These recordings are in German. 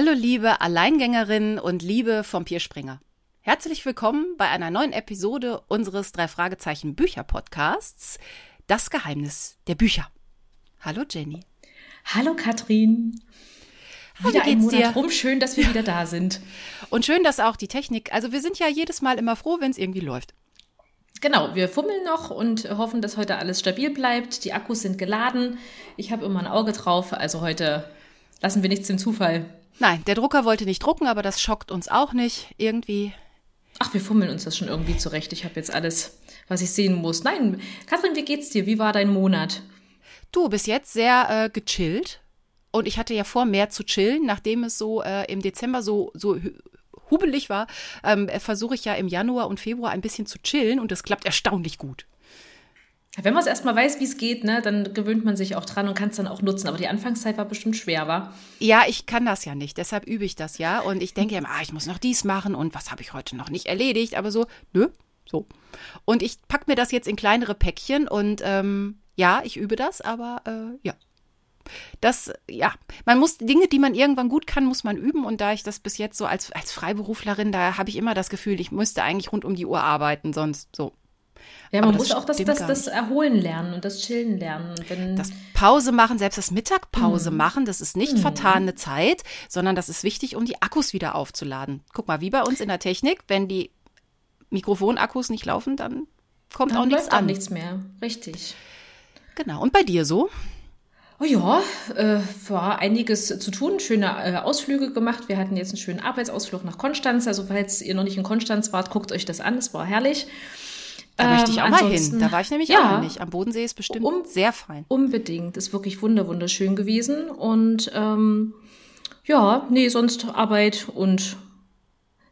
Hallo liebe Alleingängerinnen und liebe vom Pierspringer. Herzlich willkommen bei einer neuen Episode unseres drei Fragezeichen Bücher Podcasts. Das Geheimnis der Bücher. Hallo Jenny. Hallo Katrin. Wieder ein Monat dir? rum. Schön, dass wir ja. wieder da sind. Und schön, dass auch die Technik. Also wir sind ja jedes Mal immer froh, wenn es irgendwie läuft. Genau, wir fummeln noch und hoffen, dass heute alles stabil bleibt. Die Akkus sind geladen. Ich habe immer ein Auge drauf. Also heute lassen wir nichts dem Zufall. Nein, der Drucker wollte nicht drucken, aber das schockt uns auch nicht. Irgendwie. Ach, wir fummeln uns das schon irgendwie zurecht. Ich habe jetzt alles, was ich sehen muss. Nein, Katrin, wie geht's dir? Wie war dein Monat? Du, bis jetzt sehr äh, gechillt. Und ich hatte ja vor, mehr zu chillen, nachdem es so äh, im Dezember so, so hubelig war, ähm, versuche ich ja im Januar und Februar ein bisschen zu chillen und das klappt erstaunlich gut. Wenn man es erstmal weiß, wie es geht, ne, dann gewöhnt man sich auch dran und kann es dann auch nutzen. Aber die Anfangszeit war bestimmt schwer, war? Ja, ich kann das ja nicht. Deshalb übe ich das ja. Und ich denke immer, ah, ich muss noch dies machen und was habe ich heute noch nicht erledigt. Aber so, nö, so. Und ich packe mir das jetzt in kleinere Päckchen und ähm, ja, ich übe das, aber äh, ja. Das, ja, man muss Dinge, die man irgendwann gut kann, muss man üben. Und da ich das bis jetzt so als, als Freiberuflerin, da habe ich immer das Gefühl, ich müsste eigentlich rund um die Uhr arbeiten, sonst so. Ja, man muss auch das, das, das Erholen lernen und das Chillen lernen. Das Pause machen, selbst das Mittagpause mhm. machen, das ist nicht mhm. vertane Zeit, sondern das ist wichtig, um die Akkus wieder aufzuladen. Guck mal, wie bei uns in der Technik, wenn die Mikrofonakkus nicht laufen, dann kommt dann auch nichts an. Auch nichts mehr, richtig. Genau. Und bei dir so? Oh ja, äh, war einiges zu tun, schöne äh, Ausflüge gemacht. Wir hatten jetzt einen schönen Arbeitsausflug nach Konstanz. Also falls ihr noch nicht in Konstanz wart, guckt euch das an. Es war herrlich. Da möchte ich auch ähm, mal hin. Da war ich nämlich ja, auch noch nicht. Am Bodensee ist bestimmt um, sehr fein. Unbedingt. Ist wirklich wunderschön gewesen. Und ähm, ja, nee, sonst Arbeit und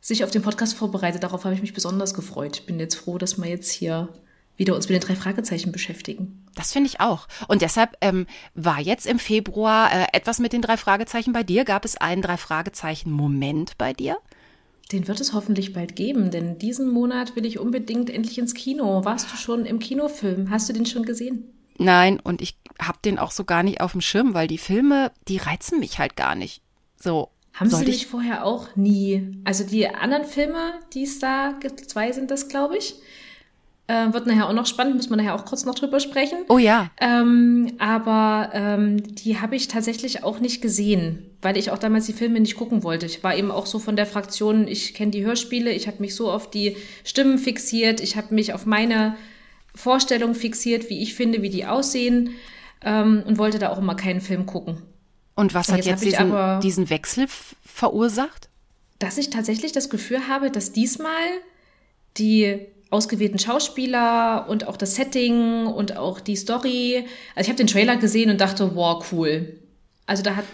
sich auf den Podcast vorbereitet. Darauf habe ich mich besonders gefreut. Ich bin jetzt froh, dass wir jetzt hier wieder uns mit den drei Fragezeichen beschäftigen. Das finde ich auch. Und deshalb ähm, war jetzt im Februar äh, etwas mit den drei Fragezeichen bei dir. Gab es einen drei Fragezeichen Moment bei dir? Den wird es hoffentlich bald geben, denn diesen Monat will ich unbedingt endlich ins Kino. Warst du schon im Kinofilm? Hast du den schon gesehen? Nein, und ich habe den auch so gar nicht auf dem Schirm, weil die Filme, die reizen mich halt gar nicht. So. Haben sie mich vorher auch nie. Also die anderen Filme, die es da gibt, zwei sind das, glaube ich. Äh, wird nachher auch noch spannend, muss man nachher auch kurz noch drüber sprechen. Oh ja. Ähm, aber ähm, die habe ich tatsächlich auch nicht gesehen, weil ich auch damals die Filme nicht gucken wollte. Ich war eben auch so von der Fraktion, ich kenne die Hörspiele, ich habe mich so auf die Stimmen fixiert, ich habe mich auf meine Vorstellung fixiert, wie ich finde, wie die aussehen ähm, und wollte da auch immer keinen Film gucken. Und was und hat jetzt, jetzt diesen, diesen Wechsel verursacht? Dass ich tatsächlich das Gefühl habe, dass diesmal die ausgewählten Schauspieler und auch das Setting und auch die Story. Also ich habe den Trailer gesehen und dachte, wow, cool. Also da hat,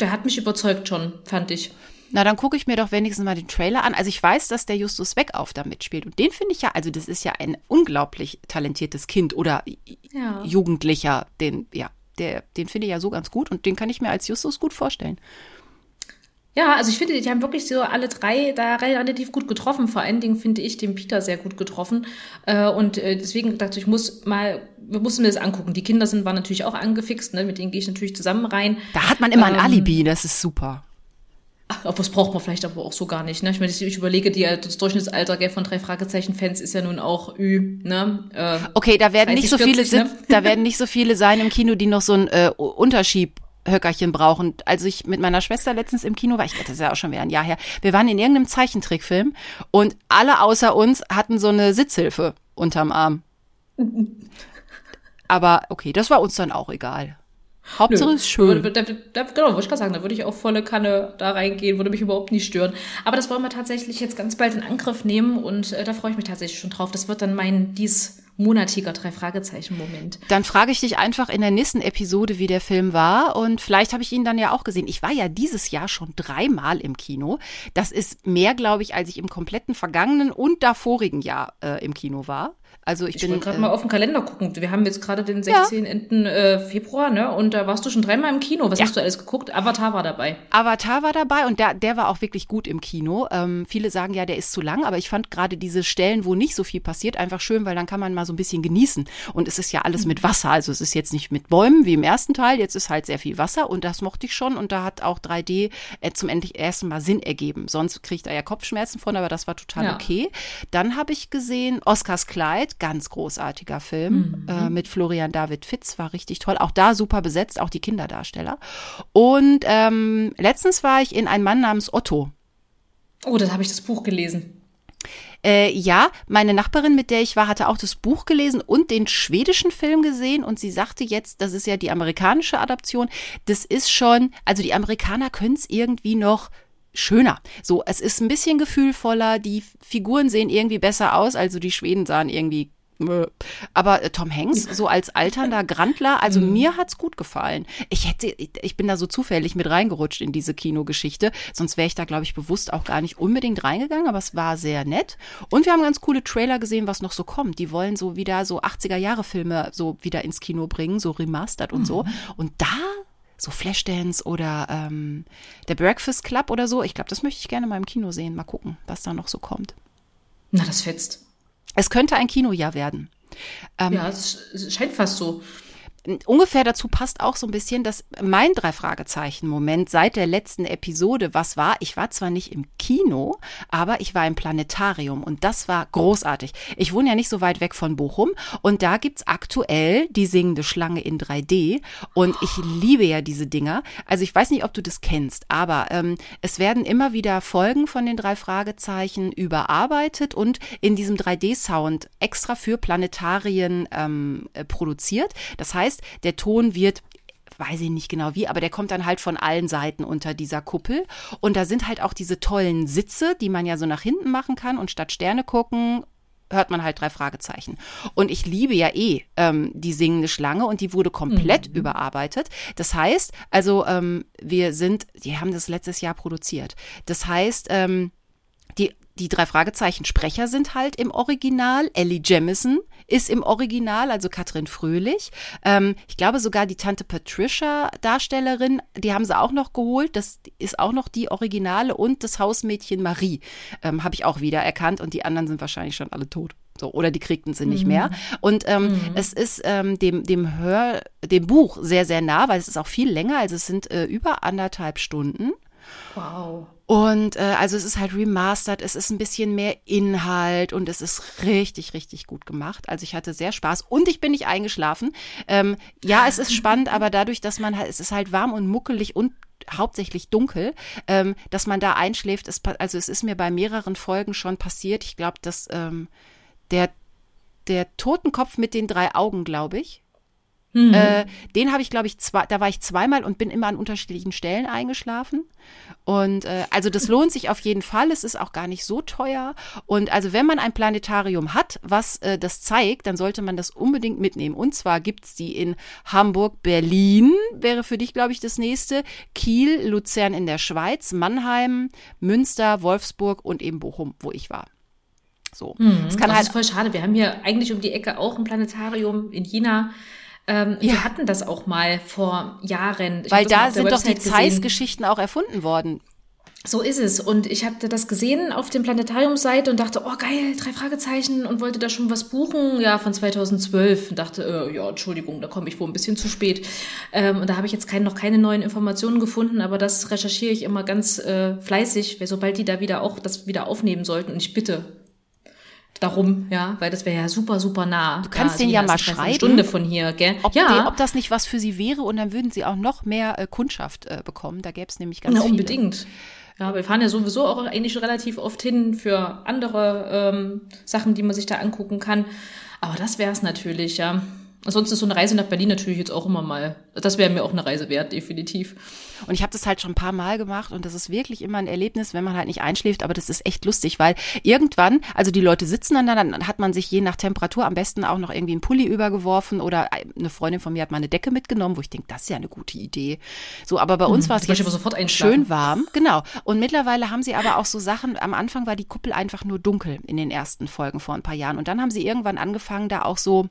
der hat mich überzeugt schon, fand ich. Na, dann gucke ich mir doch wenigstens mal den Trailer an. Also ich weiß, dass der Justus Weckauf da mitspielt. Und den finde ich ja, also das ist ja ein unglaublich talentiertes Kind oder ja. Jugendlicher. Den, ja, der, den finde ich ja so ganz gut und den kann ich mir als Justus gut vorstellen. Ja, also ich finde, die haben wirklich so alle drei da relativ gut getroffen. Vor allen Dingen finde ich den Peter sehr gut getroffen. Äh, und äh, deswegen dachte ich, muss mal, wir mussten mir das angucken. Die Kinder sind, waren natürlich auch angefixt, ne? mit denen gehe ich natürlich zusammen rein. Da hat man immer ein ähm, Alibi, das ist super. Ach, das braucht man vielleicht aber auch so gar nicht. Ne? Ich meine, ich überlege, die, das Durchschnittsalter gell, von drei Fragezeichen-Fans ist ja nun auch Ü. Ne? Äh, okay, da werden nicht so 40, viele, ne? da werden nicht so viele sein im Kino, die noch so ein äh, Unterschieb Höckerchen brauchen. Als ich mit meiner Schwester letztens im Kino war, ich das ist ja auch schon wieder ein Jahr her, wir waren in irgendeinem Zeichentrickfilm und alle außer uns hatten so eine Sitzhilfe unterm Arm. Aber okay, das war uns dann auch egal. Hauptsache ist schön. Da, da, da, genau, wollte ich gerade sagen, da würde ich auch volle Kanne da reingehen, würde mich überhaupt nicht stören. Aber das wollen wir tatsächlich jetzt ganz bald in Angriff nehmen und äh, da freue ich mich tatsächlich schon drauf. Das wird dann mein dies monatiger drei Fragezeichen Moment. Dann frage ich dich einfach in der nächsten Episode, wie der Film war und vielleicht habe ich ihn dann ja auch gesehen. Ich war ja dieses Jahr schon dreimal im Kino. Das ist mehr, glaube ich, als ich im kompletten vergangenen und davorigen Jahr äh, im Kino war. Also ich, ich bin gerade äh, mal auf den Kalender gucken. Wir haben jetzt gerade den 16. Ja. Äh, Februar, ne? Und da warst du schon dreimal im Kino. Was ja. hast du alles geguckt? Avatar war dabei. Avatar war dabei und der, der war auch wirklich gut im Kino. Ähm, viele sagen ja, der ist zu lang, aber ich fand gerade diese Stellen, wo nicht so viel passiert, einfach schön, weil dann kann man mal so so ein bisschen genießen. Und es ist ja alles mit Wasser. Also es ist jetzt nicht mit Bäumen wie im ersten Teil. Jetzt ist halt sehr viel Wasser und das mochte ich schon. Und da hat auch 3D äh, zum endlich ersten Mal Sinn ergeben. Sonst kriegt er ja Kopfschmerzen von, aber das war total ja. okay. Dann habe ich gesehen Oscars Kleid, ganz großartiger Film mhm. äh, mit Florian David Fitz, war richtig toll. Auch da super besetzt, auch die Kinderdarsteller. Und ähm, letztens war ich in Ein Mann namens Otto. Oh, das habe ich das Buch gelesen. Äh, ja, meine Nachbarin, mit der ich war, hatte auch das Buch gelesen und den schwedischen Film gesehen und sie sagte jetzt, das ist ja die amerikanische Adaption, das ist schon, also die Amerikaner können es irgendwie noch schöner. So, es ist ein bisschen gefühlvoller, die Figuren sehen irgendwie besser aus, also die Schweden sahen irgendwie aber äh, Tom Hanks, so als alternder Grandler, also mhm. mir hat's gut gefallen. Ich hätte, ich bin da so zufällig mit reingerutscht in diese Kinogeschichte, sonst wäre ich da, glaube ich, bewusst auch gar nicht unbedingt reingegangen, aber es war sehr nett. Und wir haben ganz coole Trailer gesehen, was noch so kommt. Die wollen so wieder so 80er-Jahre-Filme so wieder ins Kino bringen, so remastered und mhm. so. Und da so Flashdance oder ähm, der Breakfast Club oder so. Ich glaube, das möchte ich gerne mal im Kino sehen. Mal gucken, was da noch so kommt. Na, das fetzt. Es könnte ein Kinojahr werden. Ähm, ja, es scheint fast so ungefähr dazu passt auch so ein bisschen, dass mein drei Fragezeichen Moment seit der letzten Episode was war. Ich war zwar nicht im Kino, aber ich war im Planetarium und das war großartig. Ich wohne ja nicht so weit weg von Bochum und da gibt's aktuell die singende Schlange in 3D und ich liebe ja diese Dinger. Also ich weiß nicht, ob du das kennst, aber ähm, es werden immer wieder Folgen von den drei Fragezeichen überarbeitet und in diesem 3D-Sound extra für Planetarien ähm, äh, produziert. Das heißt, heißt, der Ton wird weiß ich nicht genau wie, aber der kommt dann halt von allen Seiten unter dieser Kuppel. Und da sind halt auch diese tollen Sitze, die man ja so nach hinten machen kann und statt Sterne gucken hört man halt drei Fragezeichen. Und ich liebe ja eh ähm, die singende Schlange und die wurde komplett mhm. überarbeitet. Das heißt, also ähm, wir sind, die haben das letztes Jahr produziert. Das heißt, ähm, die die drei Fragezeichen Sprecher sind halt im Original. Ellie Jemison ist im Original, also Katrin Fröhlich. Ähm, ich glaube sogar die Tante Patricia Darstellerin, die haben sie auch noch geholt. Das ist auch noch die Originale und das Hausmädchen Marie ähm, habe ich auch wieder erkannt und die anderen sind wahrscheinlich schon alle tot. So, oder die kriegten sie nicht mhm. mehr. Und ähm, mhm. es ist ähm, dem, dem Hör, dem Buch sehr, sehr nah, weil es ist auch viel länger, also es sind äh, über anderthalb Stunden. Wow. Und äh, also es ist halt remastered, es ist ein bisschen mehr Inhalt und es ist richtig, richtig gut gemacht. Also ich hatte sehr Spaß und ich bin nicht eingeschlafen. Ähm, ja, es ist spannend, aber dadurch, dass man halt, es ist halt warm und muckelig und hauptsächlich dunkel, ähm, dass man da einschläft. Ist, also es ist mir bei mehreren Folgen schon passiert. Ich glaube, dass ähm, der der Totenkopf mit den drei Augen, glaube ich, Mhm. Äh, den habe ich, glaube ich, zwei, da war ich zweimal und bin immer an unterschiedlichen Stellen eingeschlafen. Und äh, also das lohnt sich auf jeden Fall. Es ist auch gar nicht so teuer. Und also wenn man ein Planetarium hat, was äh, das zeigt, dann sollte man das unbedingt mitnehmen. Und zwar gibt's die in Hamburg, Berlin, wäre für dich, glaube ich, das nächste, Kiel, Luzern in der Schweiz, Mannheim, Münster, Wolfsburg und eben Bochum, wo ich war. So. Mhm, es kann das halt ist voll schade. Wir haben hier eigentlich um die Ecke auch ein Planetarium in China. Ähm, ja. Wir hatten das auch mal vor Jahren. Ich Weil da sind doch die Zeiss-Geschichten auch erfunden worden. So ist es. Und ich hatte das gesehen auf dem Planetariumseite und dachte, oh geil, drei Fragezeichen und wollte da schon was buchen. Ja, von 2012. Und dachte, äh, ja, Entschuldigung, da komme ich wohl ein bisschen zu spät. Ähm, und da habe ich jetzt kein, noch keine neuen Informationen gefunden, aber das recherchiere ich immer ganz äh, fleißig, weil sobald die da wieder auch das wieder aufnehmen sollten. Und ich bitte, darum, ja, weil das wäre ja super, super nah. Du kannst ja, den ja mal schreiben. Eine Stunde von hier, gell? Ob, ja. Den, ob das nicht was für sie wäre und dann würden sie auch noch mehr äh, Kundschaft äh, bekommen. Da gäbe es nämlich ganz Na, viele. Unbedingt. Ja, wir fahren ja sowieso auch eigentlich relativ oft hin für andere ähm, Sachen, die man sich da angucken kann. Aber das wäre es natürlich, ja. Ansonsten ist so eine Reise nach Berlin natürlich jetzt auch immer mal, das wäre mir auch eine Reise wert, definitiv. Und ich habe das halt schon ein paar Mal gemacht und das ist wirklich immer ein Erlebnis, wenn man halt nicht einschläft, aber das ist echt lustig, weil irgendwann, also die Leute sitzen dann da, dann hat man sich je nach Temperatur am besten auch noch irgendwie einen Pulli übergeworfen oder eine Freundin von mir hat mal eine Decke mitgenommen, wo ich denke, das ist ja eine gute Idee. So, aber bei uns hm, war es jetzt schön warm, genau. Und mittlerweile haben sie aber auch so Sachen, am Anfang war die Kuppel einfach nur dunkel in den ersten Folgen vor ein paar Jahren und dann haben sie irgendwann angefangen, da auch so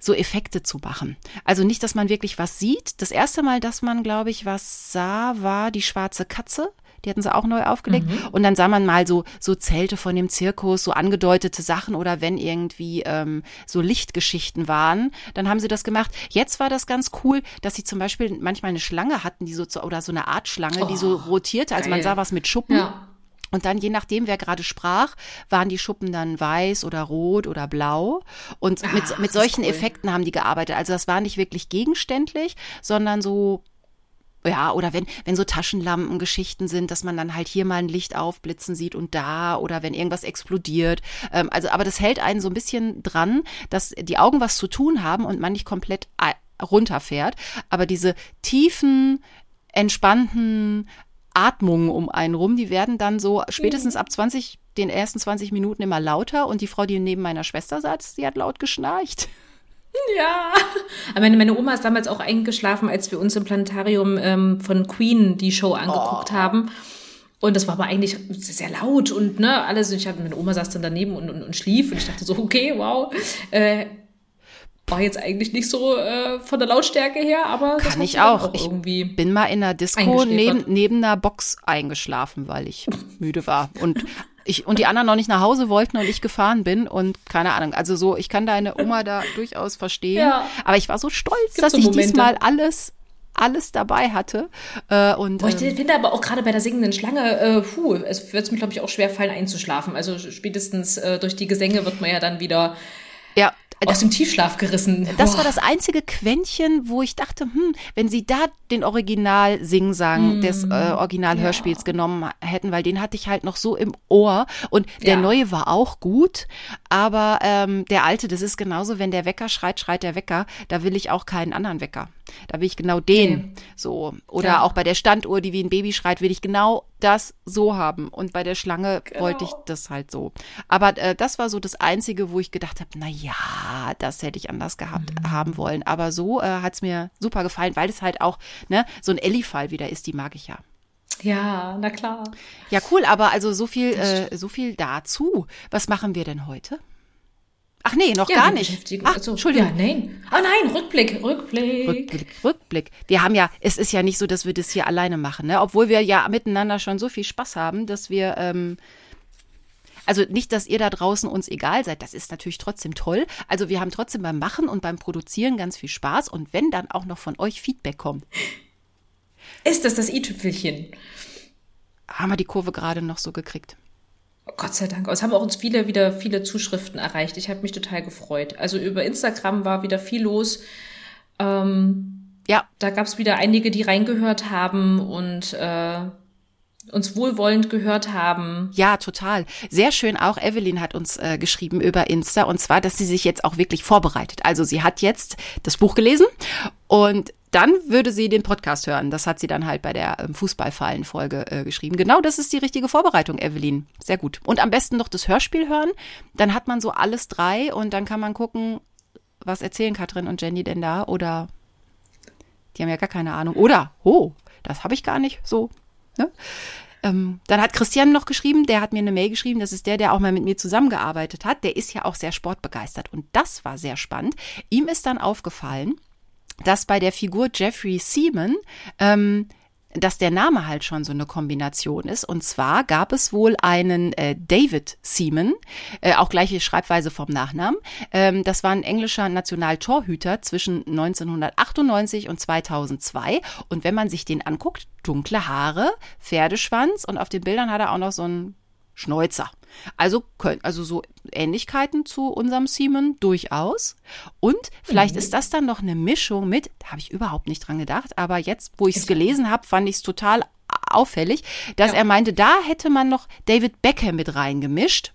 so Effekte zu machen. Also nicht, dass man wirklich was sieht. Das erste Mal, dass man, glaube ich, was sah, war die schwarze Katze Die hatten sie auch neu aufgelegt. Mhm. Und dann sah man mal so, so Zelte von dem Zirkus, so angedeutete Sachen oder wenn irgendwie ähm, so Lichtgeschichten waren, dann haben sie das gemacht. Jetzt war das ganz cool, dass sie zum Beispiel manchmal eine Schlange hatten, die so oder so eine Art Schlange, die so rotierte. Also man Oh, geil. sah was mit Schuppen. Ja. Und dann, je nachdem, wer gerade sprach, waren die Schuppen dann weiß oder rot oder blau. Und mit, Ach, mit ist solchen cool. Effekten haben die gearbeitet. Also das war nicht wirklich gegenständlich, sondern so, ja, oder wenn, wenn so Taschenlampengeschichten sind, dass man dann halt hier mal ein Licht aufblitzen sieht und da, oder wenn irgendwas explodiert. Ähm, also, aber das hält einen so ein bisschen dran, dass die Augen was zu tun haben und man nicht komplett ei- runterfährt. Aber diese tiefen, entspannten Atmungen um einen rum, die werden dann so spätestens ab 20, den ersten 20 Minuten immer lauter und die Frau, die neben meiner Schwester saß, die hat laut geschnarcht. Ja. Aber meine, meine Oma ist damals auch eingeschlafen, als wir uns im Planetarium ähm, von Queen die Show angeguckt Oh. haben. Und das war aber eigentlich sehr laut und ne, alles. Und ich hatte, meine Oma saß dann daneben und, und, und schlief und ich dachte so, okay, wow. Äh, war jetzt eigentlich nicht so äh, von der Lautstärke her, aber Kann ich dann auch. Ich irgendwie. Bin mal in einer Disco neben, neben einer Box eingeschlafen, weil ich müde war. Und ich, und die anderen noch nicht nach Hause wollten und ich gefahren bin und keine Ahnung. Also so, ich kann deine Oma da durchaus verstehen. Ja. Aber ich war so stolz, Gibt dass so ich Momente. diesmal alles, alles dabei hatte. Äh, und, Boah, ich ähm, finde aber auch gerade bei der singenden Schlange, äh, puh, es wird mir, glaube ich, auch schwer fallen einzuschlafen. Also spätestens äh, durch die Gesänge wird man ja dann wieder ja, aus dem Tiefschlaf gerissen. Das Boah. war das einzige Quäntchen, wo ich dachte, hm, wenn sie da den Original Singsang des äh, Original-Hörspiels genommen hätten, weil den hatte ich halt noch so im Ohr und der Ja. neue war auch gut, aber ähm, der alte, das ist genauso, wenn der Wecker schreit, schreit der Wecker, da will ich auch keinen anderen Wecker. Da will ich genau den Nee. so. Oder Ja. auch bei der Standuhr, die wie ein Baby schreit, will ich genau das so haben. Und bei der Schlange wollte ich das halt so. Aber äh, das war so das Einzige, wo ich gedacht habe, na ja, das hätte ich anders gehabt haben wollen. Aber so äh, hat's mir super gefallen, weil es halt auch ne, so ein Ellie-Fall wieder ist, die mag ich ja. Ja, na klar. Ja, cool, aber also so viel, äh, so viel dazu. Was machen wir denn heute? Ach nee, noch Ja, gar nicht. Ach, also, Entschuldigung. Ja, nein. Ah nein, Rückblick, Rückblick. Rückblick, Rückblick. Wir haben ja, es ist ja nicht so, dass wir das hier alleine machen, ne? Obwohl wir ja miteinander schon so viel Spaß haben, dass wir, ähm, also nicht, dass ihr da draußen uns egal seid, das ist natürlich trotzdem toll. Also wir haben trotzdem beim Machen und beim Produzieren ganz viel Spaß und wenn dann auch noch von euch Feedback kommt, Ist das das i-Tüpfelchen? haben wir die Kurve gerade noch so gekriegt. Gott sei Dank. Es haben auch uns viele wieder viele Zuschriften erreicht. Ich habe mich total gefreut. Also über Instagram war wieder viel los. Ähm, Ja, da gab es wieder einige, die reingehört haben und äh, uns wohlwollend gehört haben. Ja, total. Sehr schön auch. Evelyn hat uns äh, geschrieben über Insta und zwar, dass sie sich jetzt auch wirklich vorbereitet. Also sie hat jetzt das Buch gelesen und dann würde sie den Podcast hören. Das hat sie dann halt bei der ähm, Fußballfallen-Folge äh, geschrieben. Genau, das ist die richtige Vorbereitung, Evelyn. Sehr gut. Und am besten noch das Hörspiel hören. Dann hat man so alles drei und dann kann man gucken, was erzählen Katrin und Jenny denn da oder die haben ja gar keine Ahnung. Oder, oh, das habe ich gar nicht so. Ne? Ähm, dann hat Christian noch geschrieben, der hat mir eine Mail geschrieben, das ist der, der auch mal mit mir zusammengearbeitet hat. Der ist ja auch sehr sportbegeistert und das war sehr spannend. Ihm ist dann aufgefallen, dass bei der Figur Jeffrey Seaman ähm, dass der Name halt schon so eine Kombination ist. Und zwar gab es wohl einen äh, David Seaman, äh, auch gleiche Schreibweise vom Nachnamen. Ähm, das war ein englischer Nationaltorhüter zwischen 1998 und 2002. Und wenn man sich den anguckt, dunkle Haare, Pferdeschwanz und auf den Bildern hat er auch noch so einen Schnäuzer. Also also so Ähnlichkeiten zu unserem Seaman durchaus. Und vielleicht ist das dann noch eine Mischung mit, da habe ich überhaupt nicht dran gedacht, aber jetzt, wo ich es gelesen habe, fand ich es total auffällig, dass Ja. er meinte, da hätte man noch David Beckham mit reingemischt.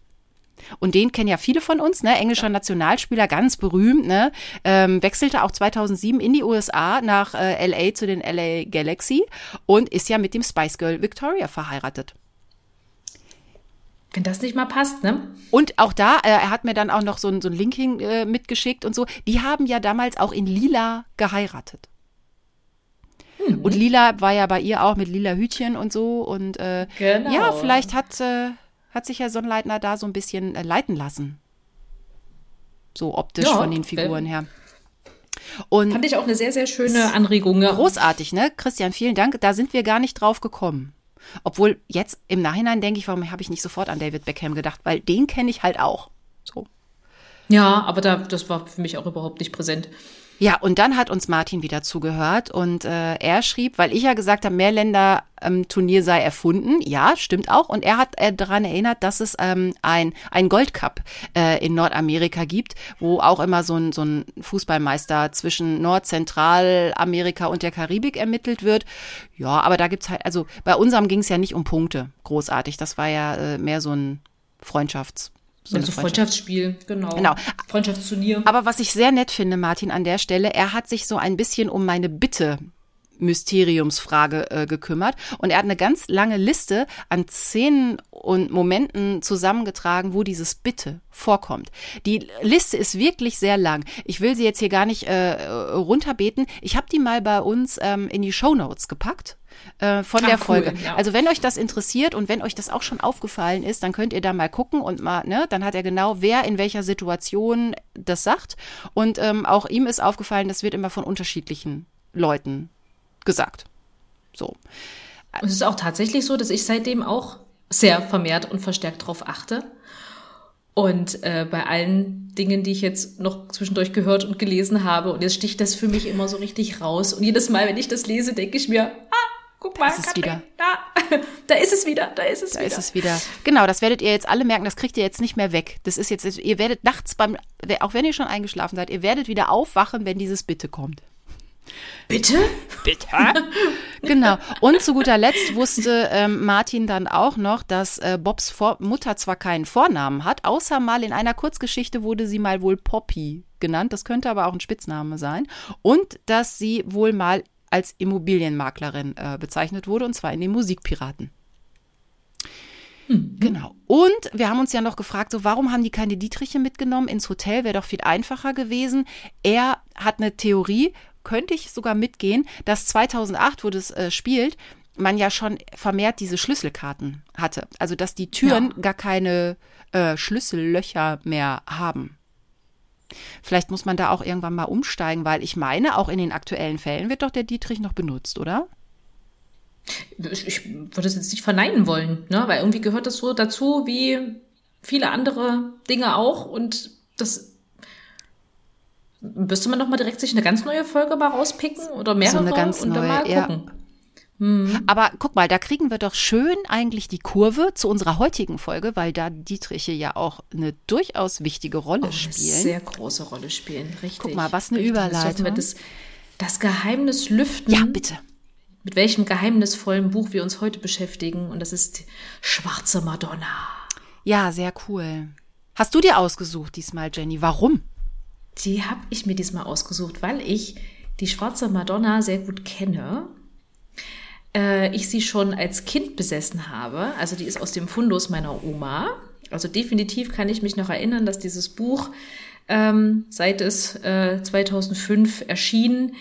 Und den kennen ja viele von uns, ne? Englischer Nationalspieler, ganz berühmt, ne? Ähm, wechselte auch 2007 in die USA nach äh, LA zu den LA Galaxy und ist ja mit dem Spice Girl Victoria verheiratet. Wenn das nicht mal passt, ne? Und auch da, äh, er hat mir dann auch noch so, ein- so ein Link hin, äh, mitgeschickt und so. Die haben ja damals auch in Lila geheiratet. Und Lila war ja bei ihr auch mit lila Hütchen und so. Und äh, Genau. ja, vielleicht hat, äh, hat sich Herr Sonnleitner da so ein bisschen äh, leiten lassen. So optisch Ja, von den Figuren her. Und Fand ich auch eine sehr, sehr schöne Anregung. Ja. großartig, ne? Christian, vielen Dank. Da sind wir gar nicht drauf gekommen. Obwohl jetzt im Nachhinein denke ich, warum habe ich nicht sofort an David Beckham gedacht? Weil den kenne ich halt auch. So. Ja, aber da, das war für mich auch überhaupt nicht präsent. Ja, und dann hat uns Martin wieder zugehört und äh, er schrieb, weil ich ja gesagt habe, Mehrländer ähm, Turnier sei erfunden. Ja, stimmt auch. Und er hat äh, daran erinnert, dass es ähm, ein, ein Goldcup äh, in Nordamerika gibt, wo auch immer so ein, so ein Fußballmeister zwischen Nord-, Zentralamerika und der Karibik ermittelt wird. Ja, aber da gibt's halt, also bei unserem ging es ja nicht um Punkte großartig. Das war ja äh, mehr so ein Freundschafts- so also Freundschaftsspiel, genau. genau. Freundschaftsturnier. Aber was ich sehr nett finde, Martin, an der Stelle, er hat sich so ein bisschen um meine Bitte Mysteriumsfrage äh, gekümmert und er hat eine ganz lange Liste an Szenen und Momenten zusammengetragen, wo dieses Bitte vorkommt. Die Liste ist wirklich sehr lang. Ich will sie jetzt hier gar nicht äh, runterbeten. Ich habe die mal bei uns ähm, in die Show Notes gepackt äh, von Ach, der Folge. Cool, ja. Also wenn euch das interessiert und wenn euch das auch schon aufgefallen ist, dann könnt ihr da mal gucken und mal, ne, dann hat er genau, wer in welcher Situation das sagt. Und ähm, auch ihm ist aufgefallen, das wird immer von unterschiedlichen Leuten gesagt. So. Und es ist auch tatsächlich so, dass ich seitdem auch sehr vermehrt und verstärkt darauf achte. Und äh, bei allen Dingen, die ich jetzt noch zwischendurch gehört und gelesen habe, und jetzt sticht das für mich immer so richtig raus. Und jedes Mal, wenn ich das lese, denke ich mir, ah, Guck mal, da ist es wieder. Da, da ist es wieder, da ist es da wieder. ist es wieder. Genau, das werdet ihr jetzt alle merken, das kriegt ihr jetzt nicht mehr weg. Das ist jetzt, ihr werdet nachts beim, auch wenn ihr schon eingeschlafen seid, ihr werdet wieder aufwachen, wenn dieses Bitte kommt. Bitte? Bitte? genau. Und zu guter Letzt wusste ähm, Martin dann auch noch, dass äh, Bobs Vor Mutter zwar keinen Vornamen hat, außer mal in einer Kurzgeschichte wurde sie mal wohl Poppy genannt. Das könnte aber auch ein Spitzname sein. Und dass sie wohl mal als Immobilienmaklerin äh, bezeichnet wurde, und zwar in den Musikpiraten. Mhm. Genau. Und wir haben uns ja noch gefragt, so warum haben die keine Dietriche mitgenommen ins Hotel? Wäre doch viel einfacher gewesen. Er hat eine Theorie, könnte ich sogar mitgehen, dass 2008, wo das äh, spielt, man ja schon vermehrt diese Schlüsselkarten hatte. Also dass die Türen ja. gar keine äh, Schlüssellöcher mehr haben. Vielleicht muss man da auch irgendwann mal umsteigen, weil ich meine, auch in den aktuellen Fällen wird doch der Dietrich noch benutzt, oder? Ich würde es jetzt nicht verneinen wollen, ne? weil irgendwie gehört das so dazu wie viele andere Dinge auch und das müsste man doch mal direkt sich eine ganz neue Folge mal rauspicken oder mehrere so eine ganz und neue, dann mal gucken. Ja. Mhm. Aber guck mal, da kriegen wir doch schön eigentlich die Kurve zu unserer heutigen Folge, weil da Dietriche ja auch eine durchaus wichtige Rolle oh, spielen. Eine sehr große Rolle spielen, richtig. Guck mal, was eine richtig. Überleitung. Wir das, das Geheimnis lüften. Ja, bitte. Mit welchem geheimnisvollen Buch wir uns heute beschäftigen. Und das ist Schwarze Madonna. Ja, sehr cool. Hast du dir ausgesucht diesmal, Jenny? Warum? Die habe ich mir diesmal ausgesucht, weil ich die Schwarze Madonna sehr gut kenne äh, ich sie schon als Kind besessen habe. Also die ist aus dem Fundus meiner Oma. Also definitiv kann ich mich noch erinnern, dass dieses Buch, ähm, seit es äh, 2005 erschien,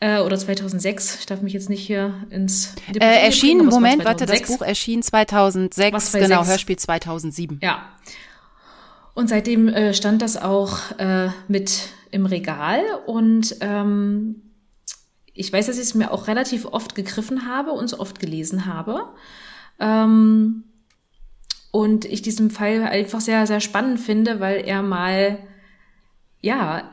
äh, oder 2006, ich darf mich jetzt nicht hier ins... In äh, erschien, bringen, Moment, warte, das Buch erschien 2006, was, 2006? genau, Hörspiel 2007. Ja. Und seitdem äh, stand das auch äh, mit im Regal und ähm, ich weiß, dass ich es mir auch relativ oft gegriffen habe und so oft gelesen habe. Ähm, und ich diesen Fall einfach sehr, sehr spannend finde, weil er mal, ja,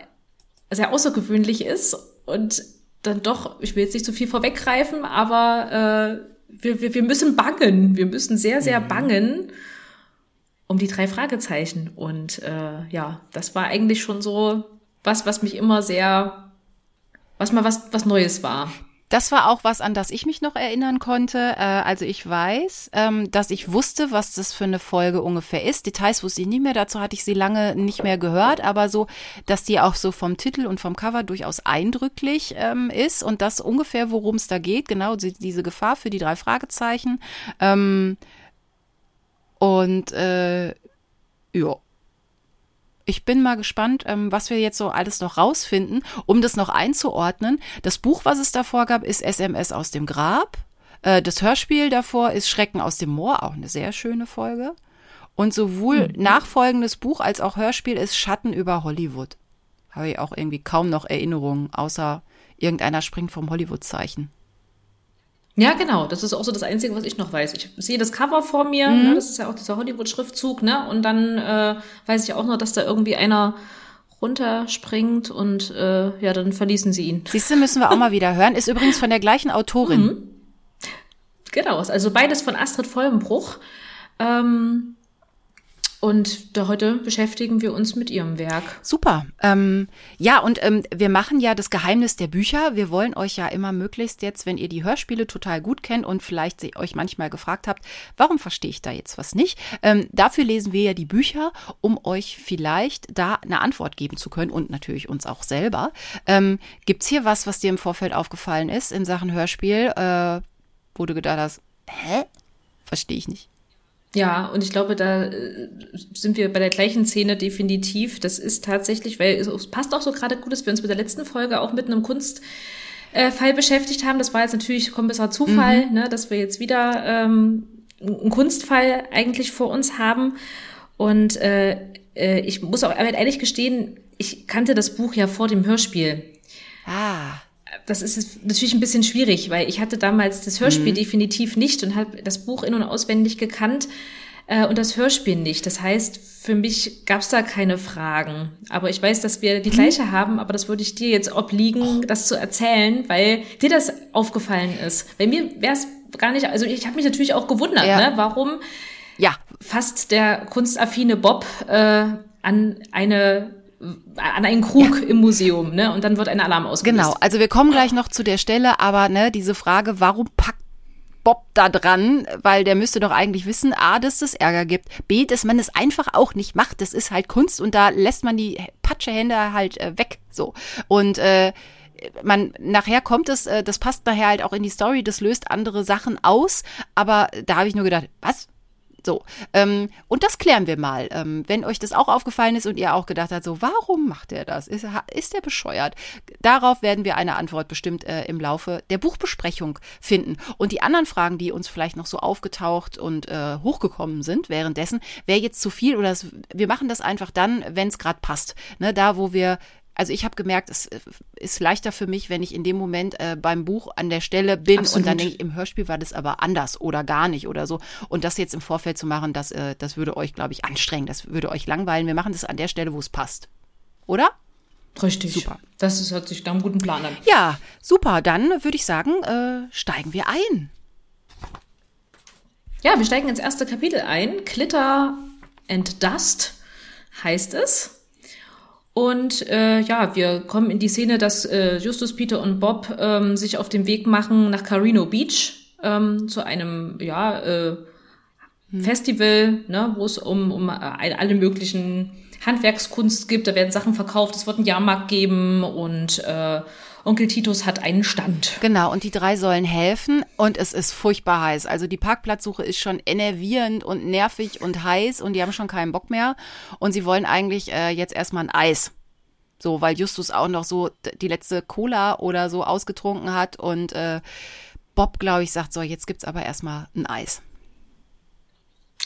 sehr außergewöhnlich ist und dann doch, ich will jetzt nicht zu viel vorweggreifen, aber äh, wir, wir, wir müssen bangen. Wir müssen sehr, sehr mhm. bangen um die drei Fragezeichen. Und äh, ja, das war eigentlich schon so was, was mich immer sehr was mal was, was Neues war. Das war auch was, an das ich mich noch erinnern konnte. Äh, also ich weiß, ähm, dass ich wusste, was das für eine Folge ungefähr ist. Details wusste ich nicht mehr, dazu hatte ich sie lange nicht mehr gehört, aber so, dass die auch so vom Titel und vom Cover durchaus eindrücklich ähm, ist und das ungefähr, worum es da geht, genau diese Gefahr für die drei Fragezeichen. Ähm, und äh, ja, ich bin mal gespannt, ähm, was wir jetzt so alles noch rausfinden, um das noch einzuordnen. Das Buch, was es davor gab, ist SMS aus dem Grab. Äh, das Hörspiel davor ist Schrecken aus dem Moor, auch eine sehr schöne Folge. Und sowohl mhm. nachfolgendes Buch als auch Hörspiel ist Schatten über Hollywood. Habe ich auch irgendwie kaum noch Erinnerungen, außer irgendeiner springt vom Hollywood-Zeichen. Ja, genau. Das ist auch so das Einzige, was ich noch weiß. Ich sehe das Cover vor mir. Mhm. Ne? Das ist ja auch dieser Hollywood-Schriftzug. Ne? Und dann äh, weiß ich auch noch, dass da irgendwie einer runterspringt und äh, ja, dann verließen sie ihn. Siehst du, müssen wir auch mal wieder hören. Ist übrigens von der gleichen Autorin. Mhm. Genau, also beides von Astrid Vollenbruch. Ähm, und da heute beschäftigen wir uns mit ihrem Werk. Super. Ähm, ja, und ähm, wir machen ja das Geheimnis der Bücher. Wir wollen euch ja immer möglichst jetzt, wenn ihr die Hörspiele total gut kennt und vielleicht euch manchmal gefragt habt, warum verstehe ich da jetzt was nicht? Ähm, dafür lesen wir ja die Bücher, um euch vielleicht da eine Antwort geben zu können und natürlich uns auch selber. Ähm, gibt's hier was, was dir im Vorfeld aufgefallen ist in Sachen Hörspiel, äh, wo du gedacht hast, hä? Verstehe ich nicht. Ja, und ich glaube, da äh, sind wir bei der gleichen Szene definitiv. Das ist tatsächlich, weil es- passt auch so gerade gut, dass wir uns mit der letzten Folge auch mit einem Kunstfall äh, beschäftigt haben. Das war jetzt natürlich kommissar Zufall, ne, dass wir jetzt wieder ähm, einen Kunstfall eigentlich vor uns haben. Und äh, äh, ich muss auch ehrlich gestehen, ich kannte das Buch ja vor dem Hörspiel Ah, das ist natürlich ein bisschen schwierig, weil ich hatte damals das Hörspiel definitiv nicht und habe das Buch in- und auswendig gekannt äh, und das Hörspiel nicht. Das heißt, für mich gab es da keine Fragen. Aber ich weiß, dass wir die gleiche haben, aber das würde ich dir jetzt obliegen, das zu erzählen, weil dir das aufgefallen ist. Bei mir wäre es gar nicht, also ich habe mich natürlich auch gewundert, Ja. ne, warum ja, fasst der kunstaffine Bob äh, an eine an einen Krug im Museum, ne? Und dann wird ein Alarm ausgelöst. Genau, also wir kommen gleich noch zu der Stelle, aber ne, diese Frage, warum packt Bob da dran, weil der müsste doch eigentlich wissen, A, dass es Ärger gibt, B, dass man es einfach auch nicht macht, das ist halt Kunst und da lässt man die Patschehände halt äh, weg, so. Und äh, man nachher kommt es, äh, das passt nachher halt auch in die Story, das löst andere Sachen aus, aber da habe ich nur gedacht, was? So, ähm, und das klären wir mal. Ähm, wenn euch das auch aufgefallen ist und ihr auch gedacht habt, so, warum macht er das? Ist, er- ist der bescheuert? Darauf werden wir eine Antwort bestimmt äh, im Laufe der Buchbesprechung finden. Und die anderen Fragen, die uns vielleicht noch so aufgetaucht und äh, hochgekommen sind währenddessen, wäre jetzt zu viel oder es, wir machen das einfach dann, wenn es gerade passt. Ne, da, wo wir also ich habe gemerkt, es äh, ist leichter für mich, wenn ich in dem Moment äh, beim Buch an der Stelle bin und Absolut. dann denke ich, im Hörspiel war das aber anders oder gar nicht oder so. Und das jetzt im Vorfeld zu machen, das, äh, das würde euch, glaube ich, anstrengen. Das würde euch langweilen. Wir machen das an der Stelle, wo es passt. Oder? Richtig. Super. Das ist, hört sich nach einem guten Plan an. Ja, super. Dann würde ich sagen, äh, steigen wir ein. Ja, wir steigen ins erste Kapitel ein. Glitter and Dust heißt es. Und äh, ja, wir kommen in die Szene, dass äh, Justus, Peter und Bob ähm, sich auf den Weg machen nach Carino Beach ähm, zu einem ja, äh, Festival, ne, wo es um, um äh, alle möglichen Handwerkskunst gibt. Da werden Sachen verkauft, es wird einen Jahrmarkt geben und äh, Onkel Titus hat einen Stand. Genau, und die drei sollen helfen und es ist furchtbar heiß. Also die Parkplatzsuche ist schon enervierend und nervig und heiß und die haben schon keinen Bock mehr und sie wollen eigentlich äh, jetzt erstmal ein Eis. So, weil Justus auch noch so die letzte Cola oder so ausgetrunken hat und äh, Bob, glaube ich, sagt so, jetzt gibt's aber erstmal ein Eis.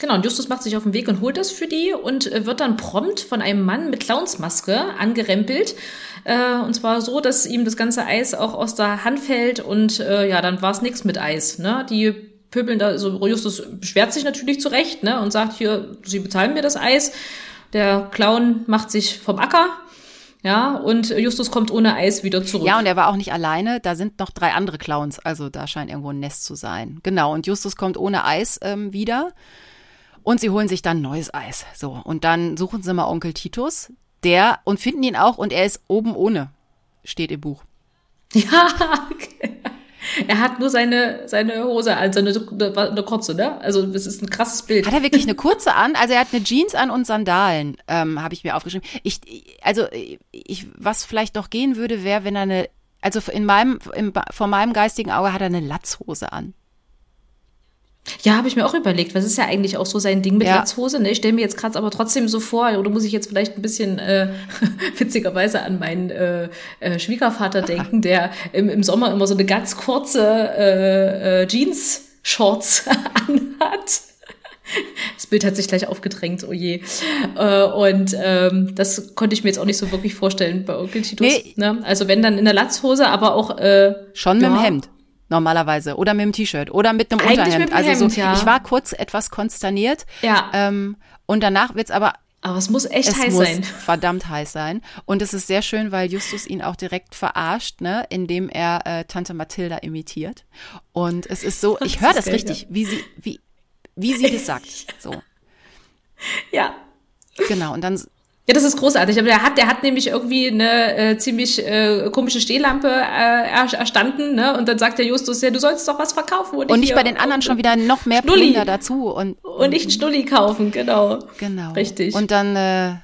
Genau, und Justus macht sich auf den Weg und holt das für die und äh, wird dann prompt von einem Mann mit Clownsmaske angerempelt. Äh, und zwar so, dass ihm das ganze Eis auch aus der Hand fällt und äh, ja, dann war es nichts mit Eis. Ne? Die pöbeln da, also Justus beschwert sich natürlich zurecht ne? und sagt hier, sie bezahlen mir das Eis. Der Clown macht sich vom Acker. Ja, und Justus kommt ohne Eis wieder zurück. Ja, und er war auch nicht alleine. Da sind noch drei andere Clowns. Also da scheint irgendwo ein Nest zu sein. Genau. Und Justus kommt ohne Eis ähm, wieder. Und sie holen sich dann neues Eis. So. Und dann suchen sie mal Onkel Titus. Der, und finden ihn auch. Und er ist oben ohne. Steht im Buch. Ja, er hat nur seine, seine Hose an, seine eine, eine kurze, ne? Also das ist ein krasses Bild. Hat er wirklich eine kurze an? Also er hat eine Jeans an und Sandalen, ähm, habe ich mir aufgeschrieben. Ich, also ich, was vielleicht noch gehen würde, wäre, wenn er eine, also in meinem, im, vor meinem geistigen Auge hat er eine Latzhose an. Ja, habe ich mir auch überlegt. Was ist ja eigentlich auch so sein Ding mit Ja. Latzhose? Ne? Ich stelle mir jetzt gerade aber trotzdem so vor, oder muss ich jetzt vielleicht ein bisschen äh, witzigerweise an meinen äh, äh, Schwiegervater denken, der im, im Sommer immer so eine ganz kurze äh, äh, Jeans-Shorts anhat. Das Bild hat sich gleich aufgedrängt, oh je. Äh, und ähm, das konnte ich mir jetzt auch nicht so wirklich vorstellen bei Onkel Titus. Nee. Ne? Also wenn dann in der Latzhose, aber auch äh, Schon mit ja, dem Hemd. Normalerweise oder mit dem T-Shirt oder mit einem Eigentlich Unterhemd. mit dem also so, ja. ich war kurz etwas konsterniert. Ja. Ähm, und danach wird's aber Aber es muss echt es heiß muss sein. verdammt heiß sein. Und es ist sehr schön, weil Justus ihn auch direkt verarscht, ne, indem er äh, Tante Mathilda imitiert. Und es ist so, ich Das höre das geil, richtig, wie sie, wie, wie sie das sagt. So, Ja. genau. Und dann Ja, das ist großartig. Aber der hat, der hat nämlich irgendwie eine äh, ziemlich äh, komische Stehlampe äh, er, erstanden, ne? Und dann sagt der Justus, ja, du sollst doch was verkaufen. und nicht hier- bei den anderen schon wieder noch mehr Schnulli. Plunder dazu und Und nicht einen Schnulli kaufen, genau. Genau. Richtig. Und dann äh,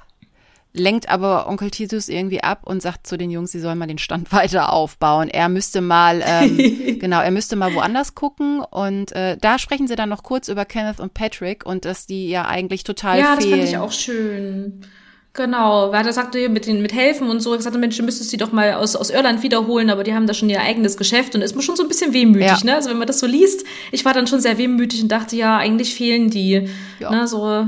lenkt aber Onkel Titus irgendwie ab und sagt zu den Jungs, sie sollen mal den Stand weiter aufbauen. Er müsste mal, ähm, genau, er müsste mal woanders gucken. Und äh, da sprechen sie dann noch kurz über Kenneth und Patrick und dass die ja eigentlich total Ja, das fehlen. fand ich auch schön. Genau, weil er sagte mit den mit helfen und so, er sagte, Mensch, du müsstest sie doch mal aus, aus Irland wiederholen, aber die haben da schon ihr eigenes Geschäft und ist mir schon so ein bisschen wehmütig, Ja. ne? Also wenn man das so liest, ich war dann schon sehr wehmütig und dachte, ja, eigentlich fehlen die, Ja. ne, so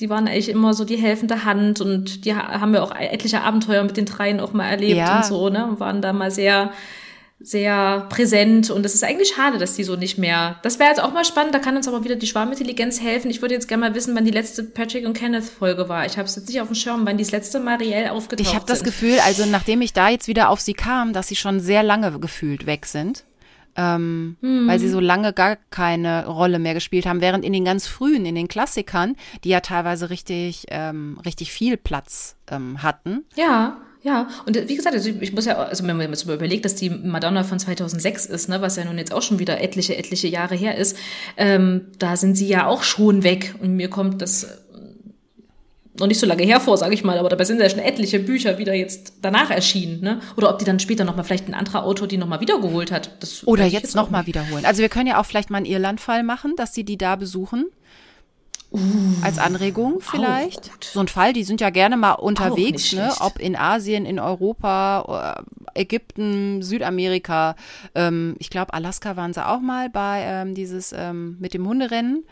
die waren eigentlich immer so die helfende Hand und die ha- haben ja auch etliche Abenteuer mit den dreien auch mal erlebt Ja. und so, ne? Und waren da mal sehr sehr präsent und es ist eigentlich schade, dass die so nicht mehr. Das wäre jetzt auch mal spannend, da kann uns aber wieder die Schwarmintelligenz helfen. Ich würde jetzt gerne mal wissen, wann die letzte Patrick und Kenneth Folge war. Ich habe es jetzt nicht auf dem Schirm, wann die das letzte Mal reell aufgetaucht ich habe das. Gefühl, also nachdem ich da jetzt wieder auf sie kam, dass sie schon sehr lange gefühlt weg sind. Ähm, Hm. Weil sie so lange gar keine Rolle mehr gespielt haben, während in den ganz frühen, in den Klassikern, die ja teilweise richtig, ähm, richtig viel Platz ähm, hatten, Ja, ja. Und äh, wie gesagt, also ich muss ja, also wenn man jetzt mal überlegt, dass die Madonna von 2006 ist, ne, was ja nun jetzt auch schon wieder etliche, etliche Jahre her ist, ähm, da sind sie ja auch schon weg. Und mir kommt das äh, noch nicht so lange hervor, sage ich mal, aber dabei sind ja schon etliche Bücher wieder jetzt danach erschienen, ne? Oder ob die dann später nochmal vielleicht ein anderer Autor die nochmal wiedergeholt hat. Das Oder jetzt nochmal wiederholen. Also wir können ja auch vielleicht mal einen Irland-Fall machen, dass sie die da besuchen. Als Anregung vielleicht. gut. So ein Fall, die sind ja gerne mal unterwegs, ne? Ob in Asien, in Europa, äh, Ägypten, Südamerika. Ähm, ich glaube, Alaska waren sie auch mal bei ähm, dieses ähm, mit dem Hunderennen.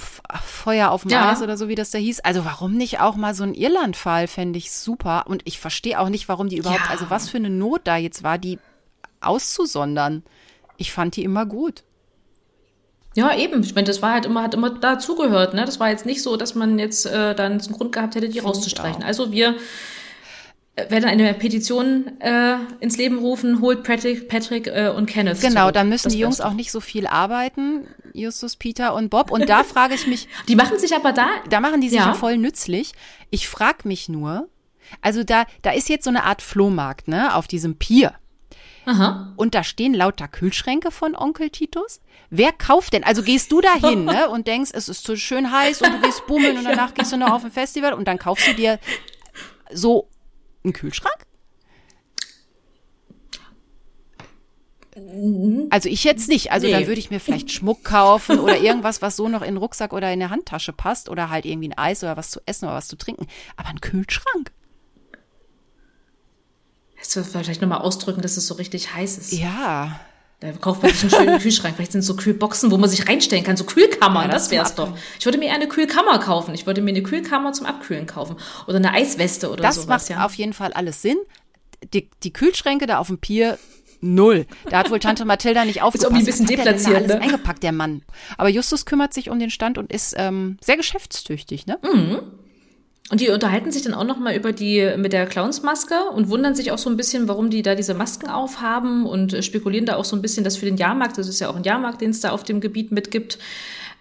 F Feuer auf dem Ja. Eis oder so, wie das da hieß. Also warum nicht auch mal so ein Irland-Fall, fände ich super. Und ich verstehe auch nicht, warum die überhaupt, Ja. also was für eine Not da jetzt war, die auszusondern. Ich fand die immer gut. Ja, eben. Ich meine, das war halt immer, hat immer dazugehört, ne? Das war jetzt nicht so, dass man jetzt äh, dann einen Grund gehabt hätte, die rauszustreichen. Also wir äh, werden eine Petition äh, ins Leben rufen, holt Patrick, Patrick äh, und Kenneth. Genau, zurück. dann müssen Das die Jungs auch nicht so viel arbeiten, Justus, Peter und Bob. Und da frage ich mich. Die machen sich aber da. da machen die sich ja, Ja. voll nützlich. Ich frage mich nur, also da, da ist jetzt so eine Art Flohmarkt, ne, auf diesem Pier. Aha. Und da stehen lauter Kühlschränke von Onkel Titus. Wer kauft denn? Also gehst du da hin ne, und denkst, es ist so schön heiß und du gehst bummeln und danach gehst du noch auf ein Festival und dann kaufst du dir so einen Kühlschrank? Also ich jetzt nicht. Also da Nee. würde ich mir vielleicht Schmuck kaufen oder irgendwas, was so noch in den Rucksack oder in der Handtasche passt oder halt irgendwie ein Eis oder was zu essen oder was zu trinken. Aber ein Kühlschrank? Jetzt wird vielleicht nochmal ausdrücken, dass es so richtig heiß ist. Ja. Da kauft man sich einen schönen Kühlschrank. Vielleicht sind es so Kühlboxen, wo man sich reinstellen kann, so Kühlkammern, Ja, das das wär's zum doch. Ich würde mir eher eine Kühlkammer kaufen. Ich würde mir eine Kühlkammer zum Abkühlen kaufen. Oder eine Eisweste oder Das sowas, macht ja. auf jeden Fall alles Sinn. Die, die Kühlschränke da auf dem Pier, null. Da hat wohl Tante Mathilda nicht aufgepasst. irgendwie ein bisschen deplatziert, alles ne? eingepackt, der Mann. Aber Justus kümmert sich um den Stand und ist ähm, sehr geschäftstüchtig, ne? Mhm. Und die unterhalten sich dann auch noch mal über die mit der Clownsmaske und wundern sich auch so ein bisschen, warum die da diese Masken aufhaben und äh, spekulieren da auch so ein bisschen, dass für den Jahrmarkt, das ist ja auch ein Jahrmarkt, den es da auf dem Gebiet mitgibt,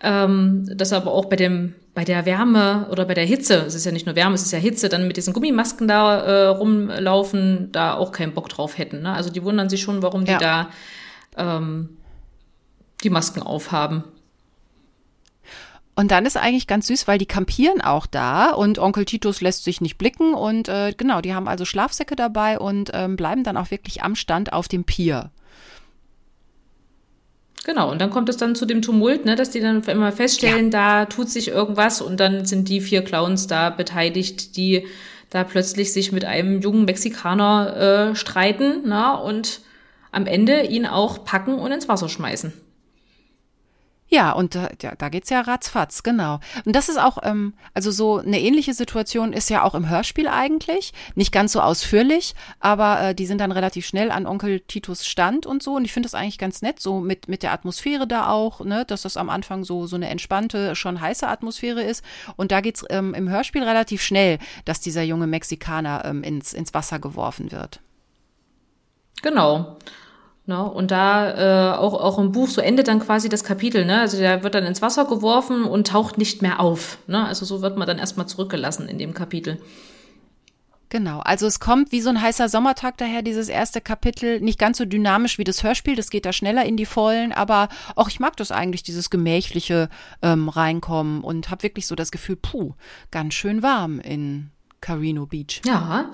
ähm, dass aber auch bei dem bei der Wärme oder bei der Hitze, es ist ja nicht nur Wärme, es ist ja Hitze, dann mit diesen Gummimasken da äh, rumlaufen, da auch keinen Bock drauf hätten. Ne? Also die wundern sich schon, warum die Ja. da ähm, die Masken aufhaben. Und dann ist eigentlich ganz süß, weil die kampieren auch da und Onkel Titus lässt sich nicht blicken und äh, genau, die haben also Schlafsäcke dabei und ähm, bleiben dann auch wirklich am Stand auf dem Pier. Genau, und dann kommt es dann zu dem Tumult, ne, dass die dann immer feststellen, da tut sich irgendwas und dann sind die vier Clowns da beteiligt, die da plötzlich sich mit einem jungen Mexikaner äh, streiten na, und am Ende ihn auch packen und ins Wasser schmeißen. Ja, und da, ja, da geht's ja ratzfatz, genau. Und das ist auch, ähm, also so eine ähnliche Situation ist ja auch im Hörspiel eigentlich. Nicht ganz so ausführlich, aber äh, die sind dann relativ schnell an Onkel Titus Stand und so. Und ich finde das eigentlich ganz nett, so mit, mit der Atmosphäre da auch, ne, dass das am Anfang so, so eine entspannte, schon heiße Atmosphäre ist. Und da geht's ähm, im Hörspiel relativ schnell, dass dieser junge Mexikaner ähm, ins, ins Wasser geworfen wird. Genau. Ne? Und da äh, auch, auch im Buch, so endet dann quasi das Kapitel, ne? Also der wird dann ins Wasser geworfen und taucht nicht mehr auf. Ne? Also so wird man dann erstmal zurückgelassen in dem Kapitel. Genau, also es kommt wie so ein heißer Sommertag daher, dieses erste Kapitel. Nicht ganz so dynamisch wie das Hörspiel, das geht da schneller in die Vollen, aber auch ich mag das eigentlich, dieses gemächliche ähm, Reinkommen und habe wirklich so das Gefühl, puh, ganz schön warm in Carino Beach. Ja,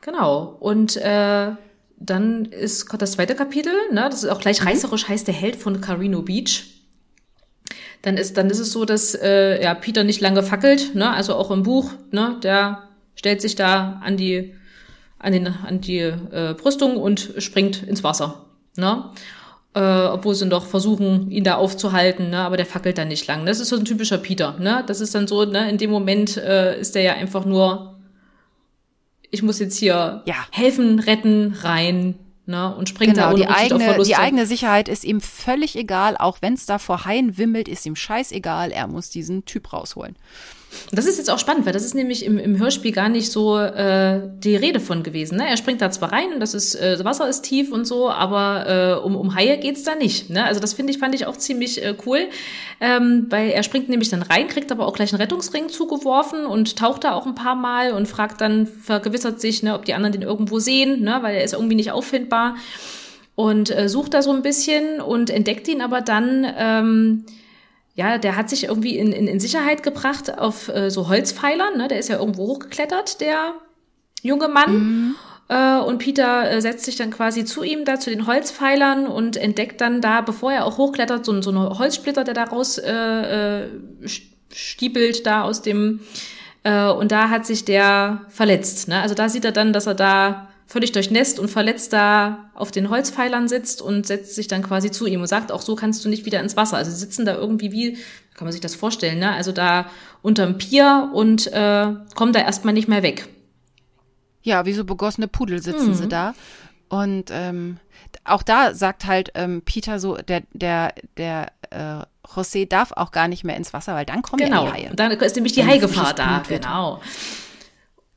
genau. Und äh, dann ist das zweite Kapitel, ne, das ist auch gleich mhm. reißerisch, heißt der Held von Carino Beach. Dann ist, dann ist es so, dass äh, ja, Peter nicht lange fackelt, ne, also auch im Buch, ne, der stellt sich da an die, an, den, an die äh, Brüstung und springt ins Wasser. Ne? Äh, obwohl sie noch versuchen, ihn da aufzuhalten, ne? aber der fackelt dann nicht lang. Das ist so ein typischer Peter. Ne? Das ist dann so, ne? in dem Moment äh, ist der ja einfach nur ich muss jetzt hier ja. helfen, retten, rein. Ne, und springt genau, da die eigene, die eigene Sicherheit ist ihm völlig egal, auch wenn es da vor Haien wimmelt, ist ihm scheißegal, er muss diesen Typ rausholen. Das ist jetzt auch spannend, weil das ist nämlich im, im Hörspiel gar nicht so äh, die Rede von gewesen. Ne? Er springt da zwar rein und das ist, äh, Wasser ist tief und so, aber äh, um, um Haie geht's da nicht. Ne? Also das finde ich, fand ich auch ziemlich äh, cool, ähm, weil er springt nämlich dann rein, kriegt aber auch gleich einen Rettungsring zugeworfen und taucht da auch ein paar Mal und fragt dann, vergewissert sich, ne, ob die anderen den irgendwo sehen, ne? weil er ist irgendwie nicht auffindbar und äh, sucht da so ein bisschen und entdeckt ihn aber dann ähm, ja, der hat sich irgendwie in, in, in Sicherheit gebracht auf äh, so Holzpfeilern. Ne? Der ist ja irgendwo hochgeklettert, der junge Mann. Mhm. Äh, und Peter äh, setzt sich dann quasi zu ihm da, zu den Holzpfeilern und entdeckt dann da, bevor er auch hochklettert, so, so eine Holzsplitter, der da raus äh, äh, stiepelt da aus dem äh, und da hat sich der verletzt. Ne? Also da sieht er dann, dass er da völlig durchnässt und verletzt da auf den Holzpfeilern sitzt und setzt sich dann quasi zu ihm und sagt, auch so kannst du nicht wieder ins Wasser. Also sie sitzen da irgendwie wie, kann man sich das vorstellen, ne? Also da unterm Pier und äh, kommen da erstmal nicht mehr weg. Ja, wie so begossene Pudel sitzen mhm. sie da. Und ähm, auch da sagt halt ähm, Peter so, der, der, der äh, José darf auch gar nicht mehr ins Wasser, weil dann kommen genau. ja die Haie. Genau, dann ist nämlich die Haigefahr da. Genau.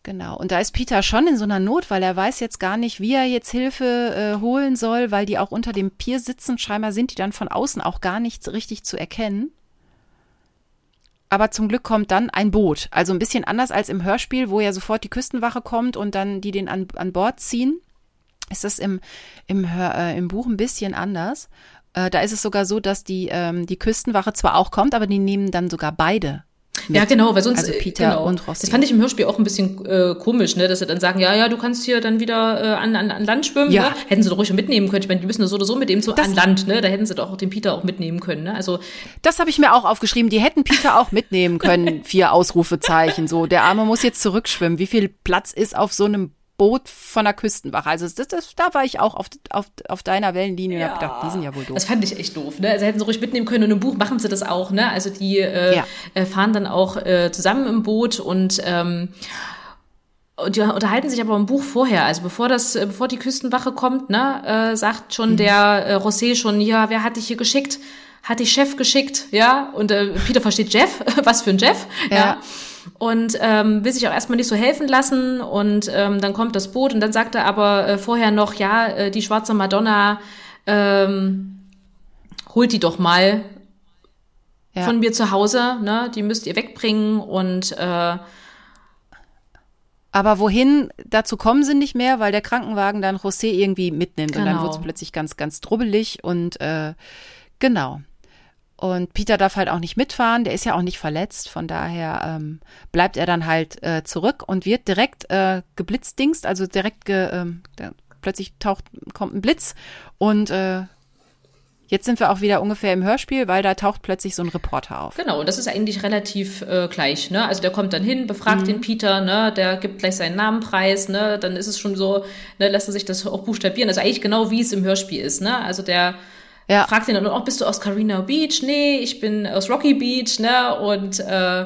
Genau. Und da ist Peter schon in so einer Not, weil er weiß jetzt gar nicht, wie er jetzt Hilfe äh, holen soll, weil die auch unter dem Pier sitzen. Scheinbar sind die dann von außen auch gar nicht richtig zu erkennen. Aber zum Glück kommt dann ein Boot. Also ein bisschen anders als im Hörspiel, wo ja sofort die Küstenwache kommt und dann die den an, an Bord ziehen. Ist das im, im, Hör, äh, im Buch ein bisschen anders. Äh, da ist es sogar so, dass die, ähm, die Küstenwache zwar auch kommt, aber die nehmen dann sogar beide. Ja, genau, weil sonst also Peter genau. und Rossi. Das fand ich im Hörspiel auch ein bisschen äh, komisch, ne, dass sie dann sagen, ja, ja, du kannst hier dann wieder äh, an, an, an Land schwimmen. Ja. Ne? Hätten sie doch ruhig mitnehmen können. Ich meine, die müssen so oder so mit dem so das, an Land, ne? Da hätten sie doch auch den Peter auch mitnehmen können, ne? Also das habe ich mir auch aufgeschrieben. Die hätten Peter auch mitnehmen können. Vier Ausrufezeichen. So, der Arme muss jetzt zurückschwimmen. Wie viel Platz ist auf so einem Boot von der Küstenwache. Also das, das, da war ich auch auf, auf, auf deiner Wellenlinie ja. und hab gedacht, die sind ja wohl doof. Das fand ich echt doof. Ne? Also hätten sie ruhig mitnehmen können und im Buch machen sie das auch. Ne? Also die äh, ja. Äh, fahren dann auch äh, zusammen im Boot und ähm, und die unterhalten sich aber im Buch vorher, also bevor das, äh, bevor die Küstenwache kommt, ne, äh, sagt schon mhm. der äh, José schon, ja, wer hat dich hier geschickt? Hat dich Chef geschickt, ja? Und äh, Peter versteht Jeff, was für ein Jeff, ja. ja und ähm, will sich auch erstmal nicht so helfen lassen und ähm, dann kommt das Boot und dann sagt er aber äh, vorher noch, ja, äh, die schwarze Madonna ähm, holt die doch mal ja. von mir zu Hause, ne? Die müsst ihr wegbringen und äh, aber wohin, dazu kommen sie nicht mehr, weil der Krankenwagen dann José irgendwie mitnimmt genau. und dann genau. wird es plötzlich ganz, ganz drubbelig und äh, genau. Und Peter darf halt auch nicht mitfahren, der ist ja auch nicht verletzt, von daher ähm, bleibt er dann halt äh, zurück und wird direkt äh, geblitzdingst, also direkt ge, ähm, plötzlich taucht, kommt ein Blitz und äh, Jetzt sind wir auch wieder ungefähr im Hörspiel, weil da taucht plötzlich so ein Reporter auf. Genau, und das ist eigentlich relativ äh, gleich. Ne? Also der kommt dann hin, befragt mhm. den Peter, ne? der gibt gleich seinen Namen preis, ne? dann ist es schon so, ne, lässt er sich das auch buchstabieren. Also eigentlich genau wie es im Hörspiel ist. Ne? Also der ja. fragt ihn dann auch, bist du aus Carino Beach? Nee, ich bin aus Rocky Beach, ne? Und äh,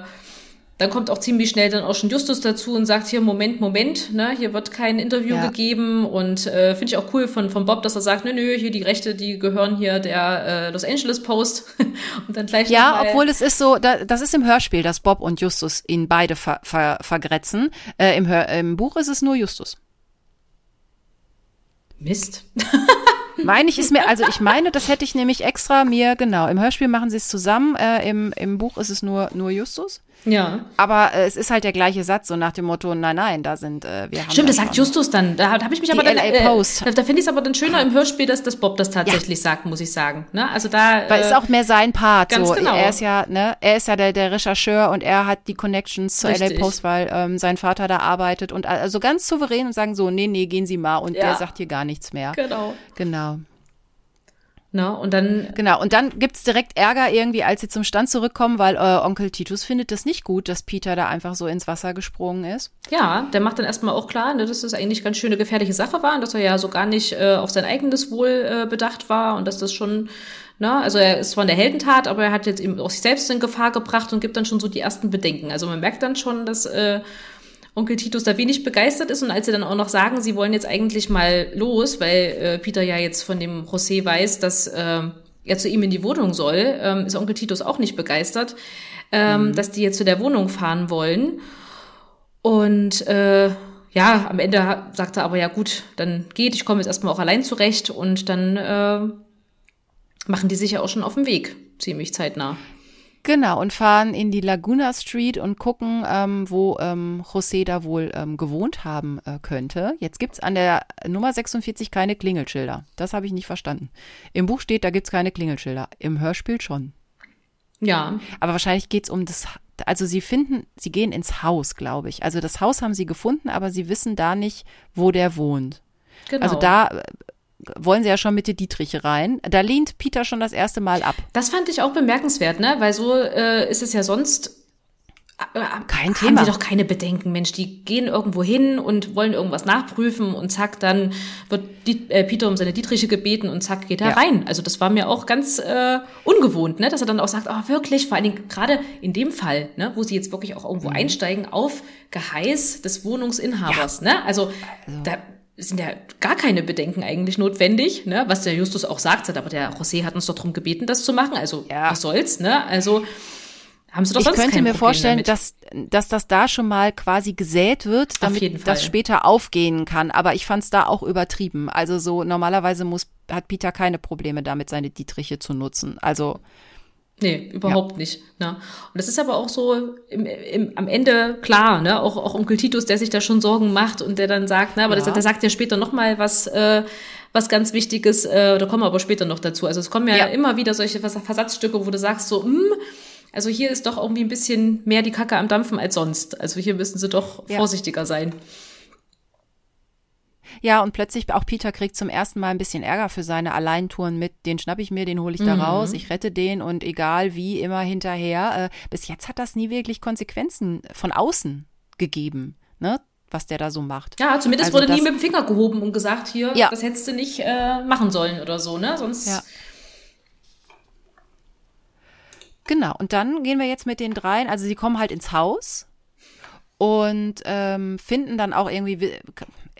dann kommt auch ziemlich schnell dann auch schon Justus dazu und sagt hier, Moment, Moment, ne, hier wird kein Interview ja. gegeben und äh, finde ich auch cool von, von Bob, dass er sagt, nö, nö, hier die Rechte, die gehören hier der äh, Los Angeles Post und dann gleich Ja, obwohl es ist so, da, das ist im Hörspiel, dass Bob und Justus ihn beide ver, ver, vergrätzen. Äh, im, Hör, Im Buch ist es nur Justus. Mist. Meine ich ist mir, also ich meine, das hätte ich nämlich extra mir, genau, im Hörspiel machen sie es zusammen, äh, im, im Buch ist es nur, nur Justus. Ja. Aber äh, es ist halt der gleiche Satz, so nach dem Motto, nein, nein, da sind äh, wir haben. Stimmt, das sagt Justus dann. Da habe ich mich aber dann. LA äh, Post. da, da finde ich es aber dann schöner im Hörspiel, dass, dass Bob das tatsächlich ja. sagt, muss ich sagen. Ne? Also da. Weil äh, ist auch mehr sein Part. Ganz so. genau. Er ist ja, ne, er ist ja der, der Rechercheur und er hat die Connections Richtig. LA Post, weil ähm, sein Vater da arbeitet und also ganz souverän und sagen so, nee, nee, gehen Sie mal und ja. der sagt hier gar nichts mehr. Genau. Genau. Ne? Und dann. Genau, und dann gibt's direkt Ärger irgendwie, als sie zum Stand zurückkommen, weil äh, Onkel Titus findet das nicht gut, dass Peter da einfach so ins Wasser gesprungen ist. Ja, der macht dann erstmal auch klar, ne, dass das eigentlich ganz schöne gefährliche Sache war und dass er ja so gar nicht äh, auf sein eigenes Wohl äh, bedacht war und dass das schon Ne? Also er ist zwar eine Heldentat, aber er hat jetzt eben auch sich selbst in Gefahr gebracht und gibt dann schon so die ersten Bedenken. Also man merkt dann schon, dass äh, Onkel Titus da wenig begeistert ist und als sie dann auch noch sagen, sie wollen jetzt eigentlich mal los, weil äh, Peter ja jetzt von dem José weiß, dass äh, er zu ihm in die Wohnung soll, ähm, ist Onkel Titus auch nicht begeistert, ähm, mhm. dass die jetzt zu der Wohnung fahren wollen. Und äh, ja, am Ende sagt er aber, ja gut, dann geht, ich komme jetzt erstmal auch allein zurecht und dann äh, machen die sich ja auch schon auf den Weg, ziemlich zeitnah. Genau, und fahren in die Laguna Street und gucken, ähm, wo ähm, José da wohl ähm, gewohnt haben äh, könnte. Jetzt gibt's an der Nummer 46 keine Klingelschilder. Das habe ich nicht verstanden. Im Buch steht, da gibt's keine Klingelschilder. Im Hörspiel schon. Ja. Aber wahrscheinlich geht's um das, also sie finden, sie gehen ins Haus, glaube ich. Also das Haus haben sie gefunden, aber sie wissen da nicht, wo der wohnt. Genau. Also da wollen sie ja schon mit der Dietrich rein. Da lehnt Peter schon das erste Mal ab. Das fand ich auch bemerkenswert, ne? Weil so äh, ist es ja sonst. Äh, Kein Thema. Haben die doch keine Bedenken, Mensch. Die gehen irgendwo hin und wollen irgendwas nachprüfen und zack, dann wird die, äh, Peter um seine Dietriche gebeten und zack, geht er ja. rein. Also das war mir auch ganz äh, ungewohnt, ne? Dass er dann auch sagt, oh, wirklich, vor allen Dingen gerade in dem Fall, ne, wo sie jetzt wirklich auch irgendwo mhm. einsteigen auf Geheiß des Wohnungsinhabers, ja. ne? Also, also da sind ja gar keine Bedenken eigentlich notwendig, ne? was der Justus auch sagt, aber der José hat uns doch darum gebeten, das zu machen, also ja. was soll's, ne? Also haben sie doch sonst Ich könnte mir Problem vorstellen, damit. dass, dass das da schon mal quasi gesät wird, damit das später aufgehen kann. Aber ich fand es da auch übertrieben. Also so normalerweise muss, hat Peter keine Probleme damit, seine Dietriche zu nutzen. Also Nee, überhaupt ja. nicht. Ne? Und das ist aber auch so im, im, am Ende klar, ne? Auch, auch Onkel Titus, der sich da schon Sorgen macht und der dann sagt, ne, aber ja. das, der sagt ja später nochmal was, äh, was ganz Wichtiges, äh, da kommen wir aber später noch dazu. Also es kommen ja, ja. immer wieder solche Versatzstücke, wo du sagst so, hm, also hier ist doch irgendwie ein bisschen mehr die Kacke am Dampfen als sonst. Also hier müssen sie doch vorsichtiger sein. Ja, und plötzlich auch Peter kriegt zum ersten Mal ein bisschen Ärger für seine Alleintouren mit, den schnapp ich mir, den hole ich da mhm. raus, ich rette den und egal wie, immer hinterher. Äh, bis jetzt hat das nie wirklich Konsequenzen von außen gegeben, ne? was der da so macht. Ja, zumindest also wurde nie mit dem Finger gehoben und gesagt, hier, ja. das hättest du nicht äh, machen sollen oder so, ne? Sonst. Ja. Genau, und dann gehen wir jetzt mit den dreien, also sie kommen halt ins Haus und ähm, finden dann auch irgendwie,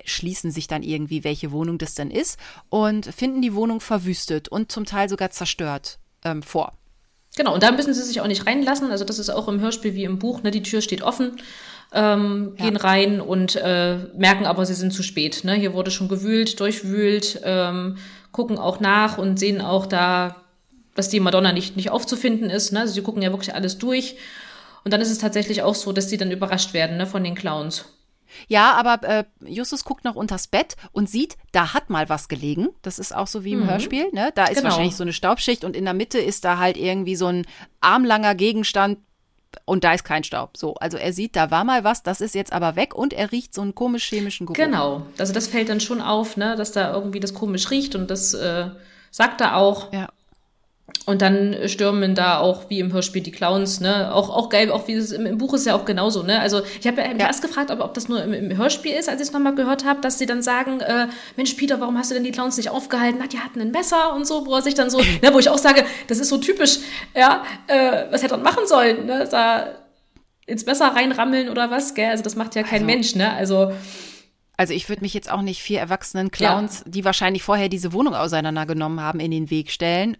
schließen sich dann irgendwie, welche Wohnung das denn ist und finden die Wohnung verwüstet und zum Teil sogar zerstört ähm, vor. Genau, und da müssen sie sich auch nicht reinlassen. Also das ist auch im Hörspiel wie im Buch. Ne? Die Tür steht offen, ähm, ja. gehen rein und äh, merken aber, sie sind zu spät. Ne? Hier wurde schon gewühlt, durchwühlt, ähm, gucken auch nach und sehen auch da, dass die Madonna nicht, nicht aufzufinden ist. Ne? Also sie gucken ja wirklich alles durch. Und dann ist es tatsächlich auch so, dass die dann überrascht werden ne, von den Clowns. Ja, aber äh, Justus guckt noch unters Bett und sieht, da hat mal was gelegen. Das ist auch so wie im mhm. Hörspiel. Ne? Da ist genau. wahrscheinlich so eine Staubschicht und in der Mitte ist da halt irgendwie so ein armlanger Gegenstand und da ist kein Staub. So, also er sieht, da war mal was, das ist jetzt aber weg und er riecht so einen komisch chemischen Geruch. Genau, also das fällt dann schon auf, ne, dass da irgendwie das komisch riecht und das äh, sagt er auch. Ja. Und dann stürmen da auch wie im Hörspiel die Clowns, ne? Auch, auch geil, auch wie es im, im Buch ist ja auch genauso, ne? Also ich habe ja, ja. erst gefragt, ob, ob das nur im, im Hörspiel ist, als ich es nochmal gehört habe, dass sie dann sagen, äh, Mensch, Peter, warum hast du denn die Clowns nicht aufgehalten? Na, die hatten ein Messer und so, wo er sich dann so, ne, wo ich auch sage, das ist so typisch, ja, äh, was hätte er machen sollen, ne? Da ins Messer reinrammeln oder was, gell? Also das macht ja kein also. Mensch, ne? Also also ich würde mich jetzt auch nicht vier erwachsenen Clowns, ja. die wahrscheinlich vorher diese Wohnung auseinandergenommen haben, in den Weg stellen.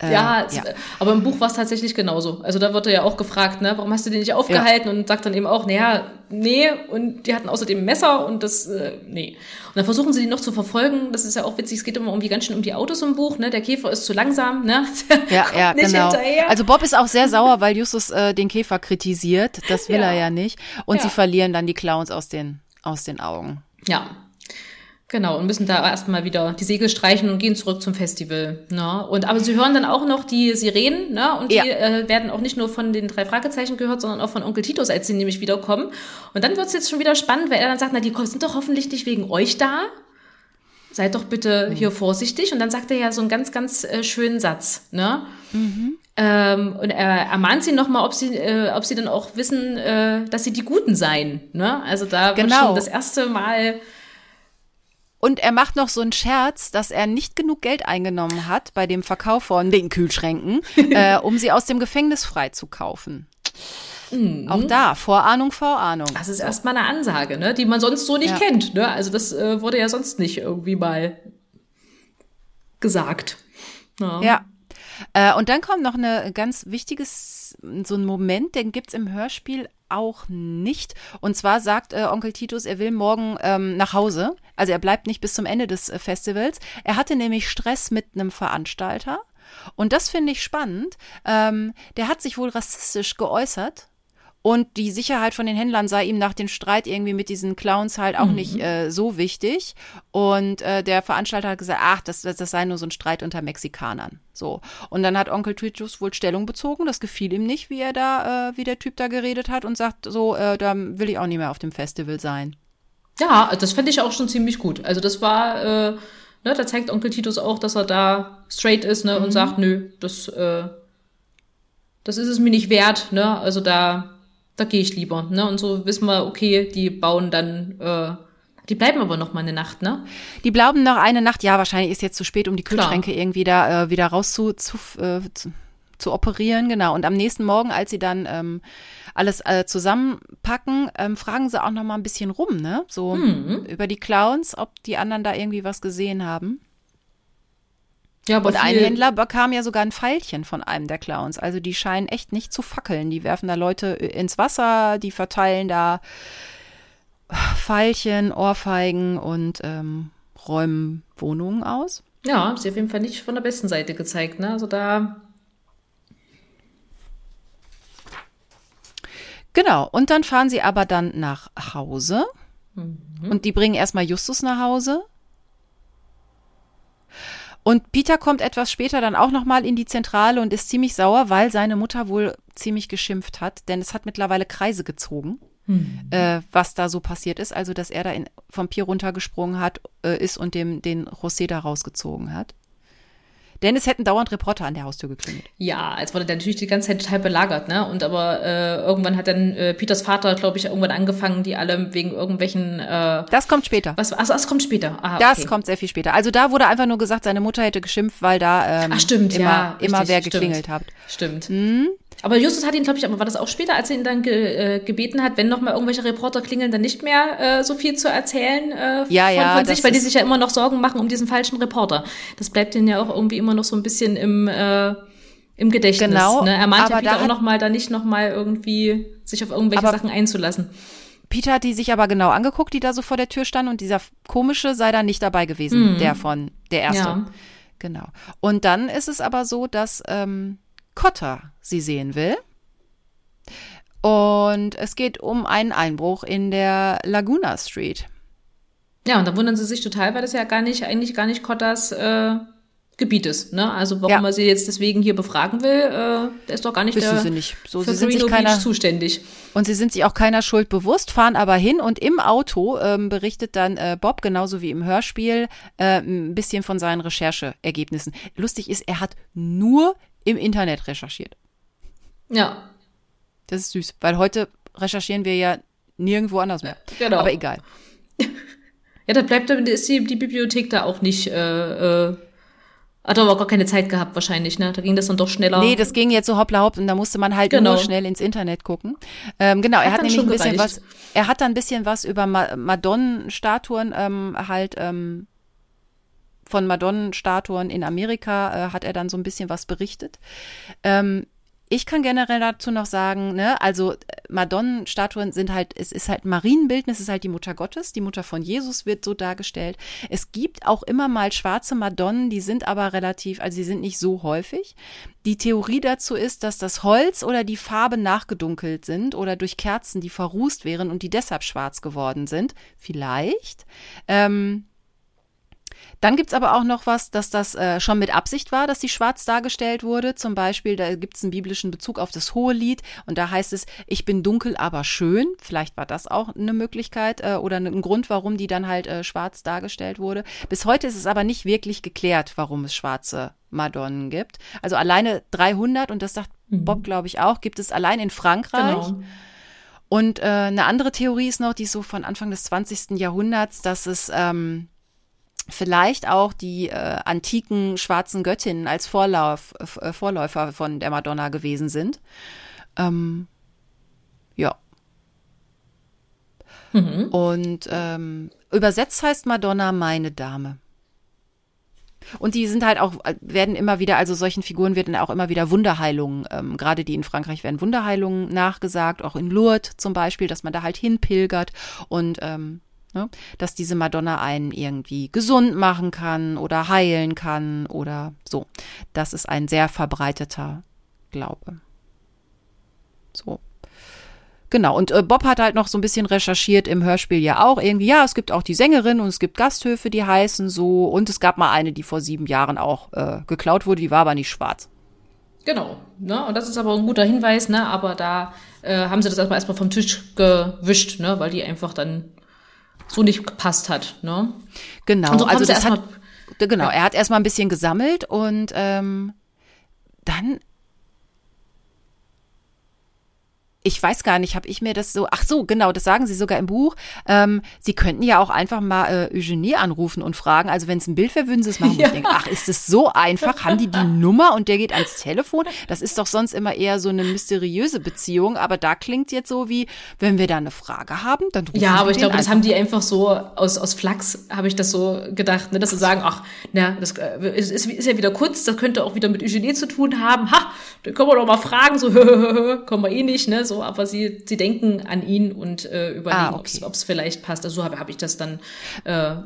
Äh, ja, ja, aber im Buch war es tatsächlich genauso. Also da wird er ja auch gefragt, ne, warum hast du den nicht aufgehalten? Ja. Und sagt dann eben auch, naja, nee, und die hatten außerdem ein Messer und das, äh, nee. Und dann versuchen sie die noch zu verfolgen. Das ist ja auch witzig, es geht immer irgendwie ganz schön um die Autos im Buch, ne? Der Käfer ist zu langsam, ne? ja, ja, genau. Hinterher. Also Bob ist auch sehr sauer, weil Justus äh, den Käfer kritisiert. Das will ja. er ja nicht. Und sie verlieren dann die Clowns aus den, aus den Augen. Ja, Genau, und müssen da erstmal wieder die Segel streichen und gehen zurück zum Festival. Ne? Und aber sie hören dann auch noch die Sirenen, ne? Und die ja. äh, werden auch nicht nur von den drei Fragezeichen gehört, sondern auch von Onkel Titus, als sie nämlich wiederkommen. Und dann wird's jetzt schon wieder spannend, weil er dann sagt, na, die sind doch hoffentlich nicht wegen euch da. Seid doch bitte mhm. hier vorsichtig. Und dann sagt er ja so einen ganz, ganz äh, schönen Satz. Ne? Mhm. Ähm, und er ermahnt sie nochmal, ob sie, äh, ob sie dann auch wissen, äh, dass sie die Guten seien. Ne? Also da genau. wird schon das erste Mal und er macht noch so einen Scherz, dass er nicht genug Geld eingenommen hat bei dem Verkauf von den Kühlschränken, äh, um sie aus dem Gefängnis freizukaufen. Mhm. Auch da, Vorahnung, Vorahnung. Das ist erstmal eine Ansage, ne, die man sonst so nicht ja. kennt. Ne? Also das äh, wurde ja sonst nicht irgendwie mal gesagt. Ja. ja. Äh, und dann kommt noch eine ganz so ein Moment, den gibt's im Hörspiel auch nicht. Und zwar sagt äh, Onkel Titus, er will morgen ähm, nach Hause. Also er bleibt nicht bis zum Ende des äh, Festivals. Er hatte nämlich Stress mit einem Veranstalter. Und das finde ich spannend. Ähm, der hat sich wohl rassistisch geäußert und die Sicherheit von den Händlern sei ihm nach dem Streit irgendwie mit diesen Clowns halt auch mhm. nicht äh, so wichtig. Und äh, der Veranstalter hat gesagt, ach, das, das, das sei nur so ein Streit unter Mexikanern. So. Und dann hat Onkel Titus wohl Stellung bezogen. Das gefiel ihm nicht, wie er da, äh, wie der Typ da geredet hat und sagt, so, äh, da will ich auch nicht mehr auf dem Festival sein. Ja, das fände ich auch schon ziemlich gut. Also das war, äh, ne, da zeigt Onkel Titus auch, dass er da straight ist, ne, mhm. und sagt, nö, das, äh, das ist es mir nicht wert, ne? Also da da gehe ich lieber. Ne? Und so wissen wir, okay, die bauen dann, äh, die bleiben aber noch mal eine Nacht, ne? Die bleiben noch eine Nacht, ja, wahrscheinlich ist jetzt zu spät, um die Kühlschränke Klar. irgendwie da äh, wieder raus zu, zu, äh, zu, zu, operieren, genau. Und am nächsten Morgen, als sie dann ähm, alles äh, zusammenpacken, ähm, fragen sie auch noch mal ein bisschen rum, ne? So mhm. über die Clowns, ob die anderen da irgendwie was gesehen haben. Ja, aber und ein Händler bekam ja sogar ein Pfeilchen von einem der Clowns. Also die scheinen echt nicht zu fackeln. Die werfen da Leute ins Wasser, die verteilen da Pfeilchen, Ohrfeigen und ähm, räumen Wohnungen aus. Ja, sie auf jeden Fall nicht von der besten Seite gezeigt. Ne? Also da. Genau, und dann fahren sie aber dann nach Hause. Mhm. Und die bringen erstmal Justus nach Hause. Und Peter kommt etwas später dann auch nochmal in die Zentrale und ist ziemlich sauer, weil seine Mutter wohl ziemlich geschimpft hat, denn es hat mittlerweile Kreise gezogen, mhm. äh, was da so passiert ist. Also, dass er da in, vom Pier runtergesprungen hat, äh, ist und dem, den José da rausgezogen hat. Denn es hätten dauernd Reporter an der Haustür geklingelt. Ja, als wurde der natürlich die ganze Zeit total belagert, ne? Und aber äh, irgendwann hat dann äh, Peters Vater, glaube ich, irgendwann angefangen, die alle wegen irgendwelchen. Äh, das kommt später. Was? Also das kommt später. Aha, das kommt sehr viel später. Also da wurde einfach nur gesagt, seine Mutter hätte geschimpft, weil da ähm, Ach, stimmt, immer, ja, immer wer geklingelt stimmt. hat. Stimmt. Mhm. Aber Justus hat ihn, glaube ich, aber war das auch später, als er ihn dann ge, äh, gebeten hat, wenn noch mal irgendwelche Reporter klingeln, dann nicht mehr äh, so viel zu erzählen äh, ja, von, ja, von sich, weil die sich ja immer noch Sorgen machen um diesen falschen Reporter. Das bleibt ihnen ja auch irgendwie immer noch so ein bisschen im äh, im Gedächtnis. Genau. Ne? Er meint ja wieder auch noch mal, da nicht noch mal irgendwie sich auf irgendwelche Sachen einzulassen. Peter hat die sich aber genau angeguckt, die da so vor der Tür standen und dieser komische sei da nicht dabei gewesen, mhm. der von der erste. Ja. Genau. Und dann ist es aber so, dass ähm, Cotter sie sehen will. Und es geht um einen Einbruch in der Laguna Street. Ja, und da wundern sie sich total, weil das ja gar nicht, eigentlich gar nicht Cotters äh, Gebietes. Ne? Also warum Ja. man sie jetzt deswegen hier befragen will, äh, der ist doch gar nicht Wissen der sie nicht. So, für sie sind sich keiner- Beach zuständig. Und sie sind sich auch keiner Schuld bewusst, fahren aber hin und im Auto ähm, berichtet dann äh, Bob, genauso wie im Hörspiel, äh, ein bisschen von seinen Rechercheergebnissen. Lustig ist, er hat nur im Internet recherchiert. Ja, Das ist süß, weil heute recherchieren wir ja nirgendwo anders mehr. genau. Aber egal. Ja, da bleibt dann ist die, die Bibliothek da auch nicht. Äh, äh, hat aber auch gar keine Zeit gehabt wahrscheinlich, ne? Da ging das dann doch schneller. Nee, das ging jetzt so hoppla hopp und da musste man halt Genau. nur schnell ins Internet gucken. Ähm, genau, er Hat hat dann nämlich ein bisschen gereicht. was, er hat dann ein bisschen was über Ma Madonnenstatuen ähm, halt ähm, von Madonnenstatuen in Amerika äh, hat er dann so ein bisschen was berichtet. Ähm, ich kann generell dazu noch sagen, ne, also äh, Madonnenstatuen sind halt, es ist halt Marienbildnis, es ist halt die Mutter Gottes, die Mutter von Jesus wird so dargestellt. Es gibt auch immer mal schwarze Madonnen, die sind aber relativ, also die sind nicht so häufig. Die Theorie dazu ist, dass das Holz oder die Farbe nachgedunkelt sind oder durch Kerzen, die verrußt wären und die deshalb schwarz geworden sind. Vielleicht. Ähm, dann gibt's aber auch noch was, dass das äh, schon mit Absicht war, dass sie schwarz dargestellt wurde. Zum Beispiel, da gibt's einen biblischen Bezug auf das Hohelied und da heißt es, ich bin dunkel, aber schön. Vielleicht war das auch eine Möglichkeit äh, oder ein Grund, warum die dann halt äh, schwarz dargestellt wurde. Bis heute ist es aber nicht wirklich geklärt, warum es schwarze Madonnen gibt. Also alleine 300, und das sagt Bob, glaube ich, auch, gibt es allein in Frankreich. genau. Und äh, eine andere Theorie ist noch, die ist so von Anfang des 20. Jahrhunderts, dass es ähm, vielleicht auch die äh, antiken schwarzen Göttinnen als Vorlauf, äh, Vorläufer von der Madonna gewesen sind. Ähm, ja. Und ähm, übersetzt heißt Madonna meine Dame. Und die sind halt auch, werden immer wieder, also solchen Figuren werden auch immer wieder Wunderheilungen, ähm, gerade die in Frankreich werden Wunderheilungen nachgesagt, auch in Lourdes zum Beispiel, dass man da halt hinpilgert und ähm, ne, dass diese Madonna einen irgendwie gesund machen kann oder heilen kann oder so. Das ist ein sehr verbreiteter Glaube. So. Genau, und äh, Bob hat halt noch so ein bisschen recherchiert im Hörspiel ja auch irgendwie, ja, es gibt auch die Sängerin und es gibt Gasthöfe, die heißen so und es gab mal eine, die vor sieben Jahren auch äh, geklaut wurde, die war aber nicht schwarz. Genau. Ne? Und das ist aber ein guter Hinweis, ne? Aber da äh, haben sie das erstmal erstmal vom Tisch gewischt, ne? Weil die einfach dann so nicht gepasst hat, ne? Genau, so also das hat, genau, er hat erstmal ein bisschen gesammelt und ähm, dann ich weiß gar nicht, habe ich mir das so, ach so, genau, das sagen sie sogar im Buch. Ähm, sie könnten ja auch einfach mal äh, Eugenie anrufen und fragen, also wenn es ein Bild wäre, würden sie es machen. Und Ja. ich denke, ach, ist es so einfach? Haben die die Nummer und der geht ans Telefon? Das ist doch sonst immer eher so eine mysteriöse Beziehung, aber da klingt jetzt so wie, wenn wir da eine Frage haben, dann rufen Ja, wir aber ich glaube, das haben die einfach so aus, aus Flachs, habe ich das so gedacht, ne, dass sie sagen, ach, na, das äh, ist, ist, ist ja wieder Kunst, das könnte auch wieder mit Eugenie zu tun haben. Ha, da können wir doch mal fragen, so, können wir eh nicht, ne, so, aber sie, sie denken an ihn und äh, überlegen, Ah, okay. ob es vielleicht passt. Also so habe hab ich das dann äh,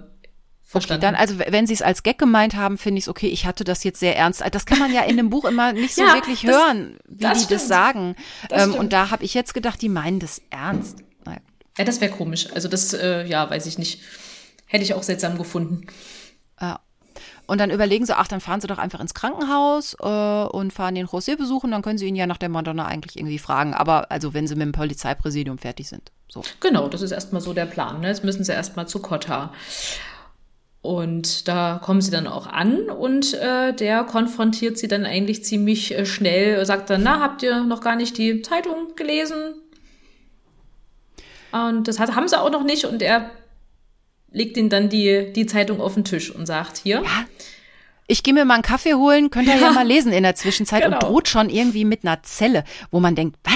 Okay, verstanden. dann, also wenn Sie es als Gag gemeint haben, finde ich es okay. Ich hatte das jetzt sehr ernst. Das kann man ja in dem Buch immer nicht so Ja, wirklich das- hören, wie das die das stimmt. sagen. Das Ähm, und da habe ich jetzt gedacht, die meinen das ernst. Naja. ja, das wäre komisch. Also das, äh, ja, weiß ich nicht. Hätte ich auch seltsam gefunden. Ja. Und dann überlegen sie, ach, dann fahren sie doch einfach ins Krankenhaus äh, und fahren den José besuchen, dann können sie ihn ja nach der Madonna eigentlich irgendwie fragen. Aber also wenn sie mit dem Polizeipräsidium fertig sind. So. Genau, das ist erstmal so der Plan. Ne? Jetzt müssen sie erstmal zu Kotta. Und da kommen sie dann auch an und äh, der konfrontiert sie dann eigentlich ziemlich äh, schnell, sagt dann, na, habt ihr noch gar nicht die Zeitung gelesen? Und das hat, haben sie auch noch nicht und er legt ihnen dann die, die Zeitung auf den Tisch und sagt, hier, Ich gehe mir mal einen Kaffee holen, könnt ihr ja, Ja. mal lesen in der Zwischenzeit Genau. und droht schon irgendwie mit einer Zelle, wo man denkt, was?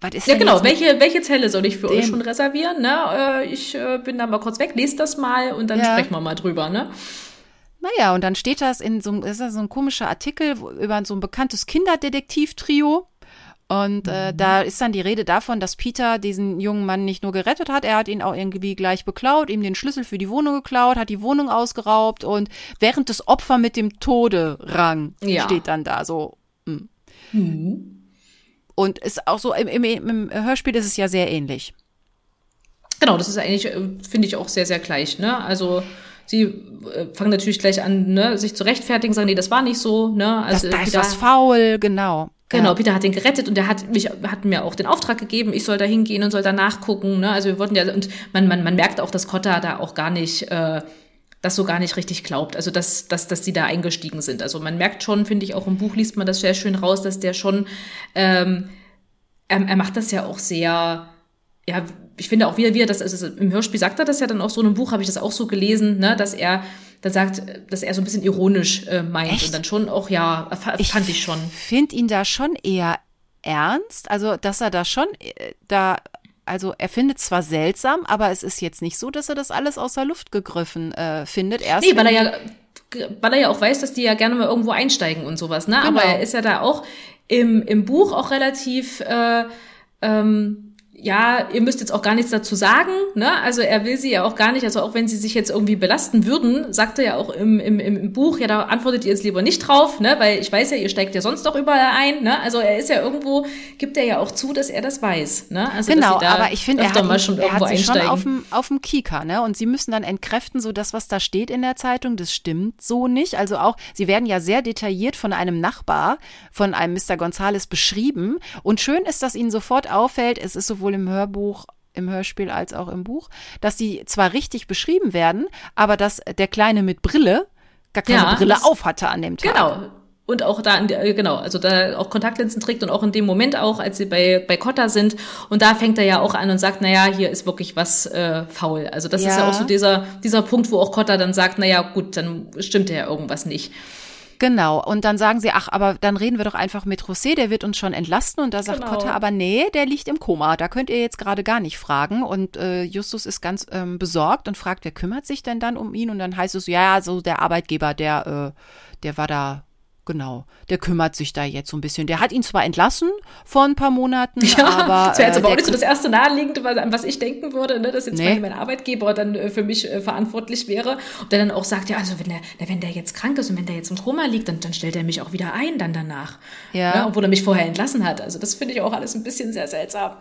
Was ist Ja, denn genau. Welche, welche Zelle soll ich für dem- euch schon reservieren? Ne? Ich äh, bin da mal kurz weg, lest das mal und dann Ja. sprechen wir mal drüber. Ne? Naja, und dann steht das in so, einem- ist das so ein komischer Artikel über so ein bekanntes Kinderdetektiv-Trio. Und äh, da ist dann die Rede davon, dass Peter diesen jungen Mann nicht nur gerettet hat, er hat ihn auch irgendwie gleich beklaut, ihm den Schlüssel für die Wohnung geklaut, hat die Wohnung ausgeraubt und während das Opfer mit dem Tode rang, Ja. steht dann da so. mm. Und ist auch so, im, im, im Hörspiel ist es ja sehr ähnlich. Genau, das ist eigentlich, äh, finde ich auch sehr, sehr gleich. Ne? Also sie äh, fangen natürlich gleich an, ne, sich zu rechtfertigen, sagen, nee, das war nicht so, ne? Also, das, da ist was faul, genau. Genau, ja. Peter hat den gerettet und er hat mich, hat mir auch den Auftrag gegeben, ich soll da hingehen und soll da nachgucken. Ne? Also wir wollten ja, und man, man, man merkt auch, dass Cotta da auch gar nicht, äh, das so gar nicht richtig glaubt. Also dass, dass, dass die da eingestiegen sind. Also man merkt schon, finde ich, auch im Buch liest man das sehr schön raus, dass der schon, ähm, er, er macht das ja auch sehr, ja, ich finde auch, wie er, wie er das, also im Hörspiel sagt er das ja dann auch so, in einem Buch habe ich das auch so gelesen, ne, dass er dann sagt, dass er so ein bisschen ironisch äh, meint Echt? und dann schon auch, ja, fand ich, ich schon. finde ihn da schon eher ernst, also dass er da schon äh, da also er findet zwar seltsam, aber es ist jetzt nicht so, dass er das alles aus der Luft gegriffen äh, findet. Erst nee, weil er ja weil er ja auch weiß, dass die ja gerne mal irgendwo einsteigen und sowas, ne? Genau. Aber er ist ja da auch im, im Buch auch relativ äh, ähm, ja, ihr müsst jetzt auch gar nichts dazu sagen, ne? Also er will sie ja auch gar nicht, also auch wenn sie sich jetzt irgendwie belasten würden, sagt er ja auch im, im, im Buch, ja, da antwortet ihr jetzt lieber nicht drauf, ne? Weil ich weiß ja, ihr steigt ja sonst doch überall ein, ne? Also er ist ja irgendwo, gibt er ja auch zu, dass er das weiß, ne? Also, genau, aber ich finde, er hat, mal schon er hat sie schon auf dem, auf dem Kieker, ne? Und sie müssen dann entkräften, so das, was da steht in der Zeitung, das stimmt so nicht. Also auch, sie werden ja sehr detailliert von einem Nachbar, von einem Mr. Gonzales beschrieben. Und schön ist, dass ihnen sofort auffällt, es ist sowohl sowohl im Hörbuch im Hörspiel als auch im Buch, dass die zwar richtig beschrieben werden, aber dass der Kleine mit Brille gar keine ja, Brille auf hatte an dem Tag. Genau. Und auch da, äh, genau, also da auch Kontaktlinsen trägt und auch in dem Moment auch, als sie bei, bei Cotta sind. Und da fängt er ja auch an und sagt, na ja, hier ist wirklich was äh, faul. Also das ja. ist ja auch so dieser, dieser Punkt, wo auch Cotta dann sagt, na ja, gut, dann stimmt ja irgendwas nicht. Genau. Und dann sagen sie, ach, aber dann reden wir doch einfach mit José, der wird uns schon entlasten. Und da sagt genau. Kotta, aber nee, der liegt im Koma. Da könnt ihr jetzt gerade gar nicht fragen. Und äh, Justus ist ganz ähm, besorgt und fragt, wer kümmert sich denn dann um ihn? Und dann heißt es, ja, so der Arbeitgeber, der, äh, der war da Genau, der kümmert sich da jetzt so ein bisschen. Der hat ihn zwar entlassen vor ein paar Monaten, ja, aber. Das wäre jetzt äh, aber auch nicht so das erste Naheliegende, an was ich denken würde, ne, dass jetzt nee. mein Arbeitgeber dann äh, für mich äh, verantwortlich wäre. Und der dann auch sagt, ja, also wenn der, wenn der jetzt krank ist und wenn der jetzt im Koma liegt, dann, dann stellt er mich auch wieder ein dann danach. Ja. Ne, obwohl er mich vorher entlassen hat. Also das finde ich auch alles ein bisschen sehr seltsam.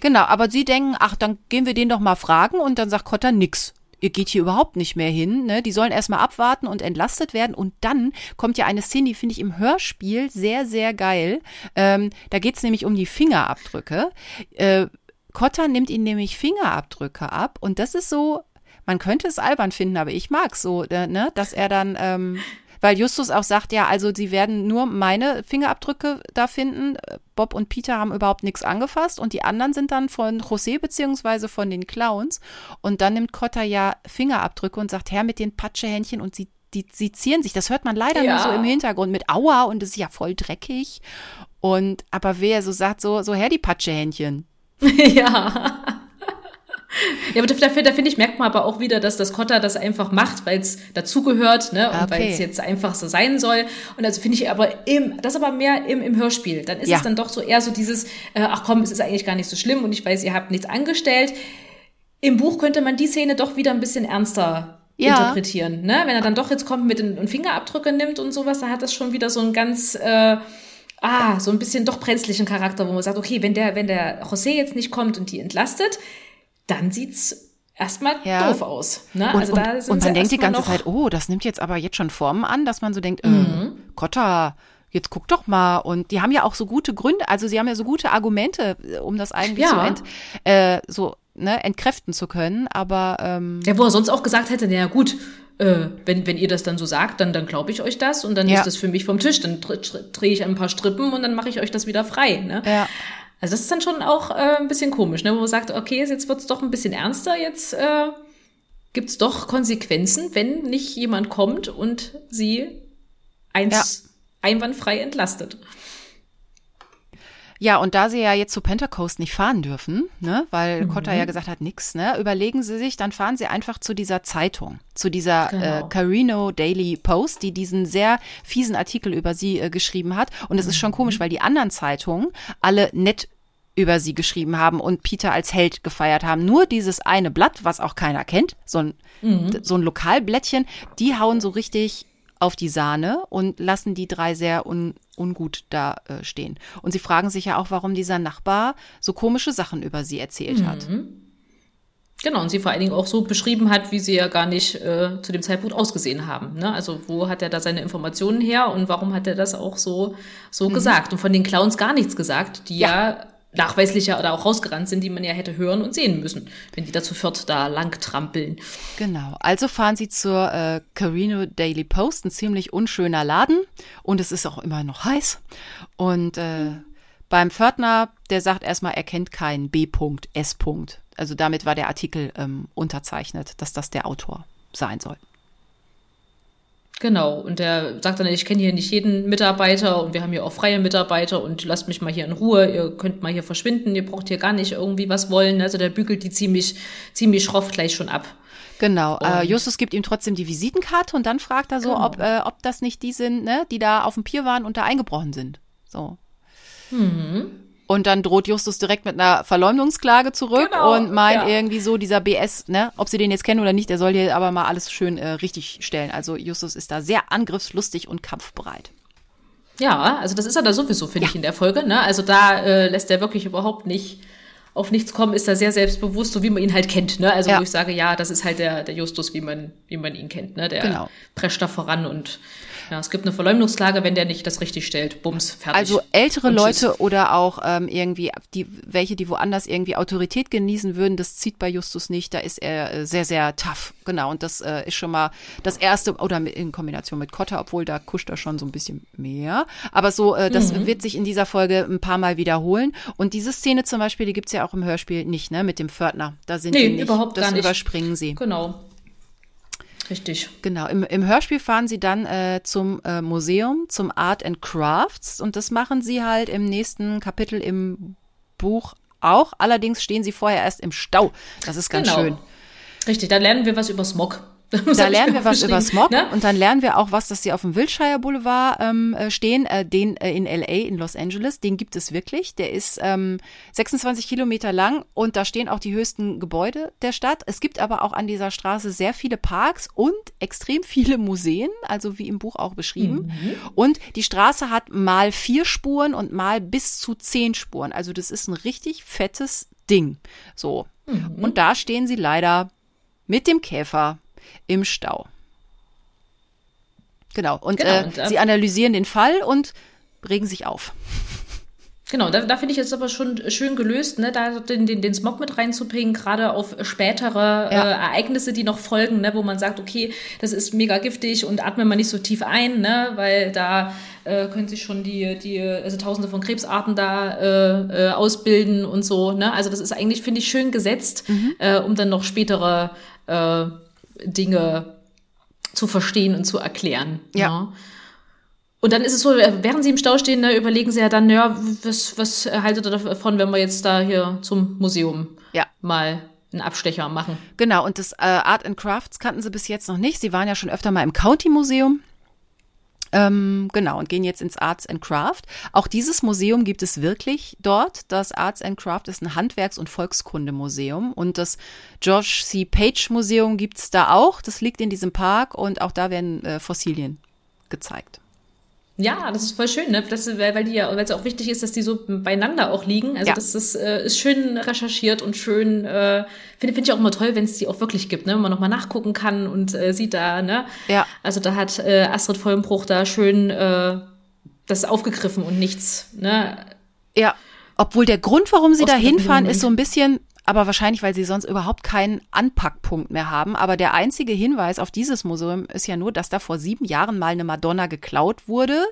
Genau, aber sie denken, ach, dann gehen wir den doch mal fragen und dann sagt Kotter nix ihr geht hier überhaupt nicht mehr hin. Ne? Die sollen erstmal abwarten und entlastet werden. Und dann kommt ja eine Szene, die finde ich im Hörspiel sehr, sehr geil. Ähm, da geht es nämlich um die Fingerabdrücke. Äh, Kotter nimmt ihnen nämlich Fingerabdrücke ab. Und das ist so, man könnte es albern finden, aber ich mag so, äh, ne? dass er dann. Ähm, weil Justus auch sagt, ja, also sie werden nur meine Fingerabdrücke da finden. Bob und Peter haben überhaupt nichts angefasst und die anderen sind dann von José beziehungsweise von den Clowns. Und dann nimmt Cotta ja Fingerabdrücke und sagt, Herr mit den Patschehändchen und sie die, sie zieren sich. Das hört man leider ja. nur so im Hintergrund mit Aua und es ist ja voll dreckig. Und aber wer so sagt, so, so her die Patschehändchen. ja. Ja, aber da, da finde ich, merkt man aber auch wieder, dass das Kotter das einfach macht, weil es dazugehört, ne? Und okay. weil es jetzt einfach so sein soll. Und also finde ich aber im, das aber mehr im, im Hörspiel. Dann ist ja. es dann doch so eher so dieses, äh, ach komm, es ist eigentlich gar nicht so schlimm und ich weiß, ihr habt nichts angestellt. Im Buch könnte man die Szene doch wieder ein bisschen ernster ja. interpretieren. Ne? Wenn er dann doch jetzt kommt mit den Fingerabdrücke nimmt und sowas, da hat das schon wieder so ein ganz äh, ah, so ein bisschen doch brenzlichen Charakter, wo man sagt, okay, wenn der, wenn der José jetzt nicht kommt und die entlastet, dann sieht's erstmal ja. doof aus. Ne? Und, also da und, und man denkt die ganze Zeit, oh, das nimmt jetzt aber jetzt schon Formen an, dass man so denkt, ähm, mhm. äh, Kotta, jetzt guck doch mal. Und die haben ja auch so gute Gründe, also sie haben ja so gute Argumente, äh, um das eigentlich ja. so, ent, äh, so ne, entkräften zu können. Aber ähm, ja, wo er sonst auch gesagt hätte, na gut, äh, wenn, wenn ihr das dann so sagt, dann, dann glaube ich euch das und dann ja. ist das für mich vom Tisch. Dann drehe ich ein paar Strippen und dann mache ich euch das wieder frei. Ne? Ja. Also das ist dann schon auch äh, ein bisschen komisch, ne? wo man sagt, okay, jetzt wird's doch ein bisschen ernster, jetzt äh, gibt's doch Konsequenzen, wenn nicht jemand kommt und sie eins ja. einwandfrei entlastet. Ja, und da sie ja jetzt zu Pentecost nicht fahren dürfen, ne, weil mhm. Cotta ja gesagt hat, nix, ne, überlegen sie sich, dann fahren sie einfach zu dieser Zeitung, zu dieser äh, genau. äh, Carino Daily Post, die diesen sehr fiesen Artikel über sie äh, geschrieben hat. Und es mhm. ist schon komisch, mhm. weil die anderen Zeitungen alle nett über sie geschrieben haben und Peter als Held gefeiert haben. Nur dieses eine Blatt, was auch keiner kennt, so ein, mhm. so ein Lokalblättchen, die hauen so richtig auf die Sahne und lassen die drei sehr un, ungut da äh, stehen. Und sie fragen sich ja auch, warum dieser Nachbar so komische Sachen über sie erzählt mhm. hat. Genau, und sie vor allen Dingen auch so beschrieben hat, wie sie ja gar nicht äh, zu dem Zeitpunkt ausgesehen haben. Ne? Also wo hat er da seine Informationen her und warum hat er das auch so, so mhm. gesagt? Und von den Clowns gar nichts gesagt, die ja, ja nachweislicher oder auch rausgerannt sind, die man ja hätte hören und sehen müssen, wenn die dazu viert da lang trampeln. Genau. Also fahren sie zur äh, Carino Daily Post, ein ziemlich unschöner Laden und es ist auch immer noch heiß. Und äh, beim Pförtner, der sagt erstmal, er kennt keinen B.S. Also damit war der Artikel ähm, unterzeichnet, dass das der Autor sein soll. Genau, und der sagt dann, ich kenne hier nicht jeden Mitarbeiter und wir haben hier auch freie Mitarbeiter und lasst mich mal hier in Ruhe, ihr könnt mal hier verschwinden, ihr braucht hier gar nicht irgendwie was wollen. Also der bügelt die ziemlich, ziemlich schroff gleich schon ab. Genau, äh, Justus gibt ihm trotzdem die Visitenkarte und dann fragt er so, genau. ob, äh, ob das nicht die sind, ne, die da auf dem Pier waren und da eingebrochen sind. So. Mhm. Und dann droht Justus direkt mit einer Verleumdungsklage zurück genau, und meint ja. irgendwie so, dieser BS, ne, ob sie den jetzt kennen oder nicht, der soll hier aber mal alles schön äh, richtig stellen. Also Justus ist da sehr angriffslustig und kampfbereit. Ja, also das ist er da sowieso, finde ja. ich, in der Folge. Ne? Also da äh, lässt er wirklich überhaupt nicht auf nichts kommen, ist da sehr selbstbewusst, so wie man ihn halt kennt. Ne? Also ja. wo ich sage, ja, das ist halt der, der Justus, wie man, wie man ihn kennt. Ne? Der genau. prescht da voran und ja, es gibt eine Verleumdungsklage, wenn der nicht das richtig stellt. Bums, fertig. Also ältere Und Leute tschüss. oder auch ähm, irgendwie, die, welche, die woanders irgendwie Autorität genießen würden, das zieht bei Justus nicht. Da ist er äh, sehr, sehr tough. Genau. Und das äh, ist schon mal das erste, oder in Kombination mit Kotter, obwohl da kuscht er schon so ein bisschen mehr. Aber so, äh, das mhm. wird sich in dieser Folge ein paar Mal wiederholen. Und diese Szene zum Beispiel, die gibt's ja auch im Hörspiel nicht, ne, mit dem Pförtner. Da sind nee, die nicht. Überhaupt das gar nicht. überspringen sie. Genau. Richtig. Genau. Im, im Hörspiel fahren sie dann äh, zum äh, Museum, zum Art and Crafts und das machen sie halt im nächsten Kapitel im Buch auch. Allerdings stehen sie vorher erst im Stau. Das ist ganz genau. schön. Richtig, da lernen wir was über Smog. Da lernen wir was über Smog ne? und dann lernen wir auch was, dass sie auf dem Wilshire Boulevard ähm, äh, stehen, äh, den äh, in LA, in Los Angeles. Den gibt es wirklich. Der ist ähm, 26 Kilometer lang und da stehen auch die höchsten Gebäude der Stadt. Es gibt aber auch an dieser Straße sehr viele Parks und extrem viele Museen, also wie im Buch auch beschrieben. Mhm. Und die Straße hat mal vier Spuren und mal bis zu zehn Spuren. Also das ist ein richtig fettes Ding. So. Mhm. Und da stehen sie leider mit dem Käfer im Stau. Genau. Und, genau, äh, und sie analysieren den Fall und regen sich auf. Genau, da, da finde ich jetzt aber schon schön gelöst, ne, da den, den, den Smog mit reinzubringen, gerade auf spätere ja. äh, Ereignisse, die noch folgen, ne, wo man sagt, okay, das ist mega giftig und atme mal nicht so tief ein, ne, weil da äh, können sich schon die, die also Tausende von Krebsarten da äh, äh, ausbilden und so. Ne? Also das ist eigentlich, finde ich, schön gesetzt, mhm. äh, um dann noch spätere äh, Dinge zu verstehen und zu erklären. Ja. ja. Ne? Und dann ist es so, während sie im Stau stehen, ne, überlegen sie ja dann, ja, was, was haltet ihr davon, wenn wir jetzt da hier zum Museum ja. mal einen Abstecher machen? Genau, und das äh, Art and Crafts kannten sie bis jetzt noch nicht. Sie waren ja schon öfter mal im County Museum. Ähm, genau, und gehen jetzt ins Arts and Craft. Auch dieses Museum gibt es wirklich dort. Das Arts and Craft ist ein Handwerks- und Volkskundemuseum. Und das George C. Page Museum gibt es da auch. Das liegt in diesem Park und auch da werden äh, Fossilien gezeigt. Ja, das ist voll schön, ne? Das, weil die ja, weil es auch wichtig ist, dass die so beieinander auch liegen. Also ja. das ist, äh, ist schön recherchiert und schön, äh, finde find ich auch immer toll, wenn es die auch wirklich gibt, ne? Wenn man nochmal nachgucken kann und äh, sieht da, ne? Ja. Also da hat äh, Astrid Vollenbruch da schön äh, das aufgegriffen und nichts, ne? Ja. Obwohl der Grund, warum sie da hinfahren, ist so ein bisschen, aber wahrscheinlich, weil sie sonst überhaupt keinen Anpackpunkt mehr haben. Aber der einzige Hinweis auf dieses Museum ist ja nur, dass da vor sieben Jahren mal eine Madonna geklaut wurde,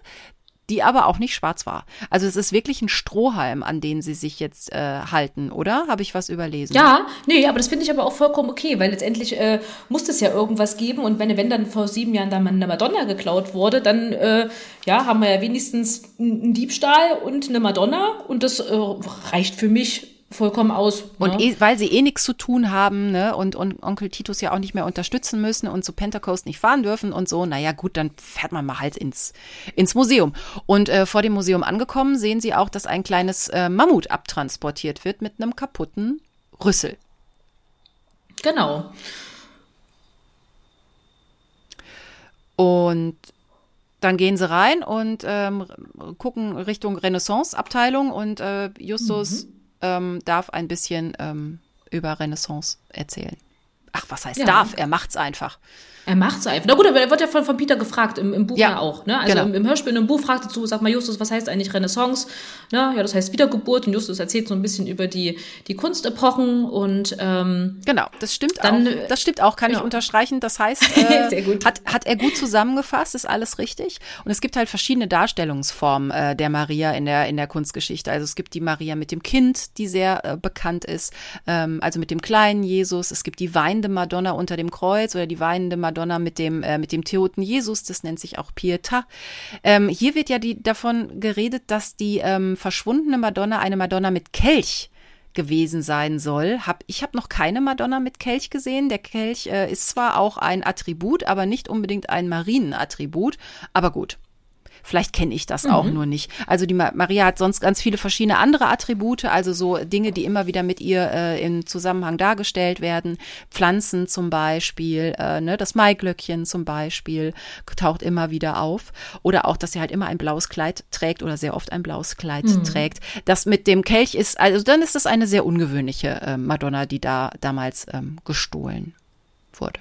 die aber auch nicht schwarz war. Also es ist wirklich ein Strohhalm, an den sie sich jetzt äh, halten, oder? Habe ich was überlesen? Ja, nee, aber das finde ich aber auch vollkommen okay, weil letztendlich äh, muss es ja irgendwas geben und wenn, wenn dann vor sieben Jahren da mal eine Madonna geklaut wurde, dann äh, ja, haben wir ja wenigstens einen Diebstahl und eine Madonna und das äh, reicht für mich vollkommen aus. Und ne? eh, weil sie eh nichts zu tun haben, ne, und, und Onkel Titus ja auch nicht mehr unterstützen müssen und zu Pentecost nicht fahren dürfen und so, naja, gut, dann fährt man mal halt ins, ins Museum. Und äh, vor dem Museum angekommen, sehen sie auch, dass ein kleines äh, Mammut abtransportiert wird mit einem kaputten Rüssel. Genau. Und dann gehen sie rein und ähm, gucken Richtung Renaissance-Abteilung und äh, Justus mhm ähm, darf ein bisschen ähm, über Renaissance erzählen. Ach, was heißt ja. darf? Er macht's einfach. Er macht es einfach. Na gut, aber er wird ja von, von Peter gefragt, im, im Buch ja, ja auch. Ne? Also genau. im, im, Hörspiel, im Buch fragt er zu, sag mal, Justus, was heißt eigentlich Renaissance? Ne? Ja, das heißt Wiedergeburt. Und Justus erzählt so ein bisschen über die, die Kunstepochen und ähm, Genau, das stimmt dann, auch. Das stimmt auch, kann genau. ich unterstreichen. Das heißt, äh, Hat, hat er gut zusammengefasst, ist alles richtig. Und es gibt halt verschiedene Darstellungsformen äh, der Maria in der, in der Kunstgeschichte. Also es gibt die Maria mit dem Kind, die sehr äh, bekannt ist, ähm, also mit dem kleinen Jesus. Es gibt die weinende Madonna unter dem Kreuz oder die weinende Madonna Madonna mit dem, äh, mit dem Toten Jesus, das nennt sich auch Pietà. Ähm, hier wird ja die, davon geredet, dass die ähm, verschwundene Madonna eine Madonna mit Kelch gewesen sein soll. Hab, ich habe noch keine Madonna mit Kelch gesehen. Der Kelch äh, ist zwar auch ein Attribut, aber nicht unbedingt ein Marienattribut. Aber gut, Vielleicht kenne ich das mhm. auch nur nicht. Also die Maria hat sonst ganz viele verschiedene andere Attribute, also so Dinge, die immer wieder mit ihr äh, im Zusammenhang dargestellt werden. Pflanzen zum Beispiel, äh, ne, das Maiglöckchen zum Beispiel taucht immer wieder auf. Oder auch, dass sie halt immer ein blaues Kleid trägt oder sehr oft ein blaues Kleid mhm. trägt. Das mit dem Kelch ist, also dann ist das eine sehr ungewöhnliche äh, Madonna, die da damals ähm, gestohlen wurde.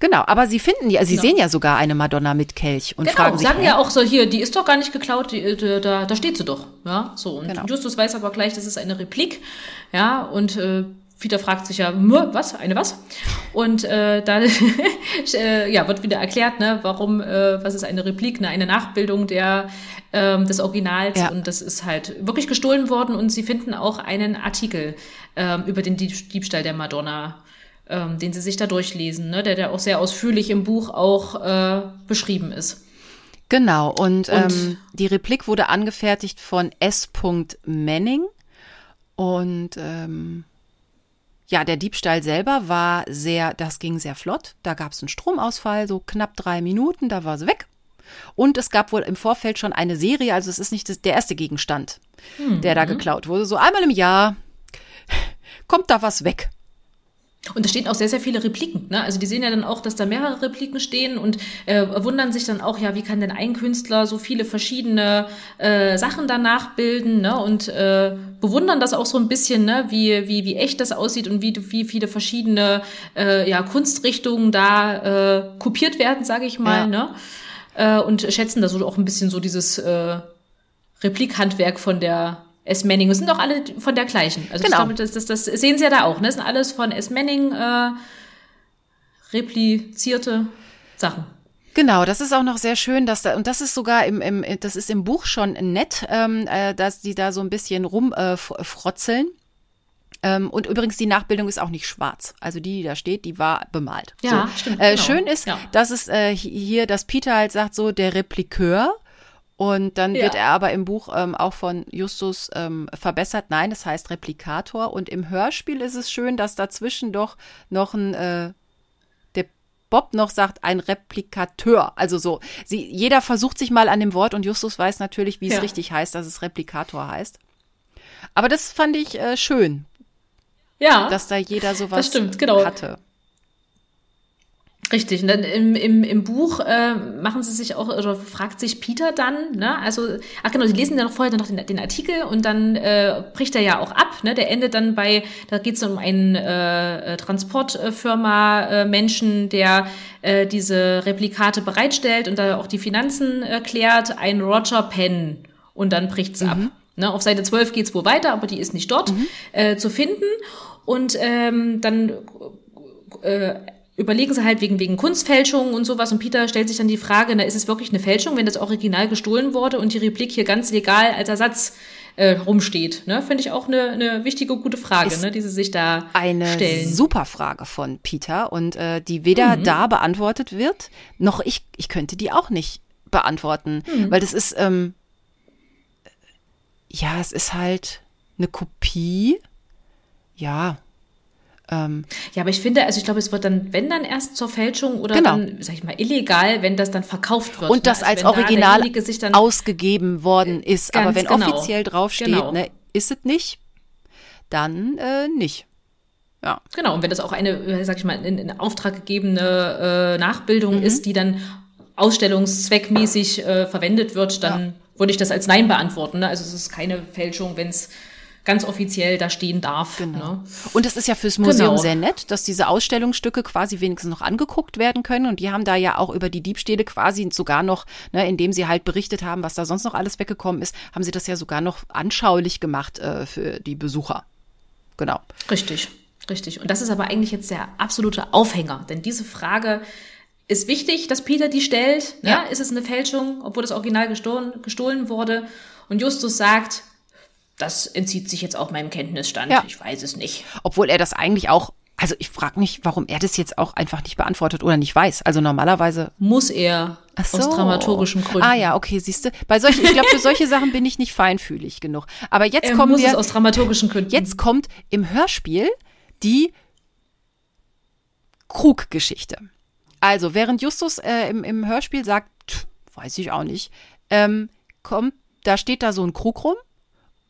Genau, aber sie finden ja, sie genau. sehen ja sogar eine Madonna mit Kelch und genau, fragen sich, sagen ja auch so hier, die ist doch gar nicht geklaut, die, die, da, da steht sie doch, ja, so und genau. Justus weiß aber gleich, das ist eine Replik, ja und äh, Peter fragt sich ja, was, eine was? Und äh, da äh, ja, wird wieder erklärt, ne, warum, äh, was ist eine Replik, ne, eine Nachbildung der ähm, des Originals ja. und das ist halt wirklich gestohlen worden und sie finden auch einen Artikel ähm, über den Diebstahl der Madonna ähm, den sie sich da durchlesen, ne? der, der auch sehr ausführlich im Buch auch äh, beschrieben ist. Genau, und, und ähm, die Replik wurde angefertigt von S. Manning und ähm, ja, der Diebstahl selber war sehr, das ging sehr flott. Da gab es einen Stromausfall, so knapp drei Minuten, da war sie weg. Und es gab wohl im Vorfeld schon eine Serie, also es ist nicht das, der erste Gegenstand, mhm. der da geklaut wurde. So einmal im Jahr kommt da was weg. Und da stehen auch sehr, sehr viele Repliken. Ne? Also die sehen ja dann auch, dass da mehrere Repliken stehen und äh, wundern sich dann auch, ja, wie kann denn ein Künstler so viele verschiedene äh, Sachen danach bilden ne? und äh, bewundern das auch so ein bisschen, ne? wie, wie, wie echt das aussieht und wie, wie viele verschiedene äh, ja, Kunstrichtungen da äh, kopiert werden, sage ich mal. Ja. Ne? Äh, und schätzen da so auch ein bisschen so dieses äh, Replikhandwerk von der S. Manning. Das sind doch alle von der gleichen. Also genau. Glaube, das, das, das sehen Sie ja da auch. Ne? Das sind alles von S. Manning äh, replizierte Sachen. Genau, das ist auch noch sehr schön, dass da, und das ist sogar im, im das ist im Buch schon nett, ähm, äh, dass die da so ein bisschen rumfrotzeln. Äh, ähm, und übrigens, die Nachbildung ist auch nicht schwarz. Also die, die da steht, die war bemalt. Ja, so. stimmt. Äh, genau. Schön ist, ja. dass es äh, hier, dass Peter halt sagt, so der Replikeur und dann ja. wird er aber im Buch ähm, auch von Justus ähm, verbessert. Nein, das heißt Replikator. Und im Hörspiel ist es schön, dass dazwischen doch noch ein äh, der Bob noch sagt, ein Replikateur. Also so, sie, jeder versucht sich mal an dem Wort und Justus weiß natürlich, wie ja. es richtig heißt, dass es Replikator heißt. Aber das fand ich äh, schön. Ja. Dass da jeder sowas das stimmt, genau. hatte. Richtig, und dann im, im, im Buch äh, machen sie sich auch, oder fragt sich Peter dann, ne, also, ach genau, sie lesen ja noch vorher noch den, den Artikel und dann äh, bricht er ja auch ab, ne, der endet dann bei, da geht es um einen äh, Transportfirma äh, Menschen, der äh, diese Replikate bereitstellt und da auch die Finanzen erklärt, ein Roger Penn. Und dann bricht's mhm. ab. Ne, auf Seite 12 geht's wohl weiter, aber die ist nicht dort mhm. äh, zu finden. Und ähm, dann äh, überlegen sie halt wegen, wegen Kunstfälschung und sowas. Und Peter stellt sich dann die Frage, na, ist es wirklich eine Fälschung, wenn das Original gestohlen wurde und die Replik hier ganz legal als Ersatz äh, rumsteht? Ne? Finde ich auch eine, eine wichtige, gute Frage, ne, die sie sich da eine stellen. Eine super Frage von Peter und äh, die weder mhm. da beantwortet wird, noch ich, ich könnte die auch nicht beantworten, mhm. weil das ist, ähm, ja, es ist halt eine Kopie. Ja, ähm, ja, aber ich finde, also ich glaube, es wird dann, wenn dann erst zur Fälschung oder genau. dann, sag ich mal, illegal, wenn das dann verkauft wird. Und das ne? also als Original da ausgegeben worden äh, ist. Aber wenn genau. offiziell draufsteht, genau. ne, ist es nicht, dann äh, nicht. Ja. Genau, und wenn das auch eine, äh, sag ich mal, in, in Auftrag gegebene äh, Nachbildung mhm. ist, die dann ausstellungszweckmäßig äh, verwendet wird, dann ja. würde ich das als Nein beantworten. Ne? Also es ist keine Fälschung, wenn es ganz offiziell da stehen darf. Genau. Ne? Und es ist ja fürs Museum Genau. sehr nett, dass diese Ausstellungsstücke quasi wenigstens noch angeguckt werden können. Und die haben da ja auch über die Diebstähle quasi sogar noch, ne, indem sie halt berichtet haben, was da sonst noch alles weggekommen ist, haben sie das ja sogar noch anschaulich gemacht äh, für die Besucher. Genau. Richtig, richtig. Und das ist aber eigentlich jetzt der absolute Aufhänger, denn diese Frage ist wichtig, dass Peter die stellt. Ne? Ja. Ist es eine Fälschung, obwohl das Original gestohlen, gestohlen wurde? Und Justus sagt, das entzieht sich jetzt auch meinem Kenntnisstand. Ja. Ich weiß es nicht. Obwohl er das eigentlich auch, also ich frage mich, warum er das jetzt auch einfach nicht beantwortet oder nicht weiß. Also normalerweise Muss er so. aus dramaturgischen Gründen. Ah ja, okay, siehst du. Bei solchen, ich glaube, für solche Sachen bin ich nicht feinfühlig genug. Aber jetzt Er kommen muss wir. es aus dramaturgischen Gründen. Jetzt kommt im Hörspiel die Krug-Geschichte. Also, während Justus äh, im, im Hörspiel sagt, "Tch, weiß ich auch nicht, ähm, kommt, da steht da so ein Krug rum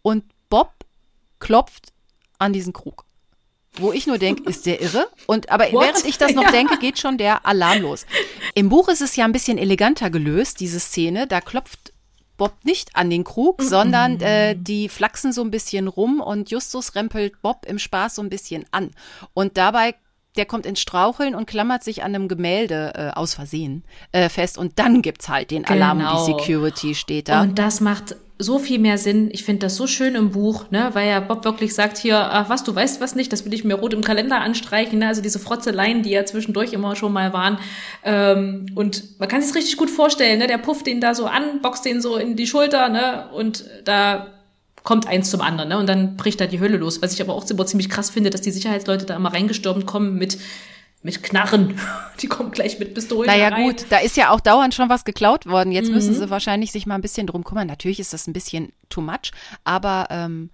und Bob klopft an diesen Krug. Wo ich nur denke, ist der irre? Und aber What? während ich das noch Ja. denke, geht schon der Alarm los. Im Buch ist es ja ein bisschen eleganter gelöst, diese Szene. Da klopft Bob nicht an den Krug, sondern äh, die flachsen so ein bisschen rum und Justus rempelt Bob im Spaß so ein bisschen an. Und dabei, der kommt ins Straucheln und klammert sich an einem Gemälde äh, aus Versehen äh, fest. Und dann gibt's halt den Alarm und Genau. die Security steht da. Und das macht so viel mehr Sinn. Ich finde das so schön im Buch, ne, weil ja Bob wirklich sagt hier, ach was, du weißt was nicht, das will ich mir rot im Kalender anstreichen, ne? also diese Frotzeleien, die ja zwischendurch immer schon mal waren. Ähm, und man kann sich richtig gut vorstellen, ne, der pufft den da so an, boxt den so in die Schulter, ne, und da kommt eins zum anderen, ne, und dann bricht da die Hölle los. Was ich aber auch ziemlich krass finde, dass die Sicherheitsleute da immer reingestürmt kommen mit mit Knarren. Die kommen gleich mit Pistolen Naja rein. gut, da ist ja auch dauernd schon was geklaut worden. Jetzt Mhm. müssen sie wahrscheinlich sich mal ein bisschen drum kümmern. Natürlich ist das ein bisschen too much, aber ähm,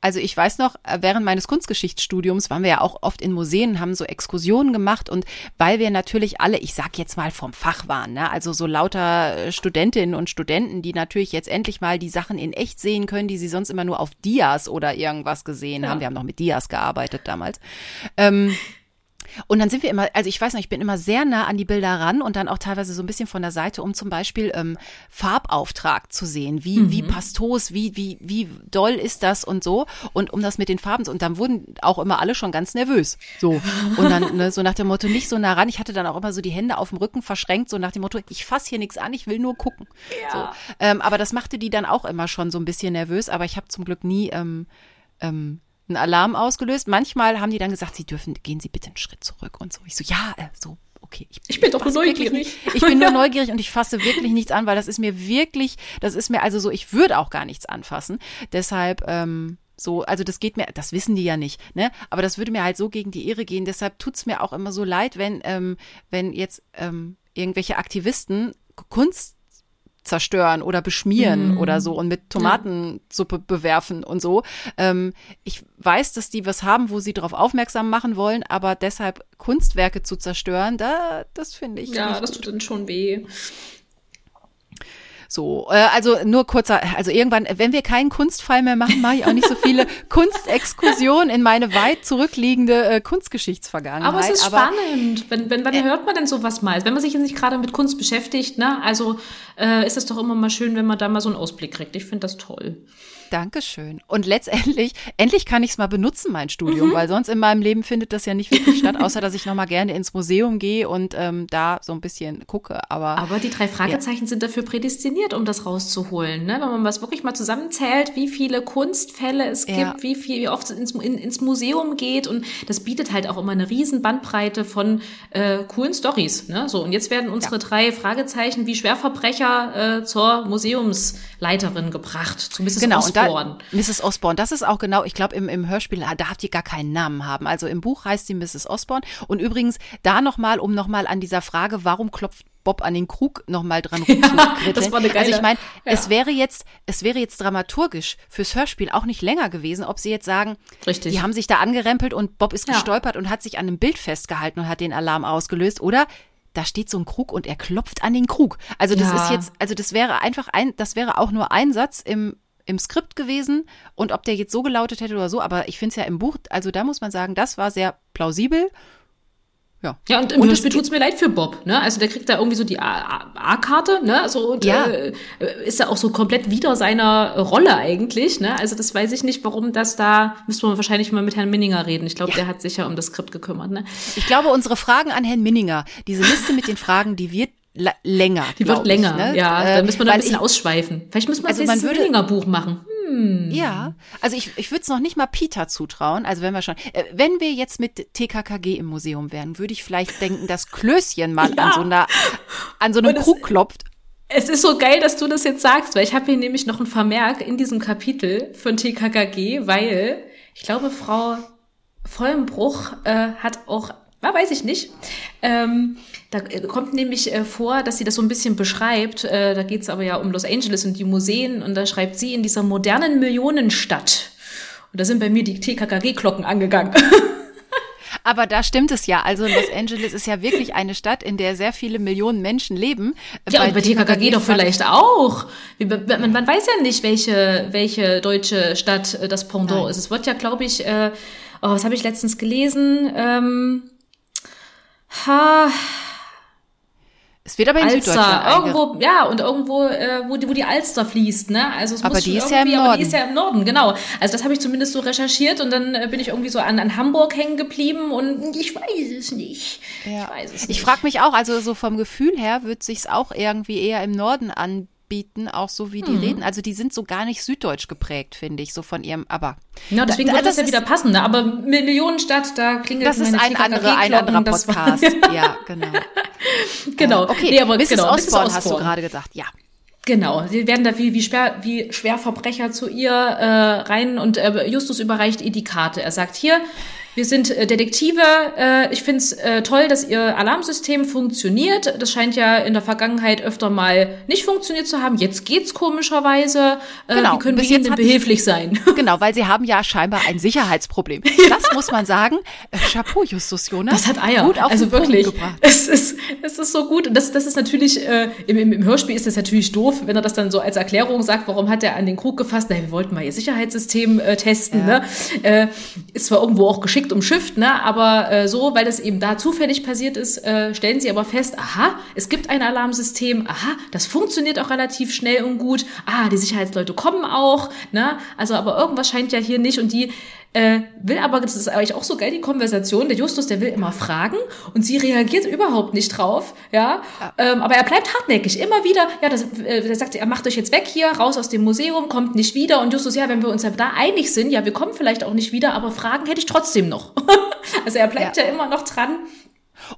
also ich weiß noch, äh, während meines Kunstgeschichtsstudiums waren wir ja auch oft in Museen, haben so Exkursionen gemacht und weil wir natürlich alle, ich sag jetzt mal vom Fach waren, ne? also so lauter äh, Studentinnen und Studenten, die natürlich jetzt endlich mal die Sachen in echt sehen können, die sie sonst immer nur auf Dias oder irgendwas gesehen haben. Wir haben noch mit Dias gearbeitet damals. Ähm, und dann sind wir immer, also ich weiß noch, ich bin immer sehr nah an die Bilder ran und dann auch teilweise so ein bisschen von der Seite, um zum Beispiel ähm, Farbauftrag zu sehen. Wie, wie pastos, wie, wie, wie doll ist das und so. Und um das mit den Farben, zu- und dann wurden auch immer alle schon ganz nervös. So. Und dann, ne, so nach dem Motto, nicht so nah ran. Ich hatte dann auch immer so die Hände auf dem Rücken verschränkt, so nach dem Motto, ich fass hier nichts an, ich will nur gucken. So. Ähm, aber das machte die dann auch immer schon so ein bisschen nervös, aber ich habe zum Glück nie ähm, ähm, einen Alarm ausgelöst. Manchmal haben die dann gesagt, sie dürfen, gehen Sie bitte einen Schritt zurück und so. Ich so, ja, äh, so, okay. Ich bin doch fass nur neugierig. nicht- Ich bin nur neugierig und ich fasse wirklich nichts an, weil das ist mir wirklich, das ist mir also so, ich würde auch gar nichts anfassen. Deshalb, ähm, so, also das geht mir, das wissen die ja nicht, ne? Aber das würde mir halt so gegen die Ehre gehen. Deshalb tut's mir auch immer so leid, wenn, ähm, wenn jetzt ähm, irgendwelche Aktivisten Kunst zerstören oder beschmieren oder so und mit Tomatensuppe bewerfen und so. Ähm, ich weiß, dass die was haben, wo sie darauf aufmerksam machen wollen, aber deshalb Kunstwerke zu zerstören, da, das finde ich Ja, das tut dann schon weh. So, äh, also nur kurzer, also irgendwann, wenn wir keinen Kunstfall mehr machen, mache ich auch nicht so viele Kunstexkursionen in meine weit zurückliegende äh, Kunstgeschichtsvergangenheit. Aber es ist spannend. Wenn, wenn, wann hört man denn sowas mal? Wenn man sich jetzt nicht gerade mit Kunst beschäftigt, ne? Also äh, ist es doch immer mal schön, wenn man da mal so einen Ausblick kriegt. Ich finde das toll. Dankeschön. Und letztendlich, endlich kann ich es mal benutzen, mein Mhm. Studium, weil sonst in meinem Leben findet das ja nicht wirklich statt, außer dass ich noch mal gerne ins Museum gehe und ähm, da so ein bisschen gucke. Aber, Aber die drei Fragezeichen sind dafür prädestiniert, um das rauszuholen. Ne? Wenn man was wirklich mal zusammenzählt, wie viele Kunstfälle es Ja. gibt, wie viel, wie oft es ins, in, ins Museum geht und das bietet halt auch immer eine riesen Bandbreite von äh, coolen Stories. Ne? So und jetzt werden unsere drei Fragezeichen wie Schwerverbrecher äh, zur Museumsleiterin gebracht, zu Mrs. genau, und Osborne. da, Mrs. Osborne, das ist auch genau, ich glaube, im, im Hörspiel, ah, darf die gar keinen Namen haben. Also im Buch heißt sie Mrs. Osborne. Und übrigens, da nochmal, um nochmal an dieser Frage, warum klopft Bob an den Krug nochmal dran rumzukritteln. das war eine geile- also ich meine, ja. es wäre jetzt, es wäre jetzt dramaturgisch fürs Hörspiel auch nicht länger gewesen, ob sie jetzt sagen, Richtig. die haben sich da angerempelt und Bob ist Ja. gestolpert und hat sich an einem Bild festgehalten und hat den Alarm ausgelöst. Oder da steht so ein Krug und er klopft an den Krug. Also das Ja. ist jetzt, also das wäre einfach ein, das wäre auch nur ein Satz im im Skript gewesen und ob der jetzt so gelautet hätte oder so, aber ich finde es ja im Buch, also da muss man sagen, das war sehr plausibel Ja. Ja, und im und Hörspiel tut's mir leid für Bob, ne? Also der kriegt da irgendwie so die A-Karte, ne? Also und ja. äh, ist ja auch so komplett wieder seiner Rolle eigentlich, ne? Also das weiß ich nicht, warum das da, müsste man wahrscheinlich mal mit Herrn Minninger reden. Ich glaube, ja. der hat sich ja um das Skript gekümmert, ne? Ich glaube, unsere Fragen an Herrn Minninger, diese Liste mit den Fragen, die wird länger. Die wird länger, ich, ne? ja. Äh, da müssen wir da ein bisschen ich, ausschweifen. Vielleicht müssen wir also man würde, Minninger Buch machen. Hm. Ja, also ich, ich würde es noch nicht mal Peter zutrauen. Also wenn wir schon, äh, wenn wir jetzt mit TKKG im Museum wären, würde ich vielleicht denken, dass Klößchen mal ja. an so einer, an so einem Krug klopft. Es ist so geil, dass du das jetzt sagst, weil ich habe hier nämlich noch einen Vermerk in diesem Kapitel von TKKG, weil ich glaube, Frau Vollenbruch äh, hat auch war, weiß ich nicht. Ähm, da kommt nämlich äh, vor, dass sie das so ein bisschen beschreibt. Äh, da geht es aber ja um Los Angeles und die Museen. Und da schreibt sie in dieser modernen Millionenstadt. Und da sind bei mir die TKKG-Glocken angegangen. Aber da stimmt es ja. Also Los Angeles ist ja wirklich eine Stadt, in der sehr viele Millionen Menschen leben. Ja, bei und bei TKKG doch vielleicht auch. Man, man, weiß ja nicht, welche, welche deutsche Stadt äh, das Pendant Nein. ist. Es wird ja, glaube ich, äh, oh, was habe ich letztens gelesen? Ähm, ha, es wird aber in Alster, Süddeutschland irgendwo, ja, und irgendwo, äh, wo, die, wo die Alster fließt, ne? Also es aber muss die ist ja im Norden. Aber die ist ja im Norden, genau. Also das habe ich zumindest so recherchiert und dann äh, bin ich irgendwie so an, an Hamburg hängen geblieben und ich weiß es nicht. Ja. Ich weiß es nicht. Ich frage mich auch, also so vom Gefühl her wird sich's auch irgendwie eher im Norden anbieten bieten, auch so wie die mhm. reden. Also die sind so gar nicht süddeutsch geprägt, finde ich, so von ihrem, aber. Ja, deswegen da, wird das, das ja wieder passen, ne? aber Millionenstadt, da klingelt Das ist ein, andere, ein anderer Podcast, ja, genau. genau. Uh, okay, nee, aber Mrs. Genau, Osborne hast du gerade gesagt, ja. Genau, sie werden da wie, wie, schwer, wie Schwerverbrecher zu ihr äh, rein und äh, Justus überreicht ihr die Karte. Er sagt hier, wir sind äh, Detektive. Äh, ich finde es äh, toll, dass Ihr Alarmsystem funktioniert. Das scheint ja in der Vergangenheit öfter mal nicht funktioniert zu haben. Jetzt geht's komischerweise. Genau. Wie können Bis wir Ihnen behilflich sein? Genau, weil Sie haben ja scheinbar ein Sicherheitsproblem. Ja. Das muss man sagen. Chapeau, Justus Jonas. Das hat Eier. Gut auf also wirklich. Gebracht. Es ist, es ist so gut. Und das, das ist natürlich, äh, im, im, im Hörspiel ist das natürlich doof, wenn er das dann so als Erklärung sagt, warum hat er an den Krug gefasst? Na, wir wollten mal Ihr Sicherheitssystem äh, testen. Ja. Ne? Äh, ist zwar irgendwo auch geschickt geschickt umschifft, ne? aber äh, so, weil das eben da zufällig passiert ist, äh, stellen sie aber fest, aha, es gibt ein Alarmsystem, aha, das funktioniert auch relativ schnell und gut, ah, die Sicherheitsleute kommen auch, ne? also aber irgendwas scheint ja hier nicht und die äh, will aber, das ist eigentlich auch so geil, die Konversation, der Justus, der will immer fragen und sie reagiert überhaupt nicht drauf, ja, ja. Ähm, aber er bleibt hartnäckig, immer wieder, ja, das, äh, der sagt, er macht euch jetzt weg hier, raus aus dem Museum, kommt nicht wieder und Justus, ja, wenn wir uns ja da einig sind, ja, wir kommen vielleicht auch nicht wieder, aber Fragen hätte ich trotzdem noch. also er bleibt ja. ja immer noch dran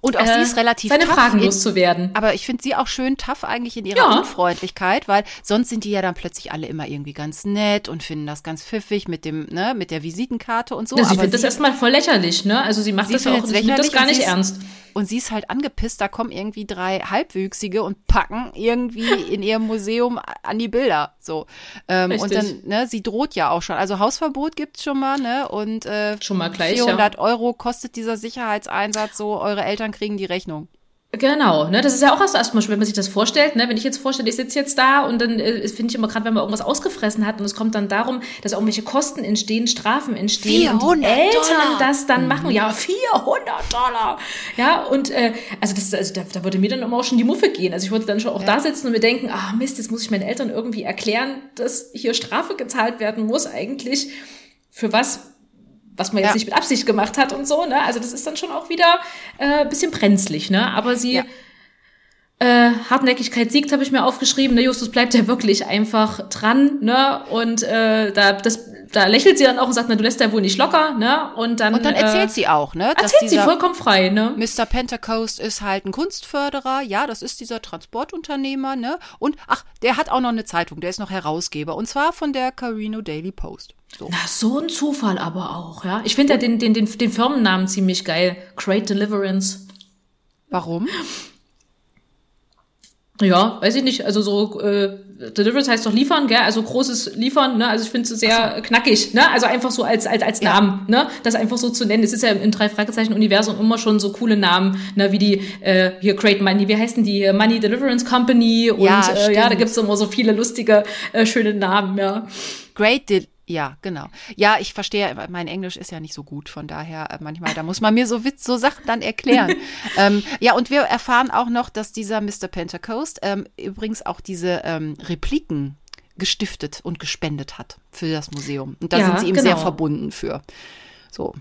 und auch äh, sie ist relativ seine tough Fragen loszuwerden. Aber ich finde sie auch schön tough eigentlich in ihrer ja. Unfreundlichkeit, weil sonst sind die ja dann plötzlich alle immer irgendwie ganz nett und finden das ganz pfiffig mit dem, ne, mit der Visitenkarte und so. Ja, sie findet das erstmal voll lächerlich, ne? Also sie macht sie das auch, sie nimmt das gar nicht ernst. Und sie ist halt angepisst, da kommen irgendwie drei Halbwüchsige und packen irgendwie in ihrem Museum an die Bilder. So. Ähm, und dann, ne, sie droht ja auch schon. Also Hausverbot gibt's schon mal, ne? Und äh, schon mal gleich, 400 ja. Euro kostet dieser Sicherheitseinsatz so, eure Eltern kriegen die Rechnung. Genau, ne, das ist ja auch erst erstmal schwer, wenn man sich das vorstellt, ne, wenn ich jetzt vorstelle, ich sitze jetzt da und dann äh, finde ich immer gerade, wenn man irgendwas ausgefressen hat und es kommt dann darum, dass irgendwelche Kosten entstehen, Strafen entstehen und die Eltern Dollar. das dann mhm. machen, ja, 400 Dollar, ja, und äh, also das, also da, da würde mir dann immer auch schon die Muffe gehen, also ich würde dann schon auch ja. da sitzen und mir denken, ah Mist, jetzt muss ich meinen Eltern irgendwie erklären, dass hier Strafe gezahlt werden muss eigentlich, für was was man jetzt ja. nicht mit Absicht gemacht hat und so, ne? Also das ist dann schon auch wieder äh, bisschen brenzlig, ne? Aber sie ja. äh, Hartnäckigkeit siegt, habe ich mir aufgeschrieben. Ne? Justus bleibt ja wirklich einfach dran, ne? Und äh, da das da lächelt sie dann auch und sagt, na, du lässt ja wohl nicht locker, ne? Und dann, und dann erzählt äh, sie auch, ne? Erzählt sie vollkommen frei, ne? Mr. Pentecost ist halt ein Kunstförderer, ja, das ist dieser Transportunternehmer, ne? Und ach, der hat auch noch eine Zeitung, der ist noch Herausgeber und zwar von der Carino Daily Post. So. Na, so ein Zufall aber auch, ja. Ich finde ja den, den, den, den Firmennamen ziemlich geil. Great Deliverance. Warum? Ja, weiß ich nicht. Also so äh, Deliverance heißt doch liefern, gell? Also großes Liefern, ne? Also ich finde es sehr so. knackig, ne? Also einfach so als als als Namen, ja. ne? Das einfach so zu nennen. Es ist ja im drei Fragezeichen Universum immer schon so coole Namen, ne? Wie die äh, hier Great Money, wie heißen die Money Deliverance Company und ja, äh, ja da gibt's immer so viele lustige äh, schöne Namen, ja. Great De Ja, genau. Ja, ich verstehe, mein Englisch ist ja nicht so gut, von daher äh, manchmal, da muss man mir so Witz, so Sachen dann erklären. ähm, ja, und wir erfahren auch noch, dass dieser Mr. Pentecost ähm, übrigens auch diese ähm, Repliken gestiftet und gespendet hat für das Museum. Und da Ja, sind sie ihm genau. sehr verbunden für. So.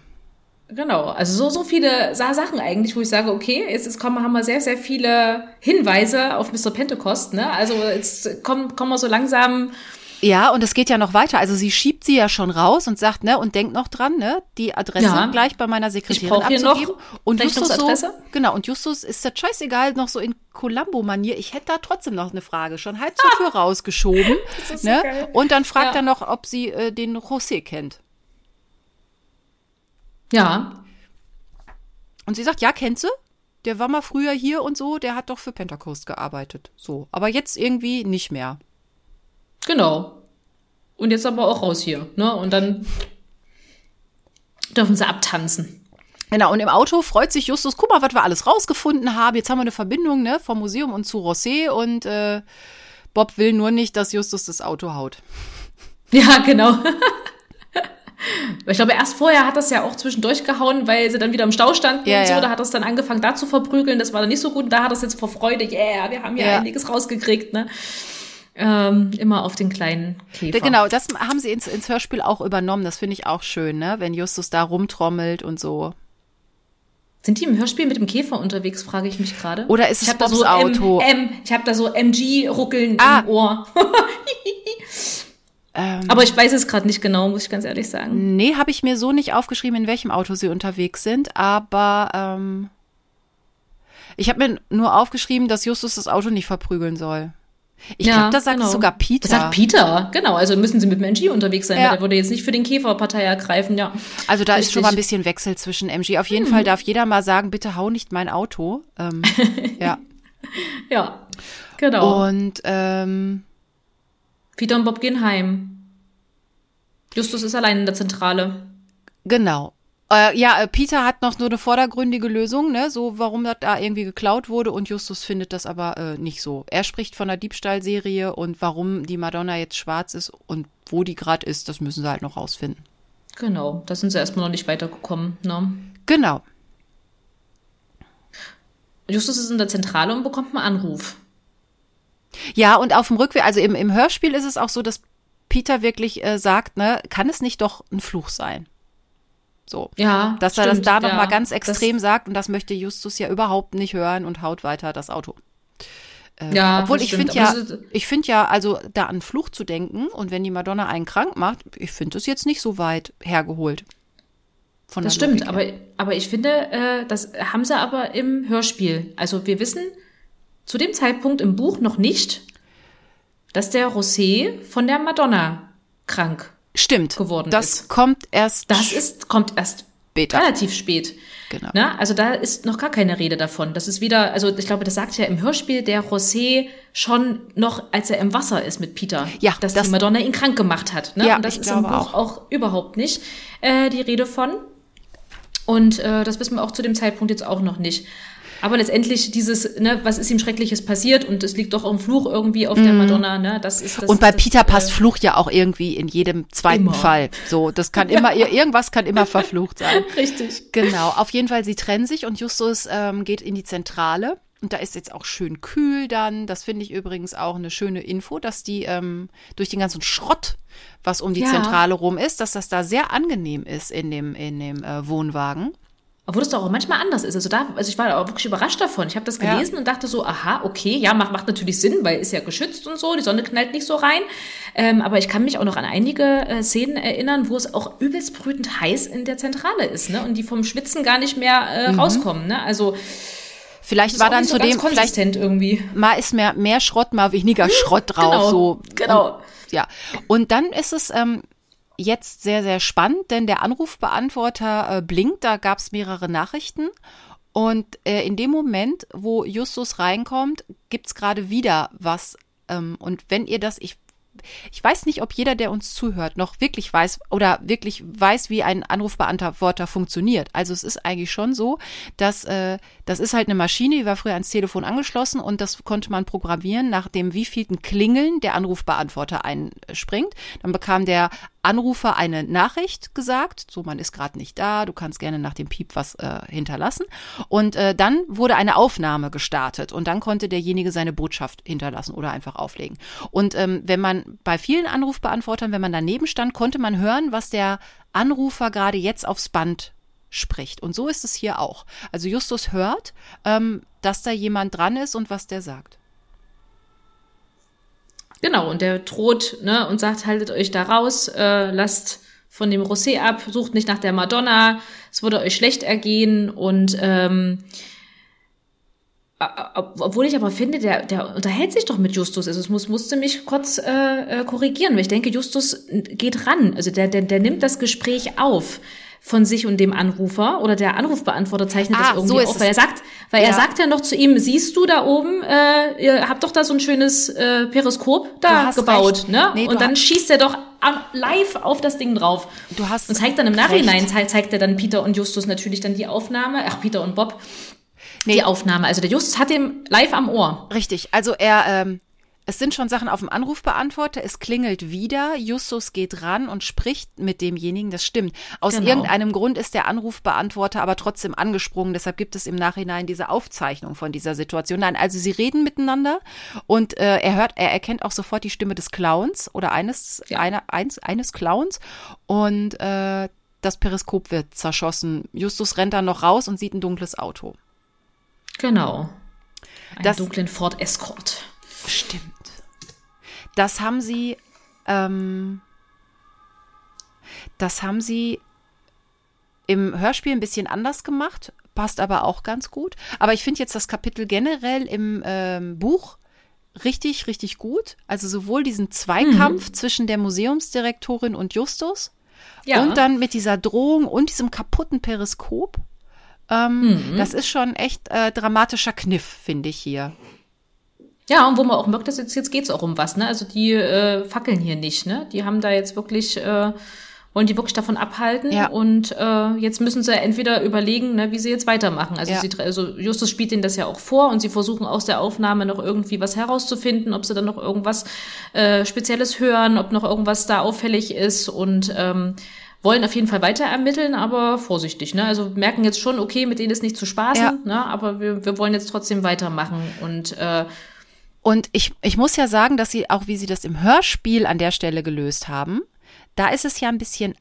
Genau, also so, so viele Sa- Sachen eigentlich, wo ich sage, okay, jetzt, jetzt kommen, haben wir sehr, sehr viele Hinweise auf Mr. Pentecost, ne? Also jetzt kommen, kommen wir so langsam, Ja, und es geht ja noch weiter. Also sie schiebt sie ja schon raus und sagt, ne, und denkt noch dran, ne, die Adresse Ja. gleich bei meiner Sekretärin abzugeben. und Justus so, genau, und Justus ist das scheißegal, noch so in Columbo-Manier. Ich hätte da trotzdem noch eine Frage, schon halb zur Tür rausgeschoben. Das ist so ne? Und dann fragt Ja. er noch, ob sie äh, den José kennt. ja, Und sie sagt, ja, kennt sie? Der war mal früher hier und so, der hat doch für Pentecost gearbeitet. So. Aber jetzt irgendwie nicht mehr. Genau. Und jetzt aber auch raus hier, ne? Und dann dürfen sie abtanzen. Genau, und im Auto freut sich Justus, guck mal, was wir alles rausgefunden haben. Jetzt haben wir eine Verbindung, ne, vom Museum und zu Rosé und äh, Bob will nur nicht, dass Justus das Auto haut. Ja, genau. Ich glaube, erst vorher hat das ja auch zwischendurch gehauen, weil sie dann wieder im Stau standen Ja, und so. ja. Da hat das dann angefangen, da zu verprügeln. Das war dann nicht so gut. Und da hat das jetzt vor Freude, yeah, wir haben ja, Ja. einiges rausgekriegt, ne? Ähm, immer auf den kleinen Käfer. Genau, das haben sie ins, ins Hörspiel auch übernommen. Das finde ich auch schön, ne, wenn Justus da rumtrommelt und so. Sind die im Hörspiel mit dem Käfer unterwegs, frage ich mich gerade. Oder ist es ich da Bobs so Auto? M, M, ich habe da so MG-Ruckeln Ah. im Ohr. Ähm, Aber ich weiß es gerade nicht genau, muss ich ganz ehrlich sagen. nee, habe ich mir so nicht aufgeschrieben, in welchem Auto sie unterwegs sind, aber ähm, ich habe mir nur aufgeschrieben, dass Justus das Auto nicht verprügeln soll. Ich Ja, glaube, das sagt genau. sogar Peter. Das sagt Peter, genau. Also müssen sie mit dem MG unterwegs sein, Ja. weil der würde jetzt nicht für den Käferpartei ergreifen, ja. Also da ist schon Richtig. Mal ein bisschen Wechsel zwischen MG. Auf jeden Fall darf jeder mal sagen, bitte hau nicht mein Auto. Ähm, ja. Ja, genau. Und ähm, Peter und Bob gehen heim. Justus ist allein in der Zentrale. genau. Äh, ja, äh, Peter hat noch so eine vordergründige Lösung, ne, so warum das da irgendwie geklaut wurde und Justus findet das aber äh, nicht so. Er spricht von der Diebstahlserie und warum die Madonna jetzt schwarz ist und wo die gerade ist, das müssen sie halt noch rausfinden. Genau, da sind sie erstmal noch nicht weitergekommen. Ne? Genau. Justus ist in der Zentrale und bekommt einen Anruf. Ja, und auf dem Rückweg, also im, im Hörspiel ist es auch so, dass Peter wirklich äh, sagt, ne, kann es nicht doch ein Fluch sein? So. Ja, Dass er das stimmt, da noch ja. mal ganz Das- extrem sagt und das möchte Justus ja überhaupt nicht hören und haut weiter das Auto. Äh, Ja, obwohl das ich stimmt, finde ja, das ich finde ja, also da an Fluch zu denken und wenn die Madonna einen krank macht, ich finde es jetzt nicht so weit hergeholt. Das stimmt, aber, aber ich finde, äh, das haben sie aber im Hörspiel. Also wir wissen zu dem Zeitpunkt im Buch noch nicht, dass der Rosé von der Madonna krank. Stimmt. geworden das ist. kommt erst Das ist, kommt erst später. relativ spät. Genau. Ne? Also da ist noch gar keine Rede davon. Das ist wieder, also ich glaube, das sagt ja im Hörspiel der José schon noch, als er im Wasser ist mit Peter, Ja, dass das- die Madonna ihn krank gemacht hat. Ne? Ja, Und das ich ist im Buch auch. überhaupt nicht äh, die Rede von. Und äh, das wissen wir auch zu dem Zeitpunkt jetzt auch noch nicht. Aber letztendlich dieses, ne, was ist ihm Schreckliches passiert und es liegt doch ein Fluch irgendwie auf der Madonna, ne? Das ist das. Mhm. Und bei das, Peter passt äh, Fluch ja auch irgendwie in jedem zweiten Immer. Fall. So, das kann immer, irgendwas kann immer verflucht sein. Richtig. Genau, auf jeden Fall, sie trennen sich und Justus ähm, geht in die Zentrale. Und da ist jetzt auch schön kühl dann. Das finde ich übrigens auch eine schöne Info, dass die ähm, durch den ganzen Schrott, was um die Ja. Zentrale rum ist, dass das da sehr angenehm ist in dem, in dem äh, Wohnwagen. Obwohl das doch auch manchmal anders ist. Also da, also ich war auch wirklich überrascht davon. Ich habe das Ja. gelesen und dachte so, aha, okay, ja, macht, macht natürlich Sinn, weil ist ja geschützt und so, die Sonne knallt nicht so rein. Ähm, aber ich kann mich auch noch an einige äh, Szenen erinnern, wo es auch übelst brütend heiß in der Zentrale ist, ne? Und die vom Schwitzen gar nicht mehr äh, rauskommen, ne? Also Vielleicht war dann so zudem, vielleicht konsistent irgendwie. mal ist mehr, mehr Schrott, mal weniger Schrott drauf. Genau, so. genau. Und, ja. Und dann ist es ähm, jetzt sehr, sehr spannend, denn der Anrufbeantworter äh, blinkt, da gab es mehrere Nachrichten. Und äh, in dem Moment, wo Justus reinkommt, gibt's gerade wieder was. Ähm, und wenn ihr das, ich ich weiß nicht, ob jeder, der uns zuhört, noch wirklich weiß oder wirklich weiß, wie ein Anrufbeantworter funktioniert. Also es ist eigentlich schon so, dass äh, das ist halt eine Maschine, die war früher ans Telefon angeschlossen und das konnte man programmieren, nach dem wievielten Klingeln der Anrufbeantworter einspringt. Dann bekam der Anrufer eine Nachricht gesagt, so man ist gerade nicht da, du kannst gerne nach dem Piep was äh, hinterlassen. Und äh, dann wurde eine Aufnahme gestartet und dann konnte derjenige seine Botschaft hinterlassen oder einfach auflegen. Und ähm, wenn man bei vielen Anrufbeantwortern, wenn man daneben stand, konnte man hören, was der Anrufer gerade jetzt aufs Band spricht. Und so ist es hier auch. Also Justus hört, ähm, dass da jemand dran ist und was der sagt. Genau, und der droht ne, und sagt, haltet euch da raus, äh, lasst von dem Rosé ab, sucht nicht nach der Madonna, es würde euch schlecht ergehen und ähm, obwohl ich aber finde, der, der unterhält sich doch mit Justus. Also es muss, musste mich kurz äh, äh, korrigieren, weil ich denke, Justus geht ran. Also der, der, der nimmt das Gespräch auf von sich und dem Anrufer oder der Anrufbeantworter zeichnet ah, das irgendwie so auf, weil er sagt, weil ja. er sagt ja noch zu ihm, siehst du da oben, äh, ihr habt doch da so ein schönes äh, Periskop da gebaut, recht. ne? Nee, und dann schießt er doch live auf das Ding drauf. Du hast und zeigt dann im Nachhinein zeigt, zeigt er dann Peter und Justus natürlich dann die Aufnahme, ach Peter und Bob. Nee. Die Aufnahme. Also der Justus hat ihm live am Ohr. Richtig. Also er ähm, es sind schon Sachen auf dem Anrufbeantworter, es klingelt wieder, Justus geht ran und spricht mit demjenigen, das stimmt. Aus genau. irgendeinem Grund ist der Anrufbeantworter aber trotzdem angesprungen, deshalb gibt es im Nachhinein diese Aufzeichnung von dieser Situation. Nein, also sie reden miteinander und äh, er hört, er erkennt auch sofort die Stimme des Clowns oder eines, ja. eine, eins, eines Clowns und äh, das Periskop wird zerschossen. Justus rennt dann noch raus und sieht ein dunkles Auto. Genau. Einen das, dunklen Ford Escort. Stimmt. Das haben sie, ähm, das haben sie im Hörspiel ein bisschen anders gemacht, passt aber auch ganz gut. Aber ich finde jetzt das Kapitel generell im ähm, Buch richtig, richtig gut. Also sowohl diesen Zweikampf mhm. zwischen der Museumsdirektorin und Justus ja. und dann mit dieser Drohung und diesem kaputten Periskop. Ähm, mhm. Das ist schon echt äh, dramatischer Kniff, finde ich hier. Ja, und wo man auch merkt, dass jetzt, jetzt geht's auch um was, ne? Also die äh, fackeln hier nicht, ne? Die haben da jetzt wirklich, äh, wollen die wirklich davon abhalten ja. und äh, jetzt müssen sie entweder überlegen, ne, wie sie jetzt weitermachen. Also, ja. sie, also Justus spielt ihnen das ja auch vor und sie versuchen aus der Aufnahme noch irgendwie was herauszufinden, ob sie dann noch irgendwas äh, Spezielles hören, ob noch irgendwas da auffällig ist und ähm, wollen auf jeden Fall weiter ermitteln, aber vorsichtig. Ne? Also merken jetzt schon, okay, mit denen ist nicht zu spaßen, ja. ne? aber wir, wir wollen jetzt trotzdem weitermachen und äh, und ich, ich muss ja sagen, dass sie, auch wie sie das im Hörspiel an der Stelle gelöst haben, da ist es ja ein bisschen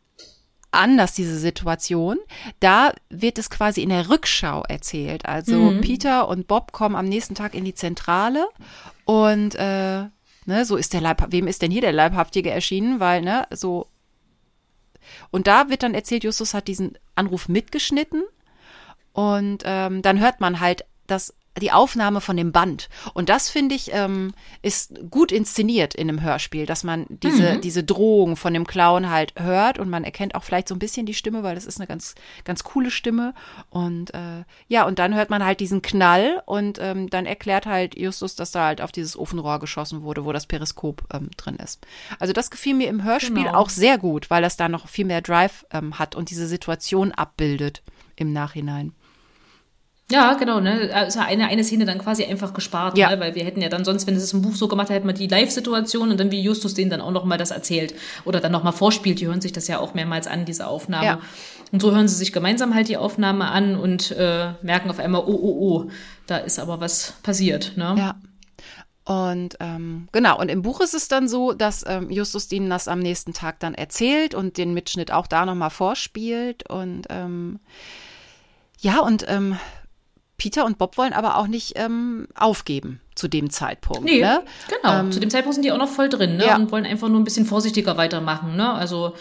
anders, diese Situation. Da wird es quasi in der Rückschau erzählt. Also mhm. Peter und Bob kommen am nächsten Tag in die Zentrale und äh, ne, so ist der Leib, wem ist denn hier der Leibhaftige erschienen? Weil, ne, so. Und da wird dann erzählt, Justus hat diesen Anruf mitgeschnitten und ähm, dann hört man halt, dass die Aufnahme von dem Band. Und das finde ich ähm, ist gut inszeniert in einem Hörspiel, dass man diese mhm. diese Drohung von dem Clown halt hört und man erkennt auch vielleicht so ein bisschen die Stimme, weil das ist eine ganz ganz coole Stimme. Und äh, ja, und dann hört man halt diesen Knall und ähm, dann erklärt halt Justus, dass da halt auf dieses Ofenrohr geschossen wurde, wo das Periskop ähm, drin ist. Also das gefiel mir im Hörspiel genau. auch sehr gut, weil das da noch viel mehr Drive ähm, hat und diese Situation abbildet im Nachhinein. Ja, genau, ne? Also eine, eine Szene dann quasi einfach gespart, ja. ne? weil wir hätten ja dann sonst, wenn es im Buch so gemacht hätte, man die Live-Situation und dann wie Justus denen dann auch nochmal das erzählt oder dann nochmal vorspielt. Die hören sich das ja auch mehrmals an, diese Aufnahme. Ja. Und so hören sie sich gemeinsam halt die Aufnahme an und äh, merken auf einmal, oh, oh, oh, da ist aber was passiert, ne? Ja. Und ähm, genau, und im Buch ist es dann so, dass ähm, Justus ihnen das am nächsten Tag dann erzählt und den Mitschnitt auch da nochmal vorspielt. Und ähm, ja, und ähm, Peter und Bob wollen aber auch nicht ähm, aufgeben zu dem Zeitpunkt. Nee, ne? genau. Ähm, zu dem Zeitpunkt sind die auch noch voll drin ne? Ja. und wollen einfach nur ein bisschen vorsichtiger weitermachen. Ne? Also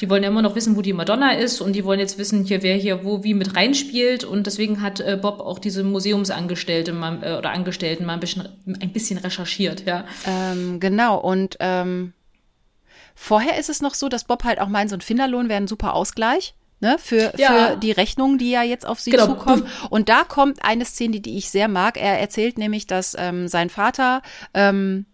die wollen ja immer noch wissen, wo die Madonna ist und die wollen jetzt wissen, hier wer hier wo wie mit reinspielt und deswegen hat äh, Bob auch diese Museumsangestellte mal, äh, oder Angestellten mal ein bisschen, ein bisschen recherchiert, ja. Ähm, genau und ähm, vorher ist es noch so, dass Bob halt auch meint, so ein Finderlohn wäre ein super Ausgleich ne, für, ja. für die Rechnungen, die ja jetzt auf sie genau. zukommen. Und da kommt eine Szene, die ich sehr mag. Er erzählt nämlich, dass ähm, sein Vater ähm,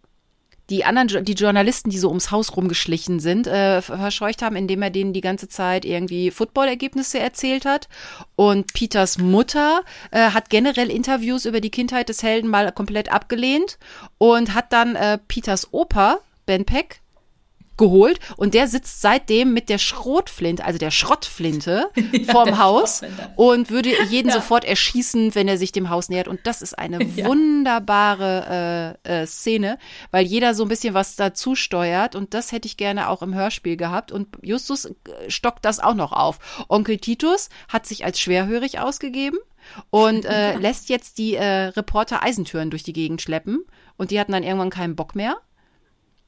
die anderen, die Journalisten, die so ums Haus rumgeschlichen sind, äh, verscheucht haben, indem er denen die ganze Zeit irgendwie Footballergebnisse erzählt hat. Und Peters Mutter äh, hat generell Interviews über die Kindheit des Helden mal komplett abgelehnt und hat dann äh, Peters Opa, Ben Peck, geholt und der sitzt seitdem mit der Schrotflinte, also der Schrottflinte vorm der Haus und würde jeden Ja. sofort erschießen, wenn er sich dem Haus nähert. Und das ist eine Ja. wunderbare äh, äh, Szene, weil jeder so ein bisschen was dazu steuert und das hätte ich gerne auch im Hörspiel gehabt. Und Justus äh, stockt das auch noch auf. Onkel Titus hat sich als schwerhörig ausgegeben und äh, lässt jetzt die äh, Reporter Eisentüren durch die Gegend schleppen und die hatten dann irgendwann keinen Bock mehr.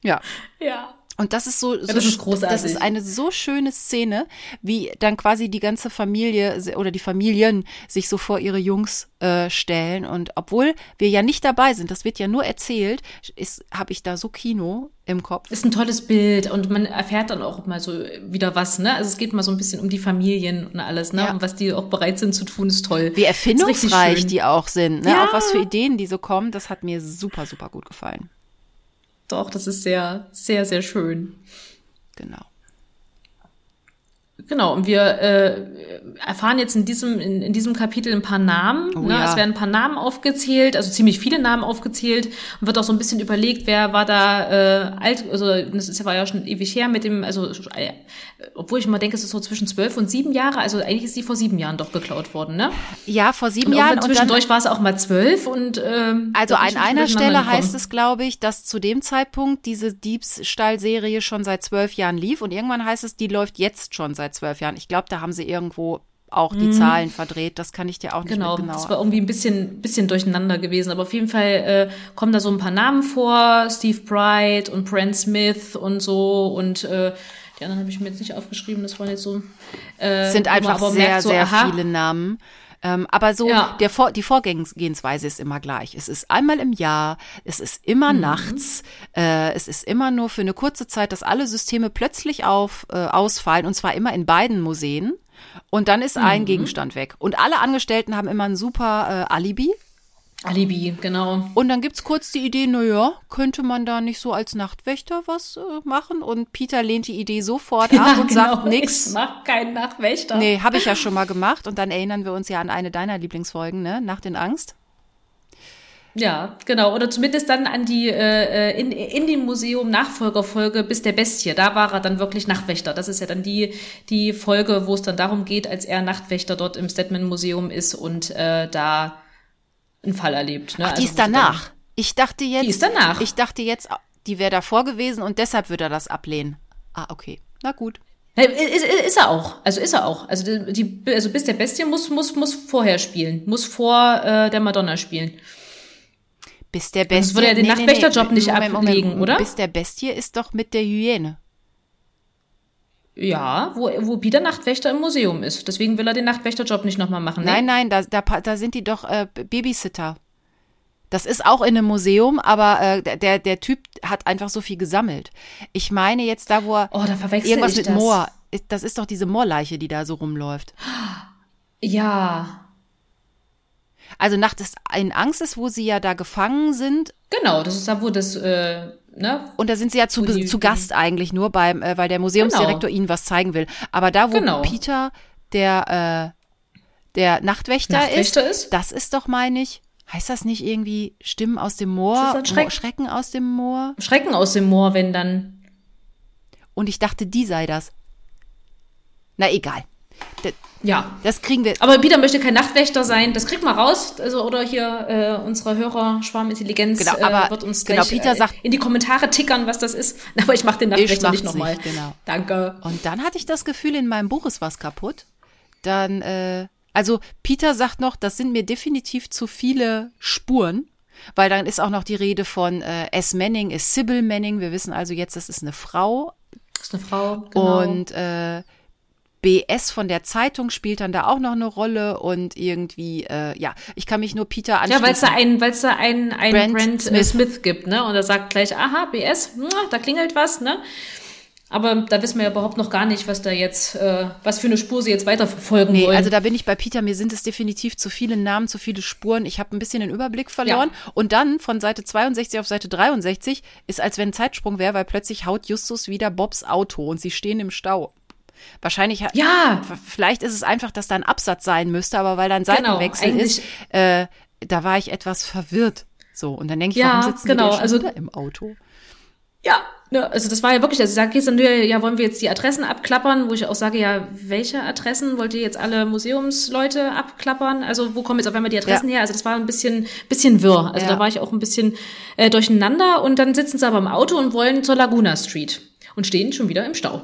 Ja, Ja. Und das ist so, so das ist. Das ist eine so schöne Szene, wie dann quasi die ganze Familie oder die Familien sich so vor ihre Jungs äh, stellen. Und obwohl wir ja nicht dabei sind, das wird ja nur erzählt, ist habe ich da so Kino im Kopf. Ist ein tolles Bild und man erfährt dann auch mal so wieder was, ne? Also es geht mal so ein bisschen um die Familien und alles, ne? Ja. Und was die auch bereit sind zu tun, ist toll. Wie erfindungsreich die auch sind, ne? Ja. Auf was für Ideen die so kommen, das hat mir super, super gut gefallen. Doch, das ist sehr, sehr, sehr schön. Genau. Genau, und wir äh, erfahren jetzt in diesem, in, in diesem Kapitel ein paar Namen. Oh ne? ja. Es werden ein paar Namen aufgezählt, also ziemlich viele Namen aufgezählt und wird auch so ein bisschen überlegt, wer war da äh, alt, also das ist, war ja schon ewig her mit dem, also äh, obwohl ich immer denke, es ist so zwischen zwölf und sieben Jahre, also eigentlich ist die vor sieben Jahren doch geklaut worden, ne? Ja, vor sieben Und Jahren und zwischendurch war es auch mal zwölf und ähm, Also an einer Stelle heißt es, glaube ich, dass zu dem Zeitpunkt diese Diebstahlserie schon seit zwölf Jahren lief und irgendwann heißt es, die läuft jetzt schon seit zwölf Jahren. Ich glaube, da haben sie irgendwo auch die Zahlen verdreht. Das kann ich dir auch nicht Mhm. Genau, mehr das war irgendwie ein bisschen, bisschen durcheinander gewesen. Aber auf jeden Fall äh, kommen da so ein paar Namen vor. Steve Bright und Brent Smith und so. Und äh, die anderen habe ich mir jetzt nicht aufgeschrieben. Das waren jetzt so. Äh, sind einfach aber sehr, merkt, so, sehr aha, viele Namen. Ähm, aber so, Ja. der Vor die Vorgehensweise ist immer gleich. Es ist einmal im Jahr, es ist immer Mhm. nachts, äh, es ist immer nur für eine kurze Zeit, dass alle Systeme plötzlich auf, äh, ausfallen und zwar immer in beiden Museen. Und dann ist Mhm. ein Gegenstand weg. Und alle Angestellten haben immer ein super äh, Alibi. Alibi, genau. Und dann gibt's kurz die Idee, na ja, könnte man da nicht so als Nachtwächter was äh, machen? Und Peter lehnt die Idee sofort ab und sagt Ich nix. mach keinen Nachtwächter. Nee, habe ich ja schon mal gemacht. Und dann erinnern wir uns ja an eine deiner Lieblingsfolgen, ne? Nacht in Angst. Ja, genau. Oder zumindest dann an die äh, in, in dem Museum Nachfolgerfolge bis der Bestie. Da war er dann wirklich Nachtwächter. Das ist ja dann die, die Folge, wo es dann darum geht, als er Nachtwächter dort im Stedman Museum ist und äh, da einen Fall erlebt. Ne? Ach, die Also, ist danach. Ich dachte jetzt. Die ist danach. Ich dachte jetzt, die wäre davor gewesen und deshalb würde er das ablehnen. Ah, okay. Na gut. Dann, ist, ist, er auch. Also ist er auch. Also, die, also bis der Bestie muss, muss, muss vorher spielen. Muss vor äh, der Madonna spielen. Bis der Bestie. würde er den Nachtwächterjob nicht Moment, Moment. ablegen, oder? Bis der Bestie ist doch mit der Hyäne. Ja, wo, wo Peter Nachtwächter im Museum ist. Deswegen will er den Nachtwächterjob nicht nochmal machen. ne? Nein, nein, da, da, da sind die doch äh, Babysitter. Das ist auch in einem Museum, aber äh, der, der Typ hat einfach so viel gesammelt. Ich meine jetzt da, wo er Oh, da irgendwas mit das. Moor. Das ist doch diese Moorleiche, die da so rumläuft. Ja, Also Nacht ist in Angst ist, wo sie ja da gefangen sind. genau. Das ist da, wo das, äh, ne? Und da sind sie ja zu, die- zu Gast eigentlich nur beim, äh, weil der Museumsdirektor ihnen was zeigen will. Aber da, wo Genau. Peter der, äh, der Nachtwächter, Nachtwächter ist, ist? das ist doch, meine ich, heißt das nicht irgendwie Stimmen aus dem Ist Moor, das ein Schreck? Schrecken aus dem Moor? Schrecken aus dem Moor, wenn dann. Und ich dachte, die sei das. Na egal. Ja. Das kriegen wir. Aber Peter möchte kein Nachtwächter sein. Das kriegt man raus. Also, oder hier äh, unsere Hörer Schwarmintelligenz Genau, aber- äh, wird uns genau, gleich Peter äh, sagt- in die Kommentare tickern, was das ist. Aber ich mache den Nachtwächter nicht nochmal. genau. Danke. Und dann hatte ich das Gefühl, in meinem Buch ist was kaputt. Dann, äh, also Peter sagt noch, das sind mir definitiv zu viele Spuren, weil dann ist auch noch die Rede von äh, S. Manning ist Sybil Manning. Wir wissen also jetzt, das ist eine Frau. Das ist eine Frau. Genau. Und äh, BS von der Zeitung spielt dann da auch noch eine Rolle und irgendwie, äh, ja, ich kann mich nur Peter ja, anschließen. weil es da einen, weil es da einen, einen Brent Brent, Smith. Gibt, ne? Und er sagt gleich, aha, BS, mua, da klingelt was, ne? Aber da wissen wir ja überhaupt noch gar nicht, was da jetzt, äh, was für eine Spur sie jetzt weiterverfolgen Nee, wollen. also da bin ich bei Peter, mir sind es definitiv zu viele Namen, zu viele Spuren. Ich habe ein bisschen den Überblick verloren. Und dann von Seite 62 auf Seite 63 ist, als wenn ein Zeitsprung wäre, weil plötzlich haut Justus wieder Bobs Auto und sie stehen im Stau. Wahrscheinlich, Ja. vielleicht ist es einfach, dass da ein Absatz sein müsste, aber weil da ein Genau, Seitenwechsel ist, eigentlich- äh, da war ich etwas verwirrt. So, und dann denke ich, Ja, warum sitzen genau, die also- im Auto? Ja, ne, also das war ja wirklich, also da gehst dann, ja, wollen wir jetzt die Adressen abklappern, wo ich auch sage, ja, welche Adressen wollt ihr jetzt alle Museumsleute abklappern? Also wo kommen jetzt auf einmal die Adressen Ja. her? Also das war ein bisschen, bisschen wirr. Also Ja. da war ich auch ein bisschen äh, durcheinander und dann sitzen sie aber im Auto und wollen zur Laguna Street und stehen schon wieder im Stau.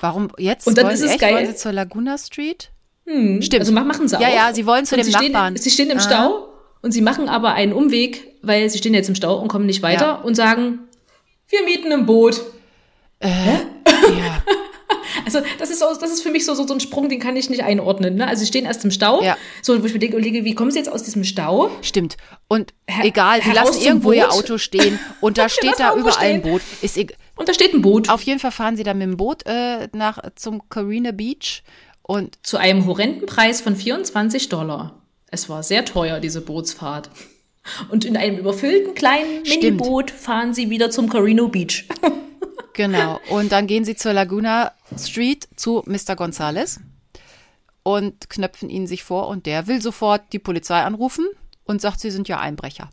Warum jetzt? Und dann wollen ist es echt? geil. Wollen sie zur Laguna Street? Stimmt. Also ma- machen sie auch. Ja, ja, sie wollen zu Und dem sie stehen, Nachbarn. Sie stehen im Aha. Stau und sie machen aber einen Umweg, weil sie stehen jetzt im Stau und kommen nicht weiter Ja. und sagen, wir mieten ein Boot. Ja. Also das ist so, das ist für mich so, so, so ein Sprung, den kann ich nicht einordnen. Ne? Also sie stehen erst im Stau, Ja. so wo ich mir denke, überlege, wie kommen sie jetzt aus diesem Stau? Stimmt. Und Her- egal, sie lassen irgendwo ihr. Auto stehen und da steht da überall ein stehen. Boot. Ist egal. Und da steht ein Boot Auf jeden Fall fahren sie dann mit dem Boot äh, nach zum Carina Beach und zu einem horrenden Preis von 24 Dollar. Es war sehr teuer, diese Bootsfahrt. Und in einem überfüllten kleinen. Miniboot fahren sie wieder zum Carino Beach. genau. Und dann gehen sie zur Laguna Street zu Mr. Gonzales und knöpfen ihn sich vor und der will sofort die Polizei anrufen und sagt, sie sind ja Einbrecher.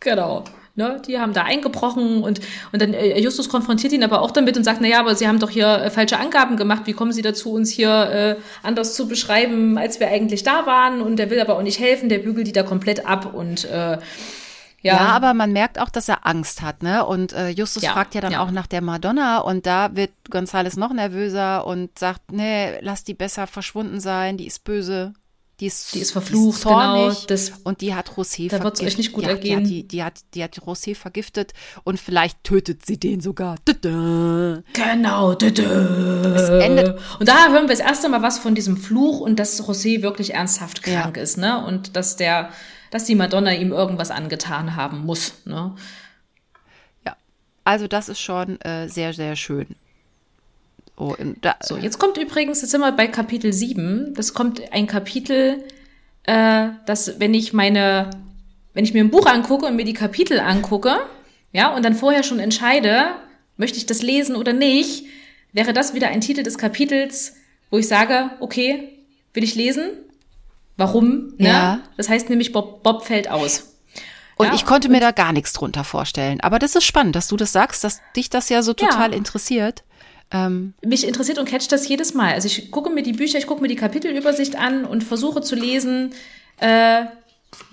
Genau. Ne, die haben da eingebrochen und, und dann äh, Justus konfrontiert ihn aber auch damit und sagt, na ja, aber Sie haben doch hier äh, falsche Angaben gemacht. Wie kommen Sie dazu, uns hier äh, anders zu beschreiben, als wir eigentlich da waren? Und der will aber auch nicht helfen, der bügelt die da komplett ab und äh, ja, Ja, aber man merkt auch, dass er Angst hat, ne? Und äh, Justus Ja, fragt ja dann ja. auch nach der Madonna und da wird Gonzales noch nervöser und sagt, nee, lass die besser verschwunden sein, die ist böse. Die ist, Die ist verflucht, genau, das- und die hat José Da wird's euch nicht gut ja, ergehen. Die, hat die, die, hat, die hat José vergiftet und vielleicht tötet sie den sogar. Genau. Es endet- und da hören wir das erste Mal was von diesem Fluch und dass José wirklich ernsthaft Ja. krank ist, ne? Und dass der, dass die Madonna ihm irgendwas angetan haben muss, ne? Ja, also das ist schon äh, sehr, sehr schön. Oh, und So, jetzt kommt übrigens, jetzt sind wir bei Kapitel 7. Das kommt ein Kapitel, äh, das, wenn ich meine, wenn ich mir ein Buch angucke und mir die Kapitel angucke, ja, und dann vorher schon entscheide, möchte ich das lesen oder nicht, wäre das wieder ein Titel des Kapitels, wo ich sage, okay, will ich lesen? Warum? Ne? Ja. Das heißt nämlich, Bob, Bob fällt aus. Und Ja, ich konnte mir da gar nichts drunter vorstellen. Aber das ist spannend, dass du das sagst, dass dich das ja so total Ja. interessiert. Ähm, mich interessiert und catcht das jedes Mal. Also ich gucke mir die Bücher, ich gucke mir die Kapitelübersicht an und versuche zu lesen, äh,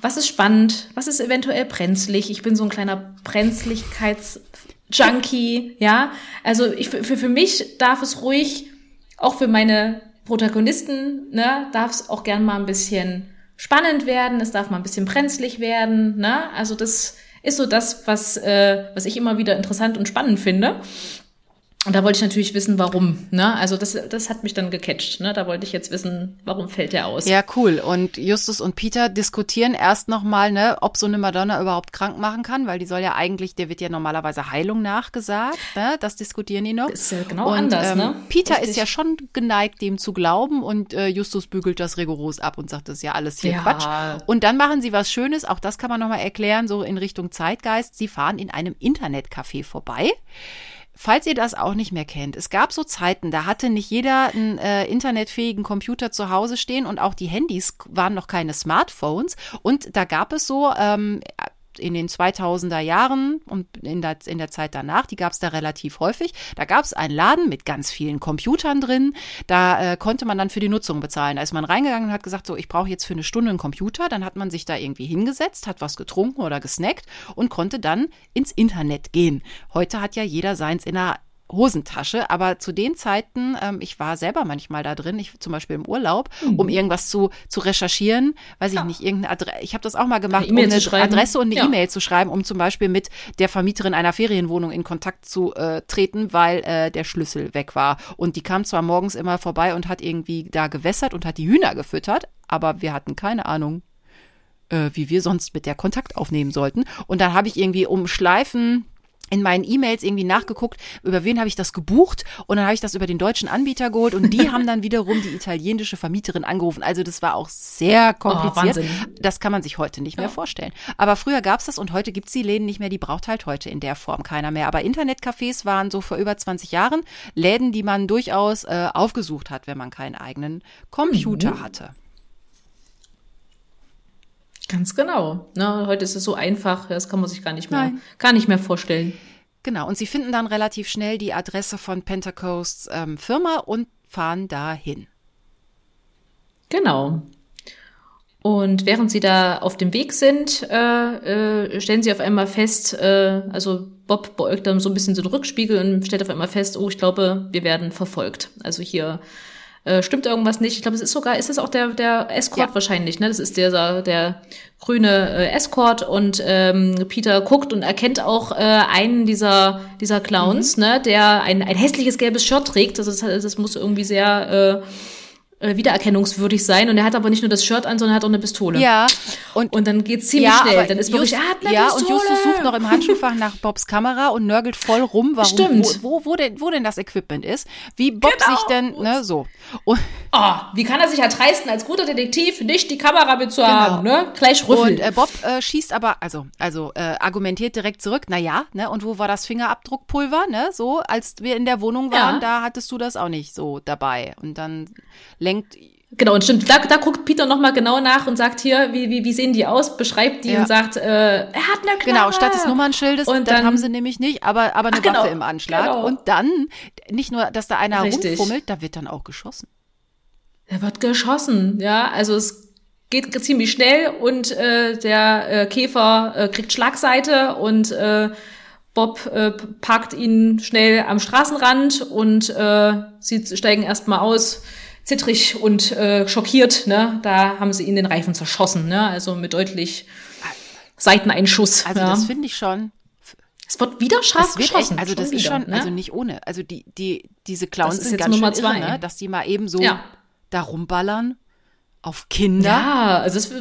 was ist spannend, was ist eventuell brenzlig. Ich bin so ein kleiner Brenzligkeits-Junkie, ja. Also ich, für, für mich darf es ruhig, auch für meine Protagonisten, ne, darf es auch gern mal ein bisschen spannend werden, es darf mal ein bisschen brenzlig werden, ne. Also das ist so das, was, äh, was ich immer wieder interessant und spannend finde. Und da wollte ich natürlich wissen, warum. Ne? Also das, das hat mich dann gecatcht. Ne? Da wollte ich jetzt wissen, warum fällt der aus. ja, cool. Und Justus und Peter diskutieren erst nochmal, ne, ob so eine Madonna überhaupt krank machen kann, weil die soll ja eigentlich, der wird ja normalerweise Heilung nachgesagt. Ne? Das diskutieren die noch. Ist ja genau und, anders, ähm, ne? Peter Richtig. ist ja schon geneigt, dem zu glauben und äh, Justus bügelt das rigoros ab und sagt, das ist ja alles hier Ja. Quatsch. Und dann machen sie was Schönes, auch das kann man nochmal erklären, so in Richtung Zeitgeist. Sie fahren in einem Internetcafé vorbei. Falls ihr das auch nicht mehr kennt, es gab so Zeiten, da hatte nicht jeder einen äh, internetfähigen Computer zu Hause stehen und auch die Handys waren noch keine Smartphones. Und da gab es so ähm, in den 2000er Jahren und in der, in der Zeit danach, die gab es da relativ häufig. Da gab es einen Laden mit ganz vielen Computern drin. Da äh, konnte man dann für die Nutzung bezahlen. Da ist man reingegangen und hat gesagt, so, ich brauche jetzt für eine Stunde einen Computer. Dann hat man sich da irgendwie hingesetzt, hat was getrunken oder gesnackt und konnte dann ins Internet gehen. Heute hat ja jeder seins in der Hosentasche, aber zu den Zeiten, ähm, ich war selber manchmal da drin, ich zum Beispiel im Urlaub, Mhm. um irgendwas zu, zu recherchieren, weiß ich nicht, irgendeine Adresse, ich habe das auch mal gemacht, Eine um eine. Adresse und eine Ja. E-Mail zu schreiben, um zum Beispiel mit der Vermieterin einer Ferienwohnung in Kontakt zu äh, treten, weil äh, der Schlüssel weg war. Und die kam zwar morgens immer vorbei und hat irgendwie da gewässert und hat die Hühner gefüttert, aber wir hatten keine Ahnung, äh, wie wir sonst mit der Kontakt aufnehmen sollten. Und dann habe ich irgendwie um Schleifen in meinen E-Mails irgendwie nachgeguckt, über wen habe ich das gebucht und dann habe ich das über den deutschen Anbieter geholt und die haben dann wiederum die italienische Vermieterin angerufen. Also das war auch sehr kompliziert. Wahnsinn. das kann man sich heute nicht mehr vorstellen. Aber früher gab's das und heute gibt's die Läden nicht mehr, die braucht halt heute in der Form keiner mehr. Aber Internetcafés waren so vor über 20 Jahren Läden, die man durchaus äh, aufgesucht hat, wenn man keinen eigenen Computer hatte. Ganz genau. Ne? Heute ist es so einfach, das kann man sich gar nicht mehr, Nein. gar nicht mehr vorstellen. Genau, und sie finden dann relativ schnell die Adresse von Pentecosts ähm, Firma und fahren dahin. Genau. Und während sie da auf dem Weg sind, äh, äh, stellen sie auf einmal fest, äh, also Bob beäugt dann so ein bisschen so den Rückspiegel und stellt auf einmal fest, oh, ich glaube, wir werden verfolgt. Also hier äh, stimmt irgendwas nicht. Ich glaube, es ist sogar, ist es auch der, der Escort ja. wahrscheinlich, ne? Das ist der, der grüne äh, Escort und ähm, Peter guckt und erkennt auch äh, einen dieser, dieser Clowns, mhm. ne, der ein, ein hässliches gelbes Shirt trägt. Das, ist, das muss irgendwie sehr äh, äh, wiedererkennungswürdig sein. Und er hat aber nicht nur das Shirt an, sondern er hat auch eine Pistole. Ja. Und, und dann geht's ziemlich ja, schnell. Dann ist wirklich, er hat eine ja, Pistole. und Justus sucht noch im Handschuhfach nach Bobs Kamera und nörgelt voll rum, warum, Stimmt. Wo, wo, wo, denn, wo denn das Equipment ist. Wie Bob genau. sich denn, ne, so. Und, oh, wie kann er sich erdreisten, als guter Detektiv nicht die Kamera mitzuhaben, genau. ne? Gleich rüffeln. Und äh, Bob äh, schießt aber, also, also äh, argumentiert direkt zurück, na ja, ne, und wo war das Fingerabdruckpulver, ne, so, als wir in der Wohnung waren, ja. da hattest du das auch nicht so dabei. Und dann lenkt Genau, und stimmt, da, da guckt Peter nochmal genau nach und sagt hier, wie, wie, wie sehen die aus, beschreibt die ja. und sagt, äh, er hat eine Knarre. Genau, statt des Nummernschildes, und dann, haben sie nämlich nicht, aber, aber eine Ach, genau, Waffe im Anschlag. Genau. Und dann, nicht nur, dass da einer Richtig. rumfummelt, da wird dann auch geschossen. Da wird geschossen, ja, also es geht ziemlich schnell und äh, der äh, Käfer äh, kriegt Schlagseite und äh, Bob äh, parkt ihn schnell am Straßenrand und äh, sie steigen erstmal aus zittrig und äh, schockiert. Ne? Da haben sie ihn den Reifen zerschossen, ne? also mit deutlich Seiteneinschuss. Also ja. das finde ich schon. Es wird wieder scharf wird geschossen. Echt, also das wieder, ist schon, ne? also nicht ohne. Also die, die, diese Clowns sind ganz Nummer schön zwei. Irre, ne? dass die mal eben so ja. da rumballern auf Kinder. Ja, also es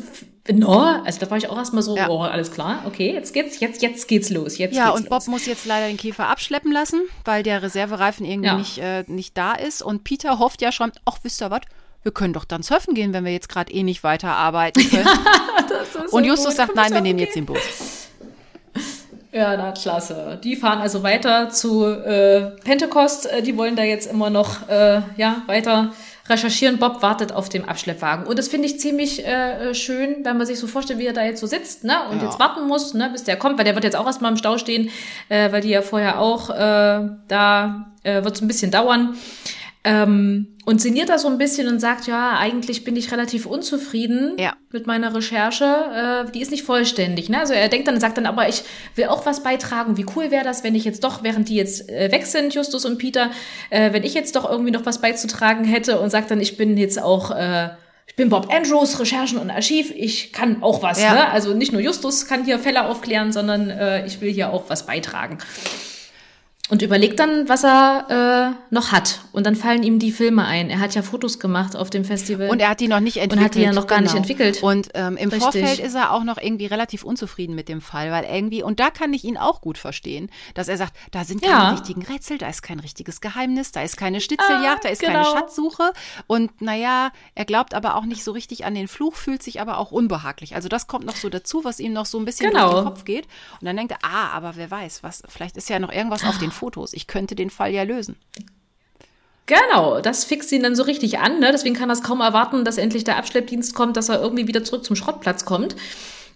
No, also da war ich auch erstmal so, ja. oh, alles klar, okay, jetzt geht's, jetzt, jetzt geht's los. Jetzt ja, geht's und Bob muss jetzt leider den Käfer abschleppen lassen, weil der Reservereifen irgendwie ja. nicht, äh, nicht da ist. Und Peter hofft ja schon, ach, wisst ihr was? Wir können doch dann surfen gehen, wenn wir jetzt gerade eh nicht weiterarbeiten können. und Justus gut. sagt, nein, wir nehmen jetzt den Bus. Ja, na klasse. Die fahren also weiter zu äh, Pentecost. Äh, die wollen da jetzt immer noch äh, ja weiter recherchieren. Bob wartet auf dem Abschleppwagen. Und das finde ich ziemlich äh, schön, wenn man sich so vorstellt, wie er da jetzt so sitzt, ne? Und ja. jetzt warten muss, ne, bis der kommt, weil der wird jetzt auch erstmal im Stau stehen, äh, weil die ja vorher auch äh, da äh, wird es ein bisschen dauern. Ähm, und sinniert da so ein bisschen und sagt, ja, eigentlich bin ich relativ unzufrieden ja. mit meiner Recherche. Äh, die ist nicht vollständig. Ne? Also er denkt dann und sagt dann, aber ich will auch was beitragen. Wie cool wäre das, wenn ich jetzt doch, während die jetzt äh, weg sind, Justus und Peter, äh, wenn ich jetzt doch irgendwie noch was beizutragen hätte und sagt dann, ich bin jetzt auch äh, ich bin Bob Andrews, Recherchen und Archiv, ich kann auch was. Ja. Ne? Also nicht nur Justus kann hier Fälle aufklären, sondern äh, ich will hier auch was beitragen und überlegt dann, was er äh, noch hat. Und dann fallen ihm die Filme ein. Er hat ja Fotos gemacht auf dem Festival. Und er hat die noch nicht entwickelt. Und hat die ja noch gar genau. nicht entwickelt. Und ähm, im Richtig. Vorfeld ist er auch noch irgendwie relativ unzufrieden mit dem Fall, weil irgendwie, und da kann ich ihn auch gut verstehen, dass er sagt, da sind keine ja. richtigen Rätsel, da ist kein richtiges Geheimnis, da ist keine Schnitzeljagd, ah, da ist genau. keine Schatzsuche. Und naja, er glaubt aber auch nicht so richtig an den Fluch, fühlt sich aber auch unbehaglich. Also das kommt noch so dazu, was ihm noch so ein bisschen genau. durch den Kopf geht. Und dann denkt er, ah, aber wer weiß, was, vielleicht ist ja noch irgendwas auf den Fotos. Ich könnte den Fall ja lösen. Genau, das fixt ihn dann so richtig an. Ne? Deswegen kann er es kaum erwarten, dass endlich der Abschleppdienst kommt, dass er irgendwie wieder zurück zum Schrottplatz kommt.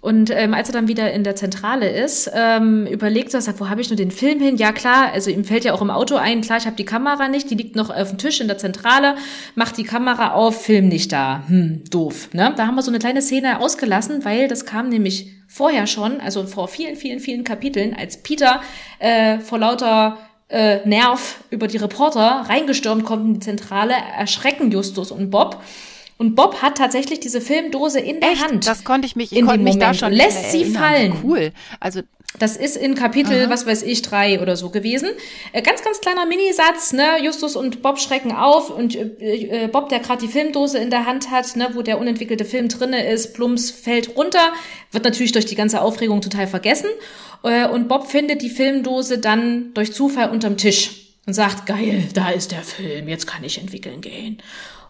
Und ähm, als er dann wieder in der Zentrale ist, ähm, überlegt er, sagt, wo habe ich nur den Film hin? Ja klar, also ihm fällt ja auch im Auto ein, klar, ich habe die Kamera nicht, die liegt noch auf dem Tisch in der Zentrale, macht die Kamera auf, Film nicht da. Hm, doof. Ne? Da haben wir so eine kleine Szene ausgelassen, weil das kam nämlich vorher schon, also vor vielen, vielen, vielen Kapiteln, als Peter äh, vor lauter äh, Nerv über die Reporter reingestürmt kommt in die Zentrale, erschrecken Justus und Bob. Und Bob hat tatsächlich diese Filmdose in der Echt? Hand. Das konnte ich mich, ich konnte mich da schon lässt sie fallen. Cool. Also das ist in Kapitel, Aha. was weiß ich, drei oder so gewesen. Äh, ganz, ganz kleiner Minisatz, ne? Justus und Bob schrecken auf und äh, äh Bob, der gerade die Filmdose in der Hand hat, ne, wo der unentwickelte Film drinne ist, plumps fällt runter, wird natürlich durch die ganze Aufregung total vergessen. Und Bob findet die Filmdose dann durch Zufall unterm Tisch und sagt, geil, da ist der Film, jetzt kann ich entwickeln gehen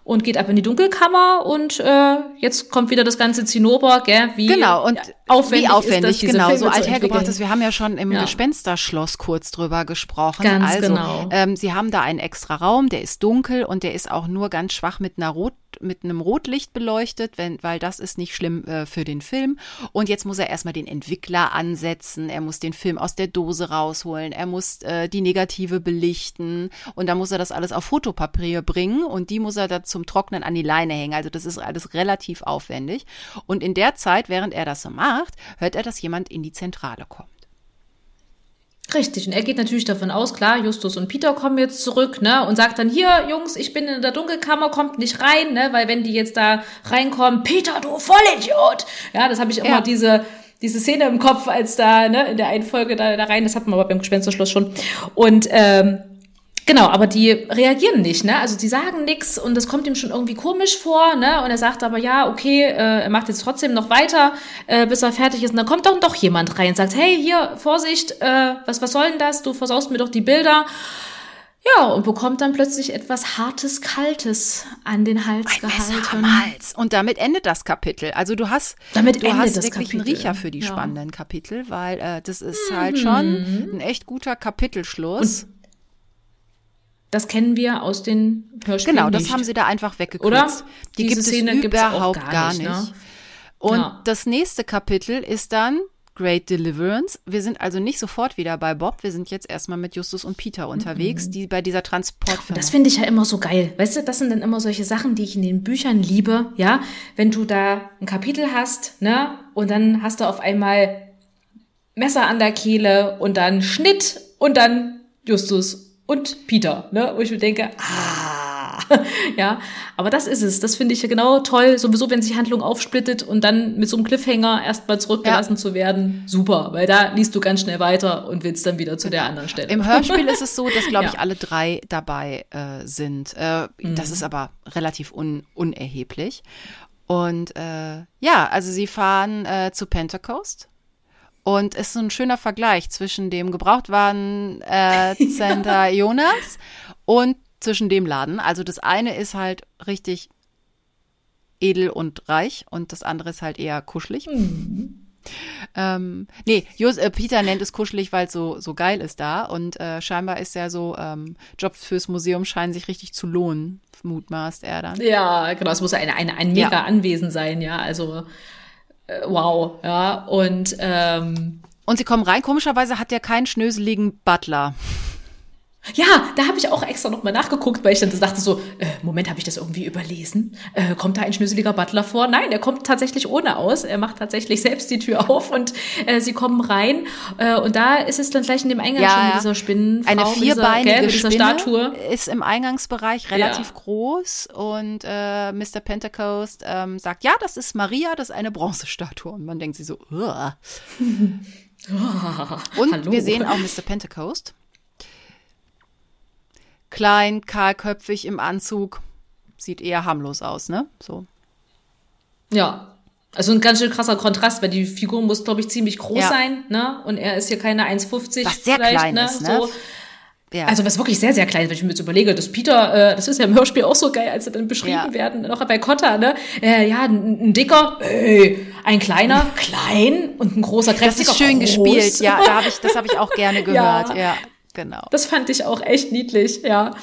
und geht ab in die Dunkelkammer und äh, jetzt kommt wieder das ganze Zinnober, gell, wie genau, und aufwendig, wie aufwendig ist das, genau, so althergebracht Wir haben ja schon im ja. Gespensterschloss kurz drüber gesprochen. Ganz also, genau. Ähm, sie haben da einen extra Raum, der ist dunkel und der ist auch nur ganz schwach mit einer Rot mit einem Rotlicht beleuchtet, wenn, weil das ist nicht schlimm äh, für den Film. Und jetzt muss er erstmal den Entwickler ansetzen, er muss den Film aus der Dose rausholen, er muss äh, die Negative belichten und dann muss er das alles auf Fotopapier bringen und die muss er dann zum Trocknen an die Leine hängen. Also das ist alles relativ aufwendig. Und in der Zeit, während er das so macht, hört er, dass jemand in die Zentrale kommt. Richtig, und er geht natürlich davon aus, klar, Justus und Peter kommen jetzt zurück, ne, und sagt dann, hier, Jungs, ich bin in der Dunkelkammer, kommt nicht rein, ne, weil wenn die jetzt da reinkommen, Peter, du Vollidiot! Ja, das habe ich immer ja. diese, diese Szene im Kopf, als da, ne, in der einen Folge da, da rein, das hatten wir aber beim Gespensterschloss schon. Und ähm, Genau, aber die reagieren nicht, ne? Also die sagen nichts und das kommt ihm schon irgendwie komisch vor, ne? Und er sagt aber ja, okay, äh, er macht jetzt trotzdem noch weiter, äh, bis er fertig ist. Und dann kommt dann doch jemand rein und sagt, hey, hier, Vorsicht, äh, was, was soll denn das? Du versaust mir doch die Bilder. Ja, und bekommt dann plötzlich etwas Hartes, Kaltes an den Hals Ein gehalten. Messer am Hals. Und damit endet das Kapitel. Also du hast, damit du hast das wirklich Kapitel. einen Riecher für die Ja. spannenden Kapitel, weil äh, das ist halt schon ein echt guter Kapitelschluss. Das kennen wir aus den Hörspielen Genau, das nicht. haben sie da einfach weggekürzt. Oder? Die Diese gibt Szene es überhaupt gar gar nicht, ne? Und Ja. das nächste Kapitel ist dann Great Deliverance. Wir sind also nicht sofort wieder bei Bob. Wir sind jetzt erstmal mit Justus und Peter unterwegs, die bei dieser Transportfirma. Mhm. Das finde ich ja immer so geil. Weißt du, das sind dann immer solche Sachen, die ich in den Büchern liebe, ja? Wenn du da ein Kapitel hast, ne? Und dann hast du auf einmal Messer an der Kehle und dann Schnitt und dann Justus und Peter, ne? Wo ich mir denke, ah, ja. Aber das ist es. Das finde ich ja genau toll. Sowieso, wenn sich Handlung aufsplittet und dann mit so einem Cliffhanger erstmal zurückgelassen zu werden. Super. Weil da liest du ganz schnell weiter und willst dann wieder zu der anderen Stelle. Im Hörspiel ist es so, dass, glaube ich, Ja. alle drei dabei äh, sind. Äh, Das ist aber relativ un unerheblich. Und äh, ja, also sie fahren äh, zu Pentecost. Und es ist so ein schöner Vergleich zwischen dem Gebrauchtwarencenter Jonas und zwischen dem Laden. Also das eine ist halt richtig edel und reich und das andere ist halt eher kuschelig. Ähm, nee, Jos, äh, Peter nennt es kuschelig, weil es so, so geil ist da. Und äh, scheinbar ist ja so, ähm, Jobs fürs Museum scheinen sich richtig zu lohnen, mutmaßt er dann. Ja, genau, es muss eine, eine, ein mega Ja. Anwesen sein, ja, also äh, wow, ja, und ähm, Und sie kommen rein, komischerweise hat der keinen schnöseligen Butler. Ja, da habe ich auch extra nochmal nachgeguckt, weil ich dann dachte so, äh, Moment, habe ich das irgendwie überlesen? Äh, kommt da ein schnöseliger Butler vor? Nein, er kommt tatsächlich ohne aus, er macht tatsächlich selbst die Tür auf und äh, sie kommen rein äh, und da ist es dann gleich in dem Eingang Ja, schon mit dieser Spinnenfrau, Eine vierbeinige mit dieser Spinne Statue. ist im Eingangsbereich relativ Ja. groß und äh, Mr. Pentecost ähm, sagt, ja, das ist Maria, das ist eine Bronzestatue. Und man denkt sich so. Und Hallo. wir sehen auch Mr. Pentecost. Klein, kahlköpfig im Anzug. Sieht eher harmlos aus, ne? So. Ja. Also ein ganz schön krasser Kontrast, weil die Figur muss, glaube ich, ziemlich groß Ja. sein, ne? Und er ist hier keine 1,50. Was sehr vielleicht, klein ne? ist, ne? So. Ja. Also was wirklich sehr, sehr klein ist, wenn ich mir jetzt überlege, dass Peter, äh, das ist ja im Hörspiel auch so geil, als sie dann beschrieben Ja. werden, noch bei Cotta, ne? Äh, ja, ein, ein dicker, ey, ein kleiner, klein und ein großer, das kräftiger, ist schön groß. gespielt. Ja, da hab ich, das habe ich auch gerne gehört. Ja. Ja, genau. Das fand ich auch echt niedlich, ja.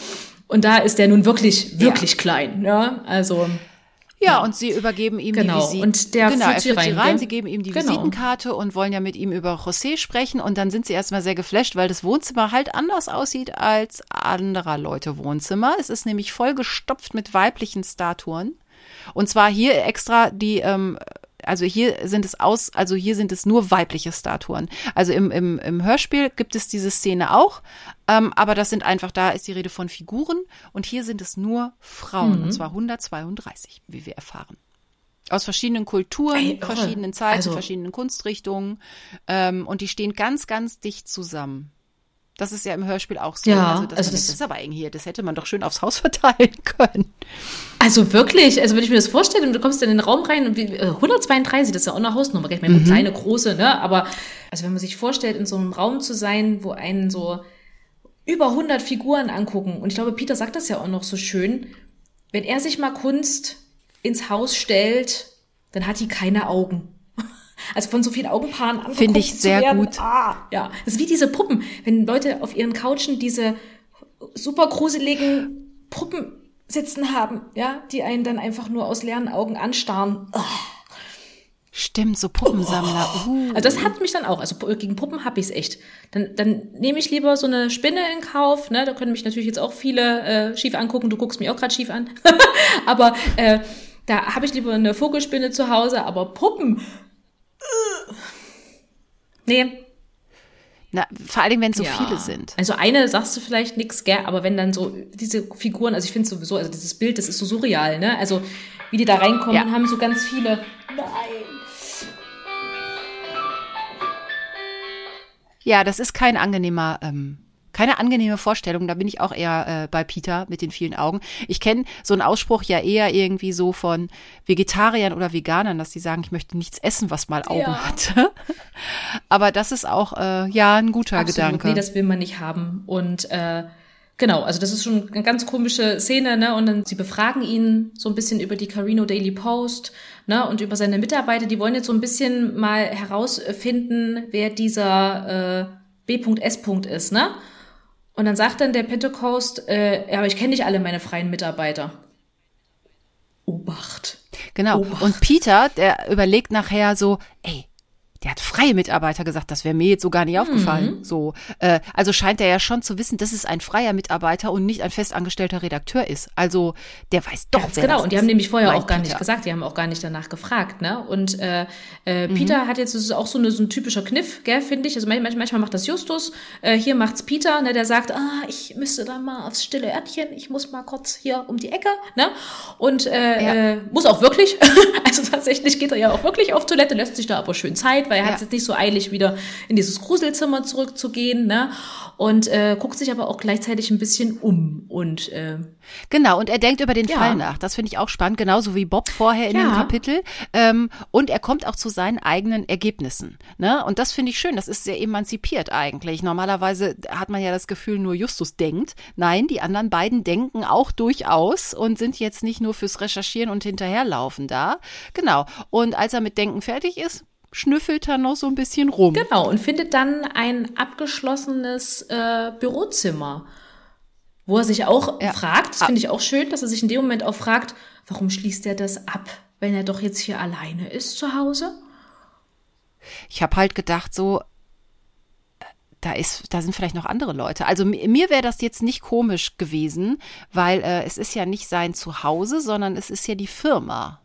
Und da ist der nun wirklich, wirklich klein, ja. Also, Ja, und sie übergeben ihm Genau, die Visiten. und der genau, führt er sie führt sie rein, rein, sie geben ihm die Genau. Visitenkarte und wollen ja mit ihm über José sprechen. Und dann sind sie erstmal sehr geflasht, weil das Wohnzimmer halt anders aussieht als anderer Leute Wohnzimmer. Es ist nämlich voll gestopft mit weiblichen Statuen. Und zwar hier extra die, ähm, also hier sind es aus, also hier sind es nur weibliche Statuen. Also im, im, im Hörspiel gibt es diese Szene auch, ähm, aber das sind einfach, da ist die Rede von Figuren und hier sind es nur Frauen, Mhm. und zwar 132, wie wir erfahren. Aus verschiedenen Kulturen, Ey, verschiedenen Zeiten, Also- verschiedenen Kunstrichtungen ähm, und die stehen ganz, ganz dicht zusammen. Das ist ja im Hörspiel auch so. Ja, also, also das- denkt, das ist aber eng hier, das hätte man doch schön aufs Haus verteilen können. Also wirklich, also wenn ich mir das vorstelle, du kommst in den Raum rein und wie, äh, 132, das ist ja auch eine Hausnummer, ich Mhm. meine, kleine, große, ne? Aber also wenn man sich vorstellt, in so einem Raum zu sein, wo einen so über 100 Figuren angucken, und ich glaube, Peter sagt das ja auch noch so schön, wenn er sich mal Kunst ins Haus stellt, dann hat die keine Augen. Also von so vielen Augenpaaren angeguckt Finde ich sehr werden, gut. Ah, ja. Das ist wie diese Puppen. Wenn Leute auf ihren Couchen diese super gruseligen Puppen sitzen haben, ja, die einen dann einfach nur aus leeren Augen anstarren. Oh. Stimmt, so Puppensammler. Uh. Also das hat mich dann auch. Also gegen Puppen habe ich es echt. Dann, dann nehme ich lieber so eine Spinne in Kauf. Ne? Da können mich natürlich jetzt auch viele äh, schief angucken. Du guckst mich auch gerade schief an. aber äh, da habe ich lieber eine Vogelspinne zu Hause. Aber Puppen. Nee, na, vor allem, wenn es so ja. viele sind. Also eine sagst du vielleicht nix, gell, aber wenn dann so diese Figuren, also ich finde sowieso, also dieses Bild, das ist so surreal, ne? Also wie die da reinkommen, ja. haben so ganz viele. Nein. Ja, das ist kein angenehmer, ähm, keine angenehme Vorstellung. Da bin ich auch eher äh, bei Peter mit den vielen Augen. Ich kenne so einen Ausspruch ja eher irgendwie so von Vegetariern oder Veganern, dass sie sagen, ich möchte nichts essen, was mal Augen ja. hat. Aber das ist auch äh, ja ein guter Absolut. Gedanke. Nee, das will man nicht haben. Und äh, Genau, also das ist schon eine ganz komische Szene, ne? Und dann sie befragen ihn so ein bisschen über die Carino Daily Post, ne? Und über seine Mitarbeiter. Die wollen jetzt so ein bisschen mal herausfinden, wer dieser äh, B.S. ist, ne? Und dann sagt dann der Pentecost, äh, ja, aber ich kenne nicht alle meine freien Mitarbeiter. Obacht. Genau. Obacht. Und Peter, der überlegt nachher so, ey, der hat freie Mitarbeiter gesagt, das wäre mir jetzt so gar nicht aufgefallen. Mhm. So, äh, also scheint er ja schon zu wissen, dass es ein freier Mitarbeiter und nicht ein festangestellter Redakteur ist. Also der weiß doch, Ganz wer genau. und die haben nämlich vorher auch gar Peter. nicht gesagt, die haben auch gar nicht danach gefragt, ne? Und äh, äh, mhm. Peter hat jetzt das ist auch so, eine, so ein typischer Kniff, gell, finde ich. Also manchmal, manchmal macht das Justus, äh, hier macht's Peter, ne? Der sagt, ah, ich müsste da mal aufs stille Örtchen, ich muss mal kurz hier um die Ecke, ne? Und äh, ja. äh, muss auch wirklich. also tatsächlich geht er ja auch wirklich auf Toilette, lässt sich da aber schön Zeit, weil weil er ja. hat es jetzt nicht so eilig, wieder in dieses Gruselzimmer zurückzugehen, ne? Und äh, guckt sich aber auch gleichzeitig ein bisschen um und äh, Genau, und er denkt über den ja. Fall nach. Das finde ich auch spannend, genauso wie Bob vorher in ja. dem Kapitel. Ähm, und er kommt auch zu seinen eigenen Ergebnissen. Ne? Und das finde ich schön. Das ist sehr emanzipiert eigentlich. Normalerweise hat man ja das Gefühl, nur Justus denkt. Nein, die anderen beiden denken auch durchaus und sind jetzt nicht nur fürs Recherchieren und Hinterherlaufen da. Genau. Und als er mit Denken fertig ist, schnüffelt er noch so ein bisschen rum. Genau, und findet dann ein abgeschlossenes äh, Bürozimmer, wo er sich auch ja. fragt, das finde ich auch schön, dass er sich in dem Moment auch fragt, warum schließt er das ab, wenn er doch jetzt hier alleine ist zu Hause? Ich habe halt gedacht, so, da ist, da sind vielleicht noch andere Leute. Also mir wäre das jetzt nicht komisch gewesen, weil äh, es ist ja nicht sein Zuhause, sondern es ist ja die Firma.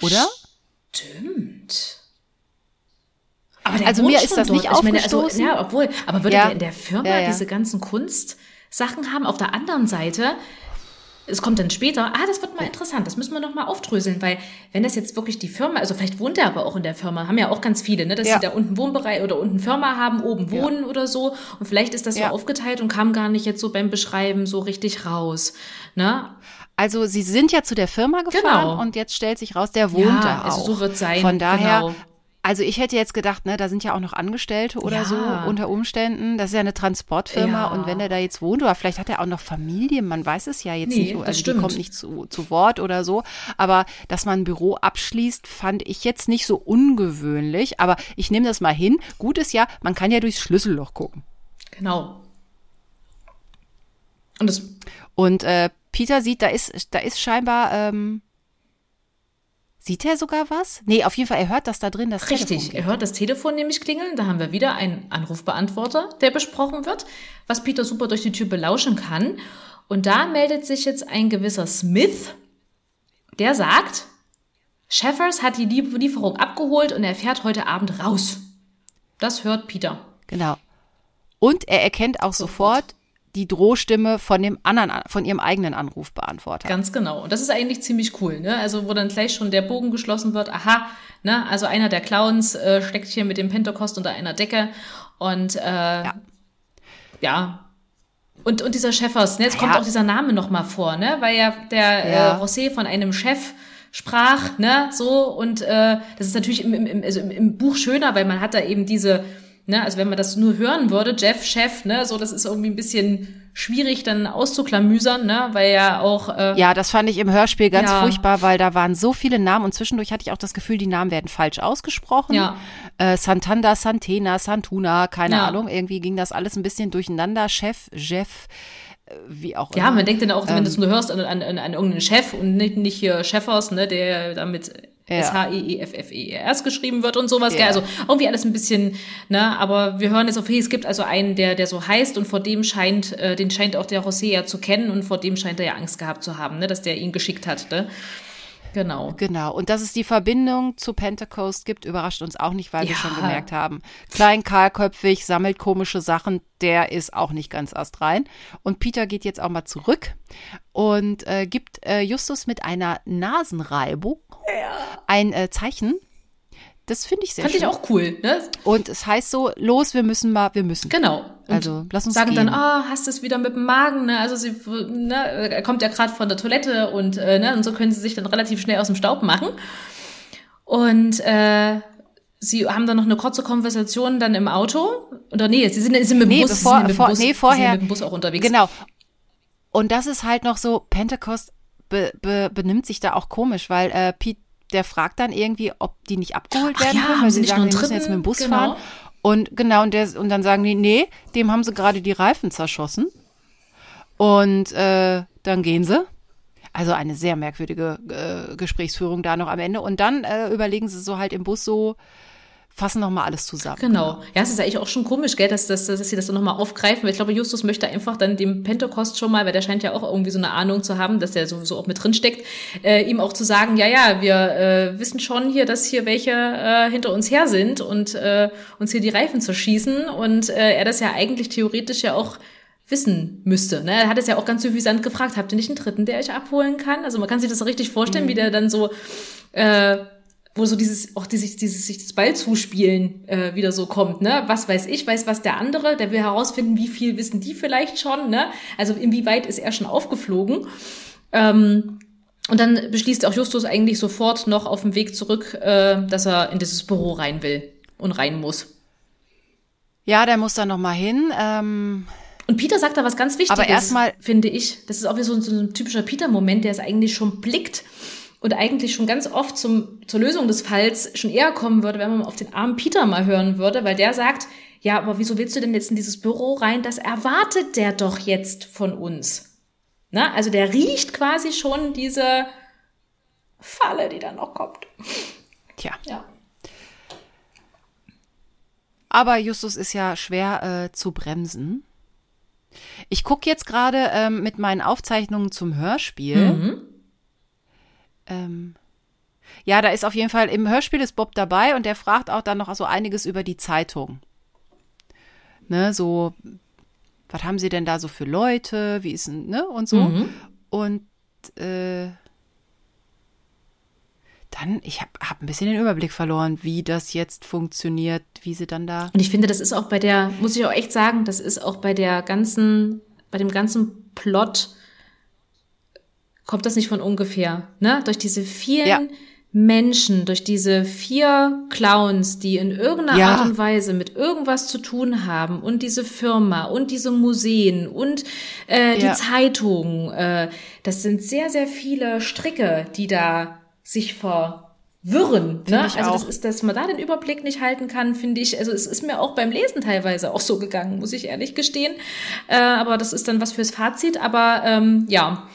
Oder? Stimmt. Aber also mir ist das dort. nicht aufgestoßen. Meine, also, ja, obwohl, aber würde ja. der in der Firma ja, ja. diese ganzen Kunstsachen haben? Auf der anderen Seite, es kommt dann später, ah, das wird mal interessant, das müssen wir noch mal aufdröseln, weil wenn das jetzt wirklich die Firma, also vielleicht wohnt er aber auch in der Firma, haben ja auch ganz viele, ne, dass sie da unten Wohnbereich oder unten Firma haben, oben wohnen oder so und vielleicht ist das so aufgeteilt und kam gar nicht jetzt so beim Beschreiben so richtig raus, ne? Also sie sind ja zu der Firma gefahren genau. und jetzt stellt sich raus, der wohnt ja, da also auch. Also so wird sein. Von daher, genau. also ich hätte jetzt gedacht, ne, da sind ja auch noch Angestellte oder ja. so unter Umständen. Das ist ja eine Transportfirma ja. und wenn er da jetzt wohnt oder vielleicht hat er auch noch Familie, man weiß es ja jetzt nee, nicht, also die kommt nicht zu, zu Wort oder so. Aber dass man ein Büro abschließt, fand ich jetzt nicht so ungewöhnlich. Aber ich nehme das mal hin. Gut ist ja, man kann ja durchs Schlüsselloch gucken. Genau. Und das und äh, Peter sieht, da ist, da ist scheinbar, ähm, sieht er sogar was? Nee, auf jeden Fall, er hört das da drin, das Richtig, er hört das Telefon nämlich klingeln. Da haben wir wieder einen Anrufbeantworter, der besprochen wird, was Peter super durch die Tür belauschen kann. Und da meldet sich jetzt ein gewisser Smith, der sagt, Sheffers hat die Lieferung abgeholt und er fährt heute Abend raus. Das hört Peter. Genau. Und er erkennt auch sofort, sofort die Drohstimme von dem anderen, von ihrem eigenen Anrufbeantworter. Ganz genau. Und das ist eigentlich ziemlich cool, ne? Also, wo dann gleich schon der Bogen geschlossen wird. Aha, ne? Also einer der Clowns äh, steckt hier mit dem Pentecost unter einer Decke. Und äh, ja. ja. Und, und dieser Chefers, ne? Jetzt ja. kommt auch dieser Name nochmal vor, ne? Weil ja der äh, ja. Äh, José von einem Chef sprach, ne? So. Und äh, das ist natürlich im, im, also im, im Buch schöner, weil man hat da eben diese Ne, also wenn man das nur hören würde, Jeff, Chef, ne, so das ist irgendwie ein bisschen schwierig dann auszuklamüsern, ne, weil ja auch äh, Ja, das fand ich im Hörspiel ganz ja. furchtbar, weil da waren so viele Namen und zwischendurch hatte ich auch das Gefühl, die Namen werden falsch ausgesprochen. Ja. Äh, Santander, Santena, Santuna, keine ja. Ahnung, irgendwie ging das alles ein bisschen durcheinander. Chef, Jeff, wie auch immer. Ja, man denkt dann auch, wenn du es nur hörst, an, an, an irgendeinen Chef und nicht, nicht hier Cheffers, ne, der damit ja. S-H-E-E-F-F-E-R-S geschrieben wird und sowas. Ja. Also irgendwie alles ein bisschen, ne, aber wir hören jetzt auf, hey, es gibt also einen, der, der so heißt und vor dem scheint, äh, den scheint auch der José ja zu kennen und vor dem scheint er ja Angst gehabt zu haben, ne, dass der ihn geschickt hat, ne. Genau. Genau. Und dass es die Verbindung zu Pentecost gibt, überrascht uns auch nicht, weil ja. wir schon gemerkt haben, klein, kahlköpfig, sammelt komische Sachen, der ist auch nicht ganz astrein. Und Peter geht jetzt auch mal zurück und äh, gibt äh, Justus mit einer Nasenreibung ja. ein äh, Zeichen. Das finde ich sehr Fand schön. Fand ich auch cool. Ne? Und es heißt so, los, wir müssen mal, wir müssen. Genau. Und also lass uns sagen gehen. dann, oh, hast du es wieder mit dem Magen? Ne? Also sie, ne, er kommt ja gerade von der Toilette und, äh, ne, und so können sie sich dann relativ schnell aus dem Staub machen. Und äh, sie haben dann noch eine kurze Konversation dann im Auto. Oder nee, sie sind, sie sind mit dem nee, Bus, bevor, mit vor, dem Bus, nee, vorher, sie sind mit dem Bus auch unterwegs. Genau. Und das ist halt noch so, Pentecost be, be, benimmt sich da auch komisch, weil äh, Pete der fragt dann irgendwie, ob die nicht abgeholt werden ja, können, weil sie sagen, die müssen jetzt mit dem Bus genau. fahren. Und genau, und, der, und dann sagen die, nee, dem haben sie gerade die Reifen zerschossen. Und äh, dann gehen sie. Also eine sehr merkwürdige äh, Gesprächsführung da noch am Ende. Und dann äh, überlegen sie so halt im Bus so, fassen nochmal alles zusammen. Genau. Ja, es ist eigentlich auch schon komisch, gell, dass, dass, dass sie das so nochmal aufgreifen. Weil ich glaube, Justus möchte einfach dann dem Pentecost schon mal, weil der scheint ja auch irgendwie so eine Ahnung zu haben, dass der sowieso auch mit drin steckt, äh, ihm auch zu sagen, ja, ja, wir äh, wissen schon hier, dass hier welche äh, hinter uns her sind und äh, uns hier die Reifen zerschießen. Und äh, er das ja eigentlich theoretisch ja auch wissen müsste. Ne? Er hat es ja auch ganz suffisant gefragt, habt ihr nicht einen Dritten, der euch abholen kann? Also man kann sich das so richtig vorstellen, mhm. wie der dann so äh, wo so dieses, auch dieses, dieses sich das Ball zuspielen äh, wieder so kommt, ne? Was weiß ich, weiß was der andere, der will herausfinden, wie viel wissen die vielleicht schon, ne? Also inwieweit ist er schon aufgeflogen. Ähm, und dann beschließt auch Justus eigentlich sofort noch auf dem Weg zurück, äh, dass er in dieses Büro rein will und rein muss. Ja, der muss da noch mal hin. Ähm und Peter sagt da was ganz Wichtiges, aber erstmal finde ich. Das ist auch wie so ein, so ein typischer Peter-Moment, der es eigentlich schon blickt und eigentlich schon ganz oft zum, zur Lösung des Falls schon eher kommen würde, wenn man auf den armen Peter mal hören würde, weil der sagt, ja, aber wieso willst du denn jetzt in dieses Büro rein? Das erwartet der doch jetzt von uns. Na, also der riecht quasi schon diese Falle, die dann noch kommt. Tja. Ja. Aber Justus ist ja schwer äh, zu bremsen. Ich gucke jetzt gerade ähm, mit meinen Aufzeichnungen zum Hörspiel. Mhm. Ähm, ja, da ist auf jeden Fall, im Hörspiel ist Bob dabei und der fragt auch dann noch so einiges über die Zeitung. Ne, so, was haben sie denn da so für Leute, wie ist denn, ne, und so. Mhm. Und äh, dann, ich habe hab ein bisschen den Überblick verloren, wie das jetzt funktioniert, wie sie dann da. Und ich finde, das ist auch bei der, muss ich auch echt sagen, das ist auch bei der ganzen, bei dem ganzen Plot kommt das nicht von ungefähr. Ne? Durch diese vielen ja. Menschen, durch diese vier Clowns, die in irgendeiner ja. Art und Weise mit irgendwas zu tun haben und diese Firma und diese Museen und äh, die ja. Zeitung, äh, das sind sehr, sehr viele Stricke, die da sich verwirren. Ne? Also das ist, dass man da den Überblick nicht halten kann, finde ich. Also es ist mir auch beim Lesen teilweise auch so gegangen, muss ich ehrlich gestehen. Äh, aber das ist dann was fürs Fazit. Aber ähm, ja,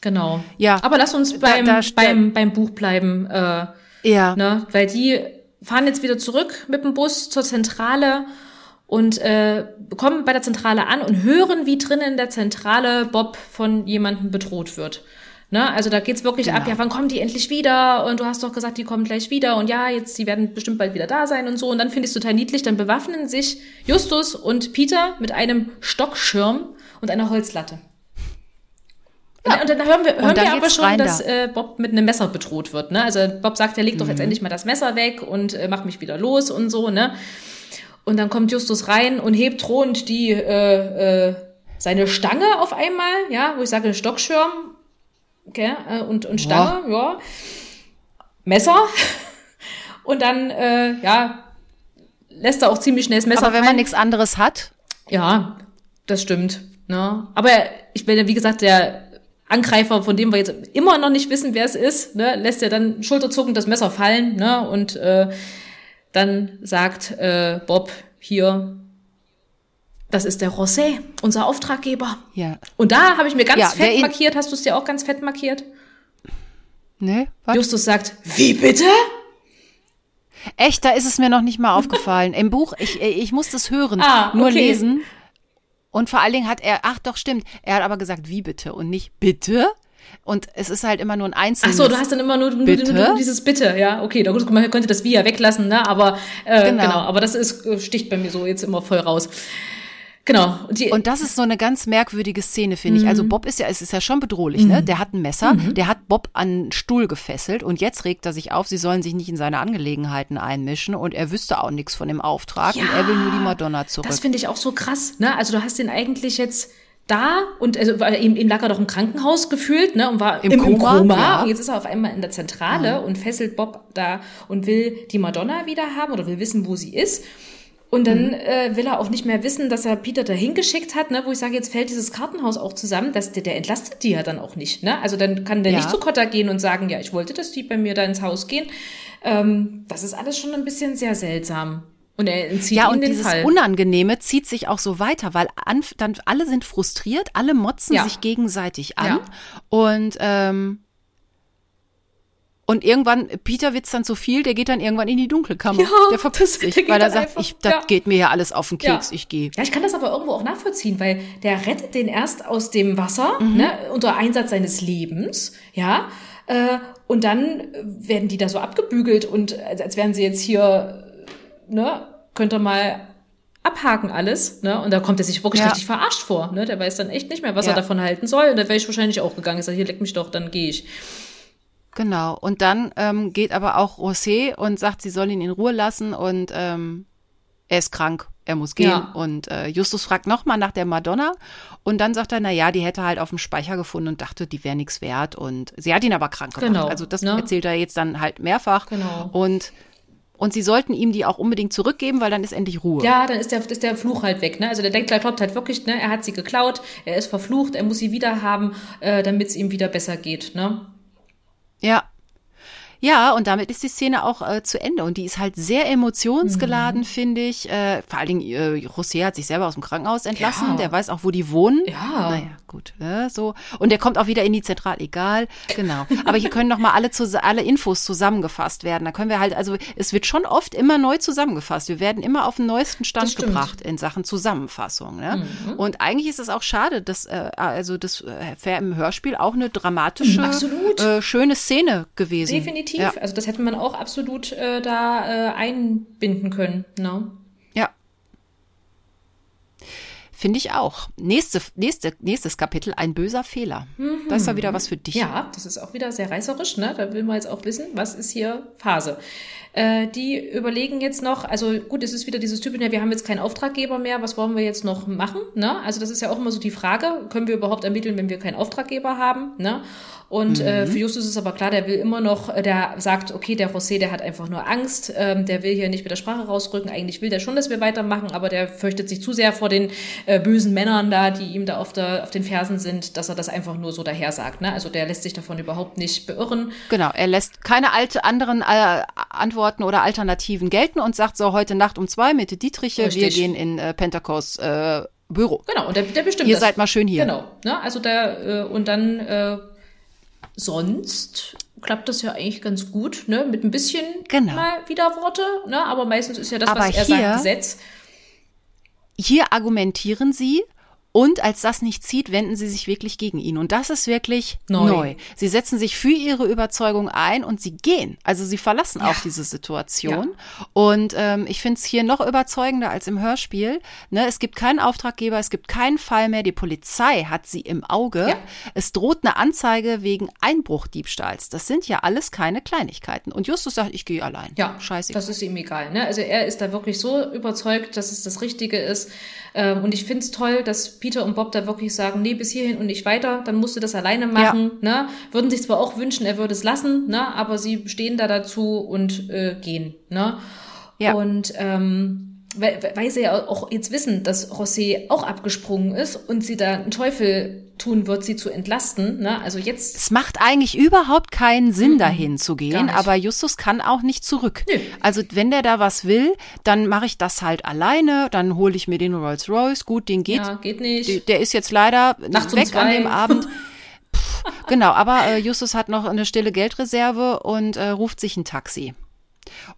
Genau. Ja. Aber lass uns beim, da, da beim, beim Buch bleiben. Äh, ja. Ne? Weil die fahren jetzt wieder zurück mit dem Bus zur Zentrale und äh, kommen bei der Zentrale an und hören, wie drinnen in der Zentrale Bob von jemandem bedroht wird. Ne? Also da geht's wirklich genau. ab, ja, wann kommen die endlich wieder? Und du hast doch gesagt, die kommen gleich wieder und ja, jetzt, die werden bestimmt bald wieder da sein und so. Und dann finde ich es total niedlich, dann bewaffnen sich Justus und Peter mit einem Stockschirm und einer Holzlatte. Ja. Und dann hören wir, hören wir aber schon, dass äh, Bob mit einem Messer bedroht wird. Ne? Also Bob sagt, er legt doch jetzt mhm. endlich mal das Messer weg und äh, macht mich wieder los und so. Ne? Und dann kommt Justus rein und hebt drohend die äh, äh, seine Stange auf einmal, ja, wo ich sage Stockschirm, okay, äh, und und Stange, ja, ja. Messer. Und dann, äh, ja, lässt er auch ziemlich schnell das Messer. Aber wenn man nichts anderes hat. Ja, das stimmt. Ne? Aber ich bin ja, wie gesagt, der Angreifer, von dem wir jetzt immer noch nicht wissen, wer es ist, ne, lässt er dann schulterzuckend das Messer fallen ne, und äh, dann sagt äh, Bob hier, Das ist der Rosé, unser Auftraggeber. Ja. Und da habe ich mir ganz Ja, fett markiert. Hast du es dir auch ganz fett markiert? Ne? Was? Justus sagt, wie bitte? Echt, da ist es mir noch nicht mal aufgefallen. Im Buch, ich, ich muss das hören, Ah, nur okay. lesen. Und vor allen Dingen hat er, ach doch, stimmt, er hat aber gesagt, wie bitte und nicht bitte. Und es ist halt immer nur ein Ach einzelnes. so, du hast dann immer nur, nur, Bitte? nur dieses Bitte, ja, okay, da gut, man könnte das Wie ja weglassen, ne, aber äh, genau. Genau. aber das ist äh, sticht bei mir so jetzt immer voll raus. Genau. Und Und das ist so eine ganz merkwürdige Szene, finde ich. Mhm. Also Bob ist ja, es ist ja schon bedrohlich, ne? Der hat ein Messer, der hat Bob an einen Stuhl gefesselt und jetzt regt er sich auf, sie sollen sich nicht in seine Angelegenheiten einmischen und er wüsste auch nichts von dem Auftrag und er will nur die Madonna zurück. das finde ich auch so krass, ne? Also du hast den eigentlich jetzt da und also weil ihm, ihm lag er doch im Krankenhaus gefühlt, ne? Und war Im im, Koma, Koma. ja. Und jetzt ist er auf einmal in der Zentrale und fesselt Bob da und will die Madonna wieder haben oder will wissen, wo sie ist. Und dann Mhm. äh, will er auch nicht mehr wissen, dass er Peter dahin geschickt hat, ne, wo ich sage, jetzt fällt dieses Kartenhaus auch zusammen, dass der, der entlastet die ja dann auch nicht. Ne? Also dann kann der Ja. nicht zu Cotta gehen und sagen, ja, ich wollte, dass die bei mir da ins Haus gehen. Ähm, das ist alles schon ein bisschen sehr seltsam. Und er entzieht Ja, und den dieses Fall. Unangenehme zieht sich auch so weiter, weil an, dann alle sind frustriert, alle motzen Ja. sich gegenseitig an. Ja. Und, ähm, und irgendwann, Peter wird's dann zu viel, der geht dann irgendwann in die Dunkelkammer. Ja, der verpisst sich, weil er sagt, einfach- ich, das ja. geht mir hier alles auf den Keks, Ja. ich gehe. Ja, ich kann das aber irgendwo auch nachvollziehen, weil der rettet den erst aus dem Wasser, Mhm. ne, unter Einsatz seines Lebens, ja. Äh, und dann werden die da so abgebügelt und als, als wären sie jetzt hier, ne, könnt ihr mal abhaken alles, ne? Und da kommt er sich wirklich Ja. richtig verarscht vor, ne? Der weiß dann echt nicht mehr, was Ja. er davon halten soll. Und da wäre ich wahrscheinlich auch gegangen. Ich sage, hier leck mich doch, dann gehe ich. Genau. Und dann ähm, geht aber auch Rosé und sagt, sie soll ihn in Ruhe lassen und ähm, er ist krank, er muss gehen. Ja. Und äh, Justus fragt nochmal nach der Madonna und dann sagt er, na ja, die hätte halt auf dem Speicher gefunden und dachte, die wäre nichts wert. Und sie hat ihn aber krank gemacht. Genau, Also das ne? erzählt er jetzt dann halt mehrfach. Genau. Und und sie sollten ihm die auch unbedingt zurückgeben, weil dann ist endlich Ruhe. Ja, dann ist der, ist der Fluch halt weg. Ne? Also der denkt, der glaubt halt wirklich, ne? er hat sie geklaut, er ist verflucht, er muss sie wieder haben, äh, damit es ihm wieder besser geht. Ne? Ja. Ja, und damit ist die Szene auch äh, zu Ende. Und die ist halt sehr Mhm. emotionsgeladen, finde ich. Äh, vor allen Dingen, äh, José hat sich selber aus dem Krankenhaus entlassen. Ja. Der weiß auch, wo die wohnen. Ja. Naja, gut. Äh, so. Und der kommt auch wieder in die Zentral, egal. Genau. Aber hier können nochmal alle, zus- alle Infos zusammengefasst werden. Da können wir halt, also es wird schon oft immer neu zusammengefasst. Wir werden immer auf den neuesten Stand gebracht in Sachen Zusammenfassung. Ne? Mhm. Und eigentlich ist es auch schade, dass äh, also das äh, wäre im Hörspiel auch eine dramatische. Äh, schöne Szene gewesen. Definitiv. Ja. Also das hätte man auch absolut äh, da äh, einbinden können. Ne? Ja. Finde ich auch. Nächste, nächste, nächstes Kapitel, ein böser Fehler. Da ist doch wieder was für dich. Ja, das ist auch wieder sehr reißerisch. Ne? Da will man jetzt auch wissen, was ist hier Phase. Äh, die überlegen jetzt noch, also gut, es ist wieder dieses Typ, ja, wir haben jetzt keinen Auftraggeber mehr, was wollen wir jetzt noch machen? Ne? Also das ist ja auch immer so die Frage, können wir überhaupt ermitteln, wenn wir keinen Auftraggeber haben? Ne? Und äh, für Justus ist aber klar, der will immer noch, äh, der sagt, okay, der José, der hat einfach nur Angst, ähm, der will hier nicht mit der Sprache rausrücken. Eigentlich will der schon, dass wir weitermachen, aber der fürchtet sich zu sehr vor den äh, bösen Männern da, die ihm da auf, der, auf den Fersen sind, dass er das einfach nur so daher sagt. Ne? Also der lässt sich davon überhaupt nicht beirren. Genau, er lässt keine alte anderen äh, Antworten oder Alternativen gelten und sagt so, heute Nacht um zwei mit Dietriche, wir Richtig. gehen in äh, Pentecost äh, Büro. Genau, und der, der bestimmt Ihr das. seid mal schön hier. Genau, ne? also der, äh, und dann äh, sonst klappt das ja eigentlich ganz gut, ne? mit ein bisschen Genau. mal Widerworte, ne? aber meistens ist ja das, Aber was er hier- sagt, Gesetz. Hier argumentieren sie und als das nicht zieht, wenden sie sich wirklich gegen ihn. Und das ist wirklich Neu. neu. Sie setzen sich für ihre Überzeugung ein und sie gehen. Also sie verlassen Ja. auch diese Situation. Und ähm, ich finde es hier noch überzeugender als im Hörspiel. Ne, es gibt keinen Auftraggeber, es gibt keinen Fall mehr. Die Polizei hat sie im Auge. Ja. Es droht eine Anzeige wegen Einbruchdiebstahls. Das sind ja alles keine Kleinigkeiten. Und Justus sagt, ich gehe allein. Ja, scheiße. das ist ihm egal. Ne? Also er ist da wirklich so überzeugt, dass es das Richtige ist. Ähm, und ich finde es toll, dass Peter und Bob da wirklich sagen, nee, bis hierhin und nicht weiter, dann musst du das alleine machen. Ne? Würden sich zwar auch wünschen, er würde es lassen, ne? aber sie stehen da dazu und äh, gehen. Ne? Ja. Und ähm, weil, weil sie ja auch jetzt wissen, dass José auch abgesprungen ist und sie da einen Teufel tun wird, sie zu entlasten. Ne? Also jetzt. Es macht eigentlich überhaupt keinen Sinn, mhm, dahin zu gehen, aber Justus kann auch nicht zurück. Nö. Also wenn der da was will, dann mache ich das halt alleine, dann hole ich mir den Rolls Royce. Gut, den geht. Ja, geht nicht. Der ist jetzt leider Nachts weg an dem Abend. Genau, aber äh, Justus hat noch eine stille Geldreserve und äh, ruft sich ein Taxi.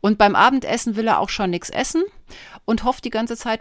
Und beim Abendessen will er auch schon nichts essen und hofft die ganze Zeit,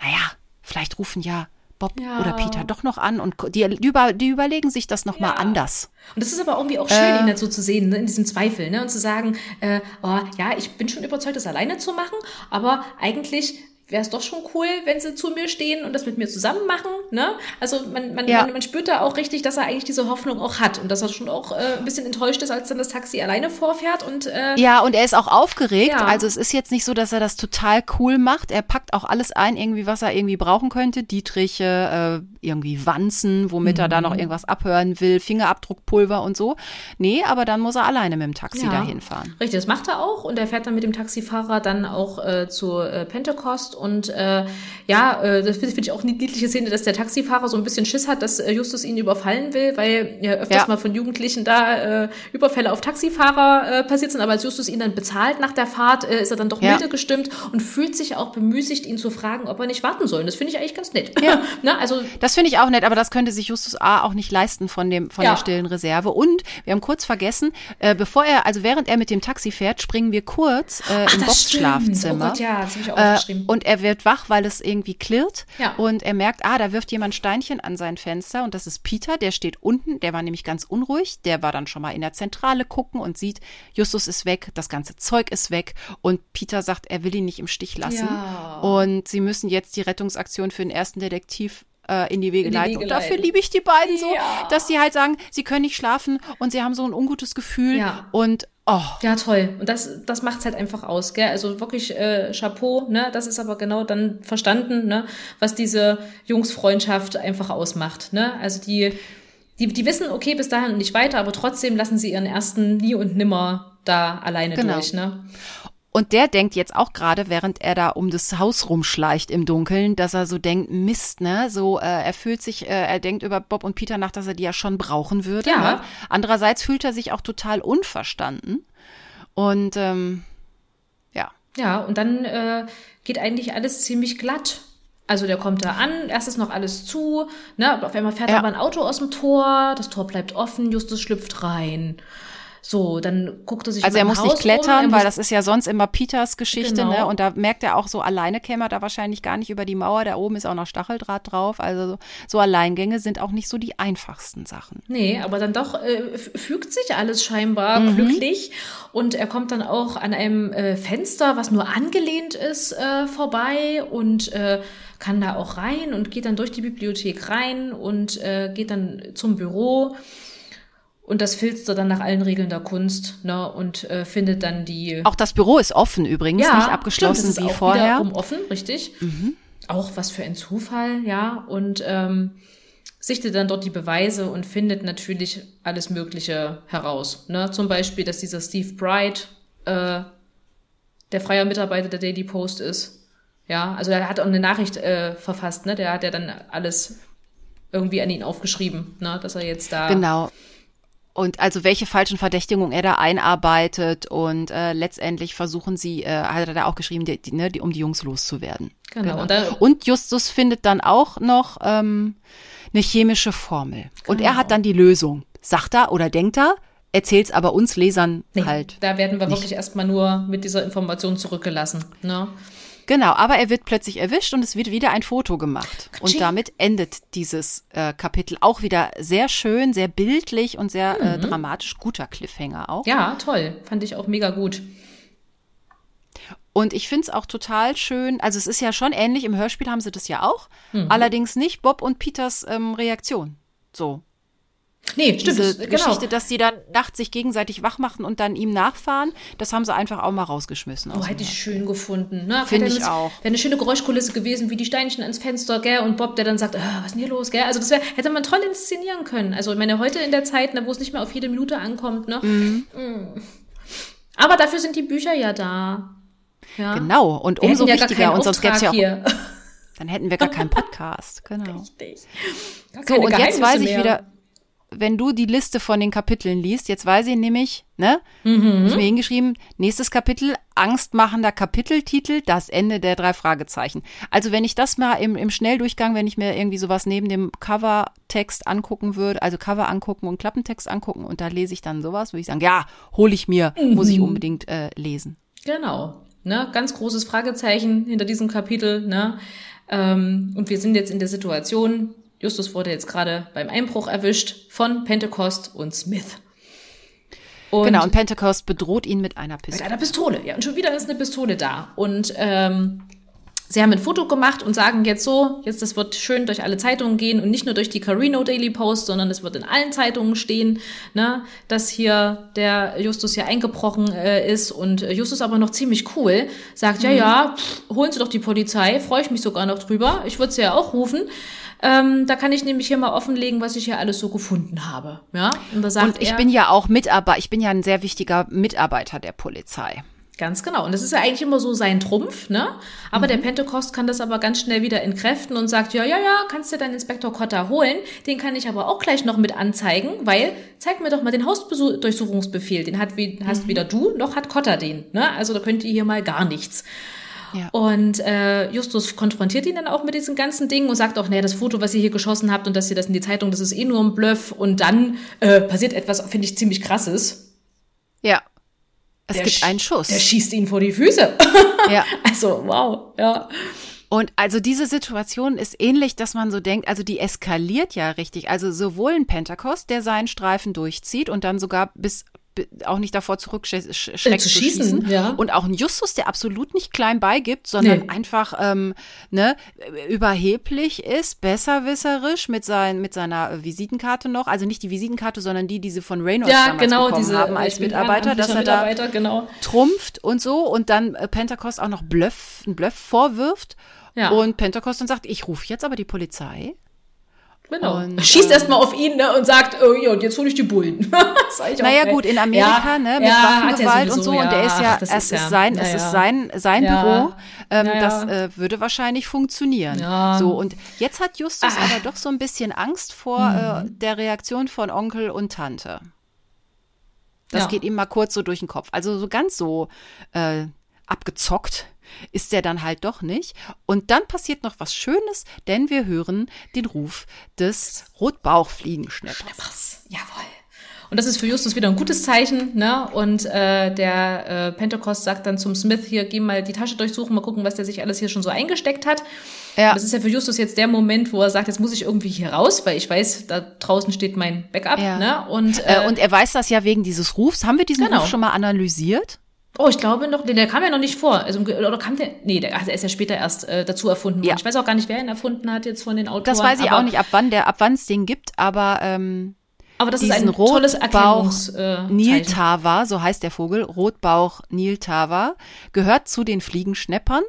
naja, vielleicht rufen ja Bob ja. oder Peter doch noch an und die, die, über, die überlegen sich das nochmal ja. anders. Und das ist aber irgendwie auch schön, äh, ihn dazu zu sehen, ne, in diesem Zweifel, ne, und zu sagen, äh, oh, ja, ich bin schon überzeugt, das alleine zu machen, aber eigentlich wäre es doch schon cool, wenn sie zu mir stehen und das mit mir zusammen machen. Ne? Also man, man, ja. man, man, spürt da auch richtig, dass er eigentlich diese Hoffnung auch hat und dass er schon auch äh, ein bisschen enttäuscht ist, als dann das Taxi alleine vorfährt. Und, äh, ja, und er ist auch aufgeregt. Ja. Also es ist jetzt nicht so, dass er das total cool macht. Er packt auch alles ein, irgendwie, was er irgendwie brauchen könnte. Dietriche, äh, irgendwie Wanzen, womit mhm. er da noch mhm. irgendwas abhören will, Fingerabdruckpulver und so. Nee, aber dann muss er alleine mit dem Taxi ja. dahin fahren. Richtig, das macht er auch und er fährt dann mit dem Taxifahrer dann auch äh, zu äh, Pentecost und äh, ja, äh, das finde find ich auch eine niedliche Szene, dass der Taxifahrer so ein bisschen Schiss hat, dass äh, Justus ihn überfallen will, weil ja öfters ja. mal von Jugendlichen da äh, Überfälle auf Taxifahrer äh, passiert sind. Aber als Justus ihn dann bezahlt nach der Fahrt, äh, ist er dann doch ja. milde gestimmt und fühlt sich auch bemüßigt, ihn zu fragen, ob er nicht warten soll. das finde ich eigentlich ganz nett. Ja. Na, also, das finde ich auch nett, aber das könnte sich Justus A. auch nicht leisten von, dem, von ja. der stillen Reserve. Und wir haben kurz vergessen, äh, bevor er, also während er mit dem Taxi fährt, springen wir kurz äh, Ach, im Bobs Schlafzimmer. Oh Gott, ja, das ich auch äh, und er wird wach, weil es irgendwie klirrt. Ja. Und er merkt, ah, da wirft jemand Steinchen an sein Fenster. Und das ist Peter, der steht unten. Der war nämlich ganz unruhig. Der war dann schon mal in der Zentrale gucken und sieht, Justus ist weg, das ganze Zeug ist weg. Und Peter sagt, er will ihn nicht im Stich lassen. Ja. Und sie müssen jetzt die Rettungsaktion für den ersten Detektiv äh, in die Wege leiten. Und dafür liebe ich die beiden so, ja. dass sie halt sagen, sie können nicht schlafen und sie haben so ein ungutes Gefühl. Ja. Und Oh. Ja, toll. Und das, das macht's halt einfach aus, gell? Also wirklich äh, Chapeau, ne? Das ist aber genau dann verstanden, ne? Was diese Jungsfreundschaft einfach ausmacht, ne? Also die, die, die wissen, okay, bis dahin und nicht weiter, aber trotzdem lassen sie ihren ersten nie und nimmer da alleine genau. durch, ne? Und der denkt jetzt auch gerade, während er da um das Haus rumschleicht im Dunkeln, dass er so denkt, Mist, ne? So, äh, er fühlt sich, äh, er denkt über Bob und Peter nach, dass er die ja schon brauchen würde. Ja. Ne? Andererseits fühlt er sich auch total unverstanden. Und ähm, ja. Ja, und dann äh, geht eigentlich alles ziemlich glatt. Also der kommt da an, erst ist noch alles zu, ne? Auf einmal fährt ja. aber ein Auto aus dem Tor, das Tor bleibt offen, Justus schlüpft rein. So, dann guckt er sich Also er muss Haus nicht klettern, um, weil das ist ja sonst immer Peters Geschichte, ne? genau. ne? Und da merkt er auch so, alleine käme er da wahrscheinlich gar nicht über die Mauer. Da oben ist auch noch Stacheldraht drauf. Also so Alleingänge sind auch nicht so die einfachsten Sachen. Nee, aber dann doch äh, fügt sich alles scheinbar mhm. glücklich. Und er kommt dann auch an einem äh, Fenster, was nur angelehnt ist, äh, vorbei und äh, kann da auch rein und geht dann durch die Bibliothek rein und äh, geht dann zum Büro und das filzt dann nach allen Regeln der Kunst ne, und äh, findet dann die. Auch das Büro ist offen übrigens, ja, nicht abgeschlossen stimmt, wie vorher. Wieder offen, richtig. Mhm. Auch was für ein Zufall, ja. Und ähm, sichtet dann dort die Beweise und findet natürlich alles Mögliche heraus. Ne? Zum Beispiel, dass dieser Steve Bright äh, der freie Mitarbeiter der Daily Post ist. Ja, also er hat auch eine Nachricht äh, verfasst, ne? Der hat ja dann alles irgendwie an ihn aufgeschrieben, ne? dass er jetzt da. Genau. Und also welche falschen Verdächtigungen er da einarbeitet und äh, letztendlich versuchen sie, äh, hat er da auch geschrieben, die, die, ne, die, um die Jungs loszuwerden. Genau. genau. Und, dann, und, Justus findet dann auch noch ähm, eine chemische Formel. Genau. Und er hat genau. dann die Lösung. Sagt er oder denkt er, erzählt's aber uns Lesern nee, halt. Da werden wir nicht. wirklich erstmal nur mit dieser Information zurückgelassen. Ne? Genau, aber er wird plötzlich erwischt und es wird wieder ein Foto gemacht. Und damit endet dieses äh, Kapitel auch wieder sehr schön, sehr bildlich und sehr äh, mhm. äh, dramatisch. Guter Cliffhanger auch. Ja, toll. Fand ich auch mega gut. Und ich finde es auch total schön. Also es ist ja schon ähnlich, im Hörspiel haben sie das ja auch. Mhm. Allerdings nicht Bob und Peters ähm, Reaktion. So. Nee, stimmt. Diese genau. Geschichte, dass sie dann nachts sich gegenseitig wach machen und dann ihm nachfahren, das haben sie einfach auch mal rausgeschmissen. Oh, hätte ich schön gefunden. Ne? Finde ich auch. Wäre eine schöne Geräuschkulisse gewesen, wie die Steinchen ans Fenster, gell? Und Bob, der dann sagt, ah, was ist denn hier los, gell? Also das wär, hätte man toll inszenieren können. Also ich meine, heute in der Zeit, ne, wo es nicht mehr auf jede Minute ankommt, ne? Mhm. Mm. Aber dafür sind die Bücher ja da. Ja. Genau, und Wir umso ja wichtiger, und sonst gäbe es ja auch, hier. dann hätten wir gar keinen Podcast. Genau. Richtig. Gar So, und jetzt weiß ich mehr. wieder, wenn du die Liste von den Kapiteln liest, jetzt weiß ich nämlich, ne, Mhm. ich mir hingeschrieben, nächstes Kapitel, angstmachender Kapiteltitel, das Ende der drei Fragezeichen. Also wenn ich das mal im, im Schnelldurchgang, wenn ich mir irgendwie sowas neben dem Covertext angucken würde, also Cover angucken und Klappentext angucken und da lese ich dann sowas, würde ich sagen, ja, hole ich mir, muss Mhm. ich unbedingt äh, lesen. Genau. Ne, ganz großes Fragezeichen hinter diesem Kapitel. Ne? Ähm, und wir sind jetzt in der Situation, Justus wurde jetzt gerade beim Einbruch erwischt von Pentecost und Smith. Und genau, und Pentecost bedroht ihn mit einer mit Pistole. einer Pistole. Ja, und schon wieder ist eine Pistole da. Und ähm, sie haben ein Foto gemacht und sagen jetzt so, jetzt das wird schön durch alle Zeitungen gehen und nicht nur durch die Carino Daily Post, sondern es wird in allen Zeitungen stehen, ne, dass hier der Justus hier eingebrochen äh, ist und äh, Justus aber noch ziemlich cool sagt, ja, ja, pff, holen Sie doch die Polizei, freue ich mich sogar noch drüber. Ich würde sie ja auch rufen. Ähm, da kann ich nämlich hier mal offenlegen, was ich hier alles so gefunden habe. Ja, und da sagt Und ich er, bin ja auch Mitarbeiter, ich bin ja ein sehr wichtiger Mitarbeiter der Polizei. Ganz genau. Und das ist ja eigentlich immer so sein Trumpf, ne? Aber Mhm. der Pentecost kann das aber ganz schnell wieder entkräften und sagt, ja, ja, ja, kannst du deinen Inspektor Cotta holen. Den kann ich aber auch gleich noch mit anzeigen, weil zeig mir doch mal den Hausdurchsuchungsbefehl. Den hat wie, Mhm. hast weder du noch hat Cotta den, ne? Also da könnt ihr hier mal gar nichts. Ja. Und äh, Justus konfrontiert ihn dann auch mit diesen ganzen Dingen und sagt auch, naja, das Foto, was ihr hier geschossen habt und dass ihr das in die Zeitung, das ist eh nur ein Bluff. Und dann äh, passiert etwas, finde ich, ziemlich krasses. Ja. Es Der gibt einen Schuss. Der schießt ihn vor die Füße. Ja. Also, wow, ja. Und also diese Situation ist ähnlich, dass man so denkt, also die eskaliert ja richtig. Also sowohl ein Pentecost, der seinen Streifen durchzieht und dann sogar bis bi- auch nicht davor zurückschreckt Äh, zu schießen, schießen. ja. Und auch ein Justus, der absolut nicht klein beigibt, sondern Nee. einfach ähm, ne, überheblich ist, besserwisserisch mit, sein, mit seiner Visitenkarte noch. Also nicht die Visitenkarte, sondern die, die sie von Reynolds Ja, damals genau, bekommen diese haben als ich bin Mitarbeiter, dass er da genau. trumpft und so und dann äh, Pentecost auch noch Bluff, einen Bluff vorwirft. Ja. Und Pentecost dann sagt, ich rufe jetzt aber die Polizei. Genau. Und, Schießt ähm, erstmal auf ihn ne, und sagt, oh, ja, und jetzt hole ich die Bullen. Naja gut, in Amerika, Ja, ne, mit ja, er Waffengewalt und sowieso, so. Und der ist ja, ach, es ist, ja- sein, ja, es ja. ist sein, sein Ja. Büro. Ähm, Ja, ja. Das äh, würde wahrscheinlich funktionieren. Ja. So, und jetzt hat Justus Ah. aber doch so ein bisschen Angst vor Mhm. äh, der Reaktion von Onkel und Tante. Das Ja. geht ihm mal kurz so durch den Kopf. Also so ganz so äh, abgezockt ist der dann halt doch nicht. Und dann passiert noch was Schönes, denn wir hören den Ruf des Rotbauchfliegenschnappers. Was? Jawohl. Und das ist für Justus wieder ein gutes Zeichen, ne? Und äh, der äh, Pentecost sagt dann zum Smith, hier, geh mal die Tasche durchsuchen, mal gucken, was der sich alles hier schon so eingesteckt hat. Ja. Das ist ja für Justus jetzt der Moment, wo er sagt, jetzt muss ich irgendwie hier raus, weil ich weiß, da draußen steht mein Backup, Ja. ne? Und, Äh, äh, und er weiß das ja wegen dieses Rufs. Haben wir diesen Genau. Ruf schon mal analysiert? Oh, ich glaube noch, der, der kam ja noch nicht vor. Also, oder kam der? Nee, der, also er ist ja später erst äh, dazu erfunden worden. Ja. Ich weiß auch gar nicht, wer ihn erfunden hat jetzt von den Autoren. Das weiß ich auch nicht, ab wann der, ab wann es den gibt, aber ähm, Aber das ist ein tolles Erkennungs äh. Niltava, so heißt der Vogel, Rotbauch Niltava, gehört zu den Fliegenschneppern,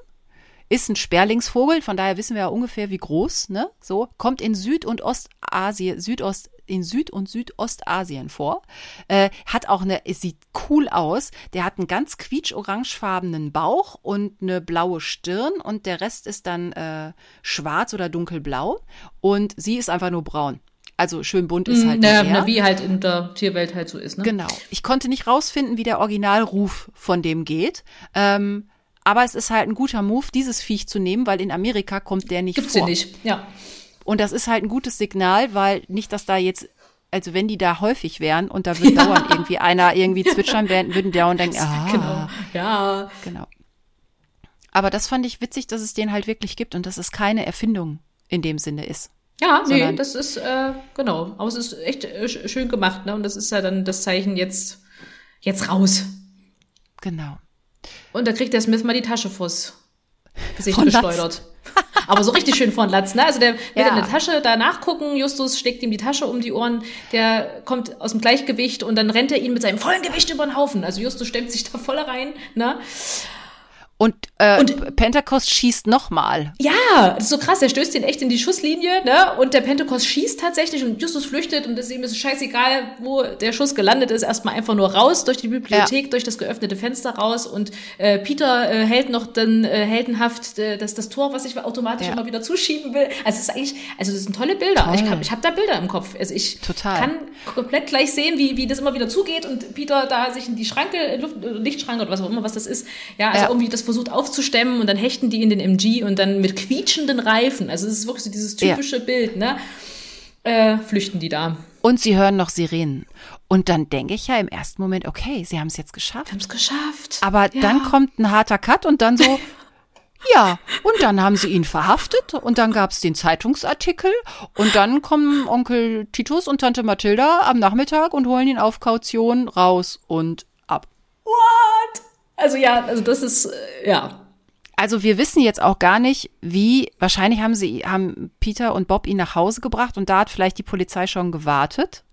ist ein Sperlingsvogel, von daher wissen wir ja ungefähr wie groß, ne? So, kommt in Süd- und Ostasien, Südost, in Süd- und Südostasien vor, äh, hat auch eine, es sieht cool aus, der hat einen ganz quietsch-orangefarbenen Bauch und eine blaue Stirn und der Rest ist dann äh, schwarz oder dunkelblau und sie ist einfach nur braun. Also schön bunt ist halt Na, na, wie halt in der Tierwelt halt so ist, ne? Genau. Ich konnte nicht rausfinden, wie der Originalruf von dem geht. Ähm, aber es ist halt ein guter Move, dieses Viech zu nehmen, weil in Amerika kommt der nicht Gibt's vor. nicht, ja. Und das ist halt ein gutes Signal, weil nicht, dass da jetzt, also wenn die da häufig wären und da würde dauernd irgendwie einer irgendwie zwitschern, werden, würden dauernd denken, ah, Genau. Ja. genau. Aber das fand ich witzig, dass es den halt wirklich gibt und dass es keine Erfindung in dem Sinne ist. Ja, nee, das ist, äh, genau. Aber es ist echt äh, sch- schön gemacht, ne? Und das ist ja dann das Zeichen jetzt, jetzt raus. Genau. Und da kriegt der Smith mal die Tasche vors Gesicht geschleudert. Aber so richtig schön von Latz, ne? Also der Ja. in der Tasche da nachgucken, Justus schlägt ihm die Tasche um die Ohren, der kommt aus dem Gleichgewicht und dann rennt er ihn mit seinem vollen Gewicht über den Haufen. Also Justus stemmt sich da voll rein, ne? Und äh, und Pentecost schießt nochmal. Ja, das ist so krass. Er stößt ihn echt in die Schusslinie, ne? Und der Pentecost schießt tatsächlich und Justus flüchtet und es ist ihm ist scheißegal, wo der Schuss gelandet ist. Erstmal einfach nur raus durch die Bibliothek, ja. durch das geöffnete Fenster raus und äh, Peter äh, hält noch dann äh, heldenhaft äh, das, das Tor, was ich automatisch ja. immer wieder zuschieben will. Also es ist eigentlich, also das sind tolle Bilder. Toll. Ich, ich habe da Bilder im Kopf. Also ich Total. kann komplett gleich sehen, wie, wie das immer wieder zugeht und Peter da sich in die Schranke, Luft, Lichtschranke oder was auch immer, was das ist, ja, also ja. irgendwie das versucht aufzustemmen und dann hechten die in den MG und dann mit quietschenden Reifen, also es ist wirklich so dieses typische ja. Bild, ne, äh, flüchten die da. Und sie hören noch Sirenen. Und dann denke ich ja im ersten Moment, okay, sie haben es jetzt geschafft. Haben es geschafft. Aber ja. dann kommt ein harter Cut und dann so, Ja, und dann haben sie ihn verhaftet und dann gab es den Zeitungsartikel und dann kommen Onkel Titus und Tante Mathilda am Nachmittag und holen ihn auf Kaution raus und ab. What? Also ja, also das ist, äh, ja. Also wir wissen jetzt auch gar nicht, wie, wahrscheinlich haben sie, haben Peter und Bob ihn nach Hause gebracht und da hat vielleicht die Polizei schon gewartet.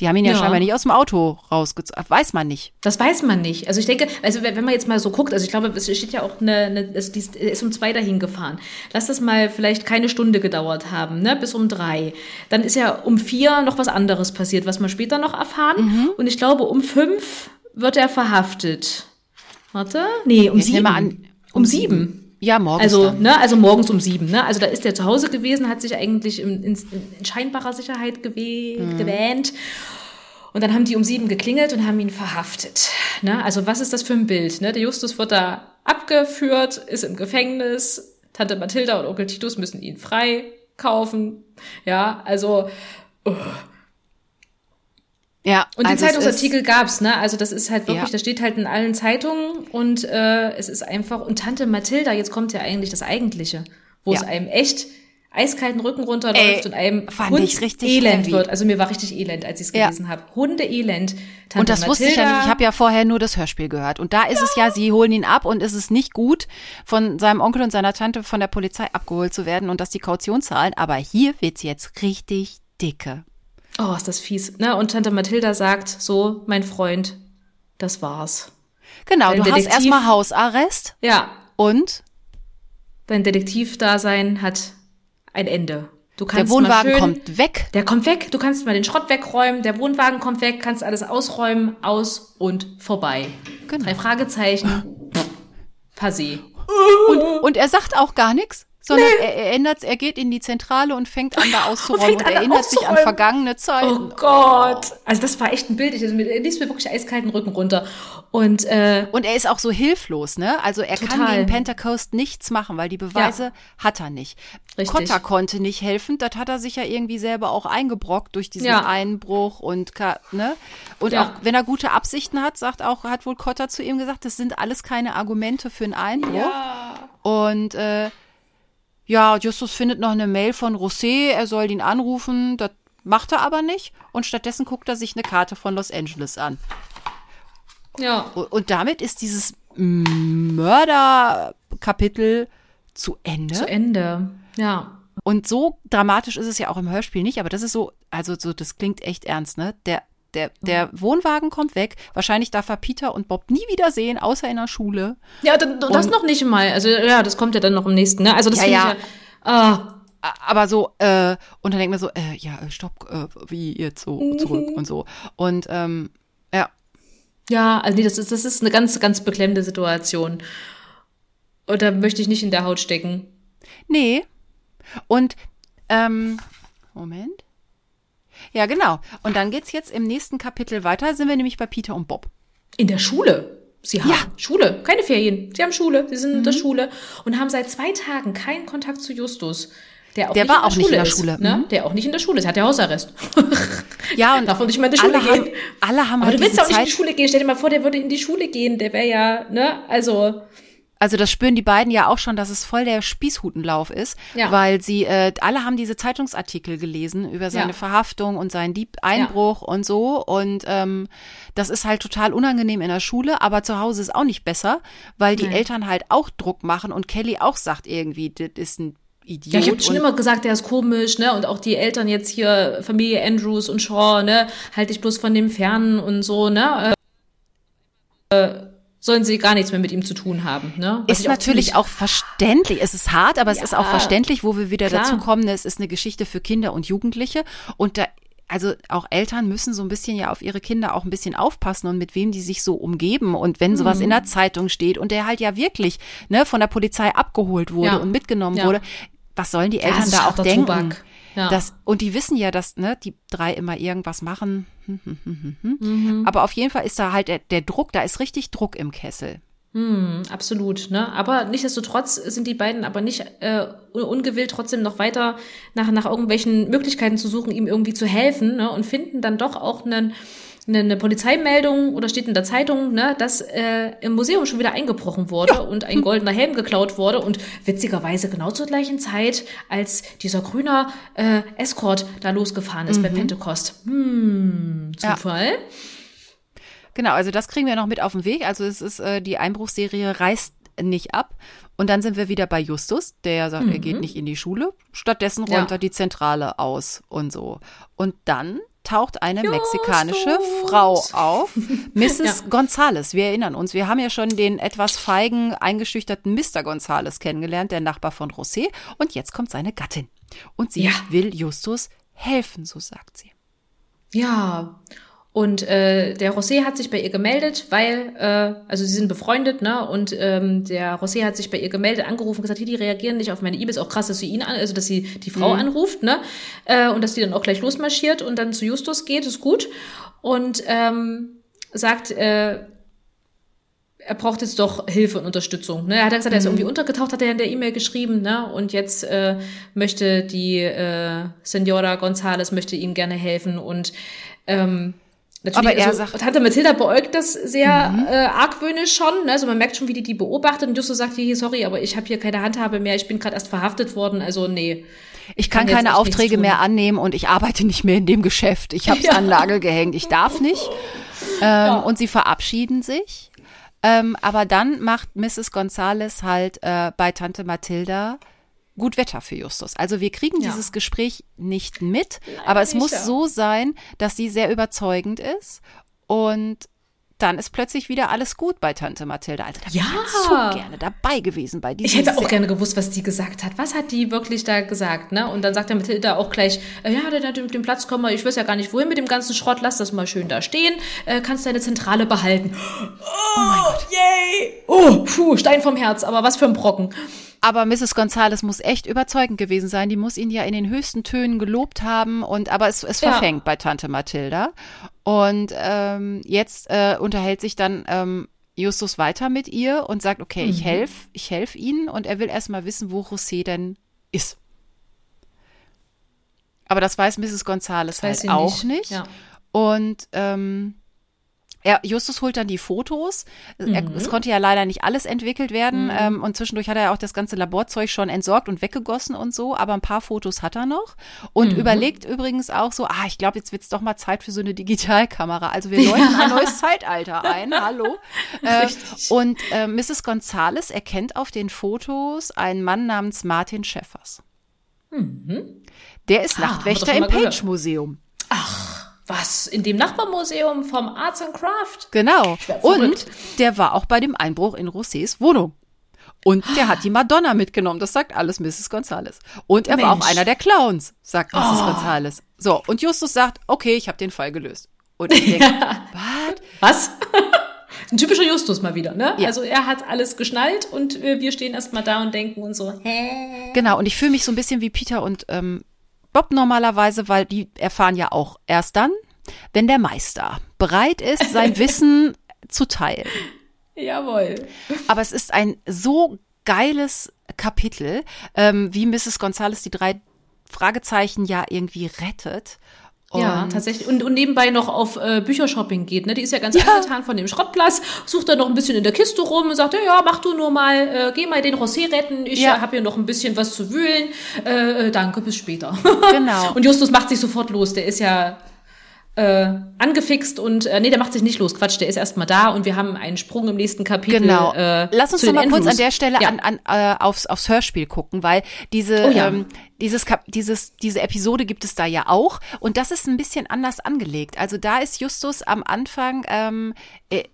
Die haben ihn ja, ja, scheinbar nicht aus dem Auto rausgezogen. Weiß man nicht. Das weiß man nicht. Also ich denke, also wenn man jetzt mal so guckt, also ich glaube, es steht ja auch eine, eine es ist um zwei dahin gefahren. Lass das mal vielleicht keine Stunde gedauert haben, ne, bis um drei. Dann ist ja um vier noch was anderes passiert, was wir später noch erfahren. Mhm. Und ich glaube, um fünf wird er verhaftet. Warte, nee, um ich sieben. An, um, um sieben. sieben. Ja, morgens. Also, ne, also morgens um sieben. Ne? Also da ist er zu Hause gewesen, hat sich eigentlich in, in, in scheinbarer Sicherheit gewäh mhm. gewähnt. Und dann haben die um sieben geklingelt und haben ihn verhaftet. Ne? Also was ist das für ein Bild? Ne? Der Justus wird da abgeführt, ist im Gefängnis. Tante Mathilda und Onkel Titus müssen ihn frei kaufen. Ja, also. Uh. Ja, und die also Zeitungsartikel gab's, ne? Also das ist halt wirklich, ja. das steht halt in allen Zeitungen und äh, es ist einfach und Tante Mathilda, jetzt kommt ja eigentlich das Eigentliche, wo ja. es einem echt eiskalten Rücken runterläuft Ey, und einem Hund elend heavy. wird. Also mir war richtig elend, als ich es gelesen ja. habe. Hunde elend. Tante und das Mathilda. wusste ich ja nicht. Ich habe ja vorher nur das Hörspiel gehört. Und da ist ja. es ja, sie holen ihn ab und es ist nicht gut, von seinem Onkel und seiner Tante von der Polizei abgeholt zu werden und dass die Kaution zahlen. Aber hier wird's jetzt richtig dicke. Oh, ist das fies. Ne? Und Tante Mathilda sagt so, mein Freund, das war's. Genau, Dein du Detektiv, hast erstmal Hausarrest. Ja. Und? Dein Detektivdasein hat ein Ende. Du kannst der Wohnwagen schön, kommt weg. Der kommt weg. Du kannst mal den Schrott wegräumen. Der Wohnwagen kommt weg. Kannst alles ausräumen. Aus und vorbei. Genau. Drei Fragezeichen. Passé. Und, und er sagt auch gar nichts sondern nee. er, er ändert er geht in die Zentrale und fängt an, da auszuräumen und, und erinnert sich an vergangene Zeiten. Oh Gott. Also das war echt ein Bild. Also er ließ mir wirklich eiskalten Rücken runter. Und, äh, und er ist auch so hilflos, ne? Also er total. kann gegen Pentecost nichts machen, weil die Beweise ja. hat er nicht. Richtig. Cotta konnte nicht helfen. Das hat er sich ja irgendwie selber auch eingebrockt durch diesen ja. Einbruch und, ne? Und ja. auch wenn er gute Absichten hat, sagt auch, hat wohl Cotta zu ihm gesagt, das sind alles keine Argumente für einen Einbruch. Ja. Und äh, ja, Justus findet noch eine Mail von Rosé, er soll ihn anrufen, das macht er aber nicht und stattdessen guckt er sich eine Karte von Los Angeles an. Ja. Und damit ist dieses Mörderkapitel zu Ende. Zu Ende, ja. Und so dramatisch ist es ja auch im Hörspiel nicht, aber das ist so, also so, das klingt echt ernst, ne? Der der, der Wohnwagen kommt weg. Wahrscheinlich darf er Peter und Bob nie wieder sehen, außer in der Schule. Ja, das und, noch nicht mal. Also ja, das kommt ja dann noch im nächsten. Ne? Also das ja, ja. Ja ah. Aber so, äh, und dann denkt man so, äh, ja, äh, stopp, äh, wie jetzt so mhm. zurück und so. Und ähm, ja. Ja, also nee, das ist, das ist eine ganz, ganz beklemmende Situation. Und da möchte ich nicht in der Haut stecken. Nee. Und, ähm, Moment. Ja, genau. Und dann geht's jetzt im nächsten Kapitel weiter, sind wir nämlich bei Peter und Bob. In der Schule. Sie haben ja. Schule, keine Ferien. Sie haben Schule, sie sind mhm. in der mhm. Schule und haben seit zwei Tagen keinen Kontakt zu Justus. Der, auch der war auch nicht in der Schule. Ist, ne? Mhm. Der auch nicht in der Schule ist. Hat ja Hausarrest. Ja, und darf auch nicht mal in die Schule alle gehen. Haben, alle haben Aber halt du willst ja auch nicht in die Schule gehen. Stell dir mal vor, der würde in die Schule gehen. Der wäre ja, ne? Also. Also das spüren die beiden ja auch schon, dass es voll der Spießhutenlauf ist, ja. weil sie äh, alle haben diese Zeitungsartikel gelesen über seine ja. Verhaftung und seinen Dieb Einbruch ja. und so und ähm, das ist halt total unangenehm in der Schule, aber zu Hause ist auch nicht besser, weil die nee. Eltern halt auch Druck machen und Kelly auch sagt irgendwie, das ist ein Idiot. Ja, ich habe schon immer gesagt, der ist komisch, ne? Und auch die Eltern jetzt hier, Familie Andrews und Shaw, ne? Halte ich bloß von dem Fernen und so, ne? Äh, sollen sie gar nichts mehr mit ihm zu tun haben. Ne? Was ist natürlich auch verständlich. Es ist hart, aber es ja, ist auch verständlich, wo wir wieder klar. dazu kommen. Es ist eine Geschichte für Kinder und Jugendliche. Und da also auch Eltern müssen so ein bisschen ja auf ihre Kinder auch ein bisschen aufpassen und mit wem die sich so umgeben. Und wenn sowas mhm. in der Zeitung steht und der halt ja wirklich ne, von der Polizei abgeholt wurde ja. und mitgenommen ja. wurde, was sollen die Eltern da auch denken? Tobak. Ja. Das, und die wissen ja, dass ne, die drei immer irgendwas machen. Hm, hm, hm, mhm. Aber auf jeden Fall ist da halt der, der Druck, da ist richtig Druck im Kessel. Hm, absolut, ne? Aber nichtsdestotrotz sind die beiden aber nicht äh, ungewillt, trotzdem noch weiter nach, nach irgendwelchen Möglichkeiten zu suchen, ihm irgendwie zu helfen, ne? Und finden dann doch auch einen eine, eine Polizeimeldung oder steht in der Zeitung, ne, dass äh, im Museum schon wieder eingebrochen wurde ja. und ein goldener Helm geklaut wurde und witzigerweise genau zur gleichen Zeit, als dieser grüne äh, Escort da losgefahren ist mhm. bei Pentecost. Hm, Zufall. Ja. Genau, also das kriegen wir noch mit auf den Weg. Also es ist äh, die Einbruchserie reißt nicht ab. Und dann sind wir wieder bei Justus, der sagt, mhm. er geht mhm. nicht in die Schule. Stattdessen räumt ja. er die Zentrale aus und so. Und dann taucht eine Justus. mexikanische Frau auf, Mrs. Ja. Gonzales. Wir erinnern uns, wir haben ja schon den etwas feigen, eingeschüchterten Mr. Gonzales kennengelernt, der Nachbar von José. Und jetzt kommt seine Gattin. Und sie ja. will Justus helfen, so sagt sie. Ja, und äh, der José hat sich bei ihr gemeldet, weil, äh, also sie sind befreundet, ne? Und ähm, der José hat sich bei ihr gemeldet, angerufen, gesagt, hier, die reagieren nicht auf meine E-Mails. Auch krass, dass sie ihn an, also dass sie die Frau mhm. anruft, ne? Äh, und dass die dann auch gleich losmarschiert und dann zu Justus geht, ist gut. Und ähm, sagt, äh, er braucht jetzt doch Hilfe und Unterstützung. Ne? Er hat gesagt, er ist mhm. irgendwie untergetaucht, hat er in der E-Mail geschrieben, ne? Und jetzt äh, möchte die äh, Senora González möchte ihm gerne helfen und ähm, Natürlich, aber er also, sagt, Tante Mathilda beäugt das sehr mhm. äh, argwöhnisch schon. Ne? Also man merkt schon, wie die die beobachtet. Und Justus sagt hier, sorry, aber ich habe hier keine Handhabe mehr. Ich bin gerade erst verhaftet worden. Also nee. Ich kann, kann keine Aufträge mehr annehmen und ich arbeite nicht mehr in dem Geschäft. Ich habe es ja. an Nagel gehängt. Ich darf nicht. Ähm, ja. Und sie verabschieden sich. Ähm, aber dann macht Mrs. Gonzales halt äh, bei Tante Mathilda gut Wetter für Justus. Also wir kriegen ja. dieses Gespräch nicht mit, Leider aber es muss ja. so sein, dass sie sehr überzeugend ist und dann ist plötzlich wieder alles gut bei Tante Mathilda. Also da ja. ich jetzt so gerne dabei gewesen bei diesem. Ich hätte auch gerne gewusst, was die gesagt hat. Was hat die wirklich da gesagt? Ne? Und dann sagt der Mathilda auch gleich, äh, ja, der, der mit dem Platz kommen, ich weiß ja gar nicht, wohin mit dem ganzen Schrott, lass das mal schön da stehen, äh, kannst deine Zentrale behalten. Oh, oh mein Gott. Yay! Oh, puh, Stein vom Herz, aber was für ein Brocken. Aber Mrs. Gonzales muss echt überzeugend gewesen sein. Die muss ihn ja in den höchsten Tönen gelobt haben. Und aber es, es verfängt ja. bei Tante Mathilda. Und ähm, jetzt äh, unterhält sich dann ähm, Justus weiter mit ihr und sagt, okay, mhm. ich helfe, ich helfe ihnen. Und er will erstmal wissen, wo José denn ist. Aber das weiß Mrs. Gonzales halt auch nicht. nicht. Ja. Und ähm, ja, Justus holt dann die Fotos. Mhm. Er, es konnte ja leider nicht alles entwickelt werden. Mhm. Ähm, und zwischendurch hat er ja auch das ganze Laborzeug schon entsorgt und weggegossen und so. Aber ein paar Fotos hat er noch. Und mhm. überlegt übrigens auch so, ah, ich glaube, jetzt wird's doch mal Zeit für so eine Digitalkamera. Also wir läuten ja. ein neues Zeitalter ein. Hallo. Äh, und äh, Mrs. Gonzales erkennt auf den Fotos einen Mann namens Martin Schäffers. Mhm. Der ist ah, Nachtwächter im Page-Museum. Ach. Was? In dem Nachbarmuseum vom Arts and Craft? Genau. Und der war auch bei dem Einbruch in Rosés Wohnung. Und der hat die Madonna mitgenommen. Das sagt alles Mrs. Gonzales. Und er Mensch. war auch einer der Clowns, sagt Mrs. Oh. Gonzales. So, und Justus sagt, okay, ich habe den Fall gelöst. Und ich denke, was? Ein typischer Justus mal wieder, ne? Ja. Also er hat alles geschnallt und wir stehen erstmal da und denken und so, hä? Genau, und ich fühle mich so ein bisschen wie Peter und ähm, Bob normalerweise, weil die erfahren ja auch erst dann, wenn der Meister bereit ist, sein Wissen zu teilen. Jawohl. Aber es ist ein so geiles Kapitel, ähm, wie Mrs. Gonzales die drei Fragezeichen ja irgendwie rettet ja, tatsächlich. Und, und nebenbei noch auf äh, Büchershopping geht. Ne? Die ist ja ganz ja. angetan von dem Schrottplatz, sucht dann noch ein bisschen in der Kiste rum und sagt, ja, ja mach du nur mal, äh, geh mal den Rosé retten, ich ja. habe hier noch ein bisschen was zu wühlen. Äh, äh danke, bis später. Genau. und Justus macht sich sofort los, der ist ja äh, angefixt und äh, nee, der macht sich nicht los. Quatsch, der ist erstmal da und wir haben einen Sprung im nächsten Kapitel. Genau. Äh, Lass uns doch mal Andrews. kurz an der Stelle ja. an, an, äh, aufs, aufs Hörspiel gucken, weil diese, oh, ja. ähm, dieses, Kap dieses, diese Episode gibt es da ja auch und das ist ein bisschen anders angelegt. Also da ist Justus am Anfang ähm, äh,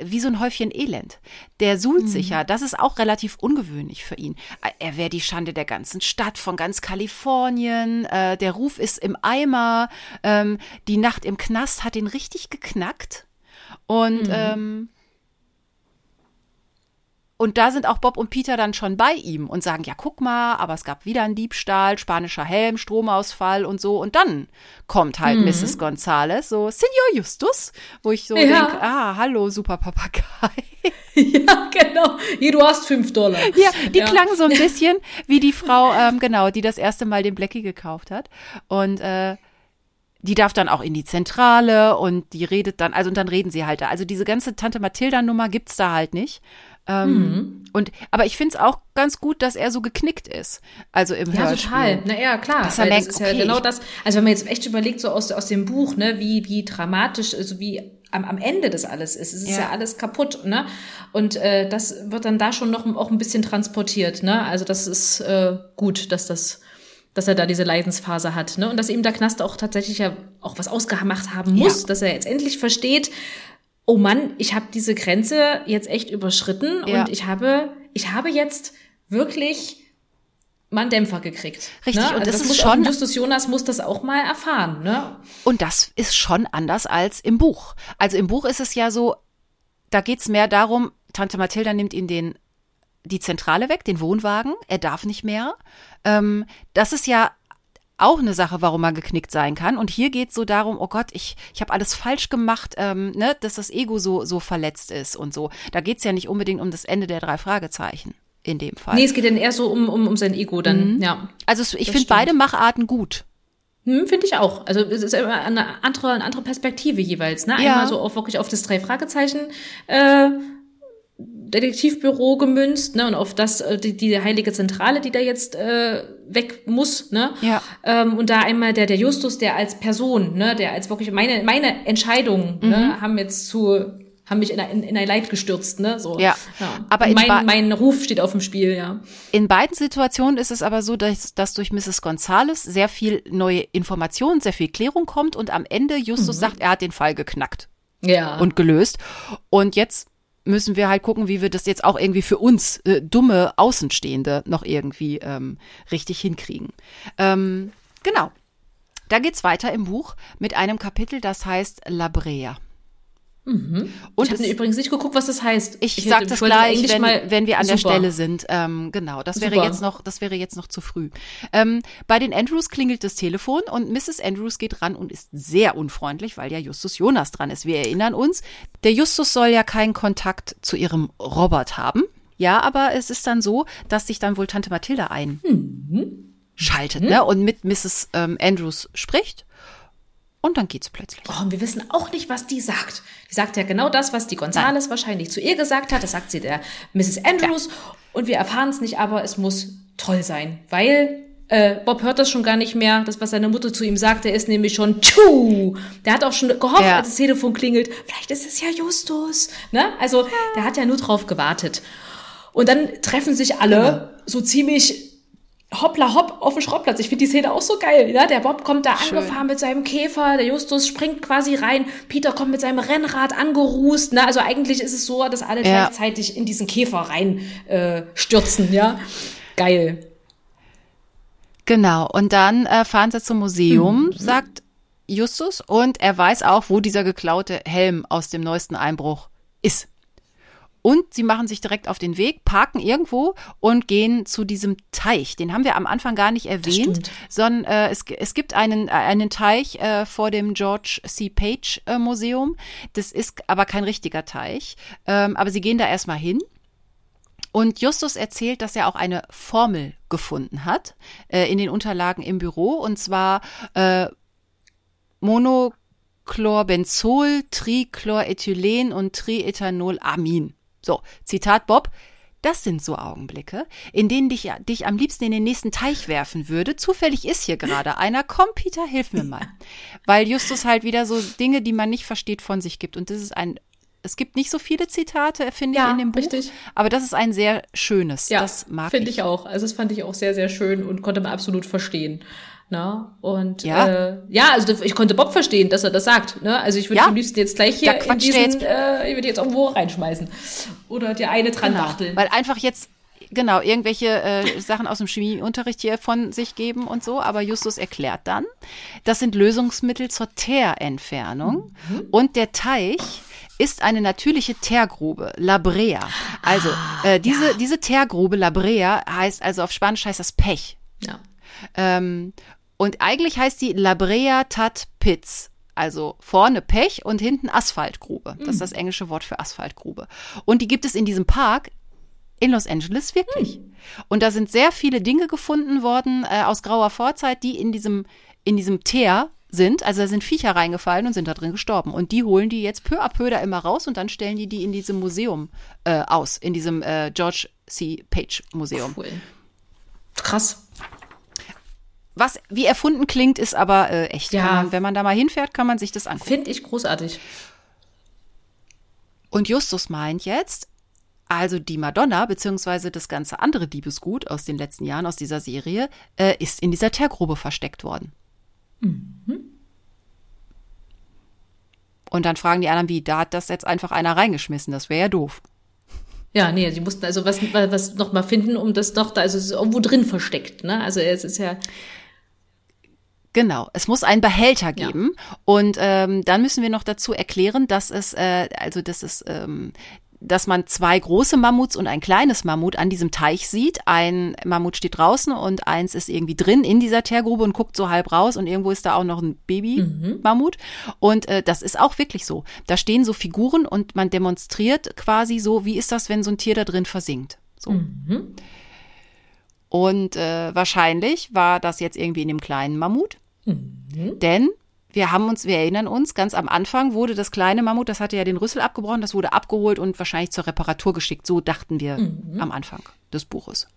wie so ein Häufchen Elend. Der suhlt sich ja. Das ist auch relativ ungewöhnlich für ihn. Er wäre die Schande der ganzen Stadt, von ganz Kalifornien. Äh, der Ruf ist im Eimer. Ähm, die Nacht im Knast hat ihn richtig geknackt. Und Mhm. ähm, und da sind auch Bob und Peter dann schon bei ihm und sagen, ja, guck mal, aber es gab wieder einen Diebstahl, spanischer Helm, Stromausfall und so. Und dann kommt halt Mrs. Gonzales, so, Senor Justus, wo ich so Ja. denke, ah, hallo, super Papagei. ja, genau. Hier, du hast fünf Dollar. Ja, die Ja. klang so ein bisschen wie die Frau, ähm, genau, die das erste Mal den Blackie gekauft hat. Und äh, die darf dann auch in die Zentrale und die redet dann, also und dann reden sie halt da. Also diese ganze Tante Mathilda-Nummer gibt's da halt nicht. Ähm, Mhm. Und aber ich find's auch ganz gut, dass er so geknickt ist. Also im Ja, Hörspiel. total. Na ja, klar. Weil merkt, das ist ja okay, genau ich- das. Also wenn man jetzt echt überlegt, so aus, aus dem Buch, ne, wie, wie dramatisch, also wie am, am Ende das alles ist. Es ist ja, Ja. alles kaputt, ne? Und äh, das wird dann da schon noch auch ein bisschen transportiert, ne? Also das ist äh, gut, dass das dass er da diese Leidensphase hat, ne? Und dass ihm der Knast auch tatsächlich ja auch was ausgemacht haben muss, Ja. dass er jetzt endlich versteht, oh Mann, ich habe diese Grenze jetzt echt überschritten Ja. und ich habe, ich habe jetzt wirklich mal einen Dämpfer gekriegt. Richtig, ne? und also das ist muss schon- Justus Jonas muss das auch mal erfahren, ne? Und das ist schon anders als im Buch. Also im Buch ist es ja so, da geht's mehr darum, Tante Mathilda nimmt ihm den, die Zentrale weg, den Wohnwagen, er darf nicht mehr. Ähm, das ist ja auch eine Sache, warum er geknickt sein kann. Und hier geht's so darum, oh Gott, ich, ich habe alles falsch gemacht, ähm, ne, dass das Ego so, so verletzt ist und so. Da geht's ja nicht unbedingt um das Ende der drei Fragezeichen in dem Fall. Nee, es geht dann eher so um, um, um sein Ego dann, ja. also es, ich finde beide Macharten gut. Hm, Finde ich auch. Also es ist immer eine andere, eine andere Perspektive jeweils. Ne? Ja. Einmal so auf wirklich auf das drei Fragezeichen äh, Detektivbüro gemünzt, ne, und auf das äh, die, die heilige Zentrale, die da jetzt äh, weg muss, ne? Ja. Ähm, und da einmal der der Justus, der als Person, ne, der als wirklich meine meine Entscheidungen, Mhm. ne, haben jetzt zu haben mich in, ein- in ein Leid gestürzt, ne? So. Ja. Aber Aber in mein, mein Ruf steht auf dem Spiel, ja. In beiden Situationen ist es aber so, dass, dass durch Mrs. Gonzales sehr viel neue Information, sehr viel Klärung kommt und am Ende Justus sagt, er hat den Fall geknackt Ja. und gelöst. Und jetzt müssen wir halt gucken, wie wir das jetzt auch irgendwie für uns äh, dumme Außenstehende noch irgendwie ähm, richtig hinkriegen. Ähm, genau. Da geht's weiter im Buch mit einem Kapitel, das heißt La Brea. Und ich habe übrigens nicht geguckt, was das heißt. Ich, ich sag das gleich, wenn, mal- wenn wir an der Super. Stelle sind. Ähm, genau, das wäre Super. jetzt noch, das wäre jetzt noch zu früh. Ähm, bei den Andrews klingelt das Telefon und Mrs. Andrews geht ran und ist sehr unfreundlich, weil ja Justus Jonas dran ist. Wir erinnern uns, der Justus soll ja keinen Kontakt zu ihrem Robert haben. Ja, aber es ist dann so, dass sich dann wohl Tante Mathilda einschaltet, ne, und mit Mrs. Ähm, Andrews spricht. Und dann geht's plötzlich. Oh, und wir wissen auch nicht, was die sagt. Die sagt ja genau das, was die Gonzales wahrscheinlich zu ihr gesagt hat. Das sagt sie der Mrs. Andrews. Und wir erfahren es nicht, aber es muss toll sein, weil äh, Bob hört das schon gar nicht mehr. Das, was seine Mutter zu ihm sagt, der ist nämlich schon tschu. Der hat auch schon gehofft, Ja. als das Telefon klingelt, vielleicht ist es ja Justus. Ne? Also der hat ja nur drauf gewartet. Und dann treffen sich alle so ziemlich hoppla hopp auf dem Schrottplatz. Ich finde die Szene auch so geil. Ja? Der Bob kommt da Schön. angefahren mit seinem Käfer, der Justus springt quasi rein, Peter kommt mit seinem Rennrad angerußt. Ne? Also eigentlich ist es so, dass alle Ja. gleichzeitig in diesen Käfer rein äh, stürzen. Ja, geil. Genau, und dann äh, fahren sie zum Museum, sagt Justus, und er weiß auch, wo dieser geklaute Helm aus dem neuesten Einbruch ist. Und sie machen sich direkt auf den Weg, parken irgendwo und gehen zu diesem Teich. Den haben wir am Anfang gar nicht erwähnt, sondern äh, es, es gibt einen, äh, einen Teich äh, vor dem George C. Page äh, Museum. Das ist aber kein richtiger Teich. Ähm, aber sie gehen da erstmal hin. Und Justus erzählt, dass er auch eine Formel gefunden hat äh, in den Unterlagen im Büro, und zwar äh, Monochlorbenzool, Trichlorethylen und Triethanolamin. So, Zitat Bob. Das sind so Augenblicke, in denen dich, dich am liebsten in den nächsten Teich werfen würde. Zufällig ist hier gerade einer. Komm, Peter, hilf mir mal. Weil Justus halt wieder so Dinge, die man nicht versteht, von sich gibt. Und das ist ein, es gibt nicht so viele Zitate, finde ich, Ja, in dem Buch. richtig. Aber das ist ein sehr schönes. Ja, das mag finde ich. ich auch. Also das fand ich auch sehr, sehr schön und konnte man absolut verstehen. Ne? Und ja. Äh, ja, also ich konnte Bob verstehen, dass er das sagt. Ne? Also ich würde ja. am liebsten jetzt gleich hier in diesen, jetzt. Äh, ich würde jetzt irgendwo reinschmeißen. Oder dir eine dran genau. Weil einfach jetzt genau, irgendwelche äh, Sachen aus dem Chemieunterricht hier von sich geben und so. Aber Justus erklärt dann, das sind Lösungsmittel zur Teerentfernung. Mhm. Und der Teich ist eine natürliche Teergrube, La Brea. Also ah, äh, diese, ja. diese Teergrube, La Brea, heißt, also auf Spanisch heißt das Pech. Ja. Ähm, und eigentlich heißt die La Brea Tat Pits. Also vorne Pech und hinten Asphaltgrube. Das ist das englische Wort für Asphaltgrube. Und die gibt es in diesem Park in Los Angeles wirklich. Hm. Und da sind sehr viele Dinge gefunden worden äh, aus grauer Vorzeit, die in diesem, in diesem Teer sind. Also da sind Viecher reingefallen und sind da drin gestorben. Und die holen die jetzt peu à peu da immer raus und dann stellen die die in diesem Museum äh, aus, in diesem äh, George C. Page Museum. Cool. Krass. Was wie erfunden klingt, ist aber äh, echt. Ja. Man, wenn man da mal hinfährt, kann man sich das angucken. Finde ich großartig. Und Justus meint jetzt, also die Madonna, beziehungsweise das ganze andere Diebesgut aus den letzten Jahren aus dieser Serie, äh, ist in dieser Teergrube versteckt worden. Mhm. Und dann fragen die anderen, wie, da hat das jetzt einfach einer reingeschmissen, das wäre ja doof. Ja, nee, die mussten also was, was noch mal finden, um das noch da, also es ist irgendwo drin versteckt, ne? Also es ist ja. Genau, es muss einen Behälter geben ja. und ähm, dann müssen wir noch dazu erklären, dass es äh, also dass es ähm, dass man zwei große Mammuts und ein kleines Mammut an diesem Teich sieht. Ein Mammut steht draußen und eins ist irgendwie drin in dieser Teergrube und guckt so halb raus und irgendwo ist da auch noch ein Baby-Mammut. Mhm. Und äh, das ist auch wirklich so. Da stehen so Figuren und man demonstriert quasi so, wie ist das, wenn so ein Tier da drin versinkt. So. Mhm. Und äh, wahrscheinlich war das jetzt irgendwie in dem kleinen Mammut. Mhm. Denn wir haben uns, wir erinnern uns, ganz am Anfang wurde das kleine Mammut, das hatte ja den Rüssel abgebrochen, das wurde abgeholt und wahrscheinlich zur Reparatur geschickt. So dachten wir mhm. am Anfang des Buches.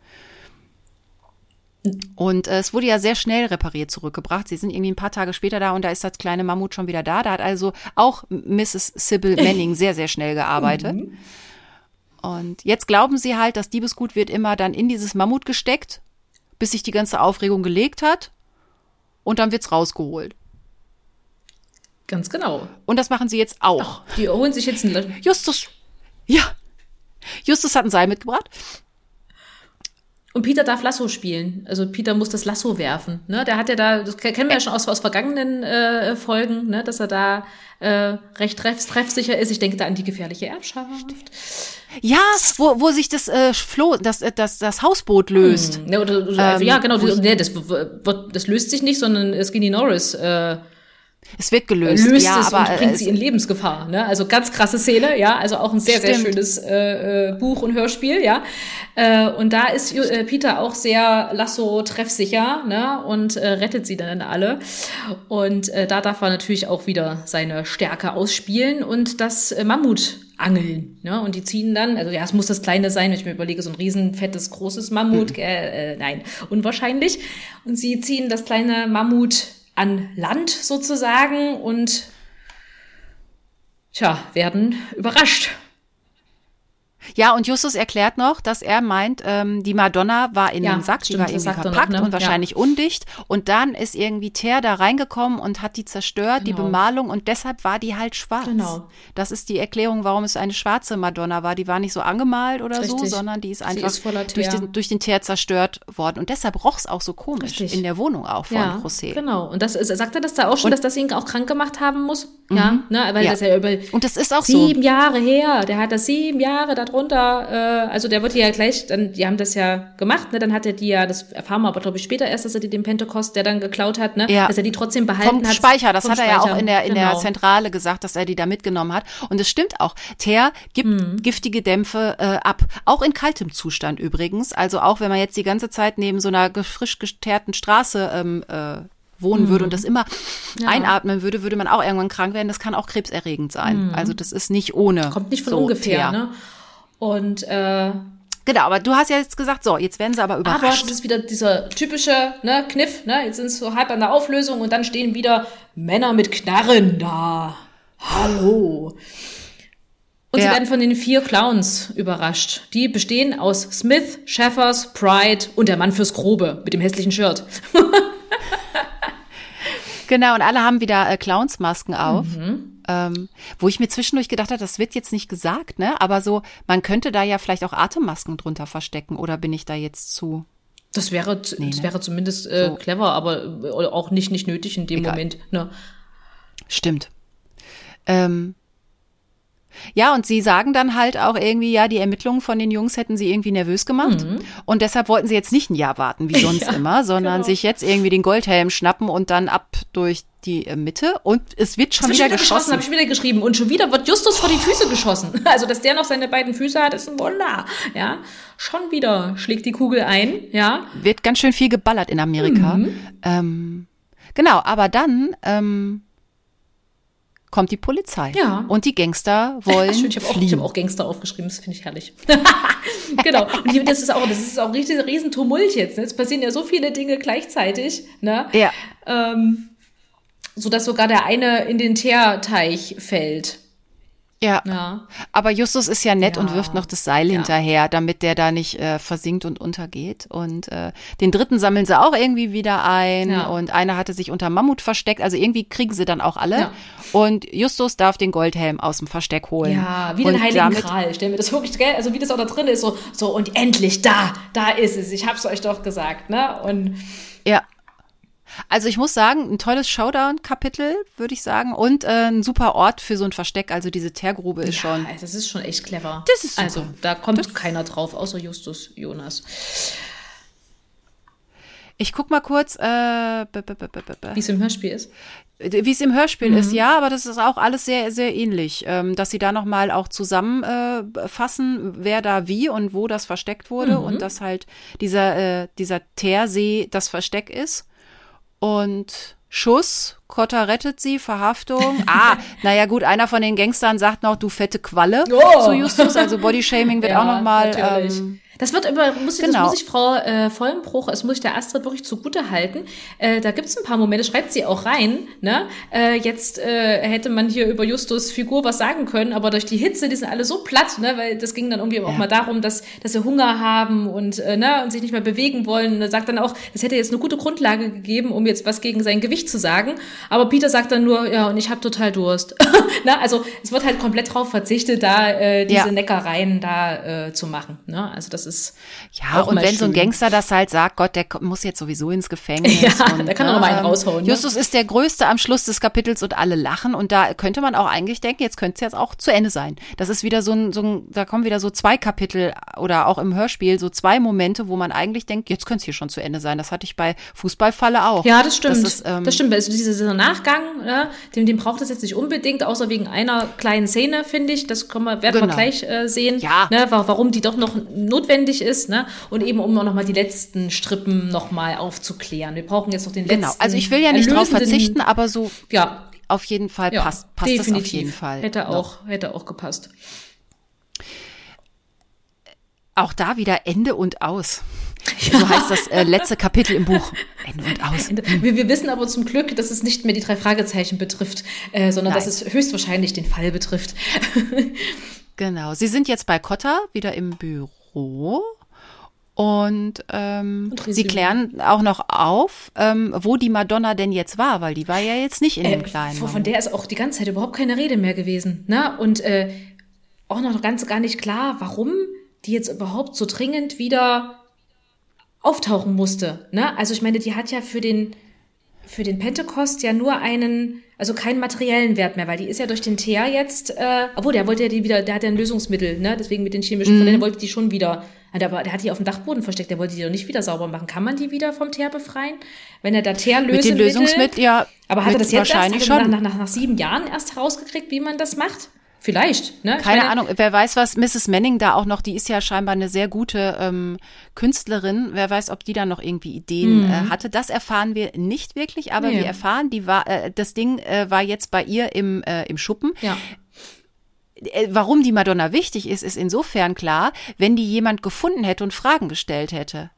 Und äh, es wurde ja sehr schnell repariert zurückgebracht. Sie sind irgendwie ein paar Tage später da und da ist das kleine Mammut schon wieder da. Da hat also auch Mrs. Sybil Manning sehr, sehr schnell gearbeitet. Mhm. Und jetzt glauben sie halt, das Diebesgut wird immer dann in dieses Mammut gesteckt, bis sich die ganze Aufregung gelegt hat. Und dann wird's rausgeholt. Ganz genau. Und das machen sie jetzt auch. Ach, die holen sich jetzt ein Justus. Ja. Justus hat ein Seil mitgebracht. Und Peter darf Lasso spielen. Also Peter muss das Lasso werfen. Ne? Der hat ja da, das kennen wir ja schon aus, aus vergangenen äh, Folgen, ne? dass er da äh, recht treff, treffsicher ist. Ich denke da an die gefährliche Erbschaft. Ja, wo, wo sich das äh, Floh, das, äh, das, das Hausboot löst. Hm. Ja, oder, oder, ähm, ja, genau. Nee, das, das löst sich nicht, sondern Skinny Norris äh, es wird gelöst. Löst ja, es aber und bringt sie in Lebensgefahr. Ne? Also ganz krasse Szene, ja. Also auch ein sehr, Stimmt. sehr schönes äh, äh, Buch und Hörspiel, ja. Äh, und da ist äh, Peter auch sehr Lasso treffsicher, ne? Und äh, rettet sie dann alle. Und äh, da darf er natürlich auch wieder seine Stärke ausspielen und das äh, Mammut angeln. Ne? Und die ziehen dann, also ja, es muss das Kleine sein, wenn ich mir überlege, so ein riesen fettes, großes Mammut, mhm. äh, äh, nein, unwahrscheinlich. Und sie ziehen das kleine Mammut an Land sozusagen und tja, werden überrascht ja, und Justus erklärt noch, dass er meint, ähm, die Madonna war in ja, einem Sack, stimmt, die war irgendwie verpackt noch, ne? und wahrscheinlich ja. undicht. Und dann ist irgendwie Teer da reingekommen und hat die zerstört, genau. die Bemalung, und deshalb war die halt schwarz. Genau. Das ist die Erklärung, warum es eine schwarze Madonna war. Die war nicht so angemalt oder Richtig. so, sondern die ist einfach ist durch, den, durch den Teer zerstört worden. Und deshalb roch es auch so komisch Richtig. in der Wohnung auch von ja, José. Genau. Und das sagt er das da auch schon, und, dass das ihn auch krank gemacht haben muss? Mhm. Ja, ne? Weil das ja über und das ist auch sieben so. Jahre her. Der hat das sieben Jahre da runter, äh, also der wird ja gleich, dann, die haben das ja gemacht, ne? Dann hat er die ja, das erfahren wir aber glaube ich später erst, dass er die den Pentecost, der dann geklaut hat, ne? Ja. Dass er die trotzdem behalten vom hat. Speicher, das hat er Speicher. ja auch in der, in genau. der Zentrale gesagt, dass er die da mitgenommen hat. Und es stimmt auch. Teer gibt hm. giftige Dämpfe äh, ab. Auch in kaltem Zustand übrigens. Also auch wenn man jetzt die ganze Zeit neben so einer frisch geteerten Straße ähm, äh, wohnen würde und das mhm. immer ja. einatmen würde, würde man auch irgendwann krank werden. Das kann auch krebserregend sein. Mhm. Also das ist nicht ohne. Kommt nicht von so ungefähr, ne? Und äh, Genau, aber du hast ja jetzt gesagt, so, jetzt werden sie aber überrascht. Aber das ist wieder dieser typische ne, Kniff, ne? Jetzt sind es so halb an der Auflösung und dann stehen wieder Männer mit Knarren da. Hallo. Und ja. sie werden von den vier Clowns überrascht. Die bestehen aus Smith, Sheffers, Pride und der Mann fürs Grobe mit dem hässlichen Shirt. Genau, und alle haben wieder äh, Clownsmasken auf. Ähm, wo ich mir zwischendurch gedacht habe, das wird jetzt nicht gesagt, ne? Aber so, man könnte da ja vielleicht auch Atemmasken drunter verstecken, oder bin ich da jetzt zu? Das wäre, das ne? wäre zumindest äh, So. clever, aber äh, auch nicht, nicht nötig in dem Egal. Moment. Ne? Stimmt. Ähm, ja, und sie sagen dann halt auch irgendwie, ja, die Ermittlungen von den Jungs hätten sie irgendwie nervös gemacht. Und deshalb wollten sie jetzt nicht ein Jahr warten, wie sonst Mhm. Ja, immer, sondern genau. sich jetzt irgendwie den Goldhelm schnappen und dann ab durch die äh, Mitte. Und es wird schon Hab ich wieder wieder geschossen, geschossen. habe ich wieder geschrieben. Und schon wieder wird Justus vor die Füße geschossen. Also, dass der noch seine beiden Füße hat, ist ein Wunder. Ja, schon wieder schlägt die Kugel ein. Ja, wird ganz schön viel geballert in Amerika. Mhm. Ähm, genau, aber dann ähm, kommt die Polizei. Ja. Und die Gangster wollen Schön, ich habe auch, ich hab auch Gangster aufgeschrieben, das finde ich herrlich. genau. Und hier, das ist auch, das ist auch richtig ein Riesentumult jetzt. Ne? Es passieren ja so viele Dinge gleichzeitig, ne? ja, Ähm, so dass sogar der eine in den Teerteich fällt. ja. Ja. Aber Justus ist ja nett Ja. und wirft noch das Seil Ja. hinterher, damit der da nicht äh, versinkt und untergeht. Und äh, den dritten sammeln sie auch irgendwie wieder ein. Und einer hatte sich unter Mammut versteckt. Also irgendwie kriegen sie dann auch alle. Und Justus darf den Goldhelm aus dem Versteck holen. Ja, wie und den Heiligen damit, Gral. Stell mir das wirklich, gell? Also wie das auch da drin ist, so, so und endlich da, da ist es. Ich hab's euch doch gesagt, ne? Und Ja. Also ich muss sagen, ein tolles Showdown-Kapitel, würde ich sagen. Und äh, ein super Ort für so ein Versteck. Also diese Teergrube ist schon. Ja, das ist schon echt clever. Das ist super. Also, da kommt keiner drauf, außer Justus Jonas. Ich guck mal kurz, äh, Wie es im Hörspiel ist. wie es im Hörspiel ist, Mhm. ja, aber das ist auch alles sehr, sehr ähnlich. Ähm, dass sie da nochmal auch zusammenfassen, äh, wer da wie und wo das versteckt wurde Mhm. und dass halt dieser, äh, dieser Teersee das Versteck ist. Und Schuss, Kotter rettet sie, Verhaftung. Ah, naja gut, einer von den Gangstern sagt noch, du fette Qualle Oh. zu Justus. Also Bodyshaming wird Ja, auch nochmal. Ähm, Das wird immer, muss ich, genau. das muss ich Frau äh, Vollenbruch, das muss ich der Astrid wirklich zugute halten. Äh, da gibt's ein paar Momente, schreibt sie auch rein. Ne? Äh, jetzt äh, hätte man hier über Justus Figur was sagen können, aber durch die Hitze, die sind alle so platt, ne? weil das ging dann irgendwie auch Ja. mal darum, dass, dass sie Hunger haben und, äh, ne? und sich nicht mehr bewegen wollen. Und er sagt dann auch, es hätte jetzt eine gute Grundlage gegeben, um jetzt was gegen sein Gewicht zu sagen. Aber Peter sagt dann nur, ja, und ich habe total Durst. ne? Also es wird halt komplett drauf verzichtet, da äh, diese Ja. Neckereien da äh, zu machen. Ne? Also das ist Ja, und wenn so ein schön. Gangster das halt sagt, Gott, der muss jetzt sowieso ins Gefängnis. Ja, und, der kann doch noch mal einen ähm, raushauen, ne? Justus ist der Größte am Schluss des Kapitels und alle lachen. Und da könnte man auch eigentlich denken, jetzt könnte es jetzt auch zu Ende sein. Das ist wieder so ein, so ein, da kommen wieder so zwei Kapitel oder auch im Hörspiel so zwei Momente, wo man eigentlich denkt, jetzt könnte es hier schon zu Ende sein. Das hatte ich bei Fußballfalle auch. Ja, das stimmt. Das Das, ist, ähm, stimmt. Also dieser Nachgang, ne, den, den braucht es jetzt nicht unbedingt, außer wegen einer kleinen Szene, finde ich. Das können wir, werden wir Genau. gleich äh, sehen, Ja. ne, wa- warum die doch noch notwendig ist. Ne? Und eben, um auch noch mal die letzten Strippen noch mal aufzuklären. Wir brauchen jetzt noch den letzten Genau. Also ich will ja nicht drauf verzichten, aber so Ja, auf jeden Fall ja passt, passt das definitiv. auf jeden Fall. Hätte noch. auch, hätte auch gepasst. Auch da wieder Ende und aus. So heißt das äh, letzte Kapitel im Buch. Ende und aus. Wir, wir wissen aber zum Glück, dass es nicht mehr die drei Fragezeichen betrifft, äh, sondern Nein. dass es höchstwahrscheinlich den Fall betrifft. Genau. Sie sind jetzt bei Cotta wieder im Büro. Und, ähm, Und sie klären auch noch auf, ähm, wo die Madonna denn jetzt war, weil die war ja jetzt nicht in dem Äh, kleinen. von, der ist auch die ganze Zeit überhaupt keine Rede mehr gewesen. Ne? Und äh, auch noch ganz gar nicht klar, warum die jetzt überhaupt so dringend wieder auftauchen musste. Ne? Also ich meine, die hat ja für den für den Pentecost ja nur einen, also keinen materiellen Wert mehr, weil die ist ja durch den Teer jetzt, äh, obwohl der wollte ja die wieder, der hat ja ein Lösungsmittel, ne? Deswegen mit den chemischen, Mhm. denen wollte die schon wieder, der, war- der hat die auf dem Dachboden versteckt, der wollte die doch nicht wieder sauber machen. Kann man die wieder vom Teer befreien? Wenn er da Mit den Lösungsmitteln, ja. aber hat er das jetzt erst wahrscheinlich hat er schon. nach, nach, nach sieben Jahren erst herausgekriegt, wie man das macht? Vielleicht, ne? Keine meine, Ahnung, wer weiß, was Mrs. Manning da auch noch, die ist ja scheinbar eine sehr gute ähm, Künstlerin. Wer weiß, ob die da noch irgendwie Ideen äh, hatte. Das erfahren wir nicht wirklich, aber Mhm. Nee. wir erfahren, die war, äh, das Ding äh, war jetzt bei ihr im, äh, im Schuppen. Ja. Äh, Warum die Madonna wichtig ist, ist insofern klar, wenn die jemand gefunden hätte und Fragen gestellt hätte.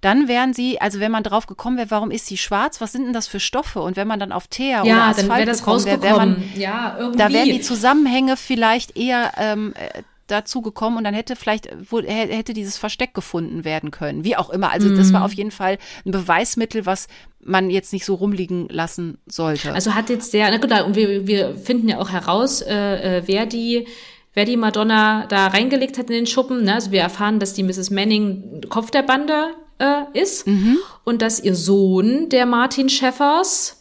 Dann wären sie, also wenn man drauf gekommen wäre, warum ist sie schwarz, was sind denn das für Stoffe? Und wenn man dann auf Teer oder Ja, Asphalt dann gekommen wäre, wäre man ja, irgendwie. da wären die Zusammenhänge vielleicht eher ähm, äh, dazu gekommen und dann hätte vielleicht wo, hätte dieses Versteck gefunden werden können. Wie auch immer. Also das war auf jeden Fall ein Beweismittel, was man jetzt nicht so rumliegen lassen sollte. Also hat jetzt der, na gut, und wir, wir finden ja auch heraus, äh, äh, wer die wer die Madonna da reingelegt hat in den Schuppen. Ne? Also wir erfahren, dass die Mrs. Manning Kopf der Bande äh, ist und dass ihr Sohn, der Martin Schäffers,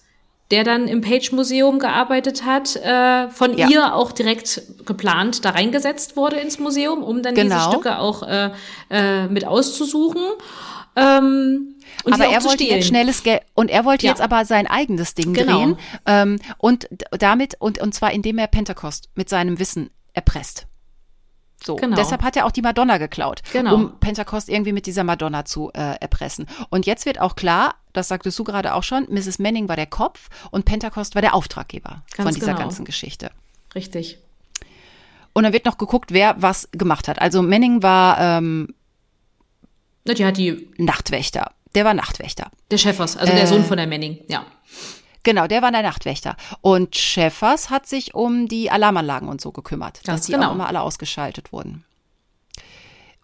der dann im Page-Museum gearbeitet hat, äh, von Ja. ihr auch direkt geplant da reingesetzt wurde ins Museum, um dann diese Genau. Stücke auch äh, äh, mit auszusuchen. Ähm, aber er wollte stehlen. jetzt schnelles Geld und er wollte Ja. jetzt aber sein eigenes Ding Genau. drehen ähm, und damit und und zwar indem er Pentecost mit seinem Wissen erpresst. So, Genau. deshalb hat er auch die Madonna geklaut, Genau. um Pentecost irgendwie mit dieser Madonna zu äh, erpressen. Und jetzt wird auch klar, das sagtest du gerade auch schon, Mrs. Manning war der Kopf und Pentecost war der Auftraggeber Ganz von dieser genau. ganzen Geschichte. Richtig. Und dann wird noch geguckt, wer was gemacht hat. Also Manning war ähm, Die hat die, Nachtwächter. Der war Nachtwächter. der Schäffers, also Äh. der Sohn von der Manning, ja. Genau, der war der Nachtwächter. Und Schäffers hat sich um die Alarmanlagen und so gekümmert, Ganz dass die genau. auch immer alle ausgeschaltet wurden.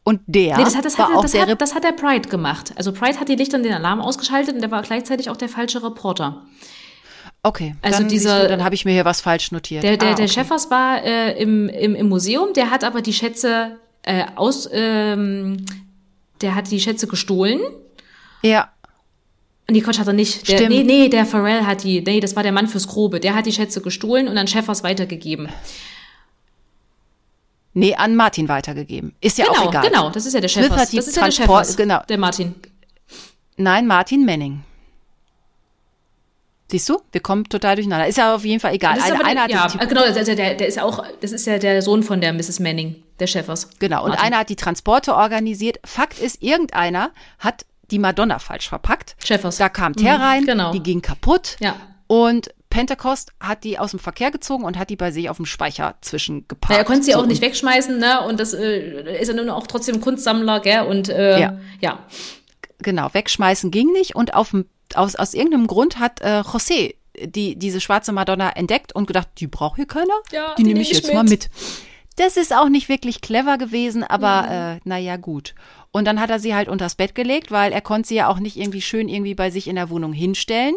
Und der Nee, das hat, das, war hat, auch das, der hat, das hat der Pride gemacht. Also Pride hat die Lichter und den Alarm ausgeschaltet und der war gleichzeitig auch der falsche Reporter. Okay, Also dann, dieser- siehst du, dann habe ich mir hier was falsch notiert. Der, der, Ah, der okay. Schäffers war äh, im, im, im Museum, der hat aber die Schätze äh, aus, ähm, der hat die Schätze gestohlen. Ja, Nee, Quatsch hat er nicht. Der, Stimmt. nee, nee, der Pharrell hat die, nee, das war der Mann fürs Grobe. Der hat die Schätze gestohlen und an Schäffers weitergegeben. nee, an Martin weitergegeben. Ist ja genau, auch egal. genau, das ist ja der Smith Schäffers. hat die das ist ja der Transport- Schäffers, genau. der Martin. Nein, Martin Manning. Siehst du? Wir kommen total durcheinander. Ist ja auf jeden Fall egal. Eine, aber einer hat ja, die, genau, also der, der ist auch, das ist ja der Sohn von der Mrs. Manning, der Schäffers. Genau, und Martin. einer hat die Transporte organisiert. Fakt ist, irgendeiner hat die Madonna falsch verpackt. Schäffers. Da kam Teer Mhm, rein, genau. die ging kaputt. Ja. Und Pentecost hat die aus dem Verkehr gezogen und hat die bei sich auf dem Speicher zwischengeparkt. Ja, er konnte sie So, auch nicht wegschmeißen, ne? Und das äh, ist ja nun auch trotzdem Kunstsammler, gell? Und äh, Ja. ja. Genau, wegschmeißen ging nicht. Und auf aus, aus irgendeinem Grund hat äh, José die, diese schwarze Madonna entdeckt und gedacht, die braucht hier keiner, Ja, die die nehme ich ich jetzt mit. mal mit. Das ist auch nicht wirklich clever gewesen, aber Mhm. äh, naja, gut. Und dann hat er sie halt unters Bett gelegt, weil er konnte sie ja auch nicht irgendwie schön irgendwie bei sich in der Wohnung hinstellen.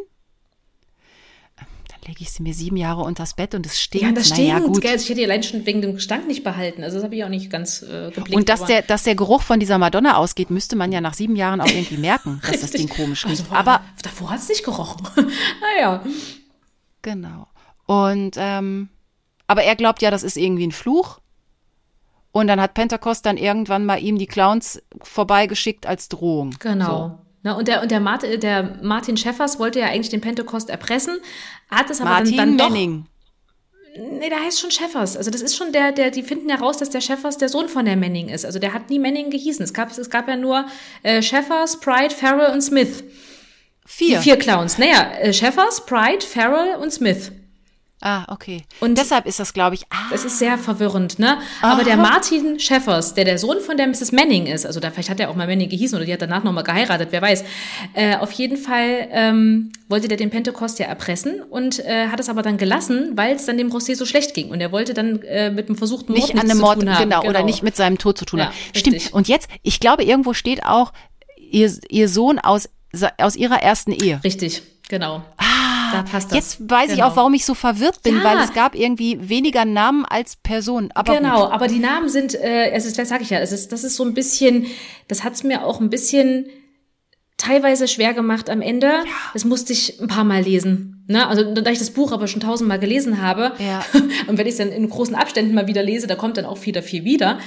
Dann lege ich sie mir sieben Jahre unters Bett und es stinkt. Ja, das naja, stinkt, gut. gell? Also ich hätte die allein schon wegen dem Gestank nicht behalten. Also das habe ich auch nicht ganz äh, geblickt. Und dass der, dass der Geruch von dieser Madonna ausgeht, müsste man ja nach sieben Jahren auch irgendwie merken, dass das Ding komisch riecht. Also Aber davor hat es nicht gerochen. naja. Genau. Und ähm, aber er glaubt ja, das ist irgendwie ein Fluch. Und dann hat Pentecost dann irgendwann mal ihm die Clowns vorbeigeschickt als Drohung. Genau. Na, und der, und der, Martin, der Martin Schäffers wollte ja eigentlich den Pentecost erpressen, hat es aber Martin dann, dann Manning. doch. Nee, der heißt schon Schäffers. Also das ist schon der, der, die finden ja raus, dass der Schäffers der Sohn von der Manning ist. Also der hat nie Manning gehießen. Es gab, es gab ja nur äh, Schäffers, Pride, Farrell und Smith. Vier. Die vier Clowns. Naja, äh, Schäffers, Pride, Farrell und Smith. Ah, okay. Und- deshalb ist das, glaube ich, ah, Das ist sehr verwirrend, ne? Aber der Martin Schäffers, der der Sohn von der Mrs. Manning ist, also da vielleicht hat er auch mal Manning gehießen oder die hat danach nochmal geheiratet, wer weiß. Äh, auf jeden Fall ähm, wollte der den Pentecost ja erpressen und äh, hat es aber dann gelassen, weil es dann dem Rosé so schlecht ging. Und er wollte dann äh, mit dem versuchten Mord nicht an einem zu Mord, tun haben. genau, oder nicht mit seinem Tod zu tun Ja, haben. richtig. Stimmt. Und jetzt, ich glaube, irgendwo steht auch ihr, ihr Sohn aus, aus ihrer ersten Ehe. Richtig, genau. Da passt das. Jetzt weiß ich Genau. auch, warum ich so verwirrt bin, Ja. weil es gab irgendwie weniger Namen als Personen. Aber genau, gut. aber die Namen sind, äh, es ist, das sage ich ja, es ist, das ist so ein bisschen, das hat's mir auch ein bisschen teilweise schwer gemacht am Ende. Das musste ich ein paar Mal lesen. Ne? Also da ich das Buch aber schon tausendmal gelesen habe Ja. und wenn ich es dann in großen Abständen mal wieder lese, da kommt dann auch wieder viel wieder.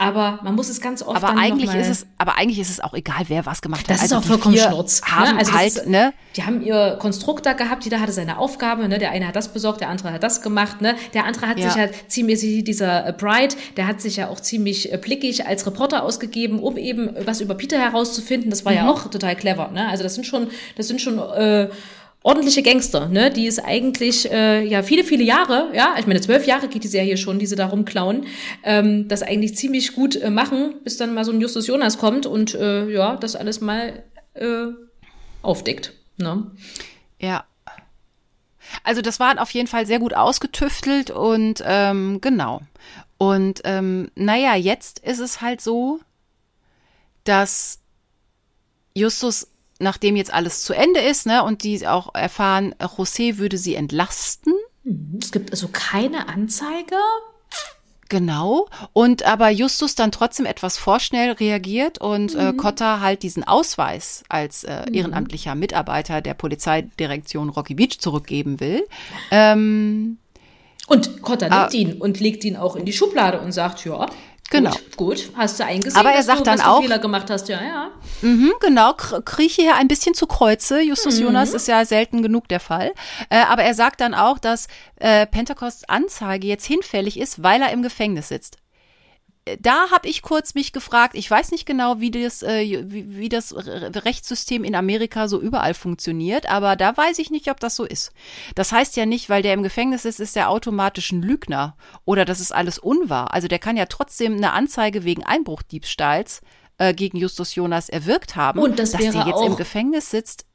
Aber man muss es ganz oft Aber dann eigentlich noch mal, ist es, aber eigentlich ist es auch egal, wer was gemacht hat. das ist Also auch die vollkommen Schnurz. Haben ne? Also das halt, ist, ne? Die haben ihr Konstrukt da gehabt, jeder hatte seine Aufgabe, ne? Der eine hat das besorgt, der andere hat das gemacht, ne? Der andere hat Ja. sich halt ziemlich, dieser äh, Bright, der hat sich ja auch ziemlich äh, blickig als Reporter ausgegeben, um eben was über Peter herauszufinden. Das war Mhm. ja auch total clever, ne? Also das sind schon, das sind schon äh, ordentliche Gangster, ne? Die es eigentlich äh, ja viele, viele Jahre, ja, ich meine zwölf Jahre geht die Serie schon, die sie da rumklauen, ähm, das eigentlich ziemlich gut äh, machen, bis dann mal so ein Justus Jonas kommt und äh, ja, das alles mal äh, aufdeckt. Ne? Ja. Also das war auf jeden Fall sehr gut ausgetüftelt und ähm, genau. Und ähm, naja, jetzt ist es halt so, dass Justus, nachdem jetzt alles zu Ende ist, ne, und die auch erfahren, José würde sie entlasten. Es gibt also keine Anzeige. Genau. Und aber Justus dann trotzdem etwas vorschnell reagiert und äh, Cotta halt diesen Ausweis als äh, ehrenamtlicher Mitarbeiter der Polizeidirektion Rocky Beach zurückgeben will. Ähm, Und Cotta nimmt Ah. ihn und legt ihn auch in die Schublade und sagt, ja, Genau. gut, gut hast du eingesehen, Aber er dass sagt du, dann dass du auch- Fehler gemacht hast, ja, ja. Mhm, genau, kr- krieche hier ein bisschen zu Kreuze. Justus Jonas ist ja selten genug der Fall. Äh, aber er sagt dann auch, dass äh, Pentecosts Anzeige jetzt hinfällig ist, weil er im Gefängnis sitzt. Da habe ich kurz mich gefragt, ich weiß nicht genau, wie das, äh, wie, wie das Re- Rechtssystem in Amerika so überall funktioniert, aber da weiß ich nicht, ob das so ist. Das heißt ja nicht, weil der im Gefängnis ist, ist er automatisch ein Lügner oder das ist alles unwahr. Also der kann ja trotzdem eine Anzeige wegen Einbruchdiebstahls äh, gegen Justus Jonas erwirkt haben. Und das dass der jetzt im Gefängnis sitzt.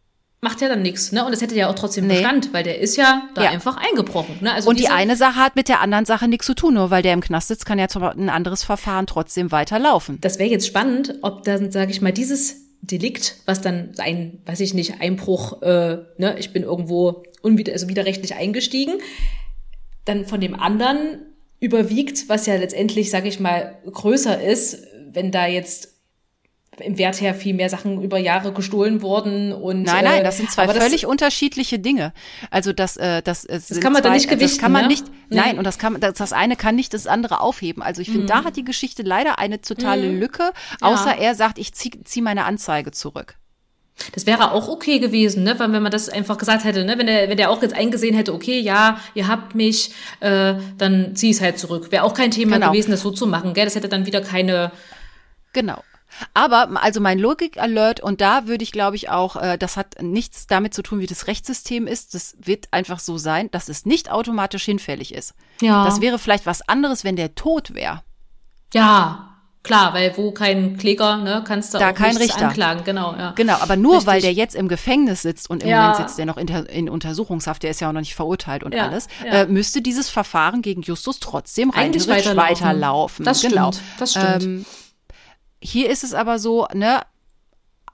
Macht ja dann nichts, ne? Und das hätte ja auch trotzdem Nee. Bestand, weil der ist ja da Ja. einfach eingebrochen, ne? Also Und die eine Sache hat mit der anderen Sache nichts zu tun, nur weil der im Knast sitzt, kann ja ein anderes Verfahren trotzdem weiterlaufen. Das wäre jetzt spannend, ob dann, sage ich mal, dieses Delikt, was dann ein, weiß ich nicht, Einbruch, äh, ne, ich bin irgendwo unwider, also widerrechtlich eingestiegen, dann von dem anderen überwiegt, was ja letztendlich, sage ich mal, größer ist, wenn da jetzt im Wert her viel mehr Sachen über Jahre gestohlen wurden und Nein, äh, nein, das sind zwei aber das- völlig unterschiedliche Dinge. Also das, äh, das, das, kann man da zwei, nicht Das gewichten, kann man ne? nicht. Nee. Mhm. Nein, und das kann, das, das eine kann nicht das andere aufheben. Also ich finde, da hat die Geschichte leider eine totale Lücke, außer er sagt, ich zieh, zieh meine Anzeige zurück. Das wäre auch okay gewesen, ne? Weil wenn man das einfach gesagt hätte, ne? Wenn der, wenn der auch jetzt eingesehen hätte, okay, ja, ihr habt mich, äh, dann zieh es halt zurück. Wäre auch kein Thema Genau. gewesen, das so zu machen, gell? Das hätte dann wieder keine. Genau. Aber also mein Logik-Alert und da würde ich, glaube ich, auch, äh, das hat nichts damit zu tun, wie das Rechtssystem ist. Das wird einfach so sein, dass es nicht automatisch hinfällig ist. Ja. Das wäre vielleicht was anderes, wenn der tot wäre. Ja, klar, weil wo kein Kläger, ne, kannst du Da auch kein Richter. anklagen, genau, ja. Genau, aber nur Richtig. weil der jetzt im Gefängnis sitzt und im Ja. Moment sitzt der noch in, in Untersuchungshaft, der ist ja auch noch nicht verurteilt und Ja, alles. Äh, müsste dieses Verfahren gegen Justus trotzdem rein weiterlaufen. weiterlaufen. Das genau. stimmt, das stimmt. Ähm, hier ist es aber so, ne,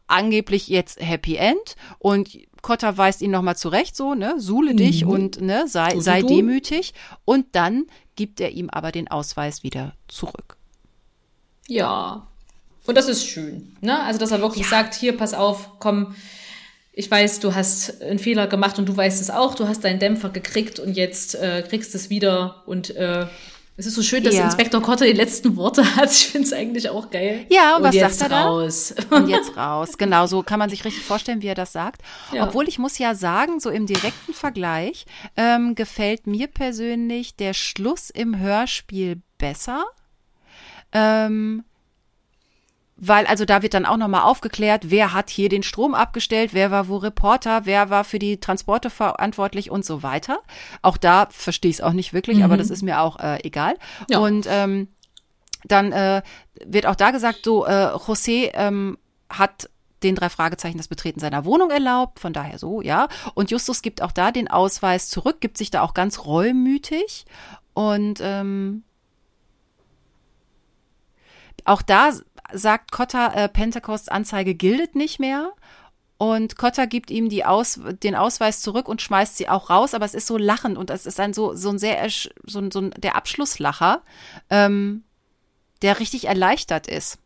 angeblich jetzt Happy End und Cotta weist ihn nochmal zurecht, so, ne, suhle dich und ne, sei, So sei demütig und dann gibt er ihm aber den Ausweis wieder zurück. Ja. Und das ist schön, ne? Also, dass er wirklich sagt, hier, pass auf, komm, ich weiß, du hast einen Fehler gemacht und du weißt es auch, du hast deinen Dämpfer gekriegt und jetzt äh, kriegst es wieder und äh, es ist so schön, dass Ja. Inspektor Kotte die letzten Worte hat. Ich finde es eigentlich auch geil. Ja, und was jetzt sagt er da? raus. Und jetzt raus. Genau, so kann man sich richtig vorstellen, wie er das sagt. Ja. Obwohl ich muss ja sagen, so im direkten Vergleich ähm, gefällt mir persönlich der Schluss im Hörspiel besser. Ähm, weil also da wird dann auch nochmal aufgeklärt, wer hat hier den Strom abgestellt, wer war wo Reporter, wer war für die Transporte verantwortlich und so weiter. Auch da verstehe ich es auch nicht wirklich, aber das ist mir auch äh, egal. Ja. Und ähm, dann äh, wird auch da gesagt, so äh, José ähm, hat den drei Fragezeichen das Betreten seiner Wohnung erlaubt, von daher so, ja. Und Justus gibt auch da den Ausweis zurück, gibt sich da auch ganz reumütig und ähm, auch da sagt Cotta, äh, Pentecosts Anzeige gilt nicht mehr. Und Cotta gibt ihm die Aus, den Ausweis zurück und schmeißt sie auch raus, aber es ist so lachend und es ist ein so, so ein sehr, so ein, so ein, der Abschlusslacher, ähm, der richtig erleichtert ist.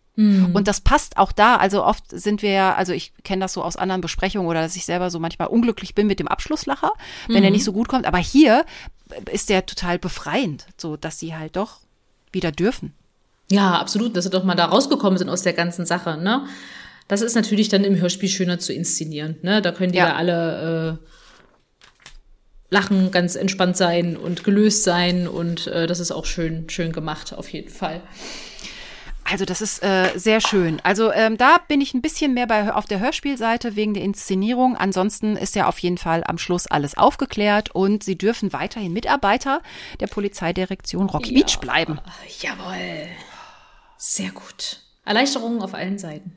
Und das passt auch da. Also oft sind wir ja, also ich kenne das so aus anderen Besprechungen oder dass ich selber so manchmal unglücklich bin mit dem Abschlusslacher, wenn er nicht so gut kommt. Aber hier ist der total befreiend, so dass sie halt doch wieder dürfen. Ja, absolut, dass sie doch mal da rausgekommen sind aus der ganzen Sache, ne? Das ist natürlich dann im Hörspiel schöner zu inszenieren, ne? Da können die Ja. ja, alle äh, lachen, ganz entspannt sein und gelöst sein und äh, das ist auch schön, schön gemacht, auf jeden Fall. Also das ist äh, sehr schön. Also ähm, da bin ich ein bisschen mehr bei auf der Hörspielseite wegen der Inszenierung. Ansonsten ist ja auf jeden Fall am Schluss alles aufgeklärt und sie dürfen weiterhin Mitarbeiter der Polizeidirektion Rocky Beach bleiben. Jawohl. Sehr gut. Erleichterungen auf allen Seiten.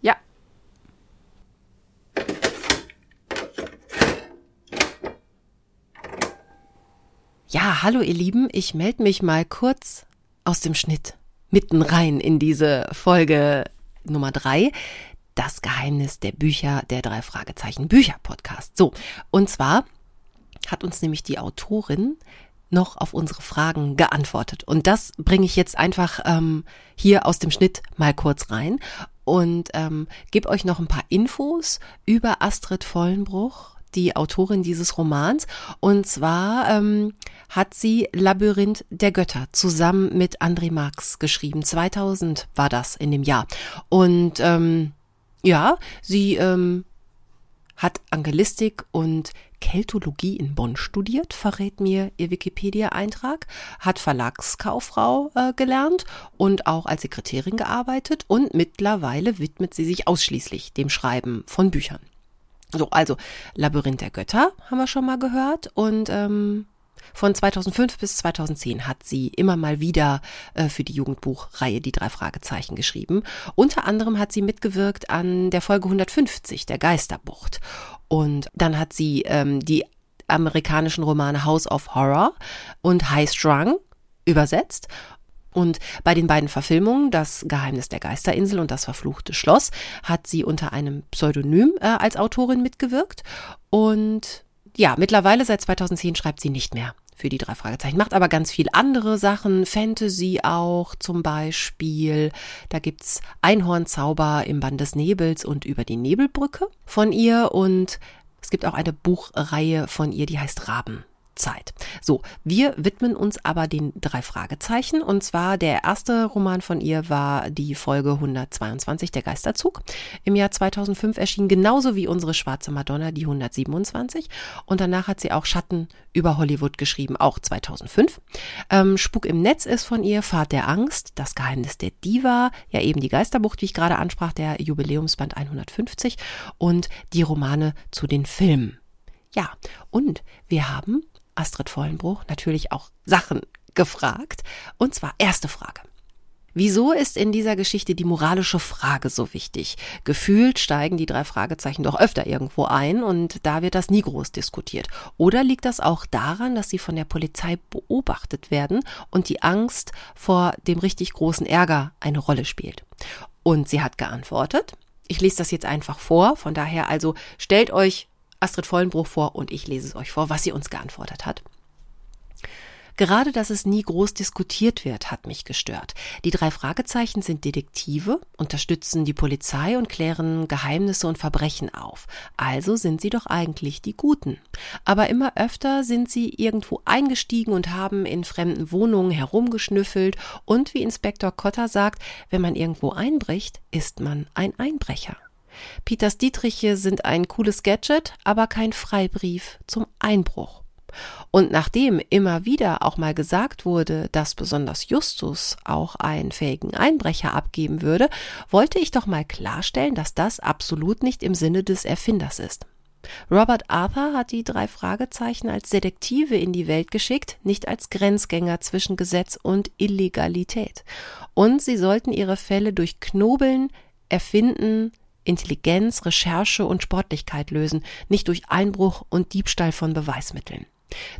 Ja. Ja, hallo ihr Lieben, ich melde mich mal kurz aus dem Schnitt mitten rein in diese Folge Nummer drei. Das Geheimnis der Bücher, der drei Fragezeichen Bücher Podcast. So, und zwar hat uns nämlich die Autorin noch auf unsere Fragen geantwortet. Und das bringe ich jetzt einfach ähm, hier aus dem Schnitt mal kurz rein und ähm, gebe euch noch ein paar Infos über Astrid Vollenbruch, die Autorin dieses Romans. Und zwar ähm, hat sie Labyrinth der Götter zusammen mit André Marx geschrieben. 2000 war das in dem Jahr. Und ähm, ja, sie ähm, hat Angelistik und Keltologie in Bonn studiert, verrät mir ihr Wikipedia-Eintrag, hat Verlagskauffrau äh, gelernt und auch als Sekretärin gearbeitet und mittlerweile widmet sie sich ausschließlich dem Schreiben von Büchern. So, also Labyrinth der Götter haben wir schon mal gehört und ähm, von 2005 bis 2010 hat sie immer mal wieder äh, für die Jugendbuchreihe die drei Fragezeichen geschrieben. Unter anderem hat sie mitgewirkt an der Folge 150 der Geisterbucht. Und dann hat sie ähm, die amerikanischen Romane House of Horror und High Strung übersetzt. Und bei den beiden Verfilmungen, Das Geheimnis der Geisterinsel und Das verfluchte Schloss, hat sie unter einem Pseudonym äh, als Autorin mitgewirkt. Und ja, mittlerweile seit 2010 schreibt sie nicht mehr für die drei Fragezeichen. Macht aber ganz viel andere Sachen, Fantasy auch zum Beispiel. Da gibt's Einhornzauber im Band des Nebels und über die Nebelbrücke von ihr und es gibt auch eine Buchreihe von ihr, die heißt Raben. Zeit. So, wir widmen uns aber den drei Fragezeichen und zwar der erste Roman von ihr war die Folge 122 der Geisterzug. Im Jahr 2005 erschien genauso wie unsere schwarze Madonna die 127 und danach hat sie auch Schatten über Hollywood geschrieben, auch 2005. Ähm, Spuk im Netz ist von ihr, Fahrt der Angst, das Geheimnis der Diva, ja eben die Geisterbucht, wie ich gerade ansprach, der Jubiläumsband 150 und die Romane zu den Filmen. Ja, und wir haben Astrid Vollenbruch natürlich auch Sachen gefragt. Und zwar erste Frage. Wieso ist in dieser Geschichte die moralische Frage so wichtig? Gefühlt steigen die drei Fragezeichen doch öfter irgendwo ein und da wird das nie groß diskutiert. Oder liegt das auch daran, dass sie von der Polizei beobachtet werden und die Angst vor dem richtig großen Ärger eine Rolle spielt? Und sie hat geantwortet. Ich lese das jetzt einfach vor, von daher also stellt euch Astrid Vollenbruch vor und ich lese es euch vor, was sie uns geantwortet hat. Gerade, dass es nie groß diskutiert wird, hat mich gestört. Die drei Fragezeichen sind Detektive, unterstützen die Polizei und klären Geheimnisse und Verbrechen auf. Also sind sie doch eigentlich die Guten. Aber immer öfter sind sie irgendwo eingestiegen und haben in fremden Wohnungen herumgeschnüffelt und wie Inspektor Kotter sagt, wenn man irgendwo einbricht, ist man ein Einbrecher. Peters Dietriche sind ein cooles Gadget, aber kein Freibrief zum Einbruch. Und nachdem immer wieder auch mal gesagt wurde, dass besonders Justus auch einen fähigen Einbrecher abgeben würde, wollte ich doch mal klarstellen, dass das absolut nicht im Sinne des Erfinders ist. Robert Arthur hat die drei Fragezeichen als Detektive in die Welt geschickt, nicht als Grenzgänger zwischen Gesetz und Illegalität. Und sie sollten ihre Fälle durch Knobeln, Erfinden, Intelligenz, Recherche und Sportlichkeit lösen, nicht durch Einbruch und Diebstahl von Beweismitteln.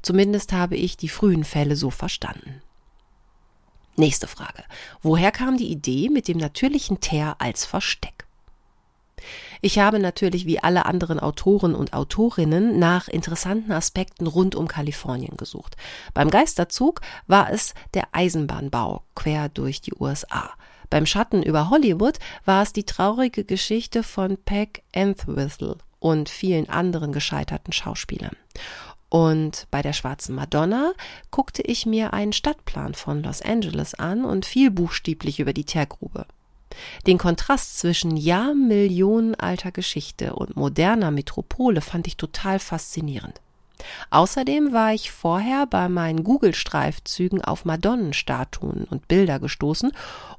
Zumindest habe ich die frühen Fälle so verstanden. Nächste Frage. Woher kam die Idee mit dem natürlichen Teer als Versteck? Ich habe natürlich wie alle anderen Autoren und Autorinnen nach interessanten Aspekten rund um Kalifornien gesucht. Beim Geisterzug war es der Eisenbahnbau quer durch die USA. Beim Schatten über Hollywood war es die traurige Geschichte von Peg Entwistle und vielen anderen gescheiterten Schauspielern. Und bei der schwarzen Madonna guckte ich mir einen Stadtplan von Los Angeles an und fiel buchstäblich über die Teergrube. Den Kontrast zwischen Jahrmillionenalter Geschichte und moderner Metropole fand ich total faszinierend. Außerdem war ich vorher bei meinen Google-Streifzügen auf Madonnenstatuen und Bilder gestoßen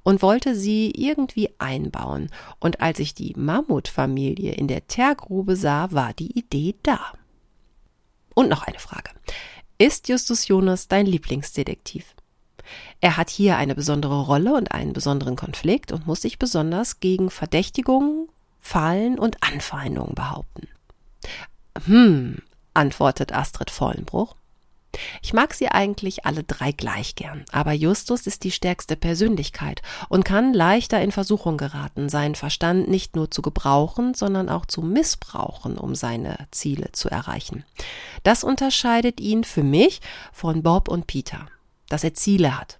und wollte sie irgendwie einbauen. Und als ich die Mammutfamilie in der Teergrube sah, war die Idee da. Und noch eine Frage. Ist Justus Jonas dein Lieblingsdetektiv? Er hat hier eine besondere Rolle und einen besonderen Konflikt und muss sich besonders gegen Verdächtigungen, Fallen und Anfeindungen behaupten. Hm, antwortet Astrid Vollenbruch. Ich mag sie eigentlich alle drei gleich gern, aber Justus ist die stärkste Persönlichkeit und kann leichter in Versuchung geraten, seinen Verstand nicht nur zu gebrauchen, sondern auch zu missbrauchen, um seine Ziele zu erreichen. Das unterscheidet ihn für mich von Bob und Peter, dass er Ziele hat.